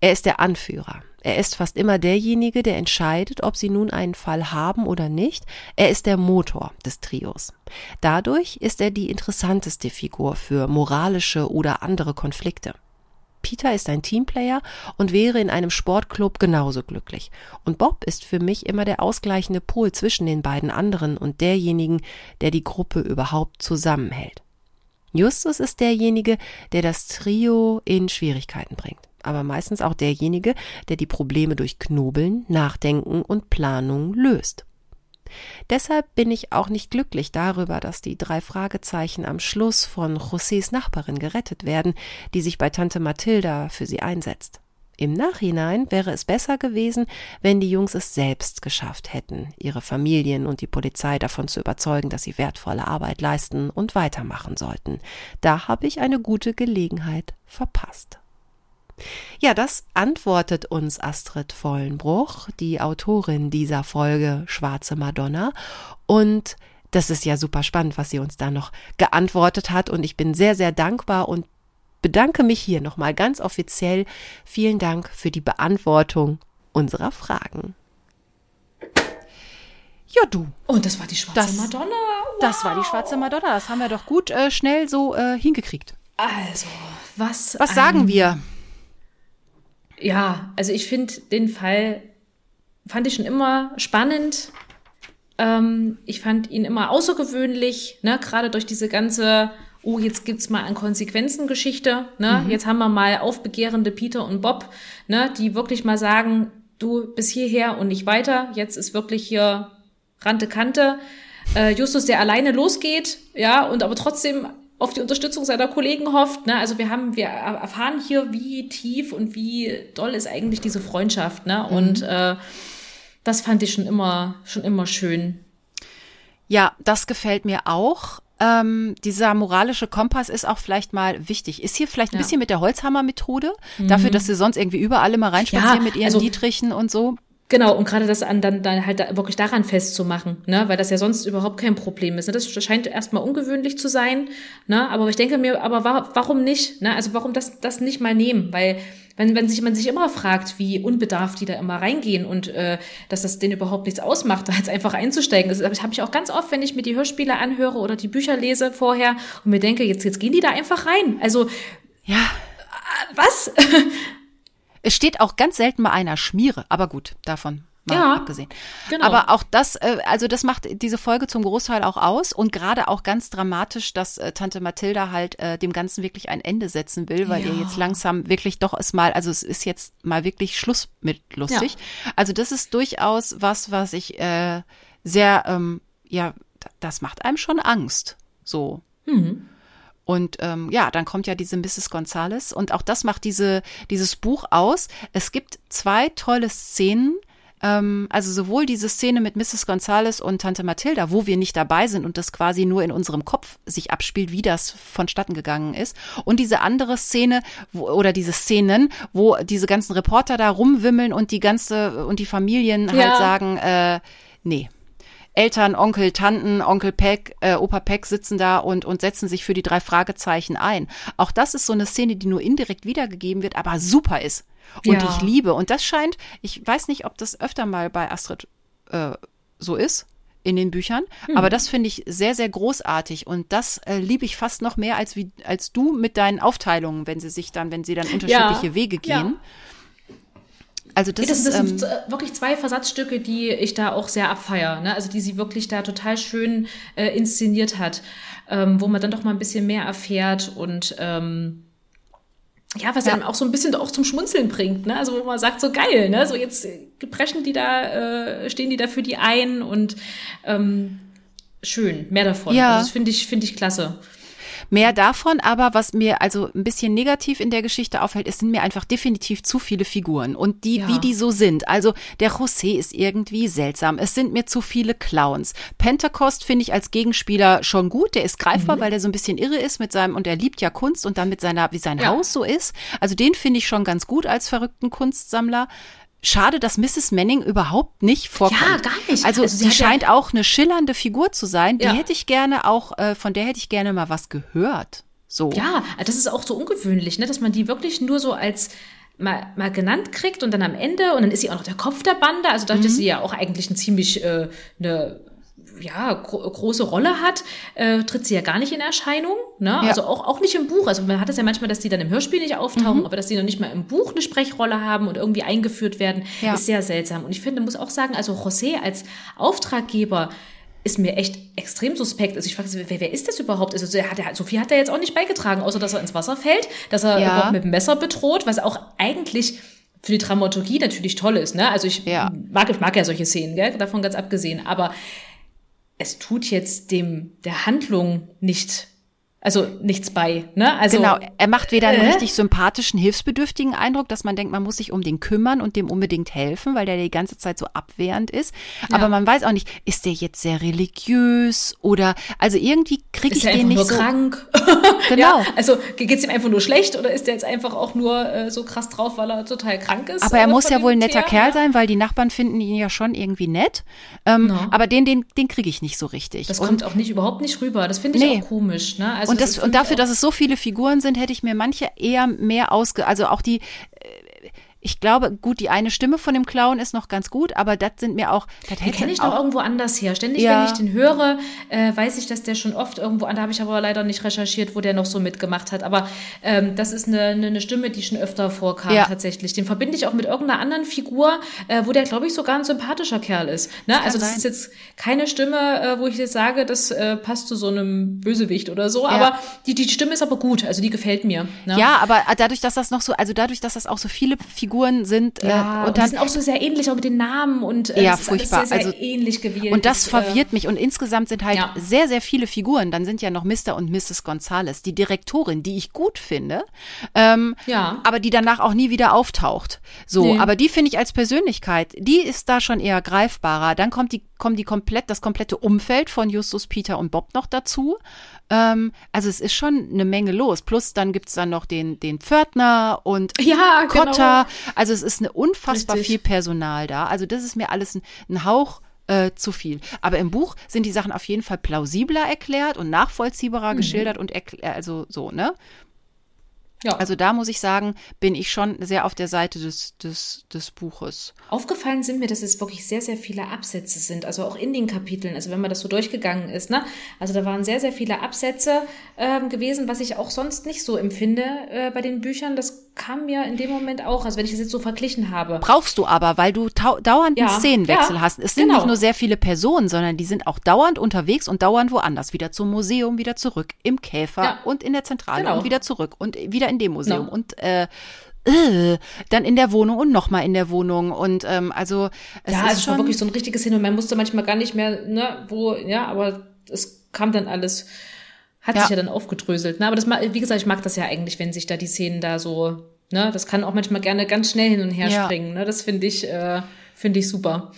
Er ist der Anführer, er ist fast immer derjenige, der entscheidet, ob sie nun einen Fall haben oder nicht. Er ist der Motor des Trios. Dadurch ist er die interessanteste Figur für moralische oder andere Konflikte. Peter ist ein Teamplayer und wäre in einem Sportclub genauso glücklich. Und Bob ist für mich immer der ausgleichende Pol zwischen den beiden anderen und derjenigen, der die Gruppe überhaupt zusammenhält. Justus ist derjenige, der das Trio in Schwierigkeiten bringt aber meistens auch derjenige, der die Probleme durch Knobeln, Nachdenken und Planung löst. Deshalb bin ich auch nicht glücklich darüber, dass die drei Fragezeichen am Schluss von Josés Nachbarin gerettet werden, die sich bei Tante Mathilda für sie einsetzt. Im Nachhinein wäre es besser gewesen, wenn die Jungs es selbst geschafft hätten, ihre Familien und die Polizei davon zu überzeugen, dass sie wertvolle Arbeit leisten und weitermachen sollten. Da habe ich eine gute Gelegenheit verpasst. Ja, das antwortet uns Astrid Vollenbruch, die Autorin dieser Folge Schwarze Madonna. Und das ist ja super spannend, was sie uns da noch geantwortet hat. Und ich bin sehr, sehr dankbar und bedanke mich hier nochmal ganz offiziell. Vielen Dank für die Beantwortung unserer Fragen. Ja, du. Und das war die schwarze das, Madonna. Wow. Das war die schwarze Madonna. Das haben wir doch gut äh, schnell so äh, hingekriegt. Also, was. Was sagen wir? Ja, also ich finde den Fall, fand ich schon immer spannend. Ähm, ich fand ihn immer außergewöhnlich, ne? gerade durch diese ganze, oh, jetzt gibt's mal an Konsequenzen Geschichte. Ne? Mhm. Jetzt haben wir mal aufbegehrende Peter und Bob, ne? die wirklich mal sagen, du bis hierher und nicht weiter. Jetzt ist wirklich hier Rante Kante. Äh, Justus, der alleine losgeht, ja, und aber trotzdem auf die Unterstützung seiner Kollegen hofft. Ne? Also wir haben, wir erfahren hier, wie tief und wie doll ist eigentlich diese Freundschaft. Ne? Mhm. Und äh, das fand ich schon immer, schon immer schön. Ja, das gefällt mir auch. Ähm, dieser moralische Kompass ist auch vielleicht mal wichtig. Ist hier vielleicht ein ja. bisschen mit der Holzhammer-Methode, mhm. dafür, dass sie sonst irgendwie überall immer reinspazieren ja, mit ihren also, Dietrichen und so. Genau, und gerade das an, dann, dann halt da wirklich daran festzumachen, ne, weil das ja sonst überhaupt kein Problem ist. Ne? Das scheint erstmal ungewöhnlich zu sein, ne, aber ich denke mir, aber wa warum nicht, ne, also warum das, das nicht mal nehmen, weil wenn, wenn sich man sich immer fragt, wie unbedarft die da immer reingehen und äh, dass das denen überhaupt nichts ausmacht, da jetzt einfach einzusteigen. Das habe ich auch ganz oft, wenn ich mir die Hörspiele anhöre oder die Bücher lese vorher und mir denke, jetzt, jetzt gehen die da einfach rein. Also, ja, äh, was? Es steht auch ganz selten mal einer Schmiere, aber gut, davon mal ja, abgesehen. Genau. Aber auch das, äh, also das macht diese Folge zum Großteil auch aus und gerade auch ganz dramatisch, dass äh, Tante Mathilda halt äh, dem Ganzen wirklich ein Ende setzen will, weil ja. ihr jetzt langsam wirklich doch es mal, also es ist jetzt mal wirklich Schluss mit lustig. Ja. Also das ist durchaus was, was ich äh, sehr, ähm, ja, das macht einem schon Angst. So. Mhm. Und ähm, ja, dann kommt ja diese Mrs. Gonzales und auch das macht diese, dieses Buch aus. Es gibt zwei tolle Szenen, ähm, also sowohl diese Szene mit Mrs. Gonzales und Tante Mathilda, wo wir nicht dabei sind und das quasi nur in unserem Kopf sich abspielt, wie das vonstatten gegangen ist, und diese andere Szene wo, oder diese Szenen, wo diese ganzen Reporter da rumwimmeln und die ganze und die Familien halt ja. halt sagen, äh, nee, Eltern, Onkel, Tanten, Onkel Peck, äh, Opa Peck sitzen da und, und setzen sich für die drei Fragezeichen ein. Auch das ist so eine Szene, die nur indirekt wiedergegeben wird, aber super ist. Und ja. ich liebe. Und das scheint, ich weiß nicht, ob das öfter mal bei Astrid äh, so ist in den Büchern. Hm. Aber das finde ich sehr, sehr großartig. Und das äh, liebe ich fast noch mehr als wie, als du mit deinen Aufteilungen, wenn sie sich dann, wenn sie dann unterschiedliche ja. Wege gehen. Ja. Also das, das, ist, das sind ähm, wirklich zwei Versatzstücke, die ich da auch sehr abfeier. Ne? Also die sie wirklich da total schön äh, inszeniert hat, ähm, wo man dann doch mal ein bisschen mehr erfährt und ähm, ja, was ja. einem auch so ein bisschen auch zum Schmunzeln bringt, ne? Also wo man sagt, so geil, ne? So jetzt brechen die da, äh, stehen die da für die ein und ähm, schön, mehr davon. Ja. Also das finde ich, finde ich klasse. Mehr davon, aber was mir also ein bisschen negativ in der Geschichte auffällt, es sind mir einfach definitiv zu viele Figuren und die, Ja. wie die so sind. Also der José ist irgendwie seltsam. Es sind mir zu viele Clowns. Pentecost finde ich als Gegenspieler schon gut. Der ist Mhm. greifbar, weil der so ein bisschen irre ist mit seinem und er liebt ja Kunst und dann mit seiner, wie sein Ja. Haus so ist. Also den finde ich schon ganz gut als verrückten Kunstsammler. Schade, dass Mrs. Manning überhaupt nicht vorkommt. Ja, gar nicht. Also, Also sie hat ja- scheint auch eine schillernde Figur zu sein. Die Ja. hätte ich gerne auch, äh, von der hätte ich gerne mal was gehört. So. Ja, das ist auch so ungewöhnlich, ne, dass man die wirklich nur so als mal, mal genannt kriegt und dann am Ende und dann ist sie auch noch der Kopf der Bande. Also dadurch, dass sie ja auch eigentlich ein ziemlich äh, eine ja, gro große Rolle hat, äh, tritt sie ja gar nicht in Erscheinung. Ne? Ja. Also auch, auch nicht im Buch. Also man hat es ja manchmal, dass die dann im Hörspiel nicht auftauchen, aber dass die noch nicht mal im Buch eine Sprechrolle haben und irgendwie eingeführt werden, Ja. ist sehr seltsam. Und ich finde, muss auch sagen, also José als Auftraggeber ist mir echt extrem suspekt. Also ich frage, wer, wer ist das überhaupt? Also so, hat er, so viel hat er jetzt auch nicht beigetragen, außer dass er ins Wasser fällt, dass er Ja. überhaupt mit dem Messer bedroht, was auch eigentlich für die Dramaturgie natürlich toll ist. Ne? Also ich Ja. mag, ich mag ja solche Szenen, gell? davon ganz abgesehen. Aber es tut jetzt dem der Handlung nicht, also nichts bei. Ne? Also genau, er macht weder einen Äh? richtig sympathischen, hilfsbedürftigen Eindruck, dass man denkt, man muss sich um den kümmern und dem unbedingt helfen, weil der die ganze Zeit so abwehrend ist. Aber man weiß auch nicht, ist der jetzt sehr religiös oder, also irgendwie kriege ich er den einfach nicht nur so. krank? Genau. Ja, also geht es ihm einfach nur schlecht oder ist er jetzt einfach auch nur äh, so krass drauf, weil er total krank ist? Aber er äh, muss ja wohl ein netter Teer, Kerl sein, weil die Nachbarn finden ihn ja schon irgendwie nett. Ähm, Ja. Aber den, den, den kriege ich nicht so richtig. Das und, kommt auch nicht überhaupt nicht rüber. Das finde ich Nee. auch komisch. Ne? Also und, das, und dafür, dass es so viele Figuren sind, hätte ich mir manche eher mehr ausge... Also auch die... äh, Ich glaube, gut, die eine Stimme von dem Clown ist noch ganz gut, aber das sind mir auch... Das Den kenne ich doch auch, irgendwo anders her. Ständig, Ja. wenn ich den höre, äh, weiß ich, dass der schon oft irgendwo an. Da habe ich aber leider nicht recherchiert, wo der noch so mitgemacht hat. Aber ähm, das ist eine, eine, eine Stimme, die schon öfter vorkam Ja. tatsächlich. Den verbinde ich auch mit irgendeiner anderen Figur, äh, wo der, glaube ich, sogar ein sympathischer Kerl ist. Ne? Also das sein. ist jetzt keine Stimme, äh, wo ich jetzt sage, das äh, passt zu so einem Bösewicht oder so. Aber die, die Stimme ist aber gut. Also die gefällt mir. Ne? Ja, aber dadurch, dass das noch so, also dadurch, dass das auch so viele Figuren sind Ja, äh, und, und die dann sind auch so sehr ähnlich, auch mit den Namen und äh, Ja, furchtbar. sehr, sehr Also- ähnlich gewählt. Und das äh, verwirrt mich. Und insgesamt sind halt ja. sehr, sehr viele Figuren. Dann sind ja noch Mr. und Mrs. Gonzales, die Direktorin, die ich gut finde, ähm, Ja. aber die danach auch nie wieder auftaucht. So, Nee. aber die finde ich als Persönlichkeit, die ist da schon eher greifbarer. Dann kommt die, kommt die komplett, das komplette Umfeld von Justus, Peter und Bob noch dazu. Ähm, also es ist schon eine Menge los. Plus dann gibt's dann noch den, den Pförtner und Ja, genau. Kotter. Also es ist eine unfassbar Richtig. viel Personal da. Also das ist mir alles ein, ein Hauch äh, zu viel. Aber im Buch sind die Sachen auf jeden Fall plausibler erklärt und nachvollziehbarer Mhm. geschildert und erkl- also so, ne? Ja. Also da muss ich sagen, bin ich schon sehr auf der Seite des, des, des Buches. Aufgefallen sind mir, dass es wirklich sehr, sehr viele Absätze sind, also auch in den Kapiteln, also wenn man das so durchgegangen ist, ne? Also da waren sehr, sehr viele Absätze ähm, gewesen, was ich auch sonst nicht so empfinde äh, bei den Büchern. Das kam mir in dem Moment auch, also wenn ich das jetzt so verglichen habe. Brauchst du aber, weil du dauernd einen Ja, Szenenwechsel ja, hast. Es sind genau. nicht nur sehr viele Personen, sondern die sind auch dauernd unterwegs und dauernd woanders. Wieder zum Museum, wieder zurück, im Käfer Ja. und in der Zentrale Genau. und wieder zurück und wieder in dem Museum Ja. und äh, äh, dann in der Wohnung und nochmal in der Wohnung. Und ähm, also es ja, ist also es war schon wirklich so ein richtiges Hin und man musste manchmal gar nicht mehr, ne, wo, ja, aber es kam dann alles, hat Ja. sich ja dann aufgedröselt. Ne? Aber das, wie gesagt, ich mag das ja eigentlich, wenn sich da die Szenen da so, ne, das kann auch manchmal gerne ganz schnell hin und her Ja. springen. Ne? Das finde ich, äh, finde ich super.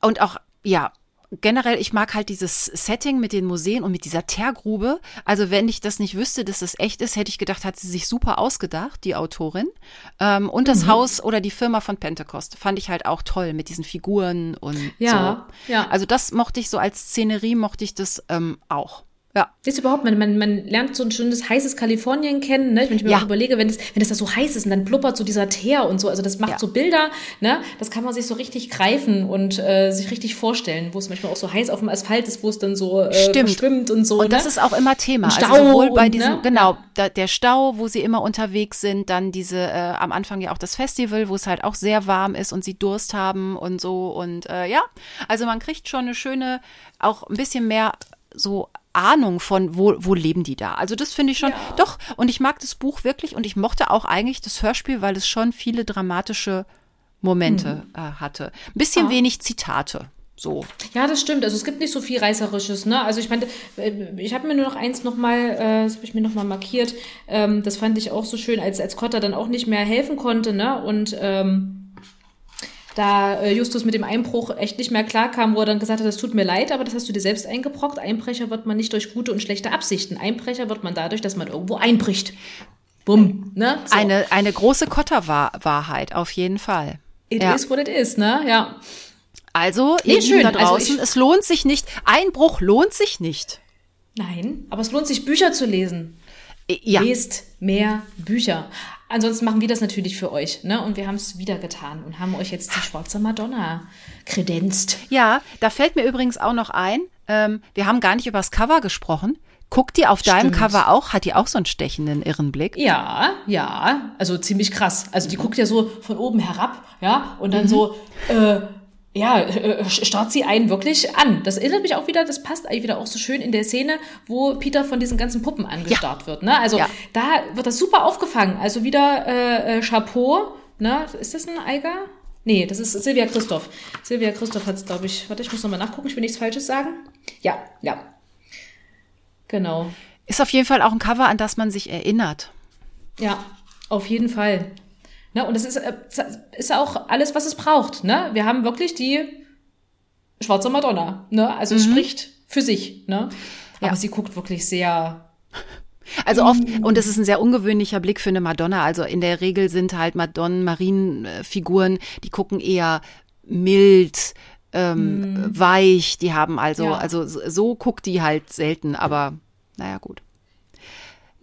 Und auch, ja, generell, ich mag halt dieses Setting mit den Museen und mit dieser Teergrube. Also wenn ich das nicht wüsste, dass es echt ist, hätte ich gedacht, hat sie sich super ausgedacht, die Autorin. Ähm, und Mhm. das Haus oder die Firma von Pentecost fand ich halt auch toll mit diesen Figuren und Ja, so. ja. Also das mochte ich so als Szenerie, mochte ich das ähm, auch. Ja. Jetzt überhaupt, man, man, man lernt so ein schönes heißes Kalifornien kennen, ne? Wenn ich mir Ja. auch überlege, wenn es, wenn es da so heiß ist und dann blubbert so dieser Teer und so, also das macht Ja. so Bilder, ne? Das kann man sich so richtig greifen und äh, sich richtig vorstellen, wo es manchmal auch so heiß auf dem Asphalt ist, wo es dann so äh, Stimmt. schwimmt und so. Und das ne? ist auch immer Thema. Also Stau sowohl bei diesem, ne? genau, da, der Stau, wo sie immer unterwegs sind, dann diese, äh, am Anfang ja auch das Festival, wo es halt auch sehr warm ist und sie Durst haben und so. Und äh, ja, also man kriegt schon eine schöne, auch ein bisschen mehr so Ahnung von, wo, wo leben die da. Also das finde ich schon, doch, und ich mag das Buch wirklich und ich mochte auch eigentlich das Hörspiel, weil es schon viele dramatische Momente äh, hatte. Ein bisschen Ah. wenig Zitate. So. Ja, das stimmt. Also es gibt nicht so viel Reißerisches, ne? Also ich meine, äh, ich habe mir nur noch eins nochmal, äh, das habe ich mir nochmal markiert. Ähm, das fand ich auch so schön, als, als Cotta dann auch nicht mehr helfen konnte, ne? Und ähm, da äh, Justus mit dem Einbruch echt nicht mehr klarkam, wo er dann gesagt hat, das tut mir leid, aber das hast du dir selbst eingebrockt. Einbrecher wird man nicht durch gute und schlechte Absichten. Einbrecher wird man dadurch, dass man irgendwo einbricht. Bumm, ne? So. Eine, eine große Kotter-Wahrheit, auf jeden Fall. It ja. is what it is, ne? Ja. Also, nee, schön. da also draußen, also es lohnt sich nicht. Einbruch lohnt sich nicht. Nein, aber es lohnt sich, Bücher zu lesen. Ja. Lest mehr Bücher. Ansonsten machen wir das natürlich für euch, ne? Und wir haben es wieder getan und haben euch jetzt die schwarze Madonna kredenzt. Ja, da fällt mir übrigens auch noch ein, ähm, wir haben gar nicht über das Cover gesprochen. Guckt die auf deinem Stimmt. Cover auch? Hat die auch so einen stechenden Irrenblick? Ja, ja. Also ziemlich krass. Also die guckt ja so von oben herab, ja, und dann mhm. so, äh, ja, äh, starrt sie einen wirklich an. Das erinnert mich auch wieder, das passt eigentlich wieder auch so schön in der Szene, wo Peter von diesen ganzen Puppen angestarrt ja. wird. Ne? Also ja. da wird das super aufgefangen. Also wieder äh, äh, Chapeau. Ne? Ist das ein Eiger? Nee, das ist Silvia Christoph. Silvia Christoph hat es, glaube ich. Warte, ich muss nochmal nachgucken, ich will nichts Falsches sagen. Ja, ja. Genau. Ist auf jeden Fall auch ein Cover, an das man sich erinnert. Ja, auf jeden Fall. Ne? Und das ist, äh, ist auch alles, was es braucht. Ne? Wir haben wirklich die schwarze Madonna. Ne? Also mhm. es spricht für sich. Ne? Aber ja. sie guckt wirklich sehr also oft, und es ist ein sehr ungewöhnlicher Blick für eine Madonna. Also in der Regel sind halt Madonnen, Marienfiguren, die gucken eher mild, ähm, mm. weich. Die haben also, ja. also so guckt die halt selten, aber naja, gut.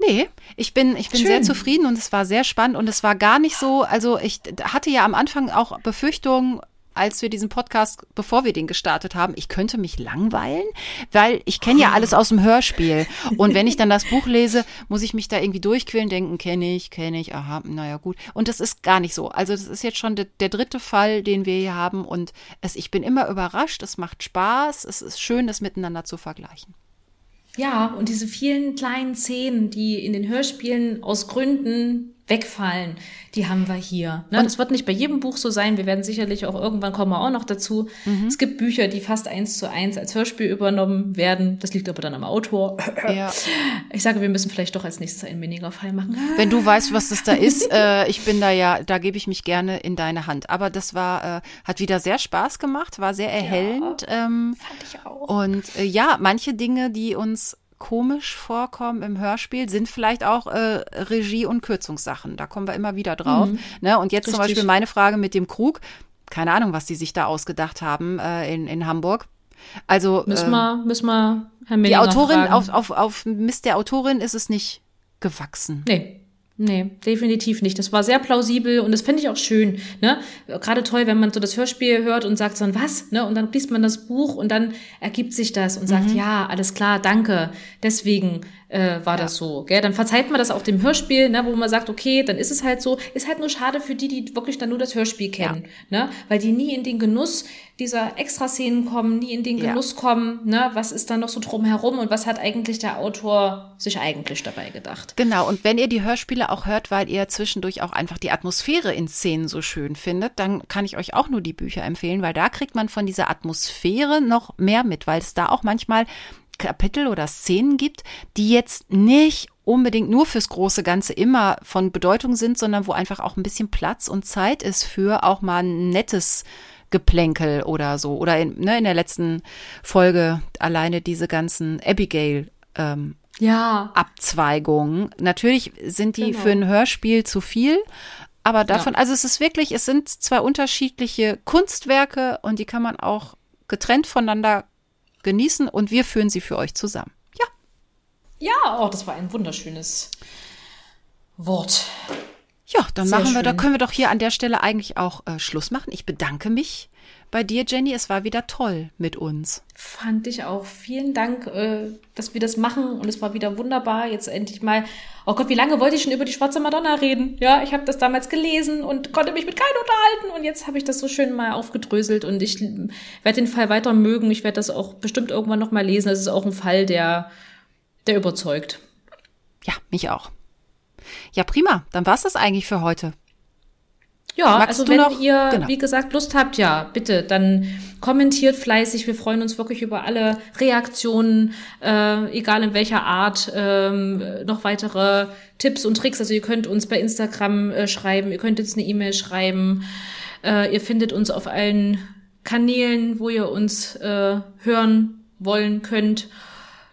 Nee, ich bin, ich bin Schön. sehr zufrieden und es war sehr spannend und es war gar nicht so, also ich hatte ja am Anfang auch Befürchtungen, als wir diesen Podcast, bevor wir den gestartet haben, ich könnte mich langweilen, weil ich kenne ja alles aus dem Hörspiel. Und wenn ich dann das Buch lese, muss ich mich da irgendwie durchquälen, denken, kenne ich, kenne ich, aha, naja, gut. Und das ist gar nicht so. Also das ist jetzt schon der, der dritte Fall, den wir hier haben. Und es, ich bin immer überrascht, es macht Spaß, es ist schön, das miteinander zu vergleichen. Ja, und diese vielen kleinen Szenen, die in den Hörspielen aus Gründen wegfallen, die haben wir hier. Ne? Und das wird nicht bei jedem Buch so sein. Wir werden sicherlich auch irgendwann kommen wir auch noch dazu. Mhm. Es gibt Bücher, die fast eins zu eins als Hörspiel übernommen werden. Das liegt aber dann am Autor. Ja. Ich sage, wir müssen vielleicht doch als nächstes einen Miniger-Fall machen. Wenn du weißt, was das da ist, äh, ich bin da ja, da gebe ich mich gerne in deine Hand. Aber das war, äh, hat wieder sehr Spaß gemacht, war sehr erhellend. Ja, ähm, fand ich auch. Und äh, ja, manche Dinge, die uns komisch vorkommen im Hörspiel, sind vielleicht auch äh, Regie- und Kürzungssachen. Da kommen wir immer wieder drauf. Mhm. Ne? Und jetzt Richtig. zum Beispiel meine Frage mit dem Krug. Keine Ahnung, was die sich da ausgedacht haben äh, in, in Hamburg. Also müssen äh, wir, müssen wir Herrn Die Autorin, auf, auf, auf Mist der Autorin ist es nicht gewachsen. Nee, Nee, definitiv nicht. Das war sehr plausibel und das finde ich auch schön. Ne? Gerade toll, wenn man so das Hörspiel hört und sagt so, was? Ne? Und dann liest man das Buch und dann ergibt sich das und sagt, mhm. ja, alles klar, danke. Deswegen äh, war ja. das so. Gell? Dann verzeiht man das auch dem Hörspiel, ne, wo man sagt, okay, dann ist es halt so. Ist halt nur schade für die, die wirklich dann nur das Hörspiel kennen, ja. ne? weil die nie in den Genuss dieser Extraszenen kommen, nie in den Genuss ja. kommen. Ne? Was ist da noch so drumherum und was hat eigentlich der Autor sich eigentlich dabei gedacht? Genau. Und wenn ihr die Hörspiele auch hört, weil ihr zwischendurch auch einfach die Atmosphäre in Szenen so schön findet, dann kann ich euch auch nur die Bücher empfehlen, weil da kriegt man von dieser Atmosphäre noch mehr mit, weil es da auch manchmal Kapitel oder Szenen gibt, die jetzt nicht unbedingt nur fürs große Ganze immer von Bedeutung sind, sondern wo einfach auch ein bisschen Platz und Zeit ist für auch mal ein nettes Geplänkel oder so. Oder in, ne, in der letzten Folge alleine diese ganzen Abigail ähm, ja. Abzweigungen. Natürlich sind die genau. für ein Hörspiel zu viel, aber davon, ja. also es ist wirklich, es sind zwei unterschiedliche Kunstwerke und die kann man auch getrennt voneinander genießen und wir führen sie für euch zusammen. Ja. Ja, oh, das war ein wunderschönes Wort. Ja, dann Sehr machen wir, schön. da können wir doch hier an der Stelle eigentlich auch äh, Schluss machen. Ich bedanke mich bei dir, Jenny. Es war wieder toll mit uns. Fand ich auch. Vielen Dank, äh, dass wir das machen und es war wieder wunderbar. Jetzt endlich mal. Oh Gott, wie lange wollte ich schon über die schwarze Madonna reden? Ja, ich habe das damals gelesen und konnte mich mit keinem unterhalten und jetzt habe ich das so schön mal aufgedröselt und ich werde den Fall weiter mögen. Ich werde das auch bestimmt irgendwann noch mal lesen. Es ist auch ein Fall, der, der überzeugt. Ja, mich auch. Ja, prima. Dann war's das eigentlich für heute. Ja, Magst also wenn noch? ihr, Genau. wie gesagt, Lust habt, ja, bitte, dann kommentiert fleißig. Wir freuen uns wirklich über alle Reaktionen, äh, egal in welcher Art, ähm, noch weitere Tipps und Tricks. Also ihr könnt uns bei Instagram äh, schreiben, ihr könnt uns eine E-Mail schreiben. Äh, ihr findet uns auf allen Kanälen, wo ihr uns äh, hören wollen könnt.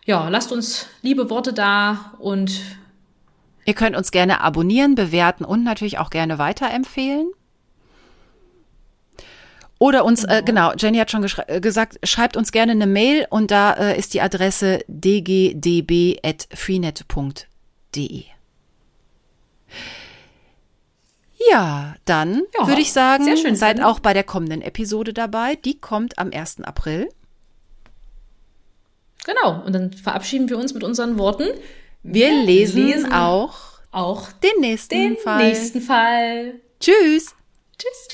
Ja, lasst uns liebe Worte da und Ihr könnt uns gerne abonnieren, bewerten und natürlich auch gerne weiterempfehlen. Oder uns, äh, genau, Jenny hat schon äh, gesagt, schreibt uns gerne eine Mail und da äh, ist die Adresse dgdb.freenet.de. Ja, dann Ja, würde ich sagen, schön, seid Sven. auch bei der kommenden Episode dabei. Die kommt am 1. April. genau. Und dann verabschieden wir uns mit unseren Worten. Wir lesen, lesen auch Auch den nächsten den Fall. nächsten Fall. Tschüss. Tschüss.